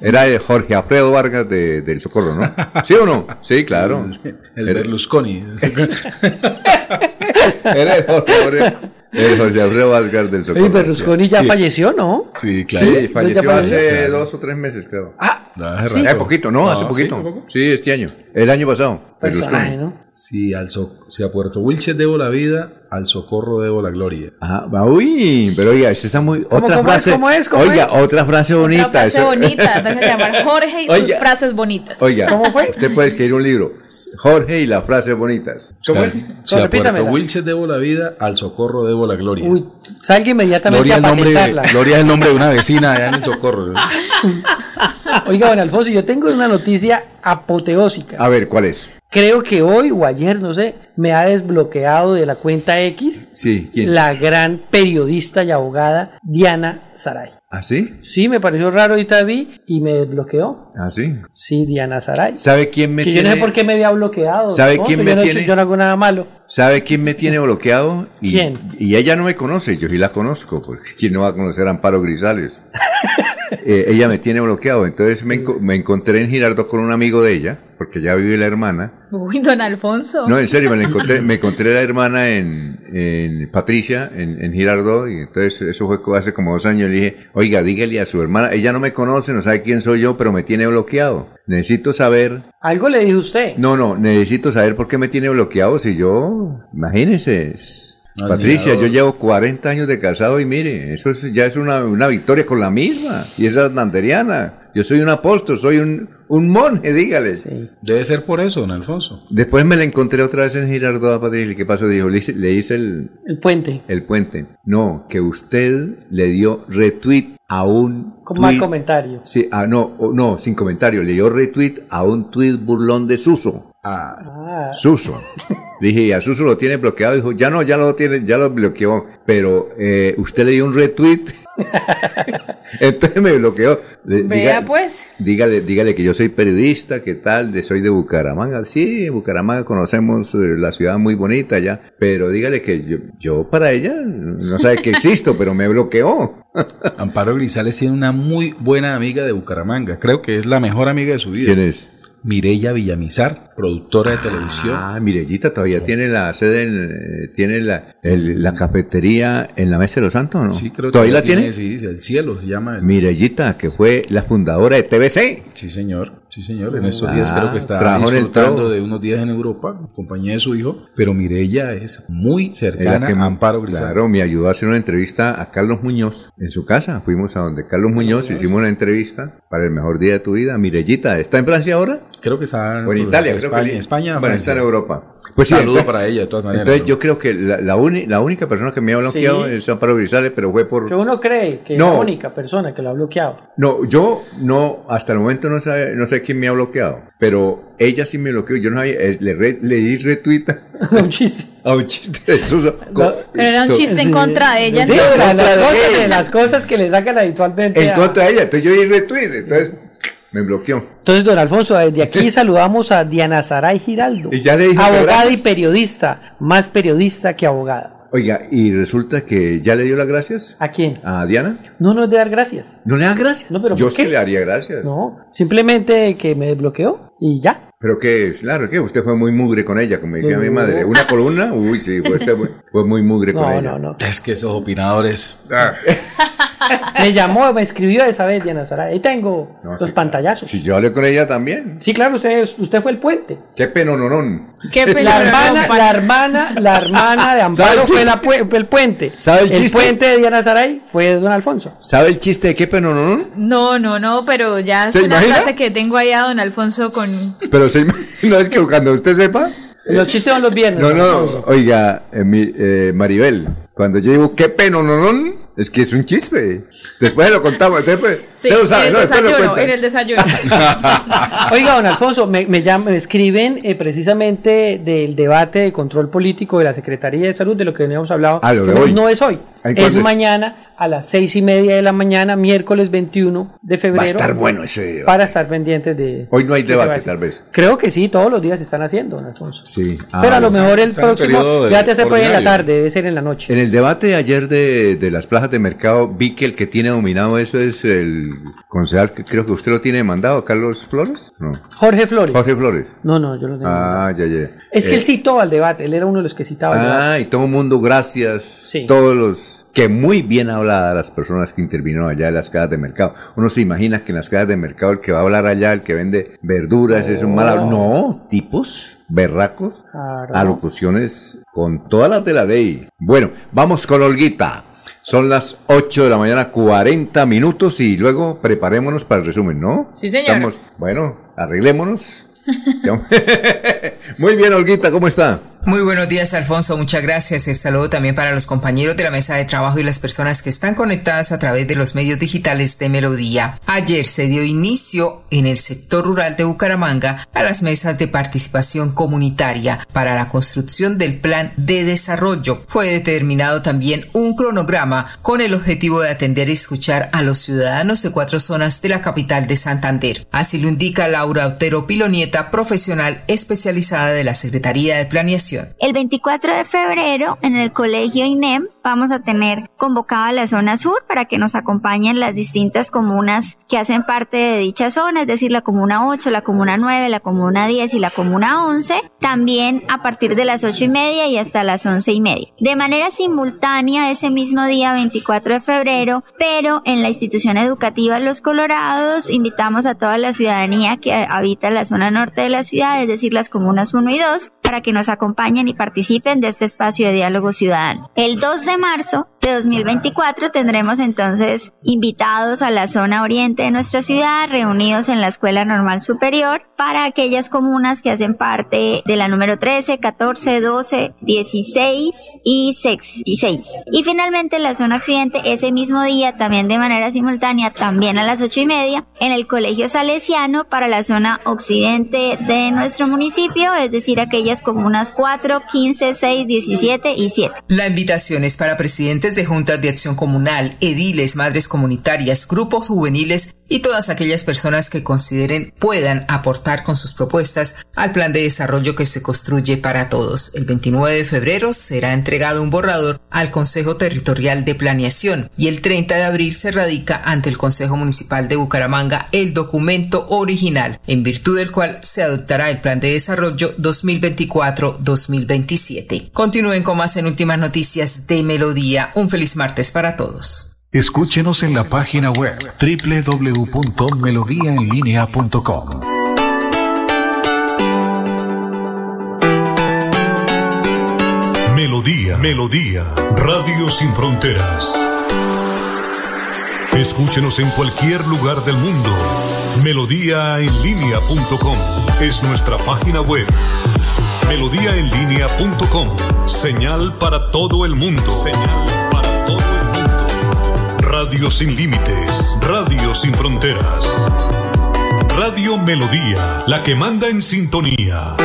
Era el Jorge Alfredo Vargas de, del Socorro, ¿no? ¿Sí o no? Sí, claro. El Era- Berlusconi. Era el Jorge, el Jorge Alfredo Vargas del Socorro. Oye, Berlusconi ya Sí. falleció, ¿no? Sí, Sí, claro. falleció ya hace falleció. dos o tres meses, creo. Ah, Hace Eh, rato. poquito, no, hace Ah, poquito. ¿sí? Sí, este año. El año pasado. personaje, Berlusconi. ¿no? Si, al so- si a Puerto Wilches debo la vida, al socorro debo la gloria. Ajá, va, uy, pero oiga, esta está muy. ¿Cómo, otra cómo es, frase. cómo es, cómo oiga, es? otra frase bonita. Otra frase eso- bonita, déjame llamar Jorge y sus Oiga. frases bonitas. Oiga, ¿Cómo fue? usted puede escribir un libro. Jorge y las frases bonitas. ¿Cómo es? Si a. Puerto Wilches debo la vida, al socorro debo la gloria. Uy, salga inmediatamente Gloria a es, el nombre, patentarla. Gloria es el nombre de una vecina allá en el socorro. Oiga, don Alfonso, yo tengo una noticia apoteósica. A ver, ¿cuál es? Creo que hoy o ayer, no sé, me ha desbloqueado de la cuenta X Sí, ¿quién? la gran periodista y abogada Diana Saray. ¿Ah, sí? Sí, me pareció raro ahorita vi y me desbloqueó. ¿Ah, sí? Sí, Diana Saray. ¿Sabe quién me que tiene? yo no sé por qué me había bloqueado. ¿Sabe quién yo me no he hecho- tiene? yo no hago nada malo. ¿Sabe quién me tiene bloqueado? Y, ¿Quién? Y ella no me conoce, yo sí la conozco, porque ¿quién no va a conocer a Amparo Grisales? Eh, ella me tiene bloqueado, entonces me, enco- me encontré en Girardot con un amigo de ella, porque ya vive la hermana. Uy, don Alfonso. No, en serio, me la encontré, me encontré la hermana en, en Patricia, en, en Girardot, y entonces eso fue hace como dos años. Le dije, oiga, dígale a su hermana, ella no me conoce, no sabe quién soy yo, pero me tiene bloqueado. Necesito saber, Algo le dijo usted. no, no, necesito saber por qué me tiene bloqueado si yo, imagínese. Patricia, yo llevo 40 años de casado y mire, eso es- ya es una, una victoria con la misma. Y esa es nanderiana. Yo soy un apóstol, soy un, un monje, dígale. Debe ser por eso, don Alfonso. Después me la encontré otra vez en Girardot a Patricia. ¿Qué pasó? Dijo, le hice, le hice el, El puente. el puente. No, que usted le dio retweet a un Con mal tuit- comentario. Sí, ah, no, no, sin comentario. Le dio retweet a un tweet burlón de Suso. Ah. Suso. Dije, y a Suso lo tiene bloqueado. Dijo, ya no, ya lo tiene, ya lo bloqueó. Pero eh, usted le dio un retweet. Entonces me bloqueó. Le- Vea diga- pues. Dígale, dígale que yo soy periodista, que tal, de, soy de Bucaramanga. Sí, en Bucaramanga conocemos eh, la ciudad muy bonita ya, pero dígale que yo, yo para ella no sabe que existo, pero me bloqueó. Amparo Grisales tiene una muy buena amiga de Bucaramanga. Creo que es la mejor amiga de su vida. ¿Quién es? Mireya Villamizar, productora de televisión. Ah, Mirellita todavía tiene la sede, en, eh, tiene la, el- la cafetería en la Mesa de los Santos, ¿no? Sí, creo que ¿Todavía la tiene? Sí, el cielo se llama. el- Mirellita, que fue la fundadora de TBC. Sí, señor. Sí, señor. En estos días Ah, creo que está disfrutando de unos días en Europa, en compañía de su hijo. Pero Mirella es muy cercana que a me- Amparo Grisales. Claro, me ayudó a hacer una entrevista a Carlos Muñoz en su casa. Fuimos a donde Carlos Muñoz, hicimos una entrevista para el mejor día de tu vida. Mirellita, ¿está en Francia ahora? Creo que está O en Italia, creo España, que España, bueno, Francia. está en Europa. Pues sí, Saludo entonces- para ella, de todas maneras. Entonces ¿no? yo creo que la, la, uni- la única persona que me ha bloqueado Sí. es Amparo Grisales, pero fue por... Que uno cree que No. es la única persona que lo ha bloqueado. No, yo no, hasta el momento no sé, no sé quién me ha bloqueado, pero ella sí me bloqueó. Yo no sabía, le, re- le di retweet un chiste. a un chiste de Susa. Pero era un chiste en contra de ella. Sí, entonces. de las, cosas, de las cosas que le sacan habitualmente. En a- contra de ella, entonces yo di retweet, entonces me bloqueó. Entonces, don Alfonso, desde aquí saludamos a Diana Saray Giraldo, Y ya le dije que abogada y periodista, más periodista que abogada. Oiga, y resulta que ya le dio las gracias ¿A quién? a Diana. No nos de dar gracias. ¿No le da gracias? No, pero yo ¿por sí le daría gracias. No, simplemente que me desbloqueó y ya. Pero que, claro, que usted fue muy mugre con ella, como decía No. mi madre. Una columna, uy, sí, fue, usted fue, fue muy mugre con No, ella. no, no. Es que esos opinadores. ah, Me llamó, me escribió esa vez Diana Saray. Ahí tengo No, los sí. pantallazos. Si yo hablé con ella también. Sí, claro, usted, usted fue el puente. Qué penonorón. Qué La hermana, la hermana, la hermana de ¿Sabe Amparo el fue la pu- el puente. ¿Sabe el chiste? puente de Diana Saray fue don Alfonso. ¿Sabe el chiste de qué penonorón? No, no, no, pero ya es ¿Se una imagina? frase que tengo ahí a don Alfonso con... Pero se no es que cuando usted sepa. Los chistes son los viernes. No, no, Alfonso. oiga, eh, mi- eh, Maribel, cuando yo digo qué penonorón, es que es un chiste. Después lo contamos, después, Sí, usted lo sabe, en ¿no? el desayuno, en el desayuno. Oiga, don Alfonso, me, me, llaman- me escriben eh, precisamente del debate de control político de la Secretaría de Salud, de lo que habíamos hablado. Ah, lo de No, hoy. No es hoy, ¿En es mañana a las seis y media de la mañana, miércoles 21 de febrero. Va a estar bueno ese debate. Para estar pendientes de... Hoy no hay de debate, debate. tal vez. Creo que sí, todos los días se están haciendo, Alfonso. Sí. Pero Ah, a lo mejor el próximo debate se puede en la tarde, debe ser en la noche. En el debate de ayer de, de las plazas de mercado, vi que el que tiene dominado eso es el concejal que creo que usted lo tiene demandado, Carlos Flores. No. Jorge Flores. Jorge Flores. No, no, yo lo tengo. Ah, ya, ya. es que Eh, él citó al debate, él era uno de los que citaba el. Ah, y todo el mundo, gracias. Sí. Todos los que muy bien habladas las personas que intervinieron allá en las casas de mercado. Uno se imagina que en las casas de mercado el que va a hablar allá, el que vende verduras, es un mal No, tipos berracos, Claro. alocuciones con todas las de la ley. Bueno, vamos con Olguita. Son las 8 de la mañana, 40 minutos y luego preparémonos para el resumen, ¿no? Sí, señor. bueno, arreglémonos. Muy bien, Olguita, ¿cómo está? Muy buenos días, Alfonso. Muchas gracias. El saludo también para los compañeros de la mesa de trabajo y las personas que están conectadas a través de los medios digitales de Melodía. Ayer se dio inicio en el sector rural de Bucaramanga a las mesas de participación comunitaria para la construcción del plan de desarrollo. Fue determinado también un cronograma con el objetivo de atender y escuchar a los ciudadanos de cuatro zonas de la capital de Santander. Así lo indica Laura Otero Pilonieta, profesional especializada de la Secretaría de Planeación. El 24 de febrero en el colegio INEM vamos a tener convocada la zona sur para que nos acompañen las distintas comunas que hacen parte de dicha zona, es decir, la comuna 8, la comuna 9, la comuna 10 y la comuna 11, también a partir de las 8 y media y hasta las 11 y media. De manera simultánea ese mismo día 24 de febrero, pero en la institución educativa Los Colorados invitamos a toda la ciudadanía que habita la zona norte de la ciudad, es decir, las comunas 1 y 2, para que nos acompañen y participen de este espacio de diálogo ciudadano. El 2 de marzo de 2024 tendremos entonces invitados a la zona oriente de nuestra ciudad, reunidos en la Escuela Normal Superior, para aquellas comunas que hacen parte de la número 13, 14, 12, 16 y 6. Y finalmente la zona occidente ese mismo día, también de manera simultánea, también a las 8 y media, en el Colegio Salesiano para la zona occidente de nuestro municipio, es decir, aquellas comunas 4, 15, 6, 17 y 7. La invitación es para presidentes de juntas de acción comunal, ediles, madres comunitarias, grupos juveniles y todas aquellas personas que consideren puedan aportar con sus propuestas al plan de desarrollo que se construye para todos. El 29 de febrero será entregado un borrador al Consejo Territorial de Planeación y el 30 de abril se radica ante el Consejo Municipal de Bucaramanga el documento original, en virtud del cual se adoptará el plan de desarrollo 2024-2027. Continúen con más en últimas noticias de Melodía. Un feliz martes para todos. Escúchenos en la página web www.melodiaenlinea.com. Melodía, Melodía, Radio Sin Fronteras. Escúchenos en cualquier lugar del mundo. Melodíaenlínea.com es nuestra página web. Melodíaenlínea.com, señal para todo el mundo. Señal Radio sin límites, radio sin fronteras. Radio Melodía, la que manda en sintonía.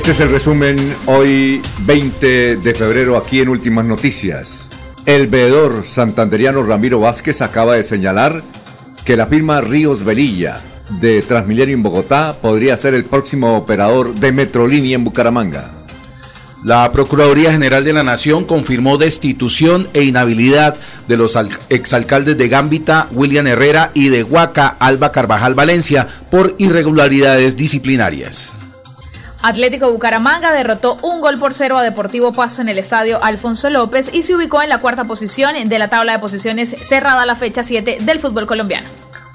Este es el resumen hoy 20 de febrero aquí en Últimas Noticias. El veedor santanderiano Ramiro Vázquez acaba de señalar que la firma Ríos Velilla de Transmilenio en Bogotá podría ser el próximo operador de Metrolínea en Bucaramanga. La Procuraduría General de la Nación confirmó destitución e inhabilidad de los exalcaldes de Gambita, William Herrera, y de Huaca, Alba Carvajal Valencia, por irregularidades disciplinarias. Atlético Bucaramanga derrotó un gol por cero a Deportivo Paso en el estadio Alfonso López y se ubicó en la cuarta posición de la tabla de posiciones cerrada la fecha 7 del fútbol colombiano.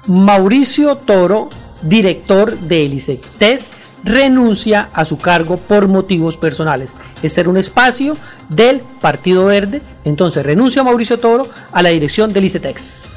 Mauricio Toro, director de Elisectes, renuncia a su cargo por motivos personales. Este era un espacio del Partido Verde, entonces renuncia Mauricio Toro a la dirección del ICETEX.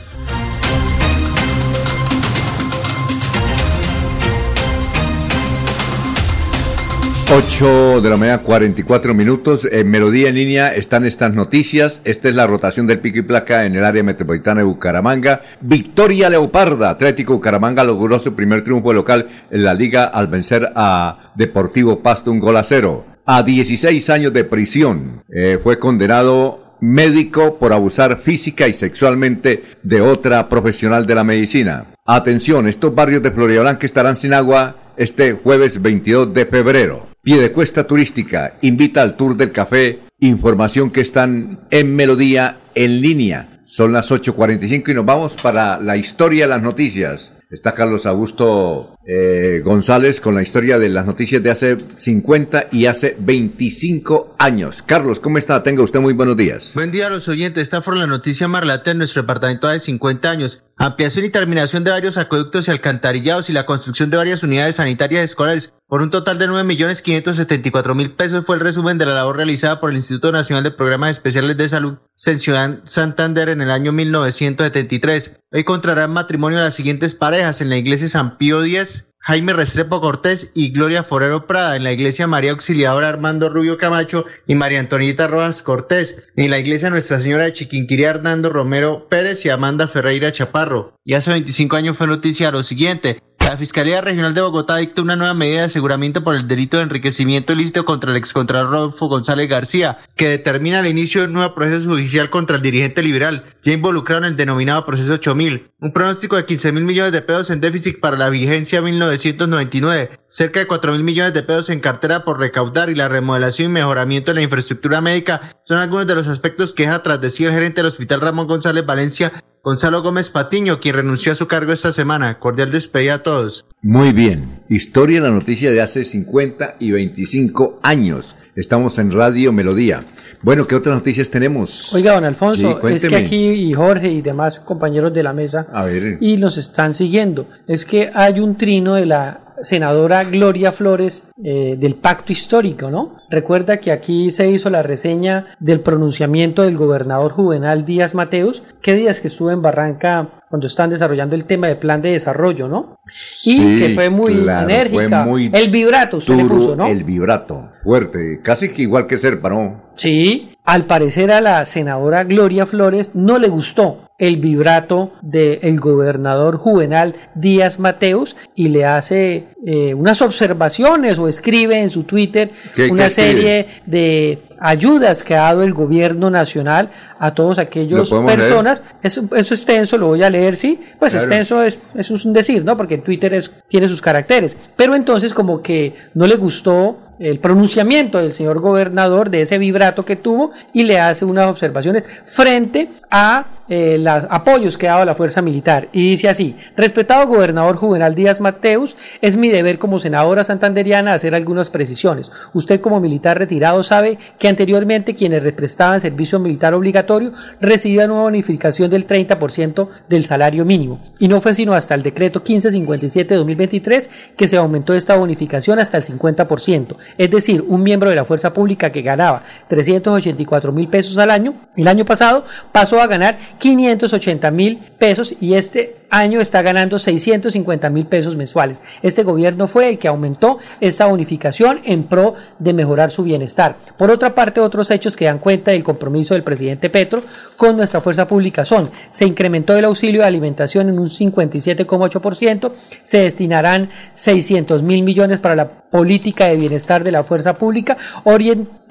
8 de la mañana, 44 minutos. En Melodía en línea están estas noticias. Esta es la rotación del pico y placa en el área metropolitana de Bucaramanga. Victoria Leoparda. Atlético Bucaramanga logró su primer triunfo local en la liga al vencer a Deportivo Pasto un gol a cero. A 16 años de prisión eh, fue condenado médico por abusar física y sexualmente de otra profesional de la medicina. Atención, estos barrios de Florida Blanca estarán sin agua este jueves 22 de febrero. Piedecuesta Turística invita al Tour del Café. Información que están en Melodía en línea. Son las 8.45 y nos vamos para la historia de las noticias. Está Carlos Augusto eh, González con la historia de las noticias de hace 50 y hace 25 años. Carlos, ¿cómo está? Tenga usted muy buenos días. Buen día a los oyentes. Esta fue la noticia más relata en nuestro departamento de 50 años. Ampliación y terminación de varios acueductos y alcantarillados y la construcción de varias unidades sanitarias escolares por un total de 9.574.000 pesos fue el resumen de la labor realizada por el Instituto Nacional de Programas Especiales de Salud Ciudad Santander en el año 1973. Hoy contrarán matrimonio las siguientes parejas en la iglesia San Pío X, Jaime Restrepo Cortés y Gloria Forero Prada, en la iglesia María Auxiliadora Armando Rubio Camacho y María Antonieta Rojas Cortés, en la iglesia Nuestra Señora de Chiquinquirá Hernando Romero Pérez y Amanda Ferreira Chaparro. Y hace 25 años fue noticia lo siguiente. La Fiscalía Regional de Bogotá dictó una nueva medida de aseguramiento por el delito de enriquecimiento ilícito contra el excontralor Rodolfo González García, que determina el inicio de un nuevo proceso judicial contra el dirigente liberal, ya involucrado en el denominado proceso 8000. Un pronóstico de 15 mil millones de pesos en déficit para la vigencia 1999, cerca de 4 mil millones de pesos en cartera por recaudar y la remodelación y mejoramiento de la infraestructura médica son algunos de los aspectos que deja tras de sí el gerente del Hospital Ramón González Valencia, Gonzalo Gómez Patiño, quien renunció a su cargo esta semana. Cordial despedida a todos. Muy bien. Historia la noticia de hace 50 y 25 años. Estamos en Radio Melodía. Bueno, ¿qué otras noticias tenemos? Oiga, don Alfonso, es que aquí y Jorge y demás compañeros de la mesa a ver. y nos están siguiendo. Es que hay un trino de la senadora Gloria Flores eh, del pacto histórico, ¿no? Recuerda que aquí se hizo la reseña del pronunciamiento del gobernador Juvenal Díaz Mateus, que días que estuvo en Barranca cuando están desarrollando el tema de plan de desarrollo, ¿no? y que fue muy enérgica. Fue muy el vibrato, usted le puso, ¿no? El vibrato, fuerte, casi que igual que Serpa, ¿no? Sí, al parecer a la senadora Gloria Flores no le gustó el vibrato del gobernador Juvenal Díaz Mateus y le hace eh, unas observaciones o escribe en su Twitter una serie de ayudas que ha dado el gobierno nacional a todos aquellos personas. Es, es extenso, lo voy a leer, sí. Pues extenso es, es un decir, ¿no? Porque Twitter es, tiene sus caracteres. Pero entonces como que no le gustó el pronunciamiento del señor gobernador de ese vibrato que tuvo y le hace unas observaciones frente a eh, los apoyos que ha dado la fuerza militar. Y dice así, respetado gobernador Juvenal Díaz Mateus, es mi deber como senadora santanderiana hacer algunas precisiones. Usted como militar retirado sabe que anteriormente quienes prestaban servicio militar obligatorio recibían una bonificación del 30% del salario mínimo. Y no fue sino hasta el decreto 1557 de 2023 que se aumentó esta bonificación hasta el 50%. Es decir, un miembro de la fuerza pública que ganaba 384 mil pesos al año, el año pasado pasó a ganar 580 mil pesos y este año está ganando 650 mil pesos mensuales. Este gobierno fue el que aumentó esta bonificación en pro de mejorar su bienestar. Por otra parte, otros hechos que dan cuenta del compromiso del presidente Petro con nuestra fuerza pública son, se incrementó el auxilio de alimentación en un 57,8%, se destinarán 600 mil millones para la política de bienestar de la fuerza pública,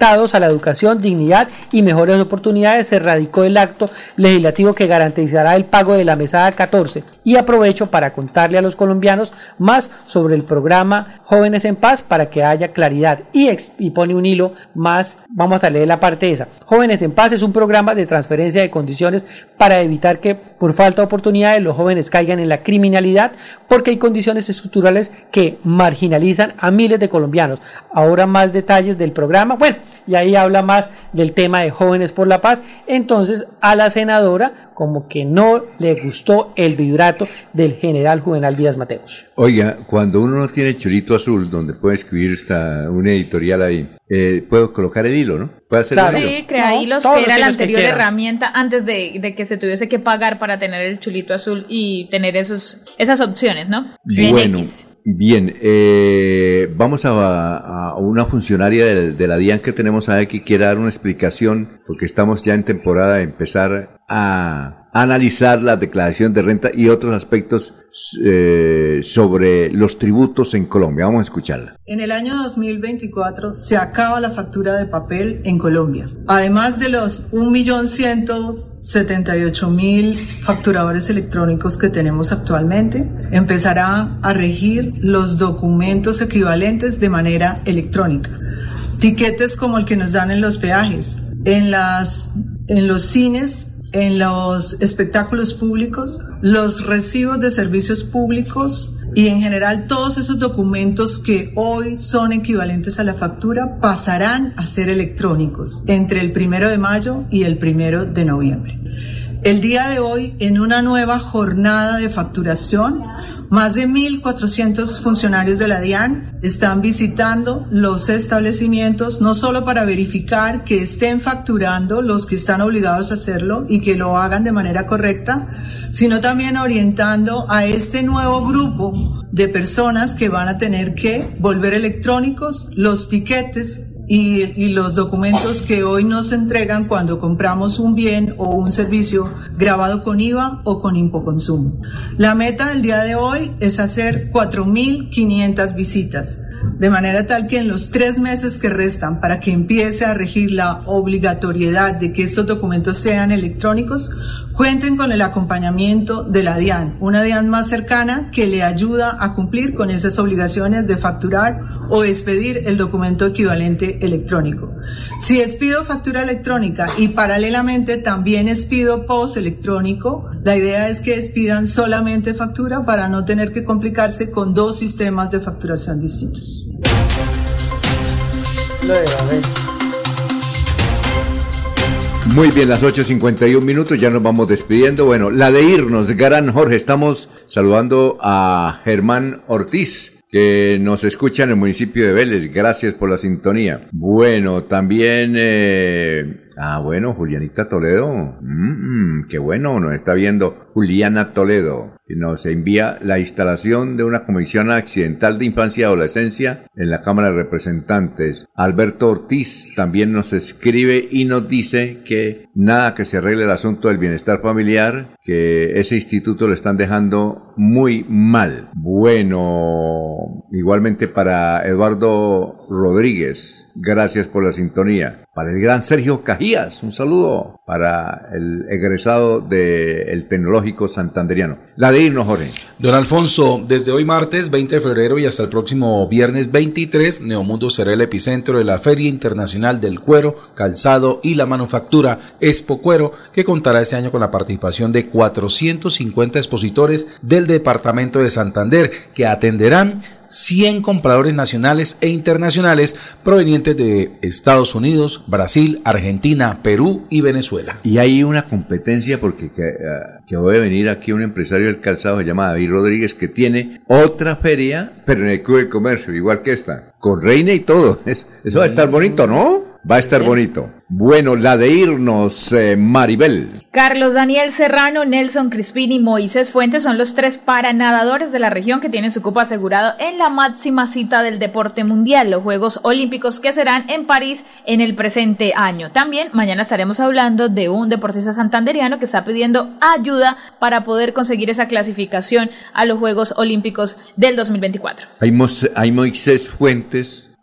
a la educación, dignidad y mejores oportunidades, se radicó el acto legislativo que garantizará el pago de la mesada 14 y aprovecho para contarle a los colombianos más sobre el programa Jóvenes en Paz para que haya claridad y, pone un hilo más, vamos a leer la parte esa. Jóvenes en Paz es un programa de transferencia de condiciones para evitar que por falta de oportunidades los jóvenes caigan en la criminalidad porque hay condiciones estructurales que marginalizan a miles de colombianos. Ahora más detalles del programa. Bueno, y ahí habla más del tema de jóvenes por la paz. Entonces a la senadora como que no le gustó el vibrato del general Juvenal Díaz Mateos. Oiga, cuando uno no tiene chulito azul, donde puede escribir esta, una editorial ahí, eh, puedo colocar el hilo, ¿no? ¿Puede hacer Sí, crea hilos, que era la anterior herramienta antes de, que se tuviese que pagar para tener el chulito azul y tener esos, esas opciones, ¿no? Bueno, Bien, eh, vamos a, una funcionaria de, la DIAN que tenemos ahí que quiera dar una explicación, porque estamos ya en temporada de empezar a analizar la declaración de renta y otros aspectos eh, sobre los tributos en Colombia. Vamos a escucharla. En el año 2024 se acaba la factura de papel en Colombia. Además de los 1.178.000 facturadores electrónicos que tenemos actualmente, empezará a regir los documentos equivalentes de manera electrónica. Tiquetes como el que nos dan en los peajes, en, las, en los cines en los espectáculos públicos, los recibos de servicios públicos y en general todos esos documentos que hoy son equivalentes a la factura pasarán a ser electrónicos entre el primero de mayo y el primero de noviembre. El día de hoy, en una nueva jornada de facturación, más de 1.400 funcionarios de la DIAN están visitando los establecimientos no solo para verificar que estén facturando los que están obligados a hacerlo y que lo hagan de manera correcta, sino también orientando a este nuevo grupo de personas que van a tener que volver electrónicos los tiquetes y, los documentos que hoy nos entregan cuando compramos un bien o un servicio grabado con IVA o con impoconsumo. La meta del día de hoy es hacer 4.500 visitas, de manera tal que en los tres meses que restan para que empiece a regir la obligatoriedad de que estos documentos sean electrónicos, cuenten con el acompañamiento de la DIAN, una DIAN más cercana que le ayuda a cumplir con esas obligaciones de facturar o expedir el documento equivalente electrónico. Si expido factura electrónica y paralelamente también expido post electrónico, la idea es que expidan solamente factura para no tener que complicarse con dos sistemas de facturación distintos. Muy bien, las 8.51 minutos, ya nos vamos despidiendo. Bueno, la de irnos, Gran Jorge, estamos saludando a Germán Ortiz que nos escucha en el municipio de Vélez. Gracias por la sintonía. Bueno, también eh, Ah, bueno, Julianita Toledo. Mm, qué bueno, nos está viendo Juliana Toledo, que nos envía la instalación de una comisión accidental de infancia y adolescencia en la Cámara de Representantes. Alberto Ortiz también nos escribe y nos dice que nada que se arregle el asunto del bienestar familiar, que ese instituto lo están dejando muy mal. Bueno, igualmente para Eduardo Rodríguez, gracias por la sintonía. Para el gran Sergio Cajías, un saludo para el egresado del Tecnológico Santanderiano. La de irnos, Jorge. Don Alfonso, desde hoy martes 20 de febrero y hasta el próximo viernes 23, Neomundo será el epicentro de la Feria Internacional del Cuero, Calzado y la Manufactura Expo Cuero, que contará este año con la participación de 450 expositores del Departamento de Santander, que atenderán 100 compradores nacionales e internacionales provenientes de Estados Unidos, Brasil, Argentina, Perú y Venezuela. Y hay una competencia porque que, uh, que voy a venir aquí un empresario del calzado se llama David Rodríguez que tiene otra feria, pero en el Club de Comercio, igual que esta, con reina y todo. Es, eso va a estar bonito, ¿no? Va a estar bonito. Bueno, la de irnos, eh, Maribel. Carlos Daniel Serrano, Nelson Crispini y Moisés Fuentes son los tres paranadadores de la región que tienen su cupo asegurado en la máxima cita del deporte mundial, los Juegos Olímpicos que serán en París en el presente año. También mañana estaremos hablando de un deportista santanderiano que está pidiendo ayuda para poder conseguir esa clasificación a los Juegos Olímpicos del 2024. Hay, hay Moisés Fuentes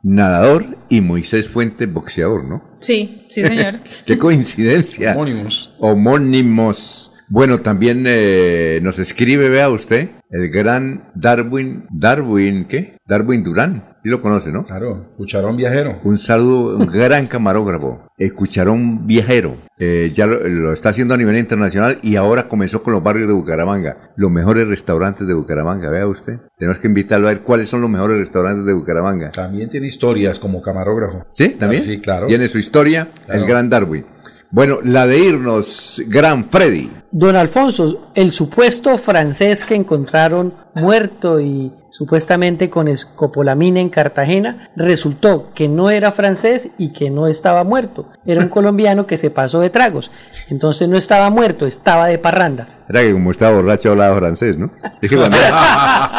nadador y Moisés Fuentes boxeador, ¿no? Sí, sí, señor. Qué coincidencia. Homónimos. Homónimos. Bueno, también eh, nos escribe, vea usted, el gran Darwin, Darwin, ¿qué? Darwin Durán. Sí lo conoce, ¿no? Claro, Cucharón Viajero. Un saludo, un gran camarógrafo. El Cucharón Viajero. Eh, ya lo, lo, está haciendo a nivel internacional y ahora comenzó con los barrios de Bucaramanga. Los mejores restaurantes de Bucaramanga, vea usted. Tenemos que invitarlo a ver cuáles son los mejores restaurantes de Bucaramanga. También tiene historias como camarógrafo. ¿Sí? ¿También? Claro, sí, claro. Tiene su historia, claro. el gran Darwin. Bueno, la de irnos, Gran Freddy. Don Alfonso, el supuesto francés que encontraron muerto y supuestamente con escopolamina en Cartagena, resultó que no era francés y que no estaba muerto. Era un colombiano que se pasó de tragos. Entonces no estaba muerto, estaba de parranda. Era que como estaba borracho hablaba francés, ¿no? Es que cuando...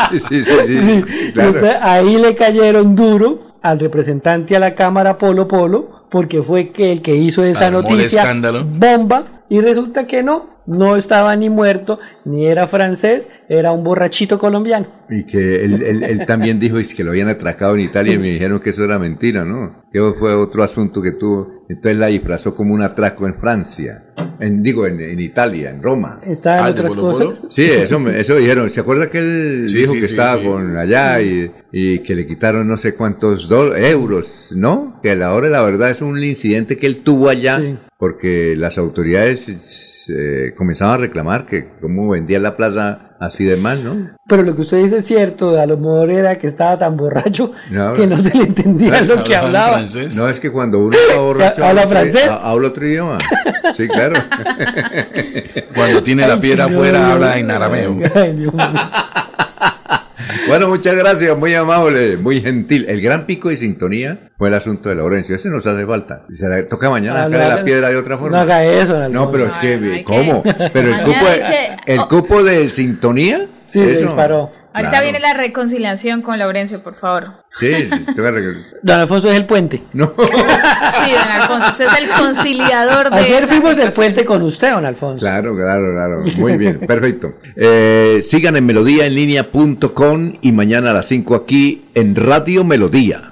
sí, sí, sí, sí, claro. Entonces, ahí le cayeron duro al representante a la Cámara Polo Polo, porque fue que el que hizo esa Armó noticia escándalo. bomba, y resulta que no, no estaba ni muerto, ni era francés, era un borrachito colombiano. Y que él, él, él también dijo es que lo habían atracado en Italia y me dijeron que eso era mentira, ¿no? Que fue otro asunto que tuvo. Entonces la disfrazó como un atraco en Francia. En, digo, en, en Italia, en Roma. ¿Está en Ah, ¿el de otras cosas? Sí, eso, eso dijeron. ¿Se acuerda que él Sí, dijo sí, que sí, estaba sí. con allá y, y que le quitaron no sé cuántos euros, ¿no? Que a la hora la verdad es un incidente que él tuvo allá porque las autoridades eh, comenzaban a reclamar que cómo vendía la plaza así de mal, ¿no? Pero lo que usted dice es cierto, a lo mejor era que estaba tan borracho No, que no se le entendía lo que hablaba. No, es que cuando uno está borracho ¿Habla otro- francés? ha- habla otro idioma. Sí, claro. Cuando tiene la piedra afuera, habla en arameo. Ay, Dios mío. Bueno, muchas gracias, muy amable, muy gentil. El gran pico de sintonía fue el asunto de Laurencio. Ese nos hace falta. Se la toca mañana sacarle no la haga- piedra de otra forma. no haga eso, No, Alfonso. pero es que, no ¿cómo? Pero el cupo, el cupo de sintonía. Sí, se disparó. Ahorita Claro. viene la reconciliación con Laurencio, por favor. Sí, sí, toca rec- Don Alfonso es el puente. No. Sí, don Alfonso, usted es el conciliador de Ayer fuimos del puente con usted, don Alfonso. Claro, claro, claro. Muy bien, perfecto. Eh, sigan en melodíaenlínea.com y mañana a las 5 aquí en Radio Melodía.